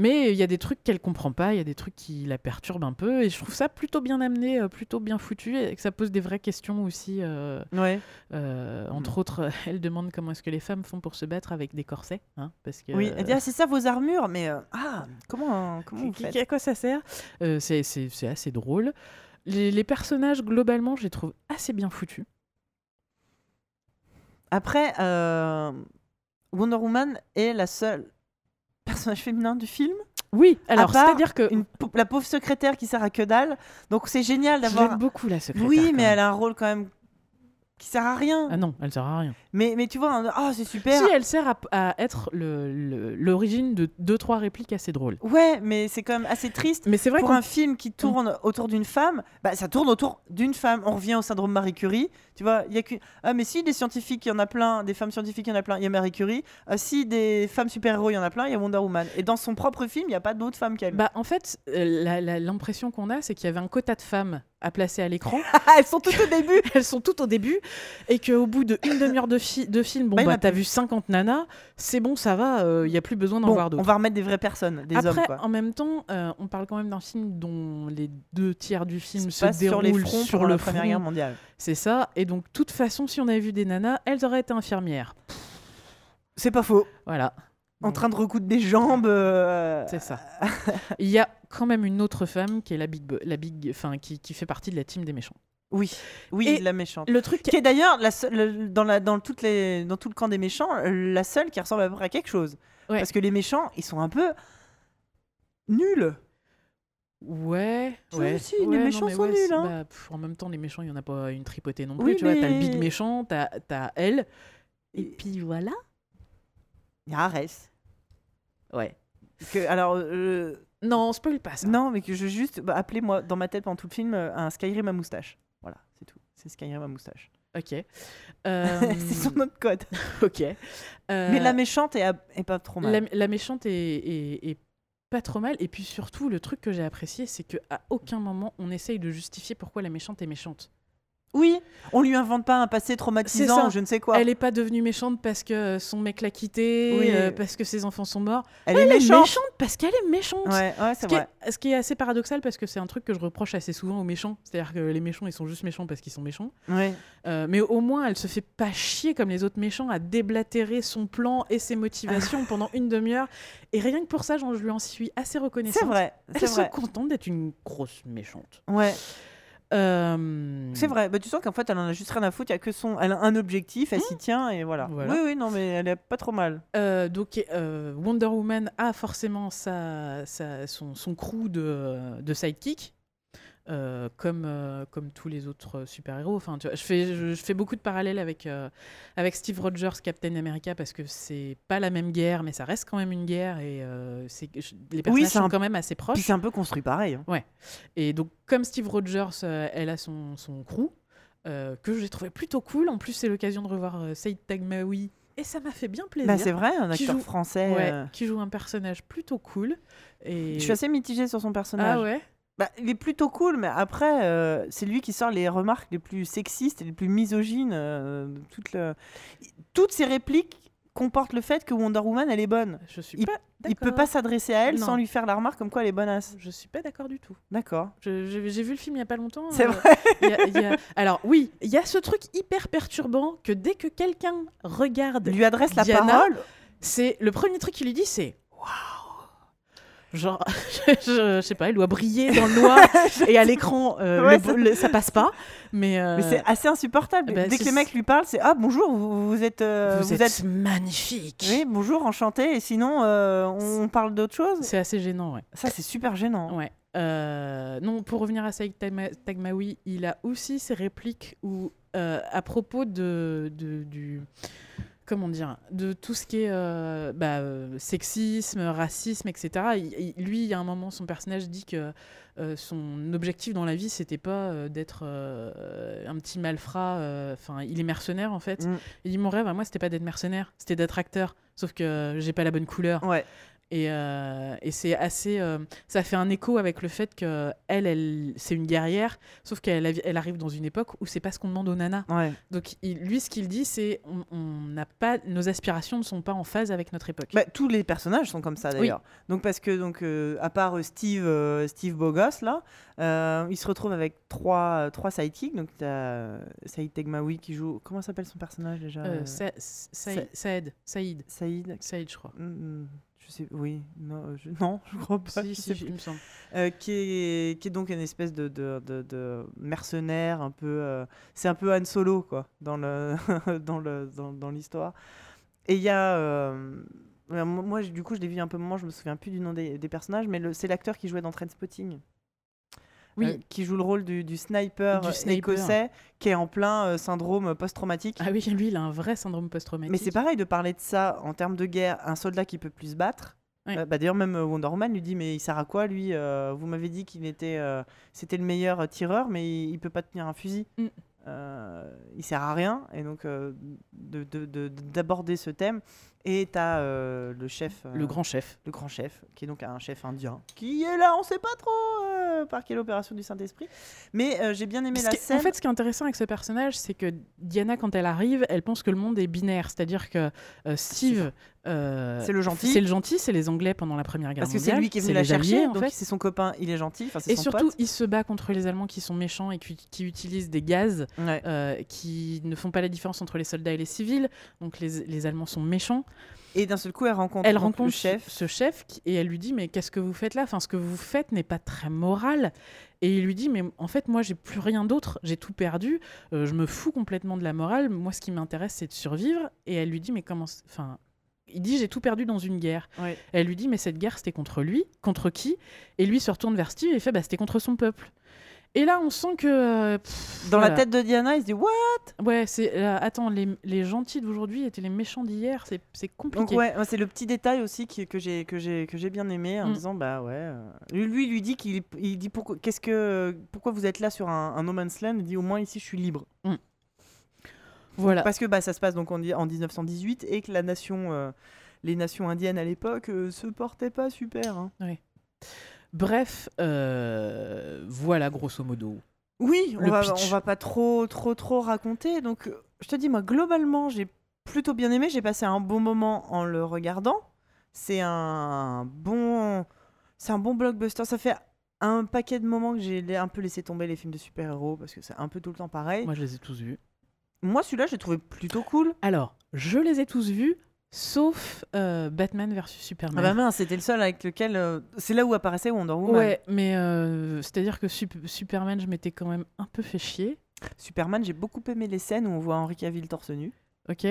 Mais il y a des trucs qu'elle comprend pas, il y a des trucs qui la perturbent un peu, et je trouve ça plutôt bien amené, euh, plutôt bien foutu, et que ça pose des vraies questions aussi. euh, Ouais. euh, entre autres, elle demande comment est-ce que les femmes font pour se battre avec des corsets, hein, parce que. Oui, elle dit Ah, c'est ça vos armures, mais. euh, ah, comment, comment vous faites à quoi ça sert? Euh, c'est- C'est c'est assez drôle. Les, les personnages, globalement, je les trouve assez bien foutus. Après, euh, Wonder Woman est la seule personnage féminin du film. Oui, alors c'est-à-dire que Une la pauvre secrétaire qui sert à que dalle. Donc c'est génial d'avoir. l'aime beaucoup la secrétaire. Oui, mais même. elle a un rôle quand même qui sert à rien. Ah non, elle sert à rien. Mais, mais tu vois, ah c'est super. Si elle sert à, à être l'origine de deux trois répliques assez drôles. Ouais, mais c'est quand même assez triste. Mais c'est vrai Pour un film qui tourne autour d'une femme, bah, ça tourne autour d'une femme. On revient au syndrome Marie Curie. Tu vois, il y a que ah mais si des scientifiques, il y en a plein, des femmes scientifiques, il y en a plein. Il y a Marie Curie. Ah, si des femmes super-héros, il y en a plein. Il y a Wonder Woman. Et dans son propre film, il n'y a pas d'autres femmes qu'elle. Bah, en fait, euh, l'impression qu'on a, c'est qu'il y avait un quota de femmes à placer à l'écran. elles sont toutes au début. Elles sont toutes au début. Et qu'au bout d'une demi-heure de, fi- de film, bon, Bah, bah, t'as vu 50 nanas, c'est bon, ça va, il n'y a plus besoin d'en Bon, voir on d'autres. va remettre des vraies personnes, des Après, hommes quoi. en même temps, euh, on parle quand même d'un film dont les deux tiers du film se, sur déroulent les fronts sur le la Première front. Guerre mondiale. C'est ça. Et donc, de toute façon, si on avait vu des nanas, elles auraient été infirmières. C'est pas faux. Voilà. En Donc, train de recoudre des jambes. euh, C'est ça. Il y a quand même une autre femme qui est la big, la big, enfin, qui, qui fait partie de la team des méchants. Oui, oui, Et la méchante. Le truc, Qui est d'ailleurs la seule- le- dans, la, dans, toutes les, dans tout le camp des méchants, euh, la seule qui ressemble à peu près à quelque chose. Ouais. Parce que les méchants, ils sont un peu nuls. Ouais, ouais. si, les ouais, méchants mais sont ouais, nuls, hein. bah, pff, en même temps, les méchants, il n'y en a pas une tripotée non Oui, plus. tu vois, t'as le big mais- méchant, t'as as elle. Et Et- puis voilà. Il y a Arès. Ouais. Que, alors, euh, Non, spoil pas ça. Non, mais que je juste bah, appeler moi dans ma tête pendant tout le film euh, un Skyrim à moustache. Voilà, c'est tout. C'est Skyrim à moustache. Ok. Euh, c'est son autre code. Ok. Euh, Mais la méchante est, à- est pas trop mal. la, la méchante est, est- est pas trop mal. Et puis surtout, le truc que j'ai apprécié, c'est qu'à aucun moment on essaye de justifier pourquoi la méchante est méchante. Oui, on lui invente pas un passé traumatisant je ne sais quoi. Elle est pas devenue méchante parce que son mec l'a quittée, Oui. euh, parce que ses enfants sont morts. Elle est Elle méchante. parce qu'elle est méchante. Ouais, ouais, Ce qui, vrai. est, ce qui est assez paradoxal parce que c'est un truc que je reproche assez souvent aux méchants. C'est-à-dire que les méchants, ils sont juste méchants parce qu'ils sont méchants. Ouais. Euh, mais au moins, elle se fait pas chier comme les autres méchants à déblatérer son plan et ses motivations pendant une demi-heure. Et rien que pour ça, genre, je lui en suis assez reconnaissante. C'est vrai. Elle se contente d'être une grosse méchante. Ouais, Euh, c'est vrai. Bah, tu sens qu'en fait, elle en a juste rien à foutre. Il y a que son. Elle a un objectif, elle s'y tient et voilà. Mmh. Voilà. Oui, oui, non, mais elle est pas trop mal. Euh, donc euh, Wonder Woman a forcément sa, sa- son, son crew de, de sidekick. Euh, comme, euh, comme tous les autres super-héros. Enfin, tu vois, je, fais, je, je fais beaucoup de parallèles avec, euh, avec Steve Rogers, Captain America, parce que c'est pas la même guerre, mais ça reste quand même une guerre et euh, c'est, les personnages sont un- quand même assez Puis proches. c'est un peu construit pareil. hein. Et donc, comme Steve Rogers, euh, elle a son, son crew, euh, que j'ai trouvé plutôt cool. En plus, c'est l'occasion de revoir euh, Saïd Tagmaoui, et ça m'a fait bien plaisir. Bah, c'est vrai, un acteur joue- français. Ouais, euh, qui joue un personnage plutôt cool. Et... Je suis assez mitigée sur son personnage. Ah ouais? Bah, il est plutôt cool, mais après, euh, c'est lui qui sort les remarques les plus sexistes et les plus misogynes. euh, de toute le- Toutes ces répliques comportent le fait que Wonder Woman, elle est bonne. Je suis Il- pas Il peut pas s'adresser à elle Non. sans lui faire la remarque comme quoi elle est bonasse. Je suis pas d'accord du tout. D'accord. J'ai vu le film il y a pas longtemps. C'est euh, vrai. il y a- il y a- Alors oui, il y a ce truc hyper perturbant que dès que quelqu'un regarde, Lui adresse la parole. c'est le premier truc qu'il lui dit, c'est waouh. Genre, je, sais pas, elle doit briller dans le noir et à l'écran, euh, Ouais, ça- le- ça passe pas. Mais, euh, Mais c'est assez insupportable. bah, Dès que les mecs lui parlent, c'est Ah, bonjour, vous, vous êtes. euh, vous, êtes, magnifique. Oui, bonjour, enchanté. Et sinon, euh, on parle d'autre chose C'est assez gênant, ouais. Ça, c'est super gênant. Ouais. Euh, non, pour revenir à Saïd Tagma- Tagmaoui, il a aussi ses répliques où, euh, à propos de, de- du. Comment dire De tout ce qui est euh, bah, euh, sexisme, racisme, etc. Il- il- lui, il y a un moment, son personnage dit que euh, son objectif dans la vie, c'était pas euh, d'être un petit malfrat. Enfin, il est mercenaire en fait. Mm. Il dit Mon rêve à moi, c'était pas d'être mercenaire, c'était d'être acteur. Sauf que j'ai pas la bonne couleur. Ouais. Et, euh, et c'est assez. euh, ça fait un écho avec le fait que elle, elle c'est une guerrière, sauf qu'elle elle arrive dans une époque où c'est pas ce qu'on demande aux nanas. Ouais. Donc il- lui, ce qu'il dit, c'est on- n'a pas, nos aspirations ne sont pas en phase avec notre époque. Bah, tous les personnages sont comme ça d'ailleurs. Donc parce que donc euh, à part Steve Steve Bogos là, il se retrouve avec trois trois sidekicks. Donc t'as euh, Saïd Tegmaoui qui joue comment s'appelle son personnage déjà Euh, euh, Sa- Sa- Saïd, Saïd, Saïd. Saïd, je crois. Hmm, je sais oui non euh, je, non je crois pas. Si, je si, sais je- plus. il me semble. Euh, qui est qui est donc une espèce de de, de, de mercenaire un peu euh, c'est un peu Han Solo quoi dans le dans le dans, dans l'histoire. Et il y a euh, moi du coup je l'ai vu un peu moment je me souviens plus du nom des, des personnages mais c'est l'acteur qui jouait dans Trainspotting. Oui. Euh, qui joue le rôle du, du sniper, Du sniper. écossais qui est en plein euh, syndrome post-traumatique. Ah oui, lui, il a un vrai syndrome post-traumatique. Mais c'est pareil de parler de ça en termes de guerre, un soldat qui peut plus se battre. Euh, bah, D'ailleurs, même Wonder Woman lui dit Mais il sert à quoi lui Vous m'avez dit qu'il était, c'était le meilleur tireur, mais il, il peut pas tenir un fusil. Mm. Il sert à rien. Et donc, euh, de- de- de- d'aborder ce thème. Et tu as le chef. euh, Le grand chef. le grand chef, qui est donc un chef indien, qui est là, on sait pas trop euh, par quelle opération du Saint-Esprit. Mais euh, j'ai bien aimé la scène. En fait, ce qui est intéressant avec ce personnage, c'est que Diana, quand elle arrive, elle pense que le monde est binaire. C'est-à-dire que euh, Steve. euh, C'est le gentil. C'est le gentil, c'est les Anglais pendant la Première Guerre parce que mondiale. c'est lui qui est venu la chercher, Alliés, en donc fait. c'est son copain, il est gentil, enfin Et son surtout, pote. il se bat contre les Allemands qui sont méchants et qui, qui utilisent des gaz Ouais. euh, qui ne font pas la différence entre les soldats et les civils. Donc les, les Allemands sont méchants. Et d'un seul coup, elle rencontre, Elle rencontre le chef. ce chef et elle lui dit mais qu'est-ce que vous faites là? Enfin, ce que vous faites n'est pas très moral. Et il lui dit mais en fait moi j'ai plus rien d'autre, j'ai tout perdu, euh, je me fous complètement de la morale. Moi ce qui m'intéresse c'est de survivre. Et elle lui dit mais comment Enfin, il dit j'ai tout perdu dans une guerre. Ouais. Elle lui dit mais cette guerre c'était contre lui, contre qui? Et lui se retourne vers Steve et fait bah c'était contre son peuple. Et là, on sent que. euh, pff, Dans voilà. la tête de Diana, il se dit What? Ouais, c'est. euh, attends, les, les gentils d'aujourd'hui étaient les méchants d'hier, c'est compliqué. Donc ouais, c'est le petit détail aussi qui- que j'ai que j'ai bien aimé en Mm. disant bah ouais. euh, Lui lui lui dit qu'il il dit pourquoi qu'est-ce que pourquoi vous êtes là sur un, un no man's land? Il dit au moins ici je suis libre. Voilà. Parce que bah ça se passe donc en, en 1918 et que la nation euh, les nations indiennes à l'époque se portaient pas super. hein. Bref, euh, voilà, grosso modo. Oui, on va, on va pas trop, trop, trop raconter. Donc, je te dis, moi, globalement, j'ai plutôt bien aimé. J'ai passé un bon moment en le regardant. C'est un bon, c'est un bon blockbuster. Ça fait un paquet de moments que j'ai un peu laissé tomber les films de super-héros parce que c'est un peu tout le temps pareil. Moi, je les ai tous vus. Moi, celui-là, j'ai trouvé plutôt cool. Alors, je les ai tous vus, sauf euh, Batman versus Superman. Ah bah mince, c'était le seul avec lequel. euh, C'est là où apparaissait Wonder Woman. Ouais, mais euh, c'est-à-dire que Sup- Superman, je m'étais quand même un peu fait chier. Superman, j'ai beaucoup aimé les scènes où on voit Henry Cavill torse nu. Ok,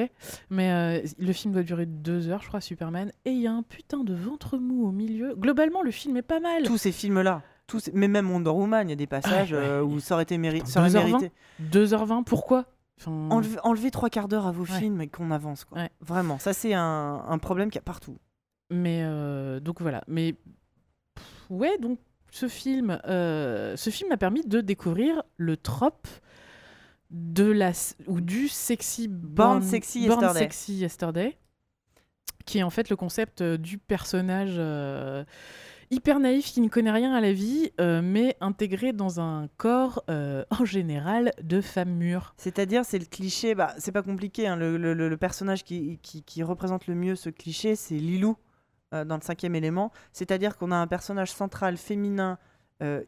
mais euh, le film doit durer deux heures, je crois, Superman, et il y a un putain de ventre mou au milieu. Globalement, le film est pas mal. Tous ces films-là. Tous ces- Mais même Wonder Woman, il y a des passages ouais. euh, où ça aurait été méri- ça aurait 2h20. mérité. 2h20, pourquoi? Enfin, Enlevez, enlevez trois quarts d'heure à vos Ouais. films et qu'on avance. Quoi. Ouais. Vraiment, ça c'est un, un problème qu'il y a partout. Mais euh, donc voilà. Mais pff, ouais, donc ce film, euh, ce film m'a permis de découvrir le trope de la ou du sexy Born Sexy Born Yesterday. Sexy Yesterday, qui est en fait le concept euh, du personnage euh, hyper naïf qui ne connaît rien à la vie, euh, mais intégré dans un corps euh, en général de femme mûre. C'est-à-dire, c'est le cliché, bah, c'est pas compliqué, hein, le, personnage qui, qui- représente le mieux ce cliché, c'est Lilou euh, dans le cinquième élément. C'est-à-dire qu'on a un personnage central féminin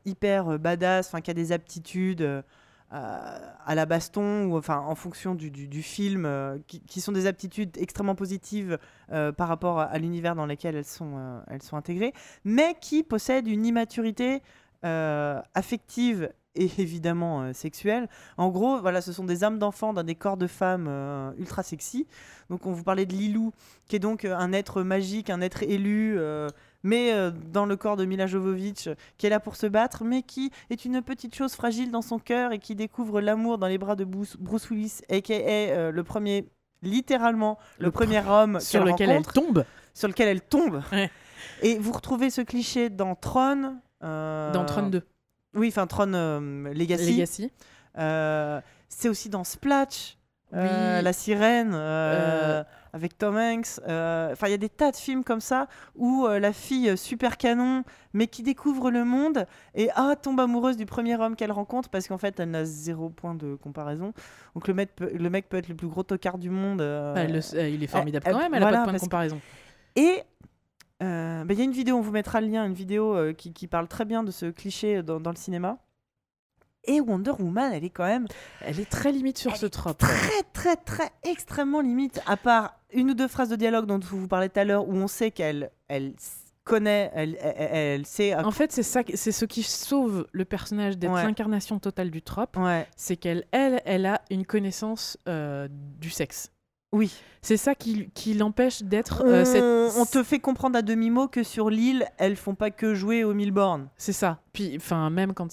hyper badass, qui a des aptitudes à à la baston, ou enfin en fonction du, du- film, euh, qui, sont des aptitudes extrêmement positives euh, par rapport à, l'univers dans lequel elles sont, euh, elles sont intégrées, mais qui possèdent une immaturité euh, affective et évidemment euh, sexuelle. En gros, voilà, ce sont des âmes d'enfants dans des corps de femmes euh, ultra sexy. Donc, on vous parlait de Lilou, qui est donc euh, un être magique, un être élu, euh, mais euh, dans le corps de Mila Jovovich, euh, qui est là pour se battre, mais qui est une petite chose fragile dans son cœur et qui découvre l'amour dans les bras de Bruce, Willis, aka euh, le premier, littéralement, le, Le premier homme Sur lequel elle tombe sur lequel elle tombe. Ouais. Et vous retrouvez ce cliché dans Tron. euh, dans Tron 2, Oui, enfin Tron Legacy. Legacy. C'est aussi dans Splatch, Oui. La Sirène. Avec Tom Hanks. euh, Enfin, il y a des tas de films comme ça où euh, la fille euh, super canon, mais qui découvre le monde et ah, tombe amoureuse du premier homme qu'elle rencontre parce qu'en fait, elle n'a zéro point de comparaison. Donc le mec peut, le mec peut être le plus gros tocard du monde. Bah, le- il est formidable elle- quand même, elle a voilà, pas de point de que- comparaison. et euh, bah, il y a une vidéo, on vous mettra le lien, une vidéo euh, qui, qui parle très bien de ce cliché dans, dans le cinéma. Et Wonder Woman, elle est quand même Elle est très limite sur Elle ce trope. très, très, très extrêmement limite, à part une ou deux phrases de dialogue dont vous parlez tout à l'heure, où on sait qu'elle elle connaît, elle, elle, sait. En fait, c'est ça, c'est ce qui sauve le personnage d'être Ouais. l'incarnation totale du trope, Ouais, c'est qu'elle, elle, elle a une connaissance euh, du sexe. Oui. C'est ça qui, qui l'empêche d'être On, euh, cette- on te fait comprendre à demi-mot que sur l'île, elles font pas que jouer au mille bornes. C'est ça. Puis, enfin, même quand,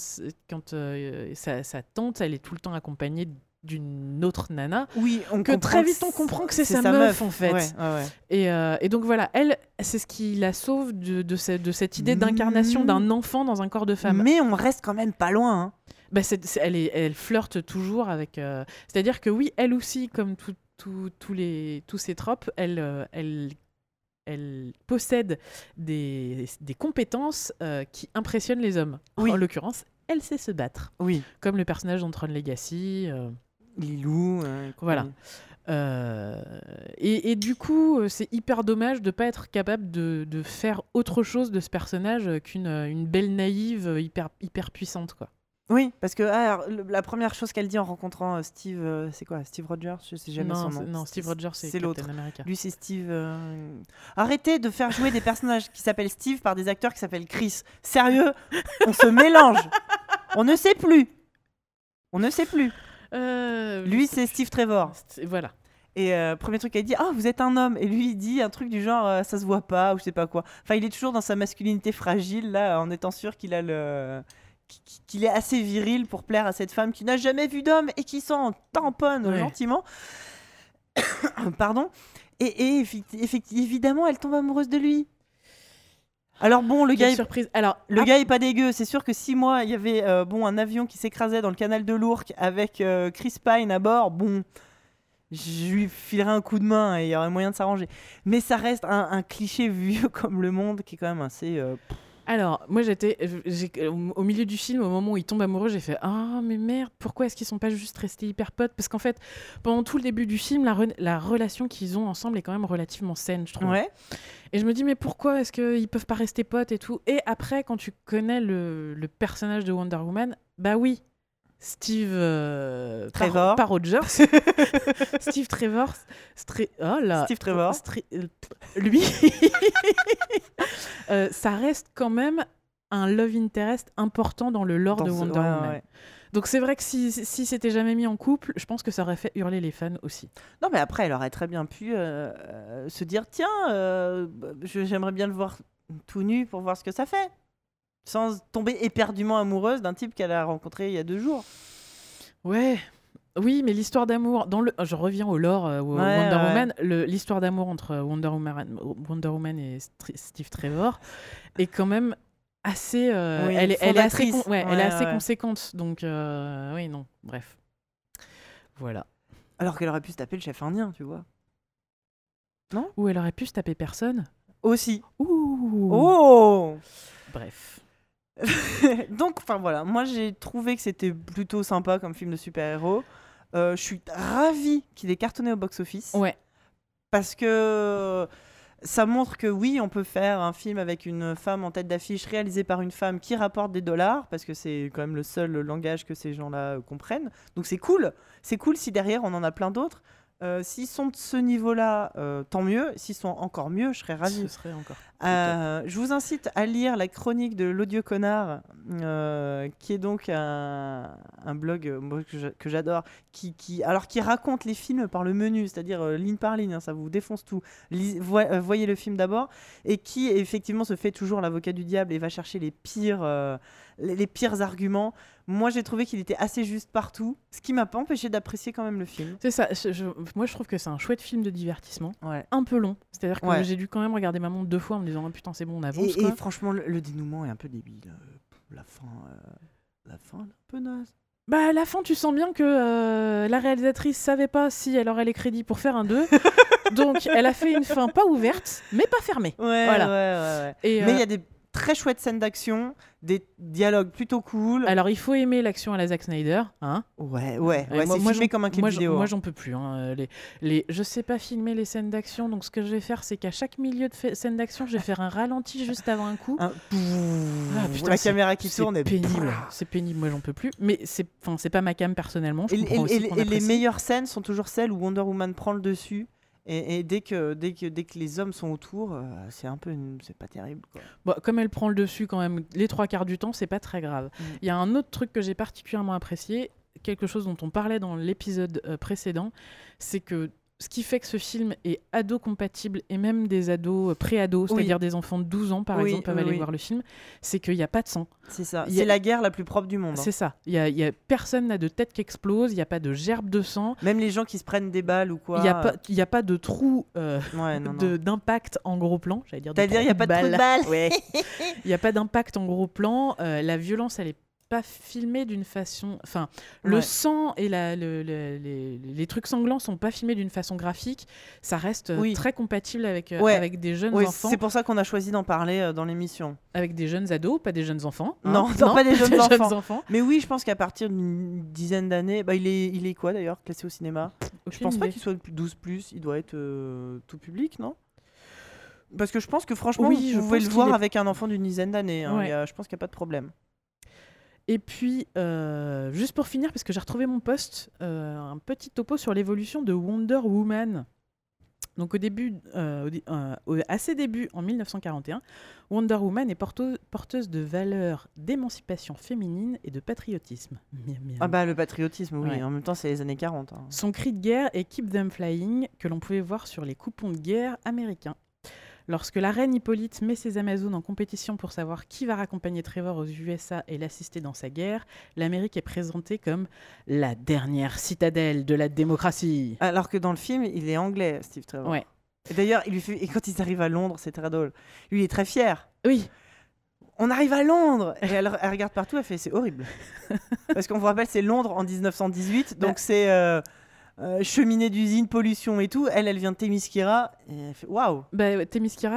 quand euh, sa, sa tante, elle est tout le temps accompagnée d'une autre nana. Oui, on Que très vite, on comprend que c'est sa meuf, en fait. Ouais, ouais, ouais. Et, euh, et donc voilà, elle, c'est ce qui la sauve de, de, ce- de cette idée Mm. d'incarnation d'un enfant dans un corps de femme. Mais on reste quand même pas loin. hein. Bah, elle, est, elle flirte toujours avec. euh, C'est-à-dire que oui, elle aussi, comme tout- tout- tous les, tous ces tropes, elle, euh, elle, elle possède des, des compétences euh, qui impressionnent les hommes. Oui. En l'occurrence, elle sait se battre. Oui, Comme le personnage dans Tron Legacy. euh, Lilou. euh, Voilà. compagnie. euh, et, et du coup, c'est hyper dommage de pas être capable de, de faire autre chose de ce personnage qu'une une belle naïve hyper, hyper puissante. Quoi. Oui, parce que ah, le- la première chose qu'elle dit en rencontrant euh, Steve, euh, c'est quoi? Steve Rogers Je sais jamais non, son c'est- nom. non, Steve Rogers, c'est c'est l'autre. Captain America. Lui, c'est Steve. euh, Arrêtez de faire jouer des personnages qui s'appellent Steve par des acteurs qui s'appellent Chris. Sérieux, on se mélange. On ne sait plus. On ne sait plus. Euh, Lui, c'est. Steve Trevor. C'est- Voilà. Et euh, premier truc, elle dit Ah, vous êtes un homme. Et lui, il dit un truc du genre euh, Ça se voit pas, ou je sais pas quoi. Enfin, il est toujours dans sa masculinité fragile, là, en étant sûr qu'il a le. Qu- qu'il est assez viril pour plaire à cette femme qui n'a jamais vu d'homme et qui s'en tamponne gentiment. Pardon. Et, et évidemment, elle tombe amoureuse de lui. Alors bon, le gars, Quelle est- surprise. Alors, le ah, gars est pas dégueu. C'est sûr que si moi, il y avait euh, bon un avion qui s'écrasait dans le canal de l'Ourcq avec euh, Chris Pine à bord, bon, je lui filerais un coup de main et il y aurait moyen de s'arranger. Mais ça reste un, un cliché vieux comme le monde qui est quand même assez. euh, Alors, moi j'étais j'ai- au au milieu du film, au moment où ils tombent amoureux, j'ai fait Ah, mais merde, pourquoi est-ce qu'ils sont pas juste restés hyper potes? Parce qu'en fait, pendant tout le début du film, la, re- la relation qu'ils ont ensemble est quand même relativement saine, je trouve. Ouais. Et je me dis, mais pourquoi est-ce qu'ils peuvent pas rester potes et tout? Et après, quand tu connais le, le personnage de Wonder Woman, bah oui, Steve euh, pas- Trevor. pas, Rogers, Steve Trevor, Stre- oh là, Steve Trevor. Stre- euh, lui, euh, ça reste quand même un love interest important dans le lore Dans de ce- Wonder ouais, Woman. ouais. Donc c'est vrai que si, si c'était jamais mis en couple, je pense que ça aurait fait hurler les fans aussi. Non, mais après, elle aurait très bien pu euh, se dire tiens, bah, j'aimerais bien le voir tout nu pour voir ce que ça fait. Sans tomber éperdument amoureuse d'un type qu'elle a rencontré il y a deux jours. Ouais. Oui, mais l'histoire d'amour, dans le, je reviens au lore euh, Ouais, Wonder ouais. Woman, l'histoire d'amour entre Wonder Woman, Wonder Woman et Steve Trevor est quand même assez, euh, Oui, elle, est, elle est assez, con- ouais, elle est assez ouais. conséquente, donc euh, oui, non, bref, voilà. Alors qu'elle aurait pu se taper le chef indien, tu vois. Ou elle aurait pu se taper personne. Aussi. Ouh. Oh Bref. Donc, enfin voilà, moi j'ai trouvé que c'était plutôt sympa comme film de super-héros. Euh, je suis ravie qu'il ait cartonné au box-office. Ouais. Parce que ça montre que oui, on peut faire un film avec une femme en tête d'affiche réalisé par une femme qui rapporte des dollars, parce que c'est quand même le seul langage que ces gens-là comprennent. Donc c'est cool. C'est cool si derrière on en a plein d'autres. Euh, S'ils sont de ce niveau-là, euh, tant mieux. S'ils sont encore mieux, je serais ravie. Ce serait encore. Euh, je vous incite à lire la chronique de l'audio connard, qui est donc un, un blog que j'a- que j'adore, qui, qui, alors qui raconte les films par le menu, c'est-à-dire ligne par ligne, hein, ça vous défonce tout. Voyez le film d'abord, et qui effectivement se fait toujours l'avocat du diable et va chercher les pires, les, pires arguments. Moi, j'ai trouvé qu'il était assez juste partout, ce qui m'a pas empêché d'apprécier quand même le film. C'est ça. je- moi, je trouve que c'est un chouette film de divertissement, Ouais. un peu long. C'est-à-dire que Ouais. j'ai dû quand même regarder ma montre deux fois en me disant oh, putain c'est bon on avance. Et, et franchement, le, le dénouement est un peu débile. euh, La fin, euh, la fin, elle est un peu naze. Bah à la fin tu sens bien que euh, la réalisatrice savait pas si elle aurait les crédits pour faire un 2. Donc elle a fait une fin pas ouverte mais pas fermée. Ouais, Voilà. ouais, ouais, ouais. Et, Mais il y a des très chouettes scènes d'action, des dialogues plutôt cool. Alors il faut aimer l'action à la Zack Snyder. Hein Ouais, ouais, moi- c'est moi, filmé j'en- comme un clip moi, vidéo. moi hein. j'en peux plus. hein, euh, Les, les... Je sais pas filmer les scènes d'action donc ce que je vais faire c'est qu'à chaque milieu de scène d'action je vais faire un ralenti juste avant un coup. Un- Ah, putain, la c'est- caméra qui C'est tourne et pénible. C'est pénible, moi j'en peux plus. Mais c'est, enfin, c'est pas ma cam personnellement. Je Et, et- les meilleures scènes sont toujours celles où Wonder Woman prend le dessus. Et, et dès, que, dès, que, dès que les hommes sont autour, euh, c'est un peu. une- C'est pas terrible. Quoi. Bon, comme elle prend le dessus quand même les trois quarts du temps, c'est pas très grave. Mm. Il y a un autre truc que j'ai particulièrement apprécié, quelque chose dont on parlait dans l'épisode euh, précédent, c'est que ce qui fait que ce film est ado-compatible et même des ados euh, pré-ados, Oui. c'est-à-dire des enfants de 12 ans par Oui, exemple, peuvent oui, aller voir le film, c'est qu'il n'y a pas de sang. C'est ça. A- C'est la guerre la plus propre du monde. hein. C'est ça. Il y a, il y a- personne n'a de tête qui explose, il n'y a pas de gerbe de sang, Même les gens qui se prennent des balles ou quoi. il n'y a, pas- il y a pas de trou euh, Ouais, d'impact en gros plan. J'allais dire C'est-à-dire, il n'y a pas de trou de balle. Ouais. Il n'y a pas d'impact en gros plan. euh, la violence, elle est pas filmée d'une façon. Enfin, le sang et la, le- le- les, les trucs sanglants sont pas filmés d'une façon graphique. Ça reste euh, Oui. très compatible avec, euh, avec des jeunes Oui, enfants, c'est pour ça qu'on a choisi d'en parler euh, dans l'émission. avec des jeunes ados, pas des jeunes enfants. hein. Non, non, pas des jeunes enfants. enfants. Mais oui, je pense qu'à partir d'une dizaine d'années, bah, il, est, il est quoi d'ailleurs, classé au cinéma? Je Aucune pense pas qu'il soit 12 plus, il doit être euh, tout public, non? Parce que je pense que franchement, Oui, je vous pouvez le voir est- avec un enfant d'une dizaine d'années. hein. Ouais. Je pense qu'il n'y a pas de problème. Et puis, euh, juste pour finir, parce que j'ai retrouvé mon post, euh, un petit topo sur l'évolution de Wonder Woman. Donc au début, euh, au à ses débuts en 1941, Wonder Woman est porteuse de valeurs d'émancipation féminine et de patriotisme. Miam, miam. Ah bah le patriotisme, oui. Ouais. En même temps, c'est les années 40. hein. Son cri de guerre est Keep them flying, que l'on pouvait voir sur les coupons de guerre américains. Lorsque la reine Hippolyte met ses Amazones en compétition pour savoir qui va raccompagner Trevor aux USA et l'assister dans sa guerre, l'Amérique est présentée comme la dernière citadelle de la démocratie. Alors que dans le film, il est anglais, Steve Trevor. Ouais. Et d'ailleurs, il lui fait... et quand ils arrivent à Londres, c'est très drôle. Lui, il est très fier. Oui, On arrive à Londres Et elle, elle regarde partout, elle fait c'est horrible. Parce qu'on vous rappelle, c'est Londres en 1918, donc Bah. c'est euh, euh, cheminée d'usine, pollution et tout. Elle, elle vient de fait waouh bah,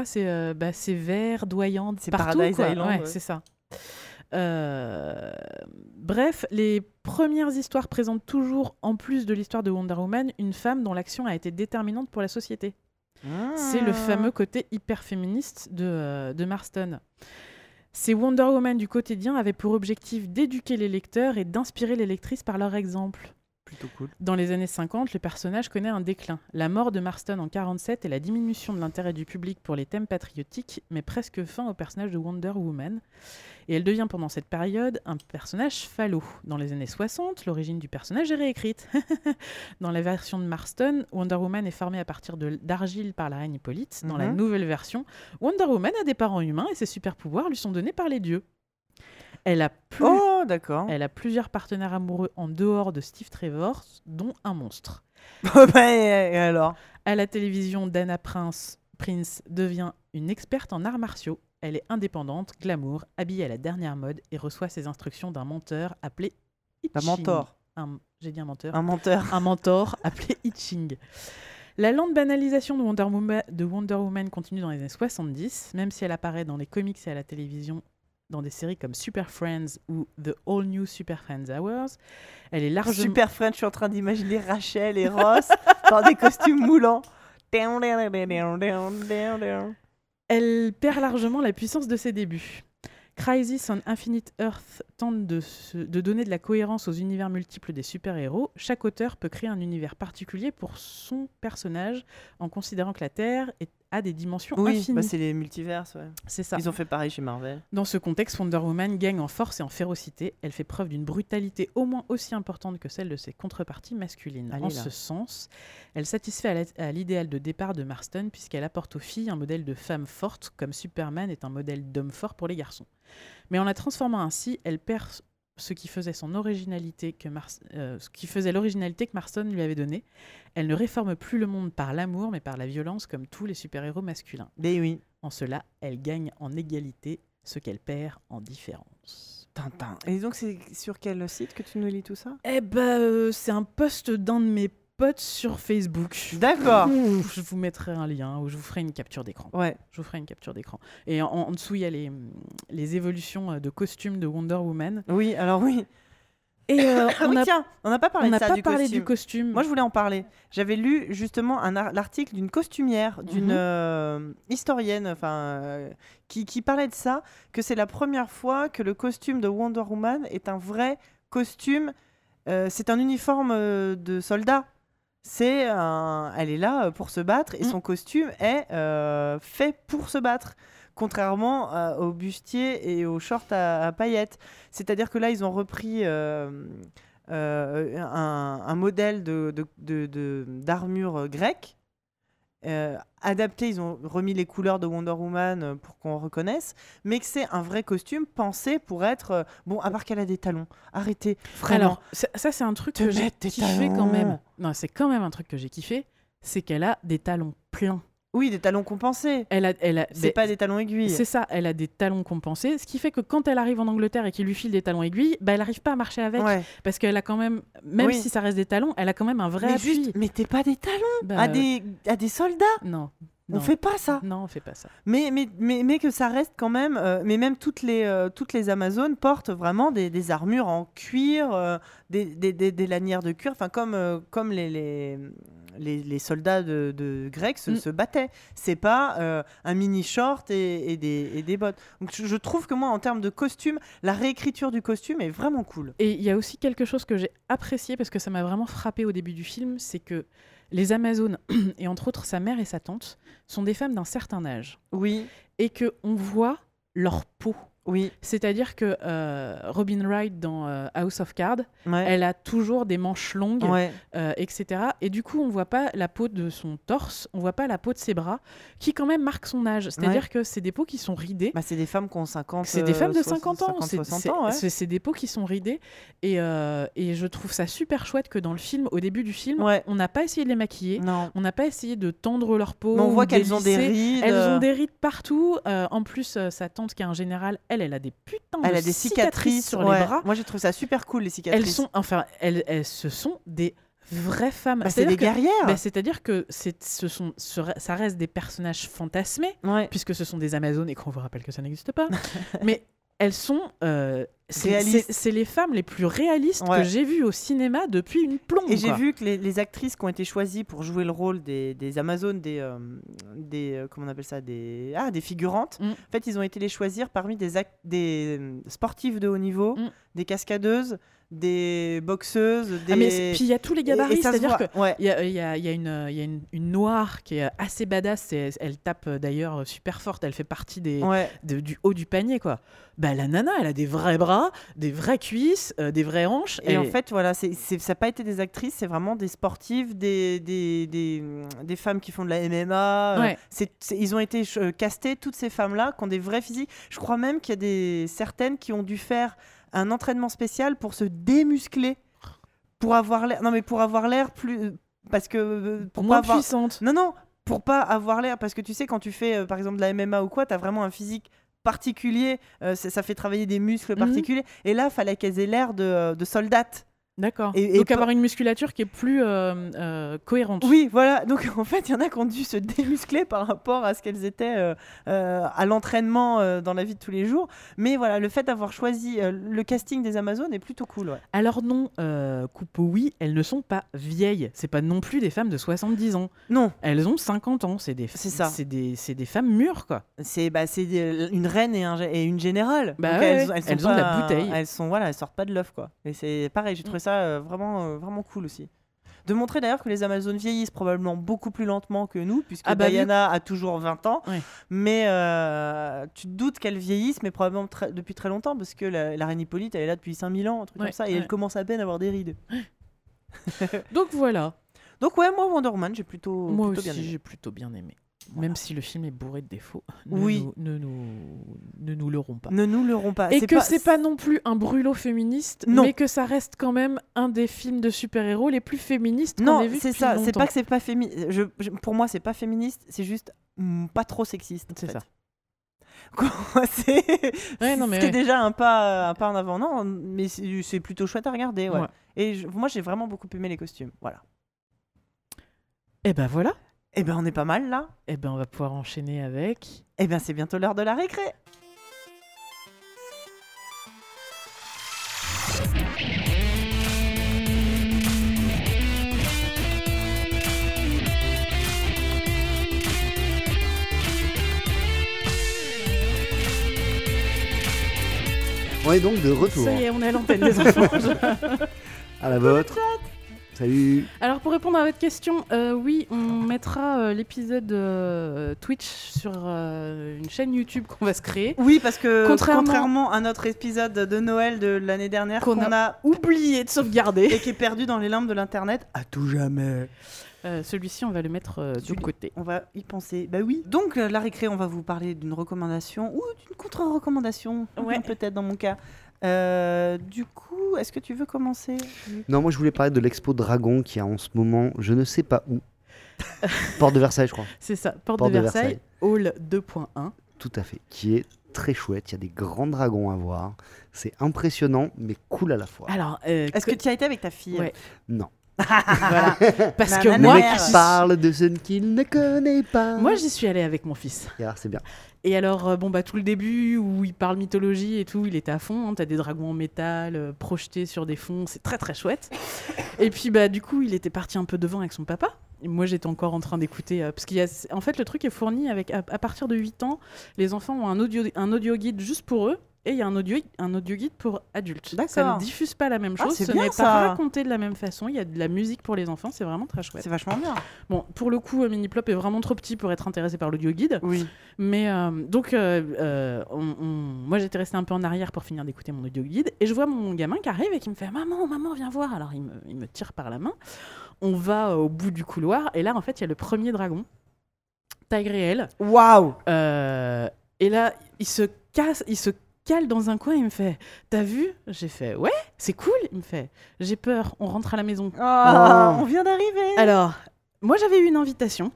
c'est euh, bah, c'est vert, doyant, C'est partout. Paradise quoi. Island, Ouais, ouais. c'est ça. Euh, Bref, les premières histoires présentent toujours, en plus de l'histoire de Wonder Woman, une femme dont l'action a été déterminante pour la société. C'est le Ah. fameux côté hyper féministe de, de Marston. Ces Wonder Woman du quotidien avaient pour objectif d'éduquer les lecteurs et d'inspirer les lectrices par leur exemple. Plutôt cool. Dans les années 50, le personnage connaît un déclin. La mort de Marston en 47 et la diminution de l'intérêt du public pour les thèmes patriotiques met presque fin au personnage de Wonder Woman. Et elle devient pendant cette période un personnage phallo. Dans les années 60, l'origine du personnage est réécrite. Dans la version de Marston, Wonder Woman est formée à partir de- d'argile par la reine Hippolyte. Dans la Mhm. nouvelle version, Wonder Woman a des parents humains et ses super pouvoirs lui sont donnés par les dieux. Elle a plus Oh, elle a plusieurs partenaires amoureux en dehors de Steve Trevor, dont un monstre. Et, alors? À la télévision, Dana Prince, Prince devient une experte en arts martiaux. Elle est indépendante, glamour, habillée à la dernière mode et reçoit ses instructions d'un menteur appelé Un Itching. mentor. Un- J'ai dit un menteur. Un menteur. Un mentor appelé Itching. La lente banalisation de Wonder, Woman, de Wonder Woman continue dans les années 70, même si elle apparaît dans les comics et à la télévision dans des séries comme Super Friends ou The All New Super Friends Hours. Elle est largement... Super French, je suis en train d'imaginer Rachel et Ross dans des costumes moulants. Elle perd largement la puissance de ses débuts. Crisis on Infinite Earth tente de, se- de donner de la cohérence aux univers multiples des super-héros. Chaque auteur peut créer un univers particulier pour son personnage en considérant que la Terre est- a des dimensions Oui, infinies. bah, c'est les multiverses. ouais. c'est ça. Ils ont fait pareil chez Marvel. Dans ce contexte, Wonder Woman gagne en force et en férocité. Elle fait preuve d'une brutalité au moins aussi importante que celle de ses contreparties masculines. Allez en là. ce sens, elle satisfait à l'idéal de départ de Marston puisqu'elle apporte aux filles un modèle de femme forte comme Superman est un modèle d'homme fort pour les garçons. Mais en la transformant ainsi, elle perd ce qui faisait son originalité que euh, ce qui faisait l'originalité que Marston lui avait donnée. Elle ne réforme plus le monde par l'amour mais par la violence comme tous les super-héros masculins. Mais oui. En cela, elle gagne en égalité ce qu'elle perd en différence. Tintin. Et donc, c'est sur quel site que tu nous lis tout ça? Eh ben, euh, c'est un post d'un de mes potes sur Facebook. D'accord. Je vous mettrai un lien ou je vous ferai une capture d'écran. Ouais. Je vous ferai une capture d'écran. Et en, en dessous, il y a les, les évolutions euh, de costumes de Wonder Woman. Oui, alors oui. Et euh, Ah on n'a tiens, on n'a pas parlé on de ça pas du parlé costume. du costume. Moi, je voulais en parler. J'avais lu justement l'article d'une costumière, d'une Mhm. euh, historienne, enfin, euh, qui, qui parlait de ça, que c'est la première fois que le costume de Wonder Woman est un vrai costume. c'est un uniforme de soldat. C'est un- elle est là euh, pour se battre et Mm. son costume est euh, fait pour se battre. Contrairement euh, au bustier et aux shorts à, à paillettes. C'est-à-dire que là, ils ont repris euh, un, un modèle de- d'armure grecque. Euh, adapté, ils ont remis les couleurs de Wonder Woman euh, pour qu'on reconnaisse, mais que c'est un vrai costume pensé pour être euh, bon. À part qu'elle a des talons, arrêtez. Vraiment. Alors, ça, ça, c'est un truc Te que j'ai kiffé quand même. Non, c'est quand même un truc que j'ai kiffé. C'est qu'elle a des talons pleins. Oui, des talons compensés. Elle a, elle a, C'est ben, pas des talons aiguilles. C'est ça, elle a des talons compensés, ce qui fait que quand elle arrive en Angleterre et qu'il lui file des talons aiguilles, bah, elle n'arrive pas à marcher avec. Ouais. Parce qu'elle a quand même, même Oui. si ça reste des talons, elle a quand même un vrai Mais appui. juste, mettez pas des talons Bah, à des à des soldats. Non. On non. fait pas ça. Non, on fait pas ça. Mais, mais, mais, mais que ça reste quand même. euh, mais même toutes les, euh, toutes les Amazones portent vraiment des, des armures en cuir, euh, des, des, des, des lanières de cuir, enfin comme, comme les, les, les, les soldats de, de Grecs se, Mm. se battaient. C'est pas un mini short et, et, des, et des bottes. Donc je, je trouve que moi, en termes de costume, la réécriture du costume est vraiment cool. Et il y a aussi quelque chose que j'ai apprécié parce que ça m'a vraiment frappé au début du film, c'est que les Amazones, et entre autres sa mère et sa tante, sont des femmes d'un certain âge. Oui, Et que on voit leur peau. Oui, C'est-à-dire que euh, Robin Wright dans euh, House of Cards, ouais. elle a toujours des manches longues, ouais. euh, etc. Et du coup, on voit pas la peau de son torse, on voit pas la peau de ses bras, qui quand même marque son âge. C'est-à-dire que c'est des peaux qui sont ridées. Bah, c'est des femmes qui ont 50 C'est des femmes de euh, 50 ans. 50, C'est- 60 c'est- ans, ouais. C'est c'est des peaux qui sont ridées. Et, et je trouve ça super chouette que dans le film, au début du film, on n'a pas essayé de les maquiller. Non. On n'a pas essayé de tendre leur peau. Mais on voit qu'elles les ont des rides. Elles ont des rides partout. En plus, sa tante, qui est un général, elle, elle a des putains Elle de a des cicatrices sur ouais. les bras. Moi, j'ai trouvé ça super cool, les cicatrices. Elles sont, enfin, elles, elles, ce sont des vraies femmes. Bah, c'est des C'est-à-dire que- guerrières. bah, C'est-à-dire que ce sont, ce- ça reste des personnages fantasmés, Ouais. puisque ce sont des Amazones et qu'on vous rappelle que ça n'existe pas. Mais elles sont. euh, c'est, les femmes les plus réalistes Ouais. que j'ai vues au cinéma depuis une plombe. Et j'ai vu que les, les actrices qui ont été choisies pour jouer le rôle des, des Amazones, des, euh, des euh, comment on appelle ça, des ah des figurantes. Mm. En fait, ils ont été les choisir parmi des des euh, sportifs de haut niveau, Mm. des cascadeuses, des boxeuses, des. Ah, mais c'est- puis il y a tous les gabarits, c'est-à-dire voit, que ouais. Il y a, il y a- il y a une, il y a une, une noire qui est assez badass. elle tape euh, d'ailleurs super forte. Elle fait partie des, Ouais. de- du haut du panier, quoi. Bah, la nana, elle a des vrais bras, des vraies cuisses, euh, des vraies hanches. Et en fait, voilà, ça n'a pas été des actrices, c'est vraiment des sportives, des, des, des, des femmes qui font de la MMA. euh, ils ont été castés, toutes ces femmes-là, qui ont des vrais physiques. Je crois même qu'il y a des, certaines qui ont dû faire un entraînement spécial pour se démuscler, pour avoir l'air. Non, mais pour avoir l'air plus. Parce que. euh, Pour moins avoir- puissante. Non, non, pour pas avoir l'air. Parce que tu sais, quand tu fais, euh, par exemple, de la MMA ou quoi, tu as vraiment un physique particulier. euh, ça, ça fait travailler des muscles Mhm. particuliers. Et là, fallait qu'elles aient l'air de, de soldates. D'accord. Et- et Donc avoir une musculature qui est plus euh, euh, cohérente. Oui, voilà. Donc en fait, il y en a qui ont dû se démuscler par rapport à ce qu'elles étaient euh, à l'entraînement dans la vie de tous les jours. Mais voilà, le fait d'avoir choisi le casting des Amazones est plutôt cool. Ouais. Alors non, euh, coupe au oui, elles ne sont pas vieilles. C'est pas non plus des femmes de 70 ans. Non, Elles ont 50 ans. C'est des, C'est ça. C'est des, c'est des femmes mûres, quoi. c'est bah, c'est une reine et, un gé- et une générale. Bah Donc, ouais, elles, ont de la bouteille. Elles sont voilà, elles sortent pas de l'œuf quoi. Et c'est pareil, j'ai trouvé ça euh, vraiment euh, vraiment cool aussi. De montrer d'ailleurs que les Amazones vieillissent probablement beaucoup plus lentement que nous, puisque Ah bah, vu- Diana a toujours 20 ans. Ouais. Mais euh, tu te doutes qu'elles vieillissent, mais probablement très- depuis très longtemps, parce que la, la reine Hippolyte, elle est là depuis 5000 ans, un truc Ouais, comme ça, et ouais. elle commence à peine à avoir des rides. Donc voilà. Donc ouais, moi Wonder Woman, j'ai plutôt, Moi plutôt aussi, bien aimé. j'ai plutôt bien aimé. Même si le film est bourré de défauts. Ne. Nous, ne, nous, ne nous leurrons pas. Ne nous leurrons pas. Et que c'est pas non plus un brûlot féministe, Non. mais que ça reste quand même un des films de super-héros les plus féministes qu'on ait vu c'est ça. C'est pas que c'est pas féministe. Je, je- pour moi, c'est pas féministe. C'est juste mm, pas trop sexiste. C'est ça. C'est? Ouais, non, ce mais qui est ouais. déjà un pas, un pas en avant. Non, mais c'est plutôt chouette à regarder. Ouais. Et je- moi, j'ai vraiment beaucoup aimé les costumes. Voilà. Et ben voilà. Eh ben, on est pas mal là. Et ben on va pouvoir enchaîner avec. Eh bien, c'est bientôt l'heure de la récré. On est donc de retour Ça y est, on est à l'antenne des enfants. à la vôtre. Salut. Alors pour répondre à votre question, euh, oui, on mettra euh, l'épisode euh, Twitch sur euh, une chaîne YouTube qu'on va se créer. Oui, parce que Contrairement- contrairement, à notre épisode de Noël de l'année dernière Qu'on a... Oublié de sauvegarder. et qui est perdu dans les limbes de l'internet à tout jamais. Euh, Celui-ci, on va le mettre euh, de Celui- côté. On va y penser. Bah oui. Donc la récré, on va vous parler d'une recommandation ou d'une contre-recommandation, Ouais. peut-être dans mon cas. Euh, du coup, est-ce que tu veux commencer Non, moi je voulais parler de l'expo Dragon qui a en ce moment, je ne sais pas où. Porte de Versailles, je crois. C'est ça, Porte, Porte de, de Versailles, Hall 2.1. Tout à fait. Qui est très chouette. Il y a des grands dragons à voir. C'est impressionnant, mais cool à la fois. Alors, euh, Est-ce que tu as été avec ta fille? Ouais. Non. Voilà. Parce que moi, mec qui parle de ce qu'il ne connaît pas. moi, j'y suis allée avec mon fils. Et alors, c'est bien. Et alors, euh, bon, bah, tout le début où il parle mythologie et tout, il était à fond. hein. T'as des dragons en métal euh, projetés sur des fonds, c'est très très chouette. et puis, bah, du coup, il était parti un peu devant avec son papa. Et moi, j'étais encore en train d'écouter. euh, parce qu'il y a, en fait, le truc est fourni avec, à, à partir de 8 ans, les enfants ont un audio, un audio guide juste pour eux. Et il y a un audio, un audio guide pour adultes. Ça ne diffuse pas la même Ah, chose, c'est ce n'est pas raconté de la même façon. Il y a de la musique pour les enfants, c'est vraiment très chouette. C'est vachement bien. Bon, pour le coup, Miniplop est vraiment trop petit pour être intéressé par l'audio guide. Oui. Mais euh, donc, euh, euh, on- on- moi j'étais restée un peu en arrière pour finir d'écouter mon audio guide. Et je vois mon gamin qui arrive et qui me fait Maman, maman, viens voir. Alors il me, il me tire par la main. On va au bout du couloir. Et là, en fait, il y a le premier dragon, taille réelle. Waouh et là, il se casse, il se cale dans un coin. Il me fait T'as vu? J'ai fait Ouais, c'est cool. Il me fait J'ai peur, on rentre à la maison. Ah, Oh. On vient d'arriver Alors, moi j'avais eu une invitation.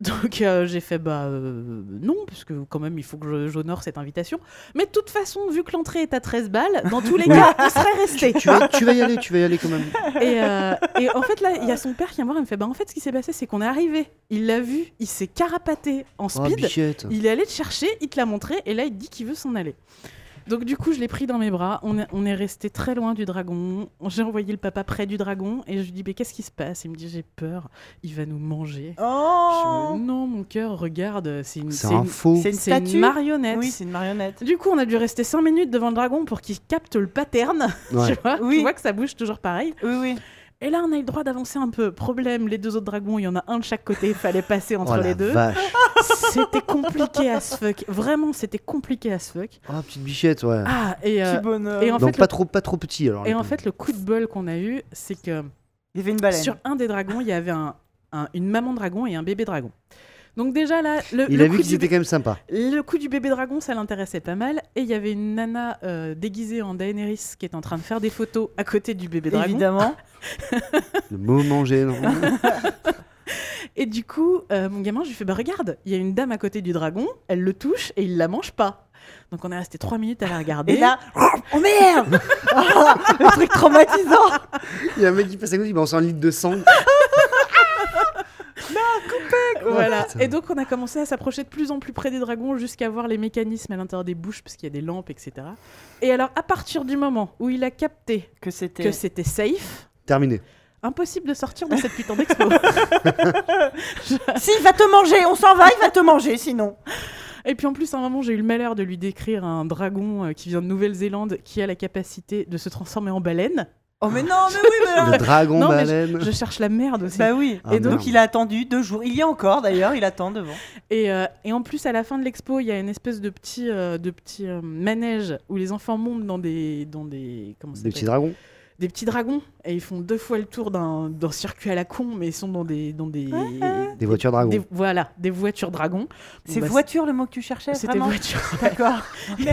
Donc euh, j'ai fait bah euh, non, parce que quand même il faut que je- j'honore cette invitation. Mais de toute façon, vu que l'entrée est à 13 balles, dans tous les Oui. cas, on serait resté. Tu vas, tu vas y aller, tu vas y aller quand même. Et, euh, et en fait là, il y a son père qui vient me voir et me fait bah en fait ce qui s'est passé c'est qu'on est arrivé, il l'a vu, il s'est carapaté en Oh, speed, il est allé te chercher, il te l'a montré et là il te dit qu'il veut s'en aller. Donc du coup je l'ai pris dans mes bras, on est, on est resté très loin du dragon, j'ai envoyé le papa près du dragon et je lui dis mais qu'est-ce qui se passe? Il me dit j'ai peur, il va nous manger. Je Oh fais, non, mon cœur, regarde, c'est une, C'est c'est un une- faux. C'est une c'est une statue marionnette. Oui, c'est une marionnette. Du coup, on a dû rester 5 minutes devant le dragon pour qu'il capte le pattern. Ouais. tu, vois Oui. tu vois que ça bouge toujours pareil. Oui, oui. Et là, on a eu le droit d'avancer un peu. Problème, les deux autres dragons, il y en a un de chaque côté, il fallait passer entre Oh la les deux. C'était compliqué as fuck. Vraiment, c'était compliqué as fuck. Oh, petite bichette, ouais. Ah, et, euh, Petit bonhomme. et en Donc fait, pas, le- trop, pas trop petit alors. et en fait, le coup de bol qu'on a eu, c'est que Il y avait une baleine. sur un des dragons, il y avait un, un- une maman dragon et un bébé dragon. Donc déjà là, le, Il le a coup vu du qu'ils étaient quand même sympas. Le coup du bébé dragon, ça l'intéressait pas mal. Et il y avait une nana euh, déguisée en Daenerys qui est en train de faire des photos à côté du bébé dragon. Évidemment. Le moment gênant. Et du coup, euh, mon gamin, je lui fais Bah regarde, il y a une dame à côté du dragon, elle le touche et il la mange pas. Donc on est resté trois minutes à la regarder. Et là, oh merde Le truc traumatisant Il y a un mec qui passe à côté, il balance un litre de sang. Voilà. putain. et donc on a commencé à s'approcher de plus en plus près des dragons jusqu'à voir les mécanismes à l'intérieur des bouches parce qu'il y a des lampes, etc. Et alors à partir du moment où il a capté Que c'était. que c'était safe, Terminé. impossible de sortir de cette putain d'expo. Si, il va te manger, on s'en va, il va te manger sinon. Et puis en plus, à un moment, j'ai eu le malheur de lui décrire un dragon euh, qui vient de Nouvelle-Zélande qui a la capacité de se transformer en baleine. Oh mais non, mais oui, mais non. Le dragon Non, mais baleine. Je cherche la merde aussi. Bah oui. Ah, et donc merde. il a attendu deux jours. Il y a encore d'ailleurs, il attend devant. Et, euh, et en plus, à la fin de l'expo, il y a une espèce de petit, euh, de petit euh, manège où les enfants montent dans des, dans des, comment ça Des petits dragons. des petits dragons et ils font deux fois le tour d'un circuit à la con, mais ils sont dans des, dans des, Des voitures dragons. des- voilà, des voitures dragons. Bon, C'est bah, voiture le mot que tu cherchais C'était voiture. D'accord.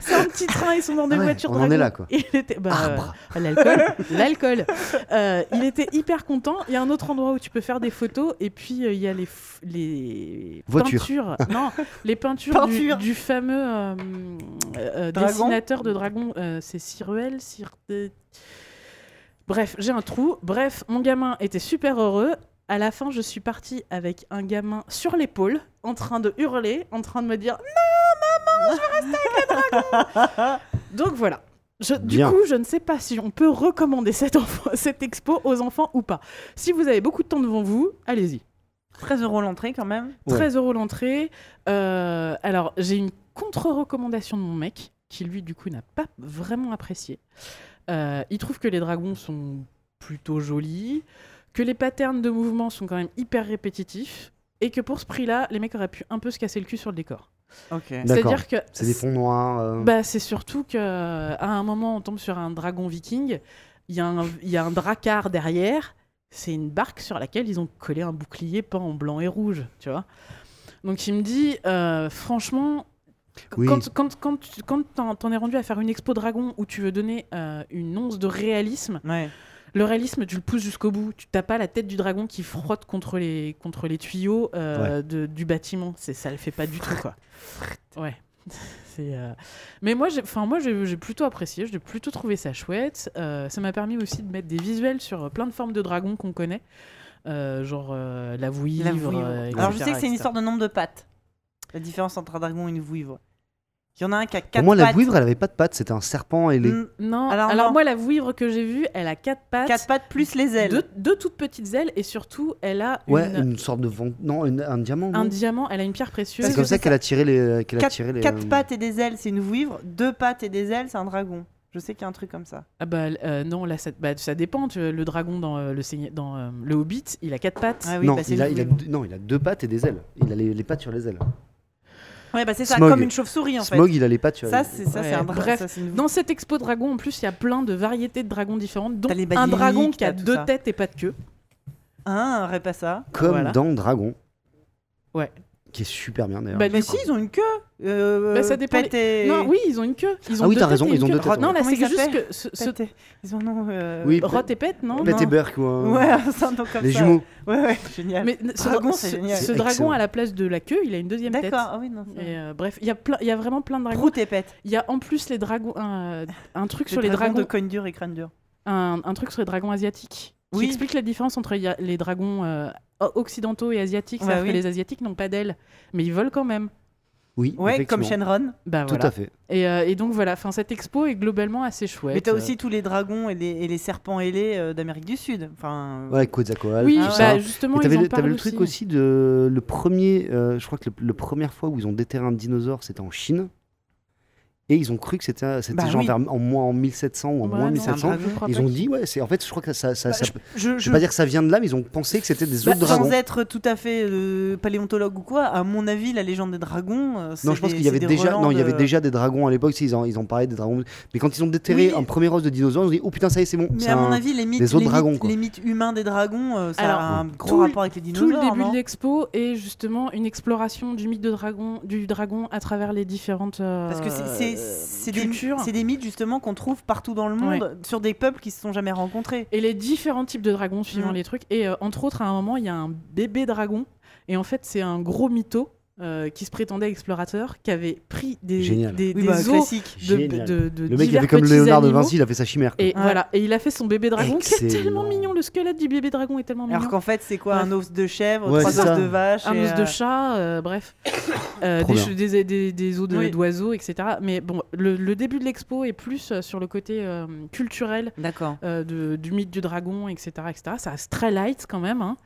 C'est un petit train, ils sont dans des Ah ouais, voitures on en dragons. est là, quoi. Il était, bah, Arbre. euh, l'alcool, l'alcool. Euh, il était hyper content. Il y a un autre endroit où tu peux faire des photos et puis euh, il y a les les Voitures. peintures, non, les peintures du, fameux euh, euh, dessinateur de dragon. euh, c'est Ciruel, Cir... Bref, j'ai un trou. Bref, mon gamin était super heureux. À la fin, je suis partie avec un gamin sur l'épaule, en train de hurler, en train de me dire Donc voilà. Je- du Bien. coup, je ne sais pas si on peut recommander cette expo aux enfants ou pas. Si vous avez beaucoup de temps devant vous, allez-y. 13 euros l'entrée quand même. Ouais. 13 euros l'entrée. Euh, alors, j'ai une contre-recommandation de mon mec, qui lui, du coup, n'a pas vraiment apprécié. Euh, il trouve que les dragons sont plutôt jolis, que les patterns de mouvement sont quand même hyper répétitifs, et que pour ce prix-là, les mecs auraient pu un peu se casser le cul sur le décor. C'est-à-dire que C'est des fonds noirs. euh, bah, c'est surtout que à un moment, on tombe sur un dragon viking. Il y, a un- il y a un dracard derrière. C'est une barque sur laquelle ils ont collé un bouclier peint en blanc et rouge, tu vois. Donc il me dit, euh, franchement, Oui. quand, quand, quand, tu- quand t'en, es rendu à faire une expo dragon où tu veux donner euh, une once de réalisme, Ouais. le réalisme, tu le pousses jusqu'au bout. Tu t'as pas la tête du dragon qui frotte contre les, contre les tuyaux euh, de- du bâtiment. C'est, ça le fait pas du tout, quoi. Ouais. C'est, euh, Mais moi, j'ai, enfin, moi, j'ai, j'ai plutôt apprécié. J'ai plutôt trouvé ça chouette. Euh, ça m'a permis aussi de mettre des visuels sur plein de formes de dragons qu'on connaît. Euh, genre euh, la vouivre. La vouivre. euh, Alors je sais que c'est une histoire de nombre de pattes. La différence entre un dragon et une vouivre. Il y en a un qui a quatre Pour moi, la bouivre, elle avait pas de pattes, c'était un serpent ailé. Mm, Non, Alors, alors, non. moi, la vouivre que j'ai vue, elle a quatre pattes. Quatre pattes plus les ailes. Deux, deux toutes petites ailes et surtout, elle a Ouais, une- une sorte de vent. Non, une- un diamant. un diamant, elle a une pierre précieuse. C'est comme ça qu'elle a tiré les. qu'elle a Quatre, tiré les. quatre euh, pattes et des ailes, c'est une vouivre. Deux pattes et des ailes, c'est un dragon. Je sais qu'il y a un truc comme ça. Ah bah euh, non, là, ça, bah, ça dépend. tu vois, le dragon dans, euh, le, Seigneur- dans euh, le Hobbit, il a quatre pattes. Ah oui, non, bah, c'est il a, il a vouivre. non, il a deux pattes et des ailes. Il a les, les pattes sur les ailes. Ouais, bah c'est ça, Smog. comme une chauve-souris en fait. Smog, il a les pattes sur Ça, c'est ça, c'est Ouais, un dragon. bref, ça, c'est une Dans cette expo dragon, en plus, il y a plein de variétés de dragons différentes, dont les un dragon qui a deux ça. têtes et pas de queue. Un, aurait pas ça. Comme Voilà. dans Dragon. Ouais. Qui est super bien d'ailleurs. Bah, Mais si, ils ont une queue. Euh, Bah, ça dépend Pète et... Non, oui, ils ont une queue. Ils ont Ah oui, t'as raison, ils ont deux têtes, Non, là, c'est juste que ce, ce- Ils ont un nom. euh, Oui, Rot et Pète, non Pet et non. Burke ou un- Ouais, c'est un nom comme Les ça. jumeaux. Ouais, ouais, génial. Mais ce, Dragon, ce- c'est génial. ce dragon, à la place de la queue, il a une deuxième tête. D'accord, ah oui, non. Et euh, bref, il y a plein, il y a vraiment plein de dragons. Prout et Pète. Il y a en plus les dragons, un, un truc sur Les dragons dragons, de cogne et crâne dur. un, un truc sur les dragons asiatiques. Qui Oui. explique la différence entre les dragons euh, occidentaux et asiatiques. Oui. que les asiatiques n'ont pas d'ailes, mais ils volent quand même. Oui, Ouais, comme. Shenron. Bah Tout voilà. à fait. Et, euh, et donc voilà, enfin cette expo est globalement assez chouette. Mais t'as Euh, aussi tous les dragons et les, et les serpents ailés euh, d'Amérique du Sud. Enfin, Ouais, Quetzalcoatl. Oui, tout Ah ça. bah, justement, Et ils t'avais en le, t'avais parlent le truc aussi. aussi de le premier, euh, je crois que le, le première fois où ils ont déterré un dinosaure, c'était en Chine. Et ils ont cru que c'était c'était Bah genre oui. vers en moins en 1700 ou en Ouais, moins non, 1700. dragon. je crois Ils ont dit ouais, c'est en fait je crois que ça, ça, bah, ça- je, je vais pas dire que ça vient de là, mais ils ont pensé que c'était des bah, autres dragons. sans être tout à fait euh, paléontologue ou quoi, à mon avis, la légende des dragons. euh, c'est Non, je pense des- qu'il y avait déjà, non, il y avait déjà des dragons à l'époque. si, Ils en, ils en parlaient des dragons. Mais quand ils ont déterré Oui. un premier os de dinosaures, ils ont dit oh putain ça y est c'est bon. Mais c'est à mon avis, les mythes, les, dragons, mythes, quoi. les mythes humains des dragons, euh, ça Alors, a un gros tout rapport avec les Tout dinosaures. le début de l'expo est justement une exploration du mythe de dragon, du dragon à travers les différentes Parce que c'est- c'est des mythes justement qu'on trouve partout dans le monde sur des peuples qui se sont jamais rencontrés. et les différents types de dragons suivant Mm. les trucs. Et euh, entre autres, à un moment, il y a un bébé dragon. Et en fait, c'est un gros mytho euh, qui se prétendait explorateur, qui avait pris des, Génial. des, Oui, des bah, os classique. de, de, de Le mec il divers avait comme Léonard de. Vinci, il a fait sa chimère. quoi. Et Ouais. voilà, et il a fait son bébé dragon qui est Excellent. tellement mignon. Le squelette du bébé dragon est tellement mignon. Alors qu'en fait, c'est quoi. Un os de chèvre, Ouais, trois os de vache un et, os de euh, chat, euh, bref, Euh, des, des, des, des os de- Oui. d'oiseaux, etc. Mais bon, le, le début de l'expo est plus sur le côté euh, culturel euh, du mythe du dragon, etc., etc. Ça reste très light quand même. hein.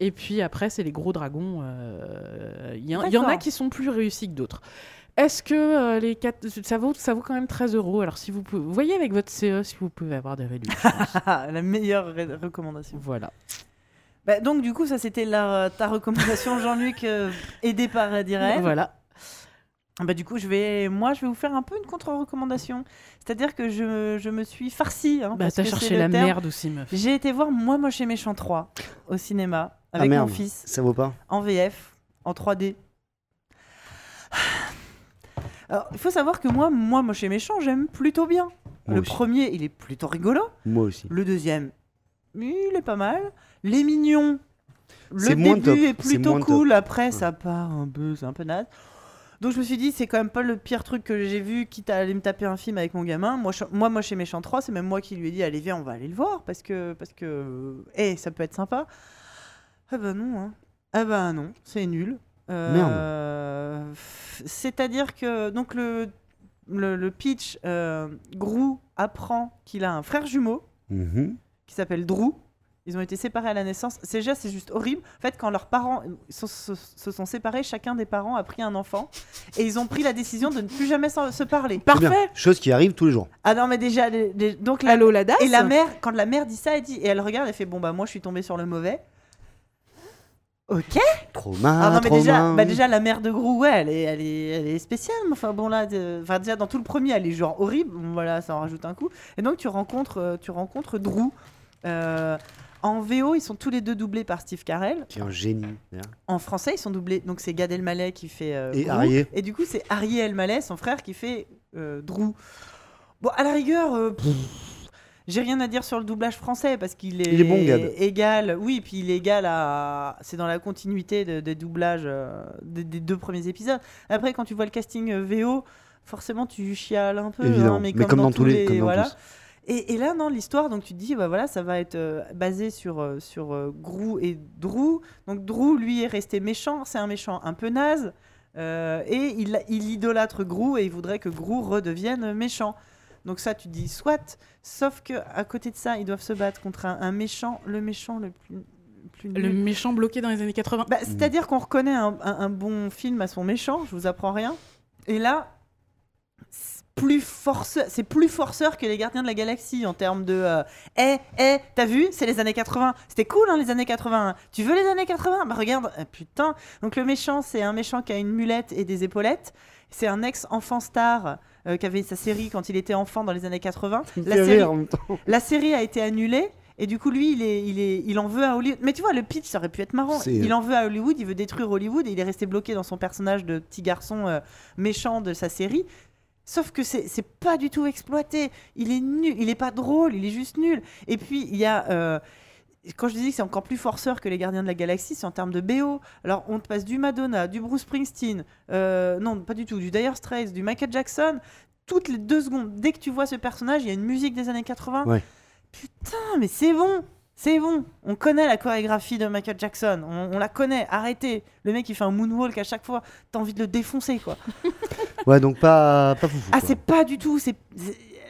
Et puis après, c'est les gros dragons. euh, Il y, en- il y en a qui sont plus réussis que d'autres. Est-ce que euh, les quatre, ça vaut, ça vaut quand même 13 euros? Alors si vous pouvez, voyez avec votre CE si vous pouvez avoir des réductions. la meilleure recommandation. voilà. Bah, donc du coup, ça c'était la- ta recommandation, Jean-Luc, euh, aidé par euh, Direct. Voilà. Bah, du coup, je vais, moi, je vais vous faire un peu une contre-recommandation. C'est-à-dire que je, je me suis farcie. hein, Bah t'as cherché la terme. merde aussi, meuf. J'ai été voir Moi Moche et Méchant 3 au cinéma avec ah merde, mon fils ça vaut pas. en VF, en 3D. Alors, il faut savoir que moi, Moi Moche et Méchant, j'aime plutôt bien. Moi le aussi. premier, il est plutôt rigolo. Moi aussi. Le deuxième, il est pas mal. Les mignons, le moins début top, est plutôt cool. top. Après, ça part un peu, c'est un peu naze. Donc je me suis dit, c'est quand même pas le pire truc que j'ai vu, quitte à aller me taper un film avec mon gamin. Moi, moi, moi chez Méchant 3, c'est même moi qui lui ai dit, allez, viens, on va aller le voir, parce que, parce que, eh, ça peut être sympa. Ah bah non, hein. Ah bah non, c'est nul. Euh, f- C'est-à-dire que, donc le, le, le pitch, euh, Grou apprend qu'il a un frère jumeau Mhm. qui s'appelle Drew. Ils ont été séparés à la naissance. C'est déjà, c'est juste horrible. En fait, quand leurs parents se, se- se sont séparés, chacun des parents a pris un enfant et ils ont pris la décision de ne plus jamais se parler. C'est bien. Parfait. Chose qui arrive tous les jours. Ah non, mais déjà, les- les- donc la, Allô la DAS et la mère, quand la mère dit ça, elle dit et elle regarde, elle fait bon bah moi je suis tombée sur le mauvais. Ok. Trauma, Ah non mais déjà, bah déjà la mère de Grou, ouais, elle est, elle est, elle est spéciale. mais Enfin bon là, enfin déjà dans tout le premier, elle est genre horrible. Voilà, ça en rajoute un coup. Et donc tu rencontres, euh, tu rencontres Drew. Euh, en VO, ils sont tous les deux doublés par Steve Carell. Qui est un génie. En français, ils sont doublés. Donc c'est Gad Elmaleh qui fait euh, Et. Arié. Et du coup, c'est Arié Elmaleh, son frère, qui fait euh, Drew. Bon, à la rigueur, pff, j'ai rien à dire sur le doublage français parce qu'il est, Il est bon, Gad. égal. Oui, puis il est égal à. C'est dans la continuité de- des doublages euh, des, des deux premiers épisodes. Après, quand tu vois le casting euh, VO, forcément, tu chiales un peu. Hein, mais, mais comme dans tous les. Comme dans voilà. tous. Et, et là, non, l'histoire, donc tu te dis, bah voilà, ça va être euh, basé sur, euh, sur euh, Grou et Drew. Donc Drew, lui, est resté méchant. C'est un méchant un peu naze. Et il, il idolâtre Gru et il voudrait que Gru redevienne méchant. Donc ça, tu dis soit, sauf que à côté de ça, ils doivent se battre contre un, un méchant, le méchant le plus, le méchant bloqué dans les années 80. Bah, C'est-à-dire qu'on reconnaît un, un- un bon film à son méchant, je vous apprends rien. Et là, c'est plus forceur, c'est plus forceur que les Gardiens de la Galaxie en termes de. euh, Eh, eh, t'as vu C'est les années 80. C'était cool, hein, les années 80. Tu veux les années 80 Bah regarde, ah, putain. Donc le méchant, c'est un méchant qui a une mulette et des épaulettes. C'est un ex-enfant star euh, qui avait sa série quand il était enfant dans les années 80. Il me La série, en même temps. la série a été annulée. Et du coup, lui, il, est, il, est, il en veut à Hollywood. Mais tu vois, le pitch, ça aurait pu être marrant. C'est- Il en veut à Hollywood, il veut détruire Hollywood. Et il est resté bloqué dans son personnage de petit garçon euh, méchant de sa série. Sauf que c'est c'est pas du tout exploité. Il est nul, il est pas drôle, il est juste nul. Et puis, il y a. euh, quand je dis que c'est encore plus forceur que les Gardiens de la Galaxie, c'est en termes de BO. Alors, on te passe du Madonna, du Bruce Springsteen, euh, non, pas du tout, du Dire Straits, du Michael Jackson. Toutes les deux secondes, dès que tu vois ce personnage, il y a une musique des années 80. Ouais. Putain, mais c'est bon, c'est bon. On connaît la chorégraphie de Michael Jackson, on, on la connaît. Arrêtez. Le mec, il fait un moonwalk à chaque fois. T'as envie de le défoncer, quoi. Ouais, donc pas, pas foufou. Ah, c'est pas du tout. C'est-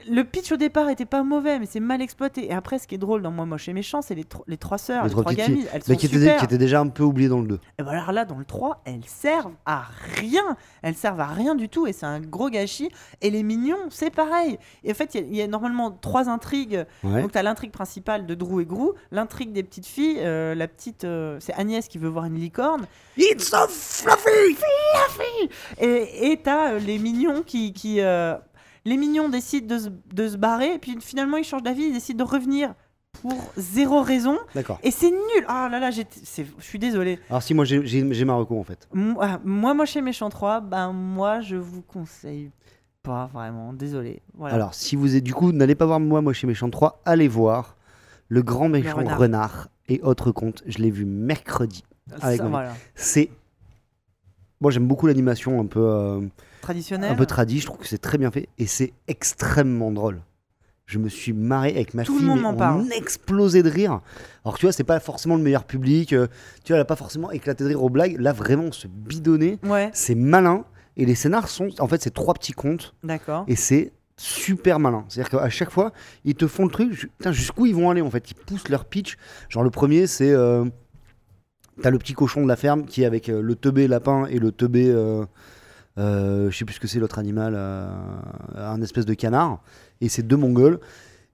le pitch au départ était pas mauvais, mais c'est mal exploité. Et après, ce qui est drôle dans Moi Moche et Méchant, c'est les, tro- les trois sœurs, Les les, trois gamines. Elles sont Mais qui était, super. qui était déjà un peu oublié dans le 2. Et ben alors là, dans le 3, elles servent à rien. Elles servent à rien du tout et c'est un gros gâchis. Et les mignons, c'est pareil. Et en fait, il y a- il y, a normalement trois intrigues. Ouais. Donc, tu as l'intrigue principale de Drew et Grou, l'intrigue des petites filles. euh, la petite, euh, c'est Agnès qui veut voir une licorne. It's so fluffy Et et tu as les mignons qui. qui euh, les mignons décident de se, de se barrer. Et puis finalement, ils changent d'avis. Ils décident de revenir pour zéro raison. D'accord. Et c'est nul. Ah là là, je suis désolée. Alors si, moi j'ai- ma reco en fait. Moi, ah, moi, moi, chez Méchant 3, ben moi, je vous conseille pas vraiment. Désolé. Voilà. Alors si vous êtes du coup, n'allez pas voir moi, moi chez Méchant 3, allez voir Le Grand Méchant renard. renard. et autres contes. Je l'ai vu mercredi. avec voilà. C'est... Moi j'aime beaucoup l'animation un peu, euh, Traditionnel. un peu tradie, je trouve que c'est très bien fait et c'est extrêmement drôle. Je me suis marré avec ma Tout le fille, monde mais on parle. explosait de rire. Alors tu vois, c'est pas forcément le meilleur public, euh, tu vois, elle a pas forcément éclaté de rire aux blagues. Là vraiment, on se bidonnait. Ouais, C'est malin et les scénars sont, en fait, c'est trois petits contes d'accord. et c'est super malin. C'est-à-dire qu'à chaque fois, ils te font le truc, putain, jusqu'où ils vont aller en fait? Ils poussent leur pitch. Genre le premier, c'est euh, t'as le petit cochon de la ferme qui est avec euh, le teubé lapin et le teubé, euh, je sais plus ce que c'est l'autre animal, euh, un espèce de canard. Et c'est deux mongols.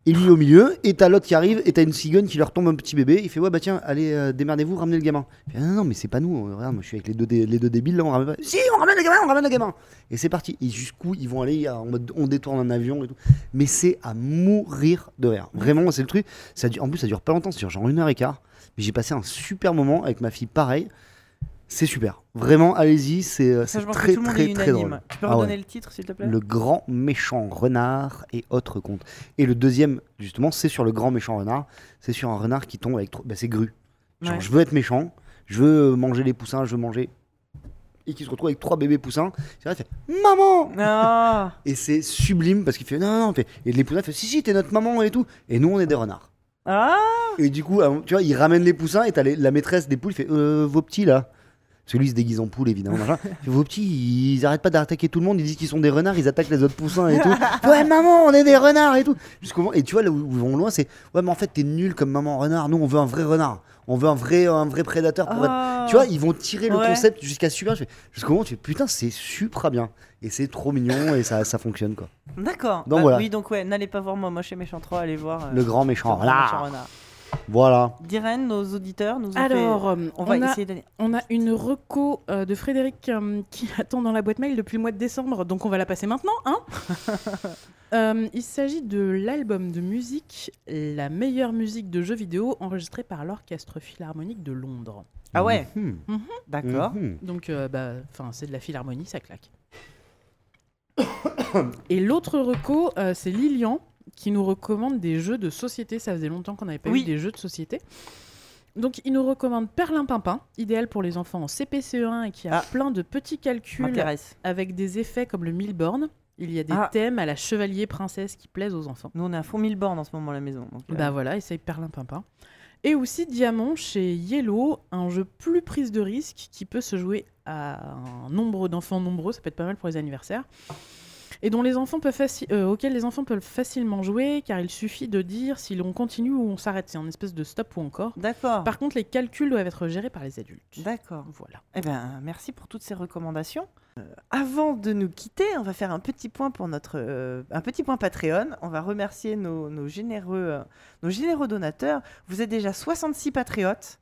Et lui au milieu, et t'as l'autre qui arrive, et t'as une cigogne qui leur tombe un petit bébé. Il fait Ouais, bah tiens, allez, euh, démerdez-vous, ramenez le gamin. Fait, non, non, mais c'est pas nous. euh, Regarde, moi je suis avec les deux, les deux débiles là, on ramène pas. Si, on ramène le gamin, on ramène le gamin. Et c'est parti. Et jusqu'où ils vont aller on détourne un avion et tout. Mais c'est à mourir de rire. Vraiment, c'est le truc. Ça dure, en plus, ça dure pas longtemps, ça dure genre une heure et quart. Mais j'ai passé un super moment avec ma fille, pareil. C'est super. Vraiment, allez-y, c'est euh, c'est très, très, très drôle. Tu peux Ah redonner ouais. le titre, s'il te plaît? Le grand méchant renard et autres contes. Et le deuxième, justement, c'est sur le grand méchant renard. C'est sur un renard qui tombe avec. trop- Bah, c'est Gru. Genre, Ouais. je veux être méchant, je veux manger les poussins, je veux manger. Et qui se retrouve avec trois bébés poussins. C'est vrai, il fait Maman Ah, Et c'est sublime parce qu'il fait Non, non, non. Et les poussins fait Si, si, t'es notre maman et tout. Et nous, on est des renards. ah Et du coup, tu vois, il ramène les poussins et t'as la maîtresse des poules, il fait euh, Vos petits là. Parce que lui, il se déguise en poule, évidemment. machin. Vos petits, ils arrêtent pas d'attaquer tout le monde, ils disent qu'ils sont des renards, ils attaquent les autres poussins et tout. ouais, maman, on est des renards et tout. Jusqu'au moment- Et tu vois, là où ils vont loin, c'est Ouais, mais en fait, t'es nul comme maman renard. Nous, on veut un vrai renard. On veut un vrai, un vrai prédateur pour être ah. tu vois, ils vont tirer le Ouais. concept jusqu'à super. je fais- Jusqu'au moment où tu fais putain, c'est super bien. Et c'est trop mignon et ça, ça fonctionne quoi. D'accord. Donc Bah voilà. Oui, donc ouais, n'allez pas voir moi, moi chez Méchant 3, allez voir. euh, Le grand méchant. le Grand Méchant. Renard. Voilà. Diren, nos auditeurs nous ont Alors, fait- On on, va a, essayer d'aller. on a une reco euh, de Frédéric euh, qui attend dans la boîte mail depuis le mois de décembre, donc on va la passer maintenant. Hein Euh, il s'agit de l'album de musique La meilleure musique de jeux vidéo enregistré par l'Orchestre Philharmonique de Londres. Ah ouais, Mhm. d'accord. Mhm. Donc, euh, bah, enfin, c'est de la philharmonie, ça claque. Et l'autre reco, euh, c'est Lilian qui nous recommande des jeux de société. Ça faisait longtemps qu'on n'avait pas Oui. eu des jeux de société. Donc, il nous recommande Perlin Pimpin, idéal pour les enfants en CPCE1 et qui a Ah. plein de petits calculs avec des effets comme le Milborn. Il y a des Ah. thèmes à la chevalier princesse qui plaisent aux enfants. Nous, on est à fond mille bornes en ce moment à la maison. donc, euh, Bah voilà, essaye Perlin Pimpin. Et aussi Diamant chez Yellow, un jeu plus prise de risque qui peut se jouer à un nombre d'enfants nombreux, ça peut être pas mal pour les anniversaires. Et dont les enfants peuvent euh, auquel les enfants peuvent facilement jouer, car il suffit de dire si l'on continue ou on s'arrête. C'est un espèce de stop ou encore. D'accord. Par contre, les calculs doivent être gérés par les adultes. D'accord. Voilà. Eh ben, merci pour toutes ces recommandations. Euh, avant de nous quitter, on va faire un petit point pour notre euh, un petit point Patreon. On va remercier nos, nos généreux euh, nos généreux donateurs. Vous êtes déjà 66 patriotes.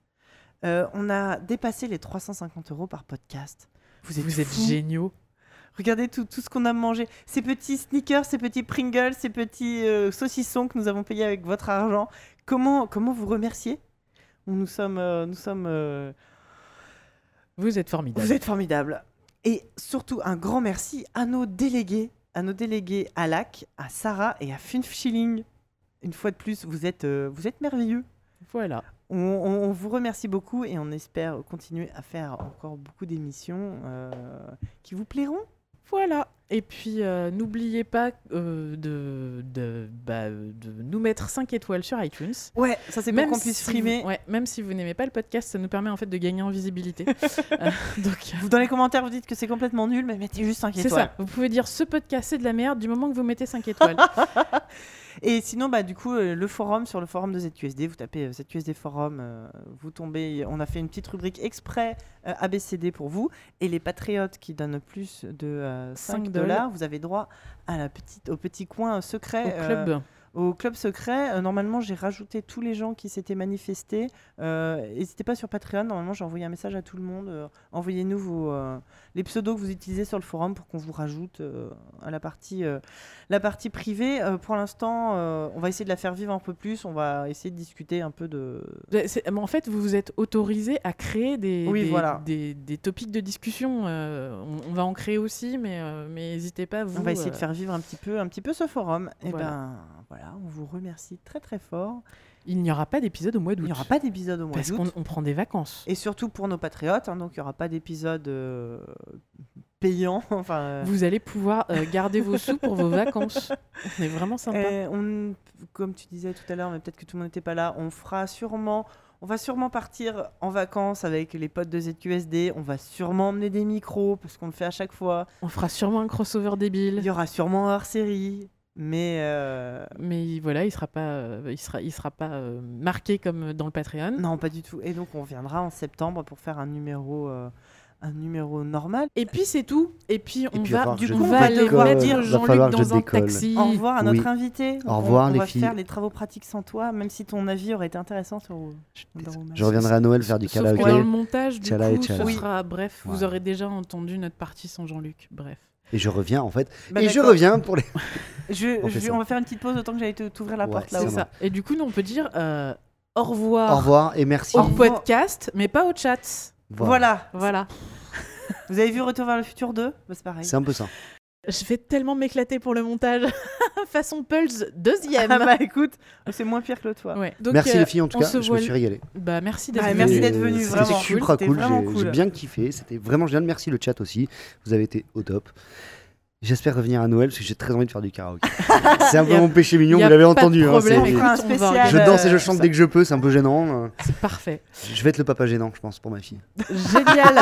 On a dépassé les 350 euros par podcast. Vous êtes, Vous êtes fous. géniaux. Regardez tout, tout ce qu'on a mangé. Ces petits sneakers, ces petits Pringles, ces petits euh, saucissons que nous avons payés avec votre argent. Comment, comment vous remercier Nous sommes, euh, nous sommes euh, Vous êtes formidables. vous êtes formidables. Et surtout, un grand merci à nos délégués, à nos délégués à LAC, à Sarah et à Funf Schilling. Une fois de plus, vous êtes, vous êtes merveilleux. Voilà. On, on- on vous remercie beaucoup et on espère continuer à faire encore beaucoup d'émissions euh, qui vous plairont. Voilà. Et puis, euh, n'oubliez pas euh, de, de, bah, de nous mettre 5 étoiles sur iTunes. Ouais, ça c'est Même qu'on puisse si frimer. vous- ouais, même si vous n'aimez pas le podcast, ça nous permet en fait de gagner en visibilité. Euh, donc, Vous, Dans les commentaires, vous dites que c'est complètement nul, mais mettez juste 5 c'est étoiles. ça. Vous pouvez dire ce podcast c'est de la merde du moment que vous mettez 5 étoiles. Et sinon, bah, du coup, euh, le forum, sur le forum de ZQSD, vous tapez euh, ZQSD Forum, euh, vous tombez. On a fait une petite rubrique exprès ABCD pour vous. Et les patriotes qui donnent plus de euh, 5 Cinq dollars, vous avez droit à la petite, au petit coin secret. Au club. Au club secret. Euh, normalement, j'ai rajouté tous les gens qui s'étaient manifestés. Euh, N'hésitez pas sur Patreon. Normalement, j'ai envoyé un message à tout le monde. Euh, Envoyez-nous vos, les pseudos que vous utilisez sur le forum pour qu'on vous rajoute à la partie, la partie privée. Pour l'instant, on va essayer de la faire vivre un peu plus. On va essayer de discuter un peu de. Mais En fait, vous vous êtes autorisé à créer des, Oui, des, voilà. des, des topics de discussion. Euh, on, on va en créer aussi, mais euh, mais n'hésitez pas. Vous, on va essayer de faire vivre un petit peu, un petit peu ce forum. Et Voilà. ben voilà, on vous remercie très très fort. Il n'y aura pas d'épisode au mois d'août. Il n'y aura pas d'épisode au mois parce d'août. qu'on on prend des vacances. Et surtout pour nos patriotes, hein, donc il n'y aura pas d'épisode euh, payant. enfin, euh, Vous allez pouvoir euh, garder vos sous pour vos vacances. On est vraiment sympa. on, comme tu disais tout à l'heure, mais peut-être que tout le monde n'était pas là, on fera sûrement. On va sûrement partir en vacances avec les potes de ZQSD. On va sûrement emmener des micros parce qu'on le fait à chaque fois. On fera sûrement un crossover Il débile. y aura sûrement un hors série, mais euh, Mais voilà, il sera pas, euh, il sera, il sera pas euh, marqué comme dans le Patreon. non, pas du tout. Et donc on viendra en septembre pour faire un numéro, euh, un numéro normal. Et puis c'est tout. Et puis on puis, va que je on va aller Va Jean-Luc dans un décolle. taxi. Au revoir à notre Oui. invité. Au revoir, on, on les va filles. faire les travaux pratiques sans toi, même si ton avis aurait été intéressant sur. dans. Je reviendrai à Noël faire du Sauf que karaoké. dans le montage, du coup, ce Oui. sera bref. Vous aurez déjà entendu notre partie sans Jean-Luc. Bref. Et je reviens en fait. Bah, et je reviens pour les. Je, On je- va faire une petite pause autant que j'allais t'ouvrir la Ouais, porte là Ça C'est haut va. ça. Et du coup, nous, on peut dire euh, au revoir. Au revoir et merci. Hors Au podcast, mais pas au chat. Voilà. Voilà. Vous avez vu Retour vers le futur 2 Bah, C'est pareil. C'est un peu ça. Je vais tellement m'éclater pour le montage. Façon Pulse deuxième. Ah bah écoute, c'est moins pire que le toi. Ouais. Donc, merci euh, les filles en tout on cas. se Je voit me suis régalé. Bah, merci d'être Bah, venu. venu, C'était super cool. vraiment J'ai cool. j'ai bien kiffé. C'était vraiment génial. Merci le chat aussi. Vous avez été au top. J'espère revenir à Noël parce que j'ai très envie de faire du karaoké. c'est un peu mon péché mignon, vous l'avez entendu. hein, spécial. je danse et je euh, chante dès que je peux, c'est un peu gênant. C'est parfait. Je vais être le papa gênant, je pense, pour ma fille. Génial.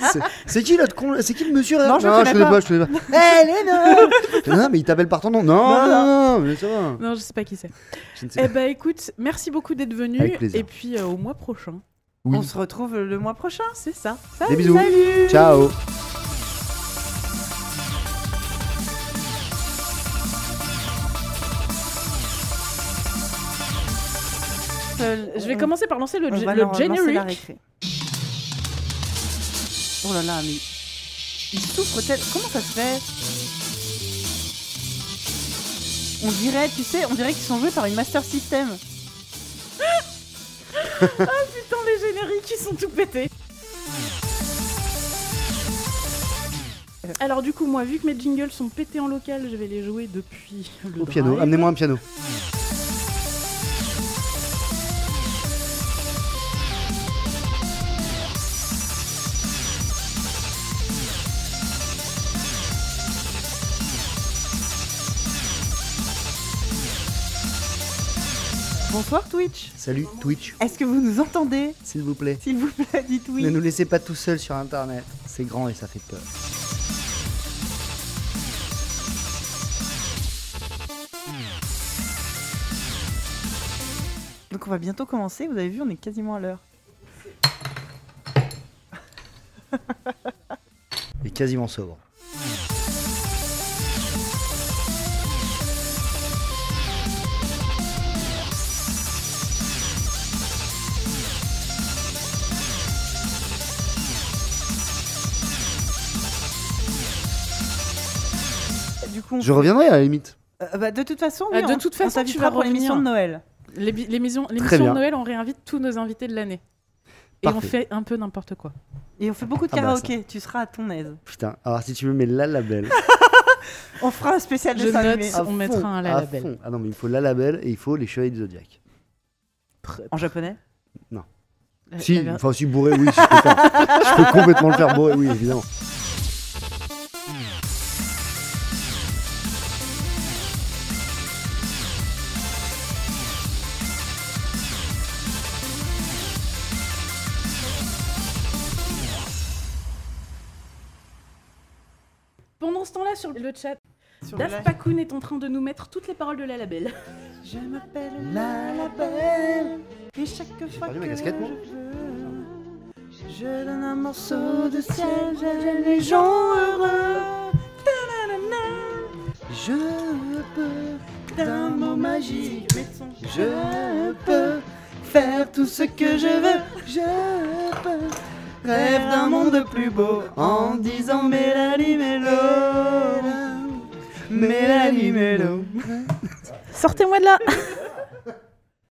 C'est- qui l'autre con là C'est qui le monsieur Non, je le connais pas. Je connais pas. Eh, Léna Non, mais il t'appelle par ton nom. Non, Non, non, non, mais ça va. non, je sais pas qui c'est. Je ne sais Eh bah écoute, merci beaucoup d'être venu. Avec plaisir. Et puis euh, au mois prochain. Oui. On se retrouve le mois prochain. C'est ça. Des bisous. Salut Ciao. Euh, Je vais on- commencer par lancer le, on ge- va le leur lancer la generic. récré. Oh là là, mais il souffre tel. Comment ça se fait? On dirait, tu sais, on dirait qu'ils sont joués par une Master System. Putain, les génériques, ils sont tout pétés. Alors du coup, moi, vu que mes jingles sont pétés en local, je vais les jouer depuis le Au piano. drive. Amenez-moi un piano. Bonsoir Twitch. Salut Twitch, Est-ce que vous nous entendez s'il vous plaît. S'il vous plaît, dites oui. Ne nous laissez pas tout seuls sur internet. C'est grand et ça fait peur. Donc on va bientôt commencer. Vous avez vu, on est quasiment à l'heure. Et quasiment sobre. On- Je reviendrai à la limite. Euh, bah, de toute façon, Euh, oui, de on- toute on façon, tu t'invitera vas pour l'émission de. Noël. L'émission de. Noël, on réinvite tous nos invités de l'année. Et on fait un peu n'importe quoi. Et on fait beaucoup de Ah bah, karaoké. tu seras à ton aise. Putain, alors si tu me mets la label. On fera un spécial Je dessin note. On mettra un la label. fond. Ah non, mais il faut la label et il faut les chevaliers du Zodiac. En japonais La- Si, la ver- enfin si bourré, oui, si je peux faire. je peux complètement le faire bourré, oui, évidemment. Sur le chat, live. Pakun est en train de nous mettre toutes les paroles de la label. Je m'appelle la label et chaque fois ma que casquette, je veux, je donne un morceau de ciel, j'aime les gens heureux. Je peux d'un mot magique, je peux faire tout ce que je veux. Je peux rêve d'un monde plus beau en disant Mélanie Mélo. Mélanie Mélo. Sortez-moi de là